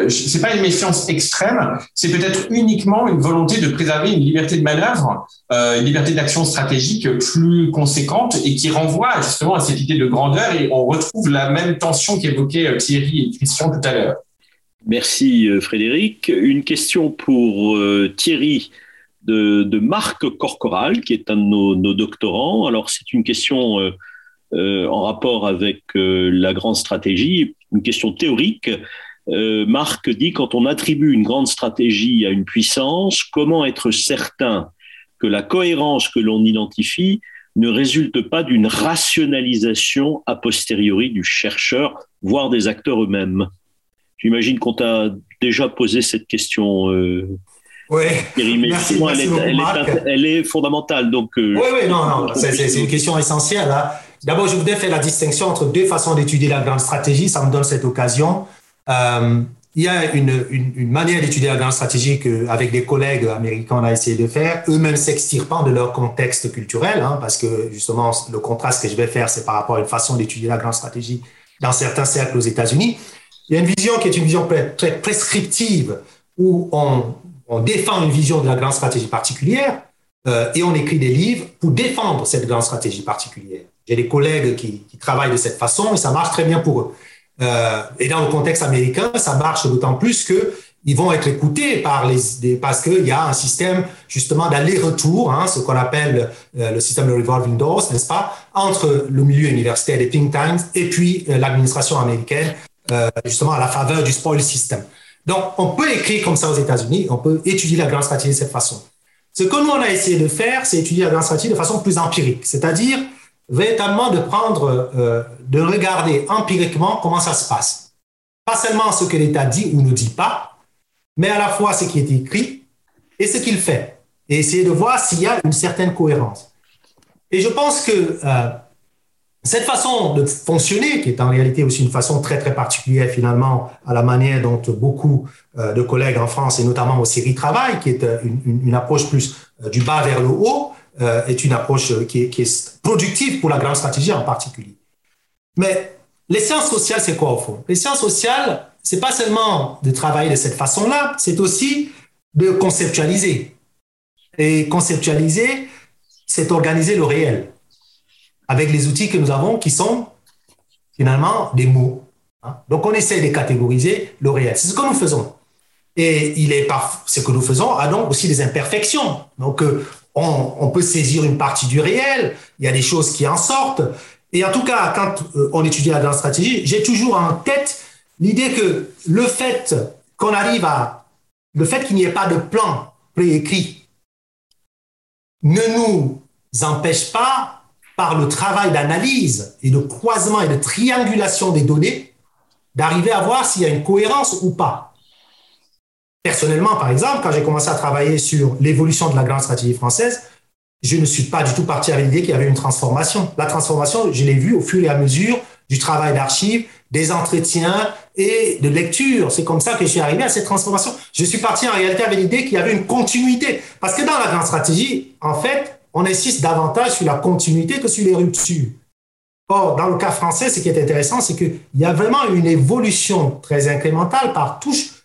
c'est pas une méfiance extrême, c'est peut-être uniquement une volonté de préserver une liberté de manœuvre, une liberté d'action stratégique plus conséquente et qui renvoie justement à cette idée de grandeur et on retrouve la même tension qu'évoquaient Thierry Merci Frédéric. Une question pour Thierry de, Marc Corcoral, qui est un de nos, doctorants. Alors c'est une question en rapport avec la grande stratégie, une question théorique. Marc dit quand on attribue une grande stratégie à une puissance, comment être certain que la cohérence que l'on identifie ne résulte pas d'une rationalisation a posteriori du chercheur, voire des acteurs eux-mêmes. J'imagine qu'on t'a déjà posé cette question. Euh, oui, merci, elle, est, fondamentale. Donc, euh, oui, oui, non, non, c'est une question essentielle. Hein. D'abord, je voudrais faire la distinction entre deux façons d'étudier la grande stratégie. Ça me donne cette occasion. Euh, il y a une, une, manière d'étudier la grande stratégie qu'avec des collègues américains, on a essayé de faire, eux-mêmes s'extirpant de leur contexte culturel, hein, parce que justement, le contraste que je vais faire, c'est par rapport à une façon d'étudier la grande stratégie dans certains cercles aux États-Unis. Il y a une vision qui est une vision très prescriptive, où on, on défend une vision de la grande stratégie particulière euh, et on écrit des livres pour défendre cette grande stratégie particulière. J'ai des collègues qui, qui travaillent de cette façon et ça marche très bien pour eux. Euh, et dans le contexte américain, ça marche d'autant plus que ils vont être écoutés par les, parce qu'il y a un système justement d'aller-retour, hein, ce qu'on appelle euh, le système de revolving doors, n'est-ce pas, entre le milieu universitaire des think tanks et puis euh, l'administration américaine, justement à la faveur du spoil system. Donc, on peut écrire comme ça aux États-Unis, on peut étudier la grande stratégie de cette façon. Ce que nous, on a essayé de faire, c'est étudier la grande stratégie de façon plus empirique, c'est-à-dire véritablement de prendre, euh, de regarder empiriquement comment ça se passe. Pas seulement ce que l'État dit ou ne dit pas, mais à la fois ce qui est écrit et ce qu'il fait. Et essayer de voir s'il y a une certaine cohérence. Et je pense que euh, cette façon de fonctionner, qui est en réalité aussi une façon très très particulière finalement à la manière dont beaucoup euh, de collègues en France et notamment au séries travaillent, qui est une approche plus du bas vers le haut, euh, est une approche qui est, productive pour la grande stratégie en particulier. Mais les sciences sociales, c'est quoi au fond? Les sciences sociales, c'est pas seulement de travailler de cette façon-là, c'est aussi de conceptualiser. Et conceptualiser, c'est organiser le réel avec les outils que nous avons qui sont finalement des mots. Hein? Donc on essaie de catégoriser le réel. C'est ce que nous faisons. Et il est par... ce que nous faisons a donc aussi des imperfections. Donc euh, on, peut saisir une partie du réel, il y a des choses qui en sortent. Et en tout cas, quand euh, on étudie la stratégie, j'ai toujours en tête l'idée que le fait qu'on arrive à, le fait qu'il n'y ait pas de plan préécrit ne nous empêche pas, par le travail d'analyse et de croisement et de triangulation des données, d'arriver à voir s'il y a une cohérence ou pas. Personnellement, par exemple, quand j'ai commencé à travailler sur l'évolution de la grande stratégie française, je ne suis pas du tout parti avec l'idée qu'il y avait une transformation. La transformation, je l'ai vue au fur et à mesure du travail d'archives, des entretiens et de lecture. C'est comme ça que je suis arrivé à cette transformation. Je suis parti en réalité avec l'idée qu'il y avait une continuité. Parce que dans la grande stratégie, en fait, on insiste davantage sur la continuité que sur les ruptures. Or, dans le cas français, ce qui est intéressant, c'est qu'il y a vraiment une évolution très incrémentale par touche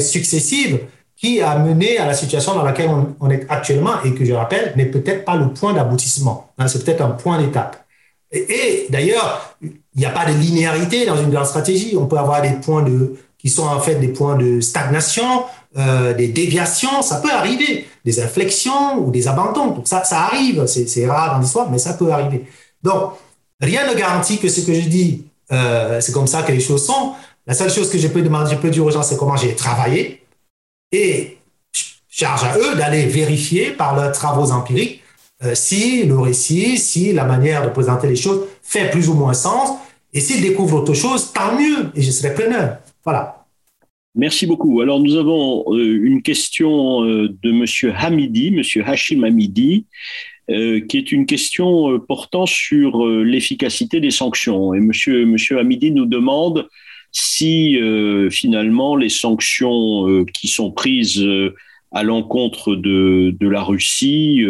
successive qui a mené à la situation dans laquelle on, est actuellement et que je rappelle n'est peut-être pas le point d'aboutissement. Hein, c'est peut-être un point d'étape. Et, d'ailleurs, il n'y a pas de linéarité dans une grande stratégie. On peut avoir des points de, qui sont en fait des points de stagnation, euh, des déviations, ça peut arriver, des inflexions ou des abandons. Ça arrive, c'est rare dans l'histoire, mais ça peut arriver. Donc, rien ne garantit que ce que je dis, euh, c'est comme ça que les choses sont. La seule chose que je peux demander, je peux dire aux gens, c'est comment j'ai travaillé. Et charge à eux d'aller vérifier par leurs travaux empiriques euh, si le récit, si la manière de présenter les choses fait plus ou moins sens. Et s'ils découvrent autre chose, tant mieux. Et je serai preneur. Voilà. Merci beaucoup. Alors, nous avons euh, une question euh, de M. Hamidi, M. Hashim Hamidi, qui est une question portant sur l'efficacité des sanctions. Et M. Monsieur Hamidi nous demande si euh, finalement les sanctions euh, qui sont prises euh, à l'encontre de, de, la Russie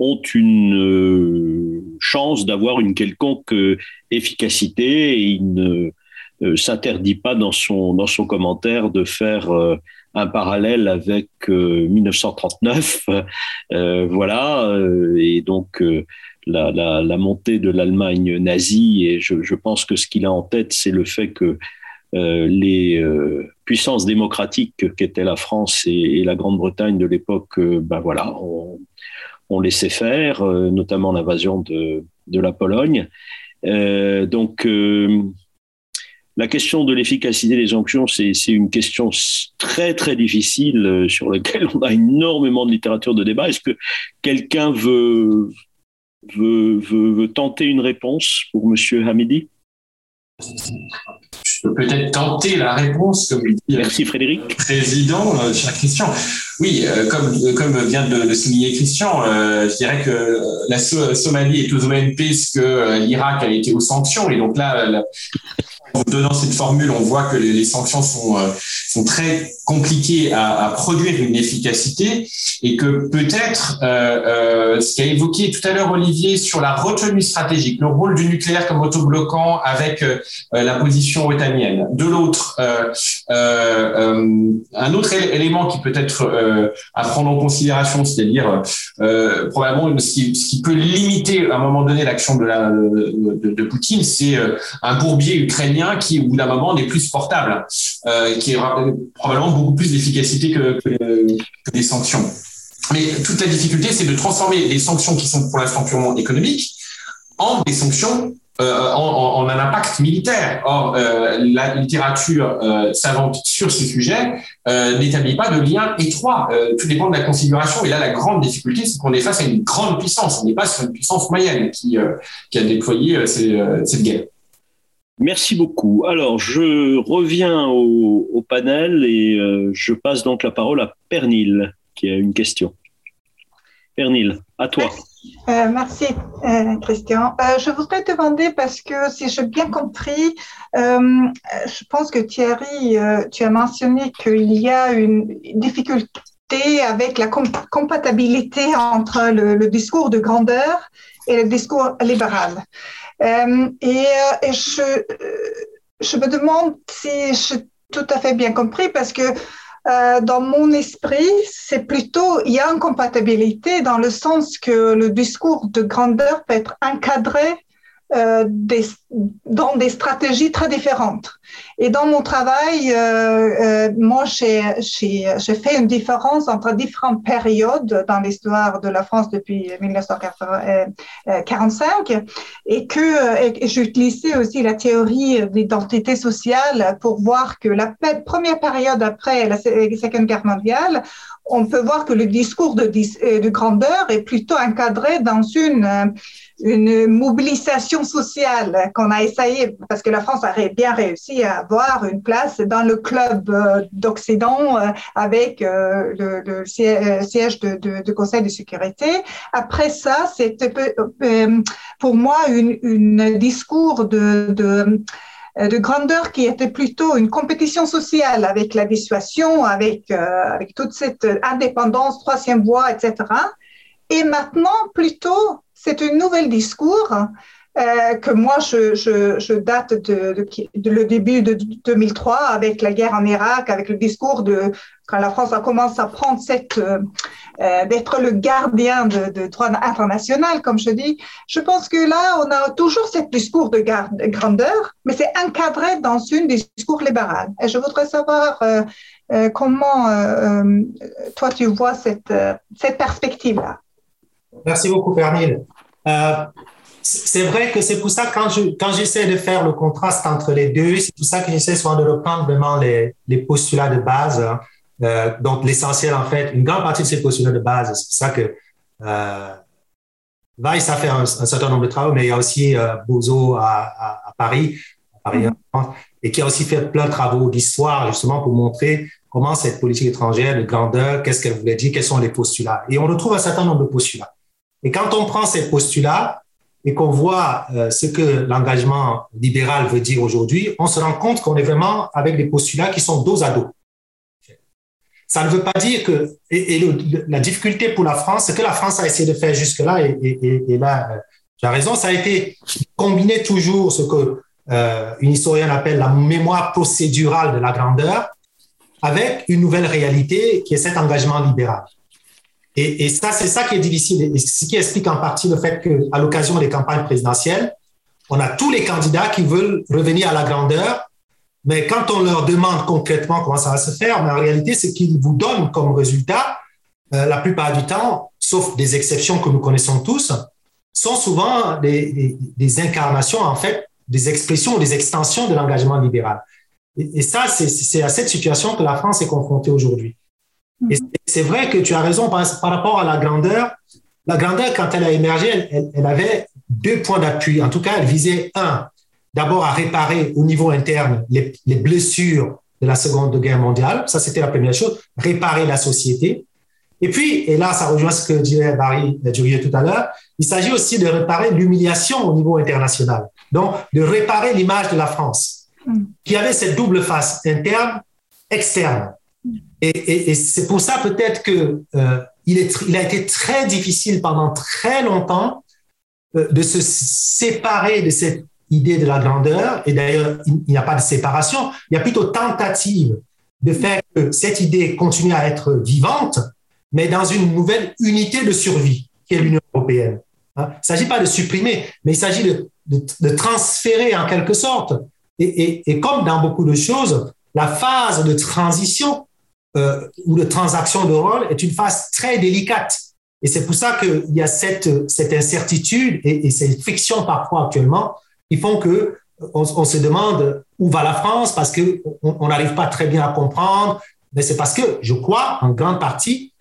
ont une chance d'avoir une quelconque efficacité et il ne s'interdit pas dans son, dans son commentaire de faire un parallèle avec 1939. voilà, et donc la, montée de l'Allemagne nazie, et je, pense que ce qu'il a en tête, c'est le fait que les, euh, puissance démocratique qu'était la France et, la Grande-Bretagne de l'époque, ben voilà, on, laissait faire, notamment l'invasion de, la Pologne. donc, la question de l'efficacité des sanctions, c'est une question très très difficile sur laquelle on a énormément de littérature de débat. Est-ce que quelqu'un veut, veut, tenter une réponse pour Monsieur Hamidi? Je peux peut-être tenter la réponse, comme dit Merci Frédéric. Président, euh, cher Christian. Oui, euh, comme, comme vient de le souligner Christian, euh, je dirais que la Somalie est aux OMP ce que l'Irak a été aux sanctions. Et donc là, en donnant cette formule, on voit que les sanctions sont, euh, sont très compliquées à, produire une efficacité et que peut-être euh, euh, ce qu'a évoqué tout à l'heure Olivier sur la retenue stratégique, le rôle du nucléaire comme autobloquant avec la position otanienne. De l'autre, un autre élément qui peut être à prendre en considération, c'est-à-dire probablement ce qui, peut limiter à un moment donné l'action de, de, de Poutine, c'est un bourbier ukrainien qui, au bout d'un moment, n'est plus supportable, euh, qui a probablement beaucoup plus d'efficacité que, des sanctions. Mais toute la difficulté, c'est de transformer les sanctions qui sont pour l'instant purement économiques en des sanctions euh, en, un impact militaire. Or, euh, la littérature savante sur ce sujet n'établit pas de lien étroit. tout dépend de la configuration. Et là, la grande difficulté, c'est qu'on est face à une grande puissance. On n'est pas sur une puissance moyenne qui a déployé cette guerre. Merci beaucoup. Alors, je reviens au, panel et euh, je passe donc la parole à Pernil, qui a une question. Pernil, à toi. merci, euh, euh, Christian. je voudrais te demander, parce que si j'ai bien compris, je pense que Thierry, tu as mentionné qu'il y a une difficulté avec la compatibilité entre le discours de grandeur et le discours libéral. Euh, et, euh, je, euh, je me demande si j'ai tout à fait bien compris parce que dans mon esprit, c'est plutôt, il y a une compatibilité dans le sens que le discours de grandeur peut être encadré euh, des, dans des stratégies très différentes. Et dans mon travail, euh, euh, moi, j'ai fait une différence entre différentes périodes dans l'histoire de la France depuis 1945 et que j'ai utilisé aussi la théorie d'identité sociale pour voir que la première période après la Seconde Guerre mondiale, on peut voir que le discours de, de grandeur est plutôt encadré dans une une mobilisation sociale qu'on a essayé, parce que la France a bien réussi à avoir une place dans le club euh, d'Occident euh, avec euh, le, siège de, Conseil de sécurité. Après ça, c'était pour moi une, discours de, de grandeur qui était plutôt une compétition sociale avec la dissuasion, avec, avec toute cette indépendance, troisième voie, etc. Et maintenant, plutôt c'est un nouvel discours euh, que moi, je, date de, le début de 2003 avec la guerre en Irak, avec le discours de quand la France a commencé à prendre cette euh, euh, d'être le gardien de, droit international, comme je dis. Je pense que là, on a toujours ce discours de, grandeur, mais c'est encadré dans une discours libéral. Et je voudrais savoir comment toi tu vois cette, cette perspective-là. Merci beaucoup, Pernille. C'est vrai que c'est pour ça quand je quand j'essaie de faire le contraste entre les deux, c'est pour ça que j'essaie souvent de reprendre vraiment les, les postulats de base. Hein. Euh, donc l'essentiel en fait, une grande partie de ces postulats de base, c'est pour ça que euh, Weiss a fait un, certain nombre de travaux, mais il y a aussi euh, Bozo à, à, Paris, à Paris mm-hmm. et qui a aussi fait plein de travaux d'histoire justement pour montrer comment cette politique étrangère de grandeur, qu'est-ce qu'elle voulait dire, quels sont les postulats. Et on retrouve un certain nombre de postulats. Et quand on prend ces postulats et qu'on voit euh, ce que l'engagement libéral veut dire aujourd'hui, on se rend compte qu'on est vraiment avec des postulats qui sont dos à dos. Ça ne veut pas dire que, et, la difficulté pour la France, ce que la France a essayé de faire jusque-là, et, là, euh, tu as raison, ça a été combiner toujours ce que euh, une historienne appelle la mémoire procédurale de la grandeur avec une nouvelle réalité qui est cet engagement libéral. Et, ça, c'est ça qui est difficile, et ce qui explique en partie le fait qu'à l'occasion des campagnes présidentielles, on a tous les candidats qui veulent revenir à la grandeur Mais quand on leur demande concrètement comment ça va se faire, mais en réalité, ce qu'ils vous donnent comme résultat, euh, la plupart du temps, sauf des exceptions que nous connaissons tous, sont souvent des, des, incarnations, en fait, des expressions des extensions de l'engagement libéral. Et, ça, c'est à cette situation que la France est confrontée aujourd'hui. Et c'est vrai que tu as raison par, rapport à la grandeur. La grandeur, quand elle a émergé, elle, elle avait deux points d'appui. En tout cas, elle visait, un, d'abord à réparer au niveau interne les, les, blessures de la Seconde Guerre mondiale. Ça, c'était la première chose, réparer la société. Et puis, et là, ça rejoint ce que disait Barry Durier tout à l'heure, il s'agit aussi de réparer l'humiliation au niveau international. Donc, de réparer l'image de la France, qui avait cette double face, interne, externe. Et, c'est pour ça peut-être que euh, a été très difficile pendant très longtemps euh, de se séparer de cette idée de la grandeur. Et d'ailleurs, il n'y a pas de séparation. Il y a plutôt tentative de faire que cette idée continue à être vivante, mais dans une nouvelle unité de survie, qui est l'Union européenne. Hein. Il ne s'agit pas de supprimer, mais il s'agit de, transférer en quelque sorte. Et, comme dans beaucoup de choses, la phase de transition euh, ou de transaction de rôle est une phase très délicate. Et c'est pour ça qu'il y a cette, cette incertitude et, et cette friction parfois actuellement qui font que on, se demande où va la France parce que on n'arrive pas très bien à comprendre. Mais c'est parce que je crois en grande partie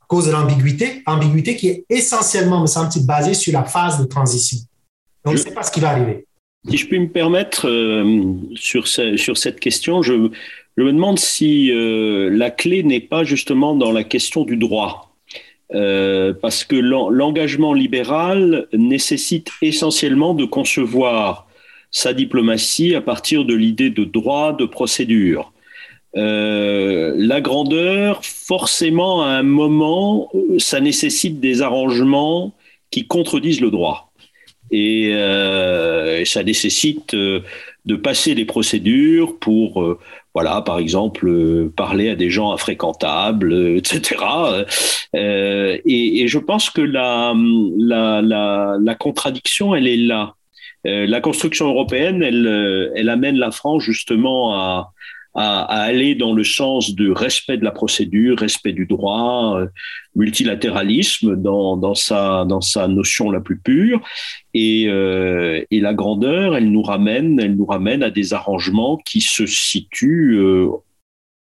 à cause de l'ambiguïté, ambiguïté qui est essentiellement, me semble-t-il, basée sur la phase de transition. Donc, je ne sais pas ce qui va arriver. Si je puis me permettre, euh, sur, sur cette question, je, je me demande si euh, la clé n'est pas justement dans la question du droit. Euh, parce que l'engagement libéral nécessite essentiellement de concevoir sa diplomatie à partir de l'idée de droit, de procédure. Euh, la grandeur, forcément, à un moment, ça nécessite des arrangements qui contredisent le droit. Et euh, ça nécessite de passer des procédures pour voilà, par exemple, euh, parler à des gens infréquentables, euh, etc. Euh, et, et, je pense que la, la, la, la, contradiction, elle est là. la construction européenne, elle, elle amène la France justement à, à, à, aller dans le sens de respect de la procédure, respect du droit, euh, multilatéralisme dans, dans, sa, dans sa notion la plus pure. Et, euh, et, la grandeur, elle nous ramène, elle nous ramène à des arrangements qui se situent euh,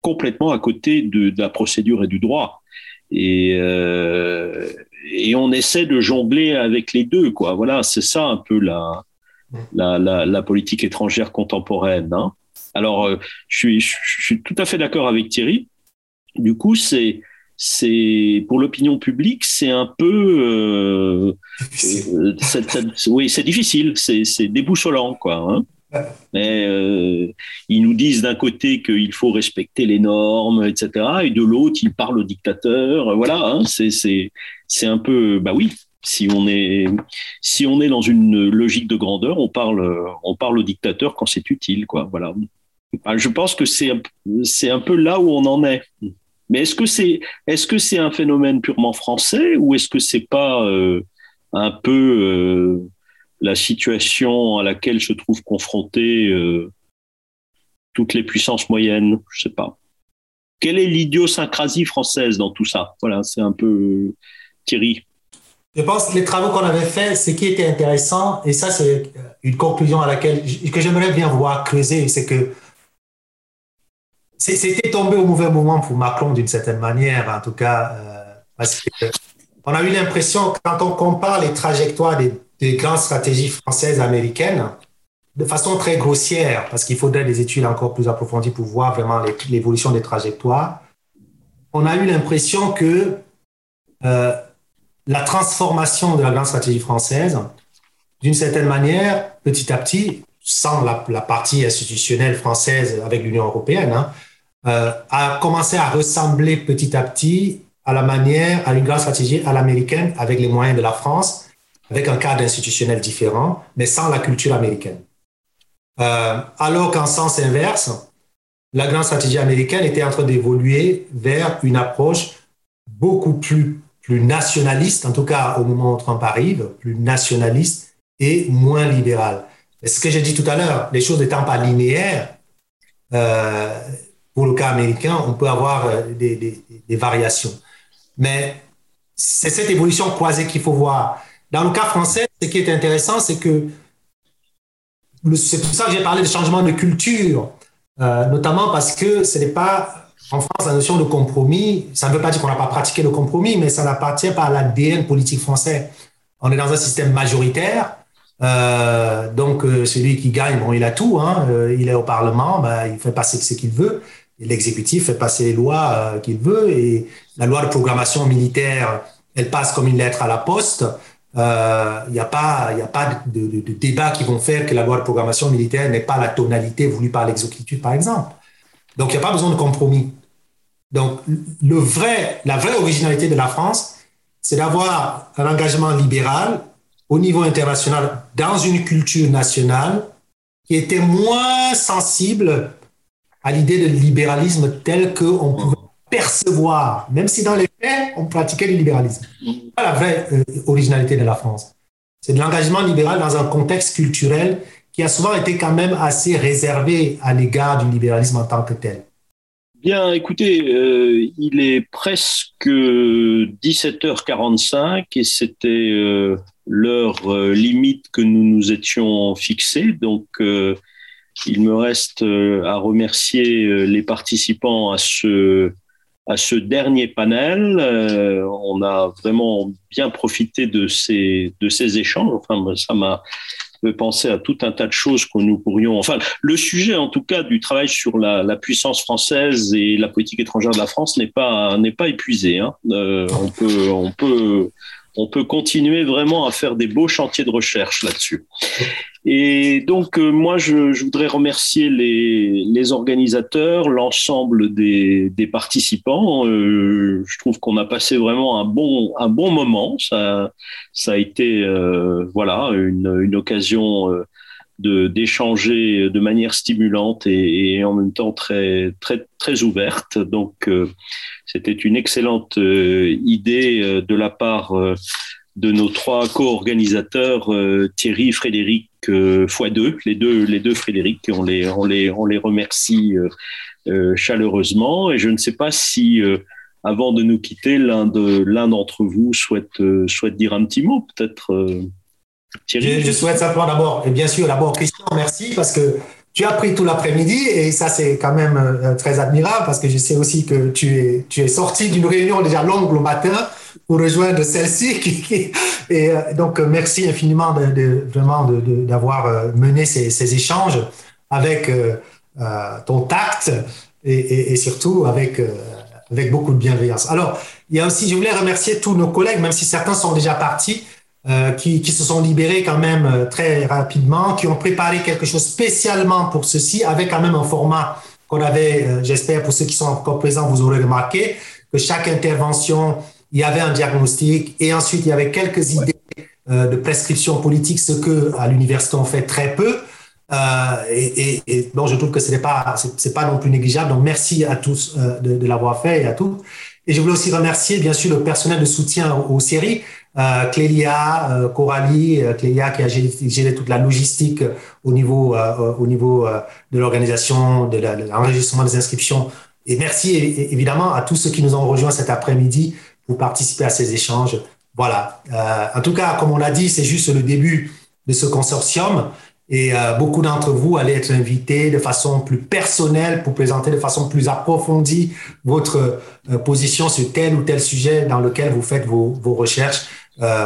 complètement à côté de, de, la procédure et du droit. Et, euh, et on essaie de jongler avec les deux, quoi. Voilà, c'est ça un peu la, la, la, la politique étrangère contemporaine. Hein. Alors, euh, je, suis, tout à fait d'accord avec Thierry. Du coup, c'est c'est pour l'opinion publique, c'est un peu, euh, oui, c'est difficile, c'est déboussolant, quoi. Hein. Mais euh, ils nous disent d'un côté qu'il faut respecter les normes, etc., et de l'autre, ils parlent au dictateur. Voilà, hein, c'est un peu, bah oui, si on est si on est dans une logique de grandeur, on parle on parle au dictateur quand c'est utile, quoi. Voilà. Je pense que c'est un peu là où on en est. Mais est-ce que c'est est-ce que un phénomène purement français ou est-ce que c'est pas euh, un peu euh, la situation à laquelle se trouvent confrontées euh, toutes les puissances moyennes? Je sais pas. Quelle est l'idiosyncrasie française dans tout ça? Voilà, c'est un peu Thierry. Je pense que les travaux qu'on avait faits, ce qui était intéressant, et ça c'est une conclusion à laquelle que j'aimerais bien voir creuser, c'est que c'était tombé au mauvais moment pour Macron d'une certaine manière, en tout cas, euh, parce qu'on a eu l'impression, quand on compare les trajectoires des, grandes stratégies françaises américaines, de façon très grossière, parce qu'il faudrait des études encore plus approfondies pour voir vraiment l'évolution des trajectoires, on a eu l'impression que euh, la transformation de la grande stratégie française, d'une certaine manière, petit à petit, sans la, partie institutionnelle française avec l'Union européenne, hein, euh, a commencé à ressembler petit à petit à la manière, à une grande stratégie à l'américaine avec les moyens de la France, avec un cadre institutionnel différent, mais sans la culture américaine. Euh, alors qu'en sens inverse, la grande stratégie américaine était en train d'évoluer vers une approche beaucoup plus, plus nationaliste, en tout cas au moment où Trump arrive, plus nationaliste et moins libérale. Ce que j'ai dit tout à l'heure, les choses n'étant pas linéaires, pour le cas américain, on peut avoir des, des, variations. Mais c'est cette évolution croisée qu'il faut voir. Dans le cas français, ce qui est intéressant, c'est que c'est pour ça que j'ai parlé de changement de culture, euh, notamment parce que ce n'est pas en France la notion de compromis. Ça ne veut pas dire qu'on n'a pas pratiqué le compromis, mais ça n'appartient pas à l'ADN politique français. On est dans un système majoritaire. Euh, donc, euh, celui qui gagne, bon, il a tout. Hein, il est au Parlement, ben, il fait passer ce qu'il veut. L'exécutif fait passer les lois qu'il veut. Et la loi de programmation militaire, elle passe comme une lettre à la poste il euh, n'y a pas, y a pas de, de, débat qui vont faire que la loi de programmation militaire n'est pas la tonalité voulue par l'exécutif, par exemple. Donc, il n'y a pas besoin de compromis. Donc, le vrai, la vraie originalité de la France, c'est d'avoir un engagement libéral au niveau international dans une culture nationale qui était moins sensible à l'idée de libéralisme tel qu'on pouvait percevoir, même si dans les faits, on pratiquait le libéralisme. C'est pas la vraie euh, originalité de la France. C'est de l'engagement libéral dans un contexte culturel qui a souvent été quand même assez réservé à l'égard du libéralisme en tant que tel. Bien, écoutez, euh, il est presque 17h45 et c'était euh, l'heure limite que nous nous étions fixés. Donc, il me reste à remercier les participants à ce dernier panel. Euh, on a vraiment bien profité de ces, échanges. Enfin, ça m'a fait penser à tout un tas de choses que nous pourrions. Enfin, le sujet, en tout cas, du travail sur la, puissance française et la politique étrangère de la France n'est pas épuisé. Hein. Euh, on peut continuer vraiment à faire des beaux chantiers de recherche là-dessus. Et donc, euh, moi, je, je, voudrais remercier les, les organisateurs, l'ensemble des, des, participants. Euh, je trouve qu'on a passé vraiment un bon, un bon moment. Ça, ça a été euh, voilà, une, une occasion euh, de d'échanger de manière stimulante et, et, en même temps très, très, très ouverte. Donc, euh, c'était une excellente idée de la part de nos trois co-organisateurs, Thierry, Frédéric euh, fois deux, les deux, les deux Frédéric, on les, on les, on les remercie euh, euh, chaleureusement. Et je ne sais pas si, avant de nous quitter, l'un de, l'un d'entre vous souhaite, souhaite dire un petit mot, peut-être. Thierry. Je, souhaite simplement d'abord, et bien sûr, d'abord Christian, merci parce que tu as pris tout l'après-midi et ça c'est quand même très admirable parce que je sais aussi que tu es, tu es sorti d'une réunion déjà longue le matin pour rejoindre celle-ci. Et euh, donc, merci infiniment de, vraiment d'avoir euh, mené ces, échanges avec euh, ton tact et, surtout avec, avec beaucoup de bienveillance. Alors, il y a aussi, je voulais remercier tous nos collègues, même si certains sont déjà partis, qui, qui, se sont libérés quand même très rapidement, qui ont préparé quelque chose spécialement pour ceci, avec quand même un format qu'on avait, j'espère, pour ceux qui sont encore présents, vous aurez remarqué, que chaque intervention il y avait un diagnostic et ensuite il y avait quelques idées euh, de prescription politique, ce que à l'université on fait très peu. Euh, et, et, bon, je trouve que ce n'est pas, c'est pas non plus négligeable. Donc merci à tous euh, de, de l'avoir fait et à tous. Et je voulais aussi remercier bien sûr le personnel de soutien aux, séries, euh, Clélia, euh, Coralie, euh, Clélia qui a géré, toute la logistique au niveau, au niveau de l'organisation, de l'enregistrement des inscriptions. Et merci évidemment à tous ceux qui nous ont rejoints cet après-midi pour participer à ces échanges. Voilà. Euh, en tout cas, comme on l'a dit, c'est juste le début de ce consortium et euh, beaucoup d'entre vous allez être invités de façon plus personnelle pour présenter de façon plus approfondie votre euh, position sur tel ou tel sujet dans lequel vous faites vos, vos recherches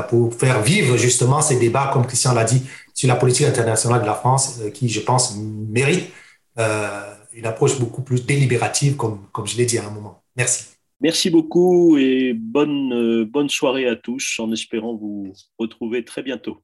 pour faire vivre justement ces débats, comme Christian l'a dit, sur la politique internationale de la France, qui, je pense, mérite une approche beaucoup plus délibérative, comme, comme je l'ai dit à un moment. Merci. Merci beaucoup et bonne, euh, bonne soirée à tous en espérant vous retrouver très bientôt.